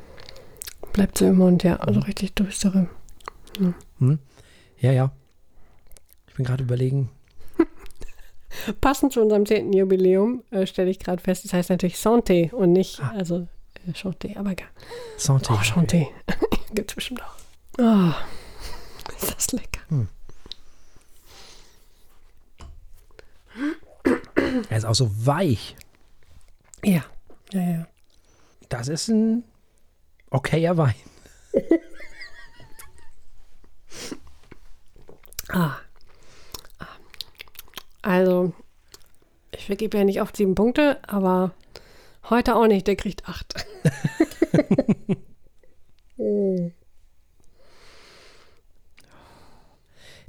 Speaker 3: Bleibt so im Mund, ja. Also richtig düstere.
Speaker 1: Hm? Ja, ja. Ich bin gerade überlegen.
Speaker 3: Passend zu unserem 10. Jubiläum äh, stelle ich gerade fest, das heißt natürlich Santé und nicht, also äh, Chanté, aber egal.
Speaker 1: Santé.
Speaker 3: Oh, Chanté. Gibt es bestimmt auch. Oh, ist das lecker.
Speaker 1: Er ist auch so weich.
Speaker 3: Ja, ja, ja.
Speaker 1: Das ist ein okayer Wein.
Speaker 3: Ah. Ah. Also, ich vergebe ja nicht oft sieben Punkte, aber heute auch nicht, der kriegt acht.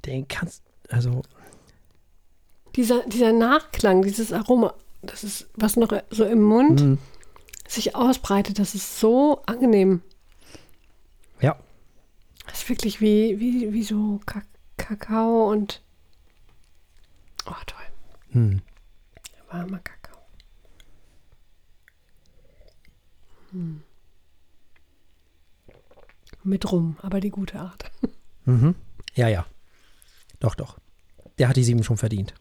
Speaker 1: Den kannst, also,
Speaker 3: Dieser, dieser Nachklang, dieses Aroma, das ist, was noch so im Mund
Speaker 1: Mhm.
Speaker 3: sich ausbreitet, das ist so angenehm.
Speaker 1: Ja.
Speaker 3: Das ist wirklich wie, wie, wie so Ka Kakao und. Oh, toll.
Speaker 1: Hm.
Speaker 3: Warmer Kakao. Hm. Mit Rum, aber die gute Art.
Speaker 1: Mhm. Ja, ja. Doch, doch. Der hat die sieben schon verdient.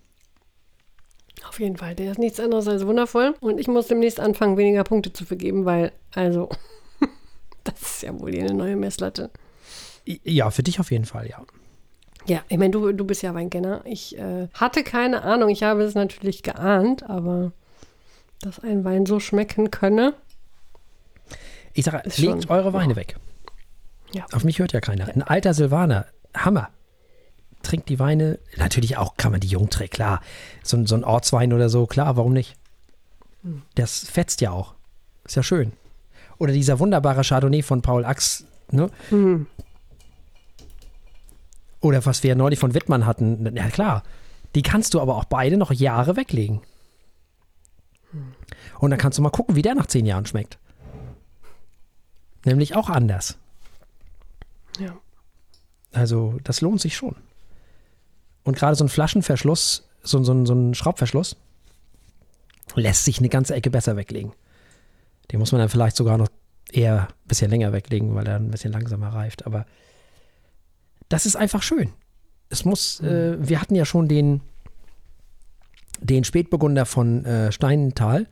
Speaker 3: Auf jeden Fall, der ist nichts anderes als wundervoll. Und ich muss demnächst anfangen, weniger Punkte zu vergeben, weil, also, das ist ja wohl eine neue Messlatte.
Speaker 1: Ja, für dich auf jeden Fall, ja.
Speaker 3: Ja, ich meine, du, du bist ja Weinkenner. Ich äh, hatte keine Ahnung. Ich habe es natürlich geahnt, aber dass ein Wein so schmecken könne.
Speaker 1: Ich sage, legt
Speaker 3: schon-
Speaker 1: eure Weine weg.
Speaker 3: Ja.
Speaker 1: Auf mich hört ja keiner. Ein alter Silvaner, Hammer. Trinkt die Weine, natürlich auch kann man die jung trinken, klar. So, ein- so ein Ortswein oder so, klar, warum nicht? Das fetzt ja auch. Ist ja schön. Oder dieser wunderbare Chardonnay von Paul Ax, ne?
Speaker 3: Hm.
Speaker 1: Oder was wir neulich von Wittmann hatten, ja klar. Die kannst du aber auch beide noch Jahre weglegen. Und dann kannst du mal gucken, wie der nach zehn Jahren schmeckt. Nämlich auch anders.
Speaker 3: Ja.
Speaker 1: Also, das lohnt sich schon. Und gerade so ein Flaschenverschluss, so, so, so ein Schraubverschluss, lässt sich eine ganze Ecke besser weglegen. Den muss man dann vielleicht sogar noch eher ein bisschen länger weglegen, weil er ein bisschen langsamer reift. Aber das ist einfach schön. Es muss, äh, wir hatten ja schon den, den Spätburgunder von äh, Steinenthal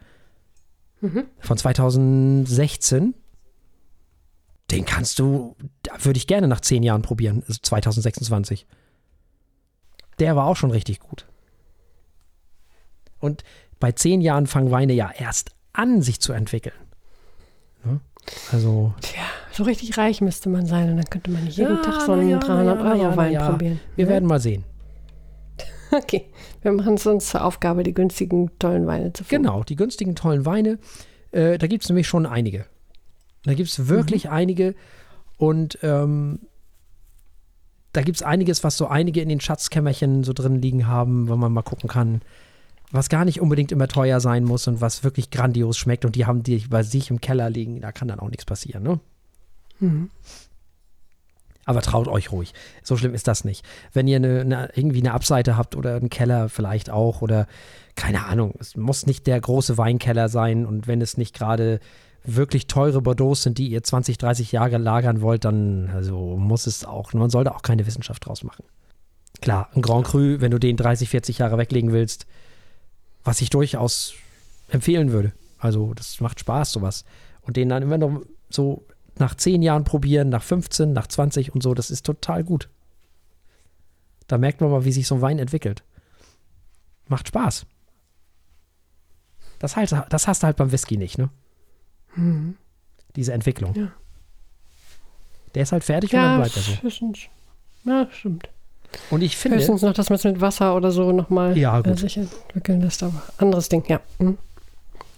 Speaker 1: von 2016. Den kannst du, würde ich gerne nach zehn Jahren probieren, also 2026. Der war auch schon richtig gut. Und bei zehn Jahren fangen Weine ja erst an, sich zu entwickeln. Ne? Also,
Speaker 3: Tja, so richtig reich müsste man sein und dann könnte man jeden
Speaker 1: Ja,
Speaker 3: Tag so einen
Speaker 1: ja, na
Speaker 3: 300
Speaker 1: ja,
Speaker 3: probieren.
Speaker 1: wir
Speaker 3: ne?
Speaker 1: werden mal sehen.
Speaker 3: Okay, wir machen es uns zur Aufgabe, die günstigen, tollen Weine zu finden.
Speaker 1: Genau, die günstigen, tollen Weine. Äh, da gibt es nämlich schon einige. Da gibt es wirklich einige. Und ähm, da gibt es einiges, was so einige in den Schatzkämmerchen so drin liegen haben, wo man mal gucken kann, was gar nicht unbedingt immer teuer sein muss und was wirklich grandios schmeckt. Und die haben die bei sich im Keller liegen. Da kann dann auch nichts passieren. Ne?
Speaker 3: Mhm.
Speaker 1: Aber traut euch ruhig. So schlimm ist das nicht. Wenn ihr eine, eine, irgendwie eine Abseite habt oder einen Keller vielleicht auch oder keine Ahnung, es muss nicht der große Weinkeller sein und wenn es nicht gerade wirklich teure Bordeaux sind, die ihr 20, 30 Jahre lagern wollt, dann also muss es auch, man sollte auch keine Wissenschaft draus machen. Klar, ein Grand Cru, wenn du den 30, 40 Jahre weglegen willst, was ich durchaus empfehlen würde. Also das macht Spaß, sowas. Und den dann immer noch so nach 10 Jahren probieren, nach 15, nach 20 und so, das ist total gut. Da merkt man mal, wie sich so ein Wein entwickelt. Macht Spaß. Das, halt, das hast du halt beim Whisky nicht, ne?
Speaker 3: Mhm.
Speaker 1: Diese Entwicklung.
Speaker 3: Ja.
Speaker 1: Der ist halt fertig und dann
Speaker 3: Ja,
Speaker 1: bleibt er so.
Speaker 3: Ja, stimmt.
Speaker 1: Und ich finde,
Speaker 3: Höchstens noch, dass man es mit Wasser oder so nochmal
Speaker 1: Ja,
Speaker 3: äh,
Speaker 1: gut.
Speaker 3: sich entwickeln lässt, aber anderes Ding, ja. Mhm.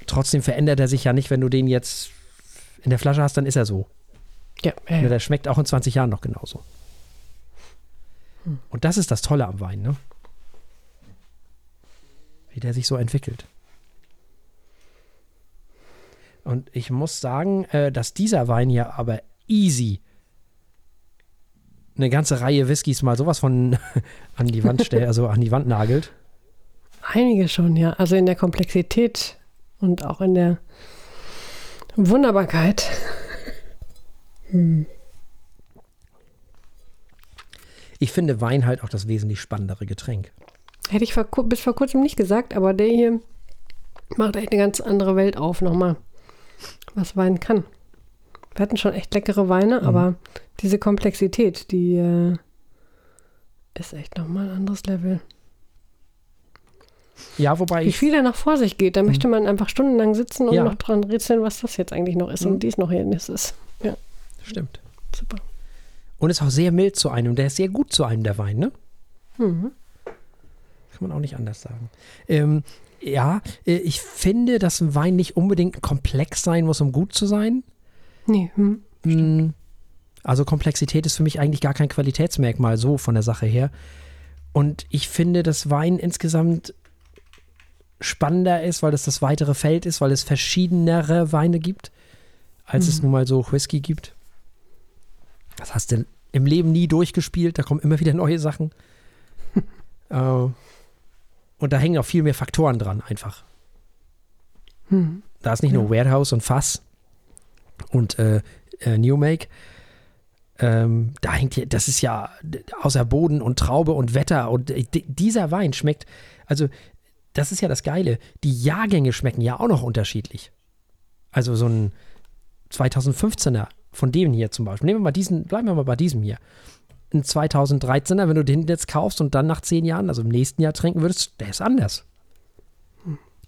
Speaker 1: trotzdem verändert er sich ja nicht, wenn du den jetzt in der Flasche hast, dann ist er so.
Speaker 3: Ja, ja,
Speaker 1: Ja, der schmeckt auch in 20 Jahren noch genauso. Und das ist das Tolle am Wein, ne? Wie der sich so entwickelt. Und ich muss sagen, äh, dass dieser Wein hier aber easy eine ganze Reihe Whiskys mal sowas von an die Wand stellt, also an die Wand nagelt.
Speaker 3: Einige schon, ja. Also in der Komplexität und auch in der Wunderbarkeit.
Speaker 1: Ich finde Wein halt auch das wesentlich spannendere Getränk.
Speaker 3: Hätte ich vor, bis vor kurzem nicht gesagt, aber der hier macht echt eine ganz andere Welt auf nochmal, was Wein kann. Wir hatten schon echt leckere Weine,
Speaker 1: Mhm.
Speaker 3: aber diese Komplexität, die äh, ist echt nochmal ein anderes Level.
Speaker 1: Ja, wobei
Speaker 3: Wie viel da noch vor sich geht, da möchte man einfach stundenlang sitzen und
Speaker 1: Ja.
Speaker 3: noch dran rätseln, was das jetzt eigentlich noch ist
Speaker 1: Mhm.
Speaker 3: und dies noch hier ist. Ja,
Speaker 1: stimmt.
Speaker 3: super.
Speaker 1: Und ist auch sehr mild zu einem. Der ist sehr gut zu einem, der Wein, ne?
Speaker 3: Mhm.
Speaker 1: Kann man auch nicht anders sagen. Ähm, ja, äh, ich finde, dass ein Wein nicht unbedingt komplex sein muss, um gut zu sein.
Speaker 3: Nee, hm.
Speaker 1: Mm, Also Komplexität ist für mich eigentlich gar kein Qualitätsmerkmal so von der Sache her. Und ich finde, dass Wein insgesamt spannender ist, weil es das weitere Feld ist, weil es verschiedenere Weine gibt, als es nun mal so Whisky gibt. Das hast du im Leben nie durchgespielt, da kommen immer wieder neue Sachen. äh, und da hängen auch viel mehr Faktoren dran, einfach. Da ist nicht nur Warehouse und Fass und äh, äh, New Make. Ähm, da hängt hier, das ist ja außer Boden und Traube und Wetter und äh, di- dieser Wein schmeckt, also das ist ja das Geile, die Jahrgänge schmecken ja auch noch unterschiedlich. Also so ein 2015er von dem hier zum Beispiel. Nehmen wir mal diesen, bleiben wir mal bei diesem hier. Ein 2013er, wenn du den jetzt kaufst und dann nach zehn Jahren, also im nächsten Jahr trinken würdest, der ist anders.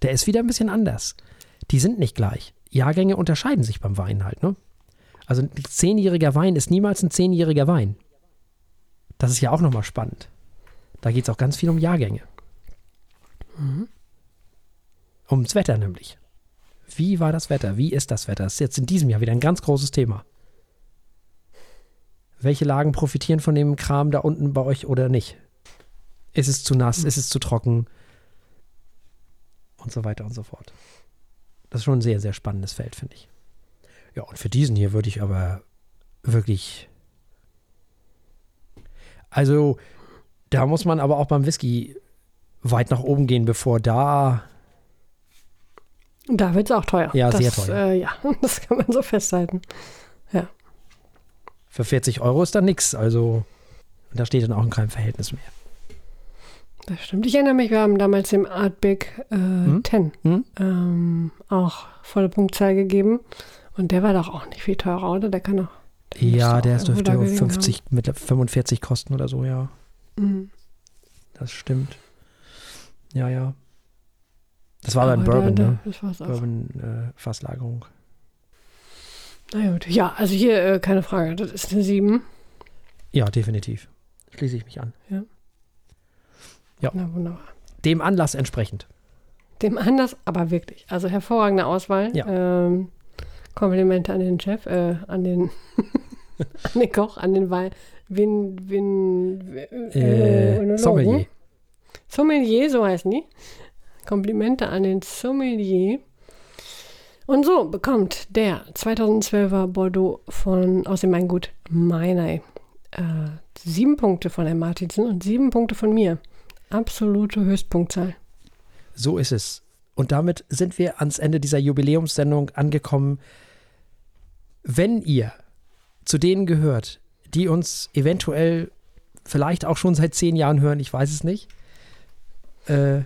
Speaker 1: Der ist wieder ein bisschen anders. Die sind nicht gleich. Jahrgänge unterscheiden sich beim Wein halt, ne? Also ein zehnjähriger Wein ist niemals ein zehnjähriger Wein. Das ist ja auch nochmal spannend. Da geht es auch ganz viel um Jahrgänge. Ums Wetter nämlich. Wie war das Wetter? Wie ist das Wetter? Das ist jetzt in diesem Jahr wieder ein ganz großes Thema. Welche Lagen profitieren von dem Kram da unten bei euch oder nicht? Ist es zu nass? Ist es zu trocken? Und so weiter und so fort. Das ist schon ein sehr, sehr spannendes Feld, finde ich. Ja, und für diesen hier würde ich aber wirklich. Also, da muss man aber auch beim Whisky weit nach oben gehen, bevor da.
Speaker 3: Da wird es auch teuer.
Speaker 1: Ja,
Speaker 3: das,
Speaker 1: sehr teuer.
Speaker 3: Äh, ja, das kann man so festhalten. Ja.
Speaker 1: Für 40 Euro ist da nichts. Also, da steht dann auch in keinem Verhältnis mehr.
Speaker 3: Das stimmt. Ich erinnere mich, wir haben damals dem Artbig äh, 10
Speaker 1: Hm?
Speaker 3: ähm, auch volle Punktzahl gegeben. Und der war doch auch nicht viel teurer, oder? Der kann doch. der
Speaker 1: Ja, der dürfte
Speaker 3: da gelegen
Speaker 1: 50 mit 45 kosten oder so, ja.
Speaker 3: Mhm.
Speaker 1: Das stimmt. Ja, ja. Das war Aber Bourbon,
Speaker 3: da,
Speaker 1: ne?
Speaker 3: Da, das war's auch.
Speaker 1: Bourbon äh.
Speaker 3: Na gut. Ja, also hier äh, keine Frage. Das ist eine 7.
Speaker 1: Ja, definitiv. Schließe ich mich an.
Speaker 3: Na wunderbar.
Speaker 1: Dem Anlass entsprechend.
Speaker 3: Dem anders, aber wirklich. Also hervorragende Auswahl.
Speaker 1: Ja.
Speaker 3: Ähm, Komplimente an den Chef, äh, an den, an den Koch, an den Wein. Win, Win,
Speaker 1: Äh,
Speaker 3: Önologen.
Speaker 1: Sommelier.
Speaker 3: Sommelier, so heißen die. Komplimente an den Sommelier. Und so bekommt der 2012er Bordeaux von, aus dem Weingut Meinei äh, sieben Punkte von Herrn Martinsen und sieben Punkte von mir. Absolute Höchstpunktzahl.
Speaker 1: So ist es. Und damit sind wir ans Ende dieser Jubiläumssendung angekommen. Wenn ihr zu denen gehört, die uns eventuell vielleicht auch schon seit zehn Jahren hören, ich weiß es nicht, äh,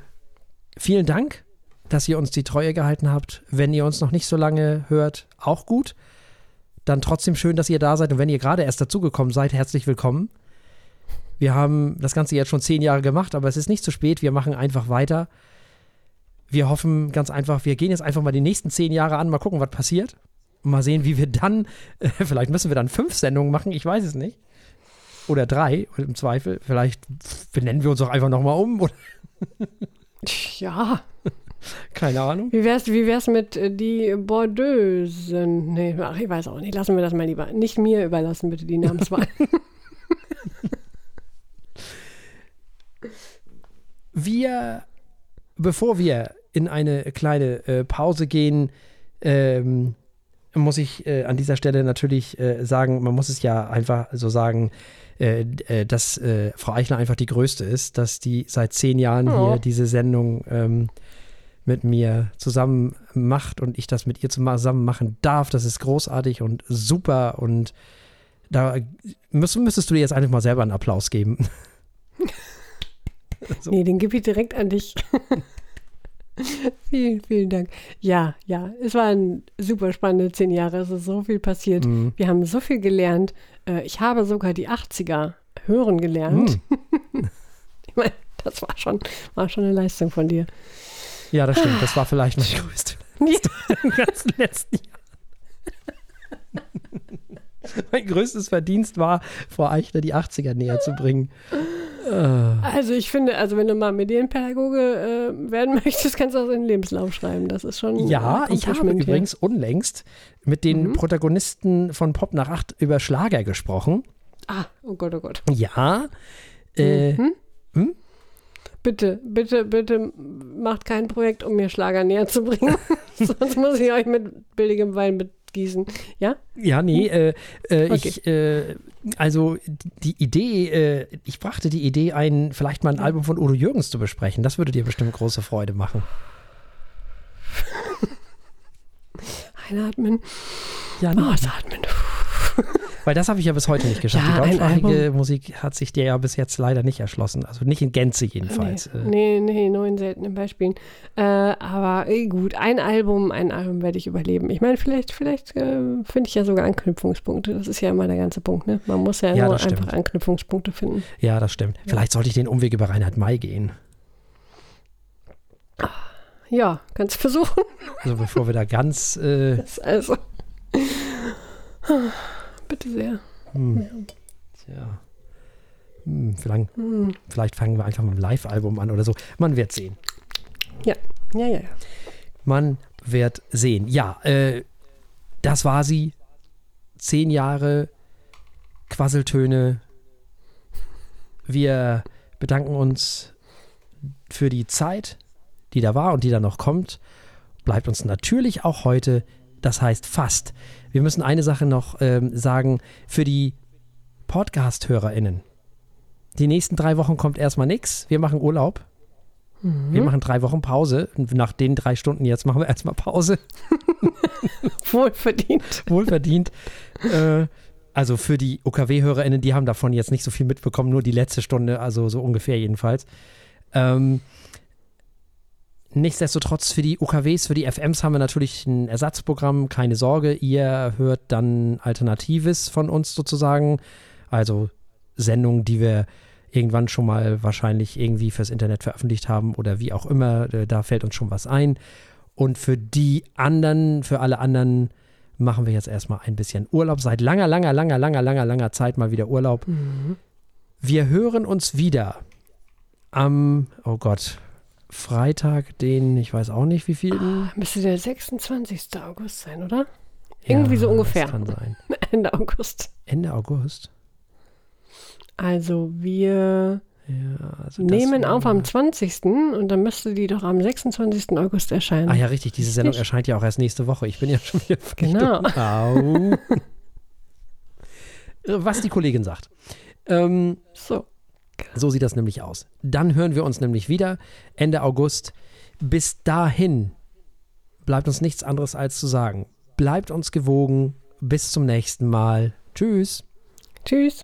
Speaker 1: vielen Dank, dass ihr uns die Treue gehalten habt. Wenn ihr uns noch nicht so lange hört, auch gut. Dann trotzdem schön, dass ihr da seid. Und wenn ihr gerade erst dazugekommen seid, herzlich willkommen. Wir haben das Ganze jetzt schon zehn Jahre gemacht, aber es ist nicht zu spät. Wir machen einfach weiter. Wir hoffen ganz einfach, wir gehen jetzt einfach mal die nächsten zehn Jahre an, mal gucken, was passiert. Und mal sehen, wie wir dann, vielleicht müssen wir dann fünf Sendungen machen, ich weiß es nicht. Oder drei, im Zweifel. Vielleicht benennen wir uns auch einfach nochmal um. Oder,
Speaker 3: Ja,
Speaker 1: keine Ahnung.
Speaker 3: wie wär's, wie wär's mit äh, die Bordeusen? Nee, ach, ich weiß auch nicht. Lassen wir das mal lieber. Nicht mir überlassen, bitte, die Namenswahl.
Speaker 1: Wir, bevor wir in eine kleine äh, Pause gehen, ähm, muss ich äh, an dieser Stelle natürlich äh, sagen, man muss es ja einfach so sagen, äh, äh, dass äh, Frau Eichler einfach die Größte ist, dass die seit zehn Jahren
Speaker 3: Oh.
Speaker 1: hier diese Sendung ähm, mit mir zusammen macht und ich das mit ihr zusammen machen darf. Das ist großartig und super und da müsst, müsstest du dir jetzt einfach mal selber einen Applaus geben. So.
Speaker 3: Nee, den gebe ich direkt an dich. vielen, vielen Dank. Ja, ja, es waren super spannende zehn Jahre. Es ist so viel passiert.
Speaker 1: Mhm.
Speaker 3: Wir haben so viel gelernt. Äh, Ich habe sogar die 80er hören gelernt.
Speaker 1: Mhm.
Speaker 3: Ich meine, das war schon, war schon eine Leistung von dir.
Speaker 1: Ja, das stimmt. Das war vielleicht meine größte
Speaker 3: Ja.
Speaker 1: im ganzen letzten Jahr. mein größtes Verdienst war, Frau Eichler die 80er näher zu bringen. Äh,
Speaker 3: Also ich finde, also wenn du mal Medienpädagoge äh, werden möchtest, kannst du das in den Lebenslauf schreiben. Das ist schon
Speaker 1: ja, ich habe übrigens unlängst mit den
Speaker 3: Mhm.
Speaker 1: Protagonisten von Pop nach 8 über Schlager gesprochen.
Speaker 3: Ah, oh Gott, oh Gott.
Speaker 1: Ja. Äh,
Speaker 3: Mhm.
Speaker 1: hm?
Speaker 3: Bitte, bitte, bitte macht kein Projekt, um mir Schlager näher zu bringen. Sonst muss ich euch mit billigem Wein begießen. Ja?
Speaker 1: Ja, nee, äh, äh,
Speaker 3: Okay.
Speaker 1: ich, äh, also die Idee, äh, ich brachte die Idee ein, vielleicht mal ein Album von Udo Jürgens zu besprechen. Das würde dir bestimmt große Freude machen.
Speaker 3: Einatmen,
Speaker 1: Ja, nee.
Speaker 3: ausatmen.
Speaker 1: Weil das habe ich ja bis heute nicht geschafft.
Speaker 3: Ja,
Speaker 1: die deutschsprachige. Musik hat sich dir ja bis jetzt leider nicht erschlossen. Also nicht in Gänze jedenfalls.
Speaker 3: Nee,
Speaker 1: Äh,
Speaker 3: nee, nee, nur in seltenen Beispielen. Äh, aber eh, gut, ein Album, ein Album werde ich überleben. Ich meine, vielleicht, vielleicht äh, finde ich ja sogar Anknüpfungspunkte. Das ist ja immer der ganze Punkt, ne? Man muss ja,
Speaker 1: Ja,
Speaker 3: nur einfach Anknüpfungspunkte finden.
Speaker 1: Ja, das stimmt. Vielleicht sollte ich den Umweg über Reinhard May gehen.
Speaker 3: Ja, kannst du versuchen.
Speaker 1: Also bevor wir da ganz. Äh,
Speaker 3: also. Bitte sehr.
Speaker 1: hm, tja. Hm, vielleicht,
Speaker 3: Hm.
Speaker 1: vielleicht fangen wir einfach mit einem Live-Album an oder so. Man wird sehen.
Speaker 3: Ja, ja, ja.
Speaker 1: Man wird sehen. Ja, äh, das war sie. Zehn Jahre Quasseltöne. Wir bedanken uns für die Zeit, die da war und die da noch kommt. Bleibt uns natürlich auch heute, das heißt fast. Wir müssen eine Sache noch ähm, sagen für die Podcast-HörerInnen. Die nächsten drei Wochen kommt erstmal nichts. Wir machen Urlaub. Wir machen drei Wochen Pause. Nach den drei Stunden jetzt machen wir erstmal Pause.
Speaker 3: Wohlverdient.
Speaker 1: Wohlverdient. äh, also für die OKW-HörerInnen, die haben davon jetzt nicht so viel mitbekommen, nur die letzte Stunde, also so ungefähr jedenfalls. Ähm, nichtsdestotrotz für die OKWs, für die FMs haben wir natürlich ein Ersatzprogramm, keine Sorge. Ihr hört dann Alternatives von uns sozusagen. Also Sendungen, die wir irgendwann schon mal wahrscheinlich irgendwie fürs Internet veröffentlicht haben oder wie auch immer. Äh, Da fällt uns schon was ein. Und für die anderen, für alle anderen machen wir jetzt erstmal ein bisschen Urlaub. Seit langer, langer, langer, langer, langer, langer Zeit mal wieder Urlaub. Wir hören uns wieder am, oh Gott, Freitag, den, ich weiß auch nicht wie viel.
Speaker 3: Müsste der 26. August sein, oder? Irgendwie so ungefähr.
Speaker 1: Das kann sein.
Speaker 3: Ende August.
Speaker 1: Ende August.
Speaker 3: Also wir
Speaker 1: Ja, also
Speaker 3: nehmen auf am 20. und dann müsste die doch am 26. August erscheinen.
Speaker 1: Ah ja, richtig. Diese Sendung
Speaker 3: Richtig.
Speaker 1: erscheint ja auch erst nächste Woche. Ich bin ja schon wieder
Speaker 3: Genau.
Speaker 1: Au. Was die Kollegin sagt. Ähm,
Speaker 3: So.
Speaker 1: So sieht das nämlich aus. Dann hören wir uns nämlich wieder Ende August. Bis dahin bleibt uns nichts anderes als zu sagen. Bleibt uns gewogen. Bis zum nächsten Mal. Tschüss.
Speaker 3: Tschüss.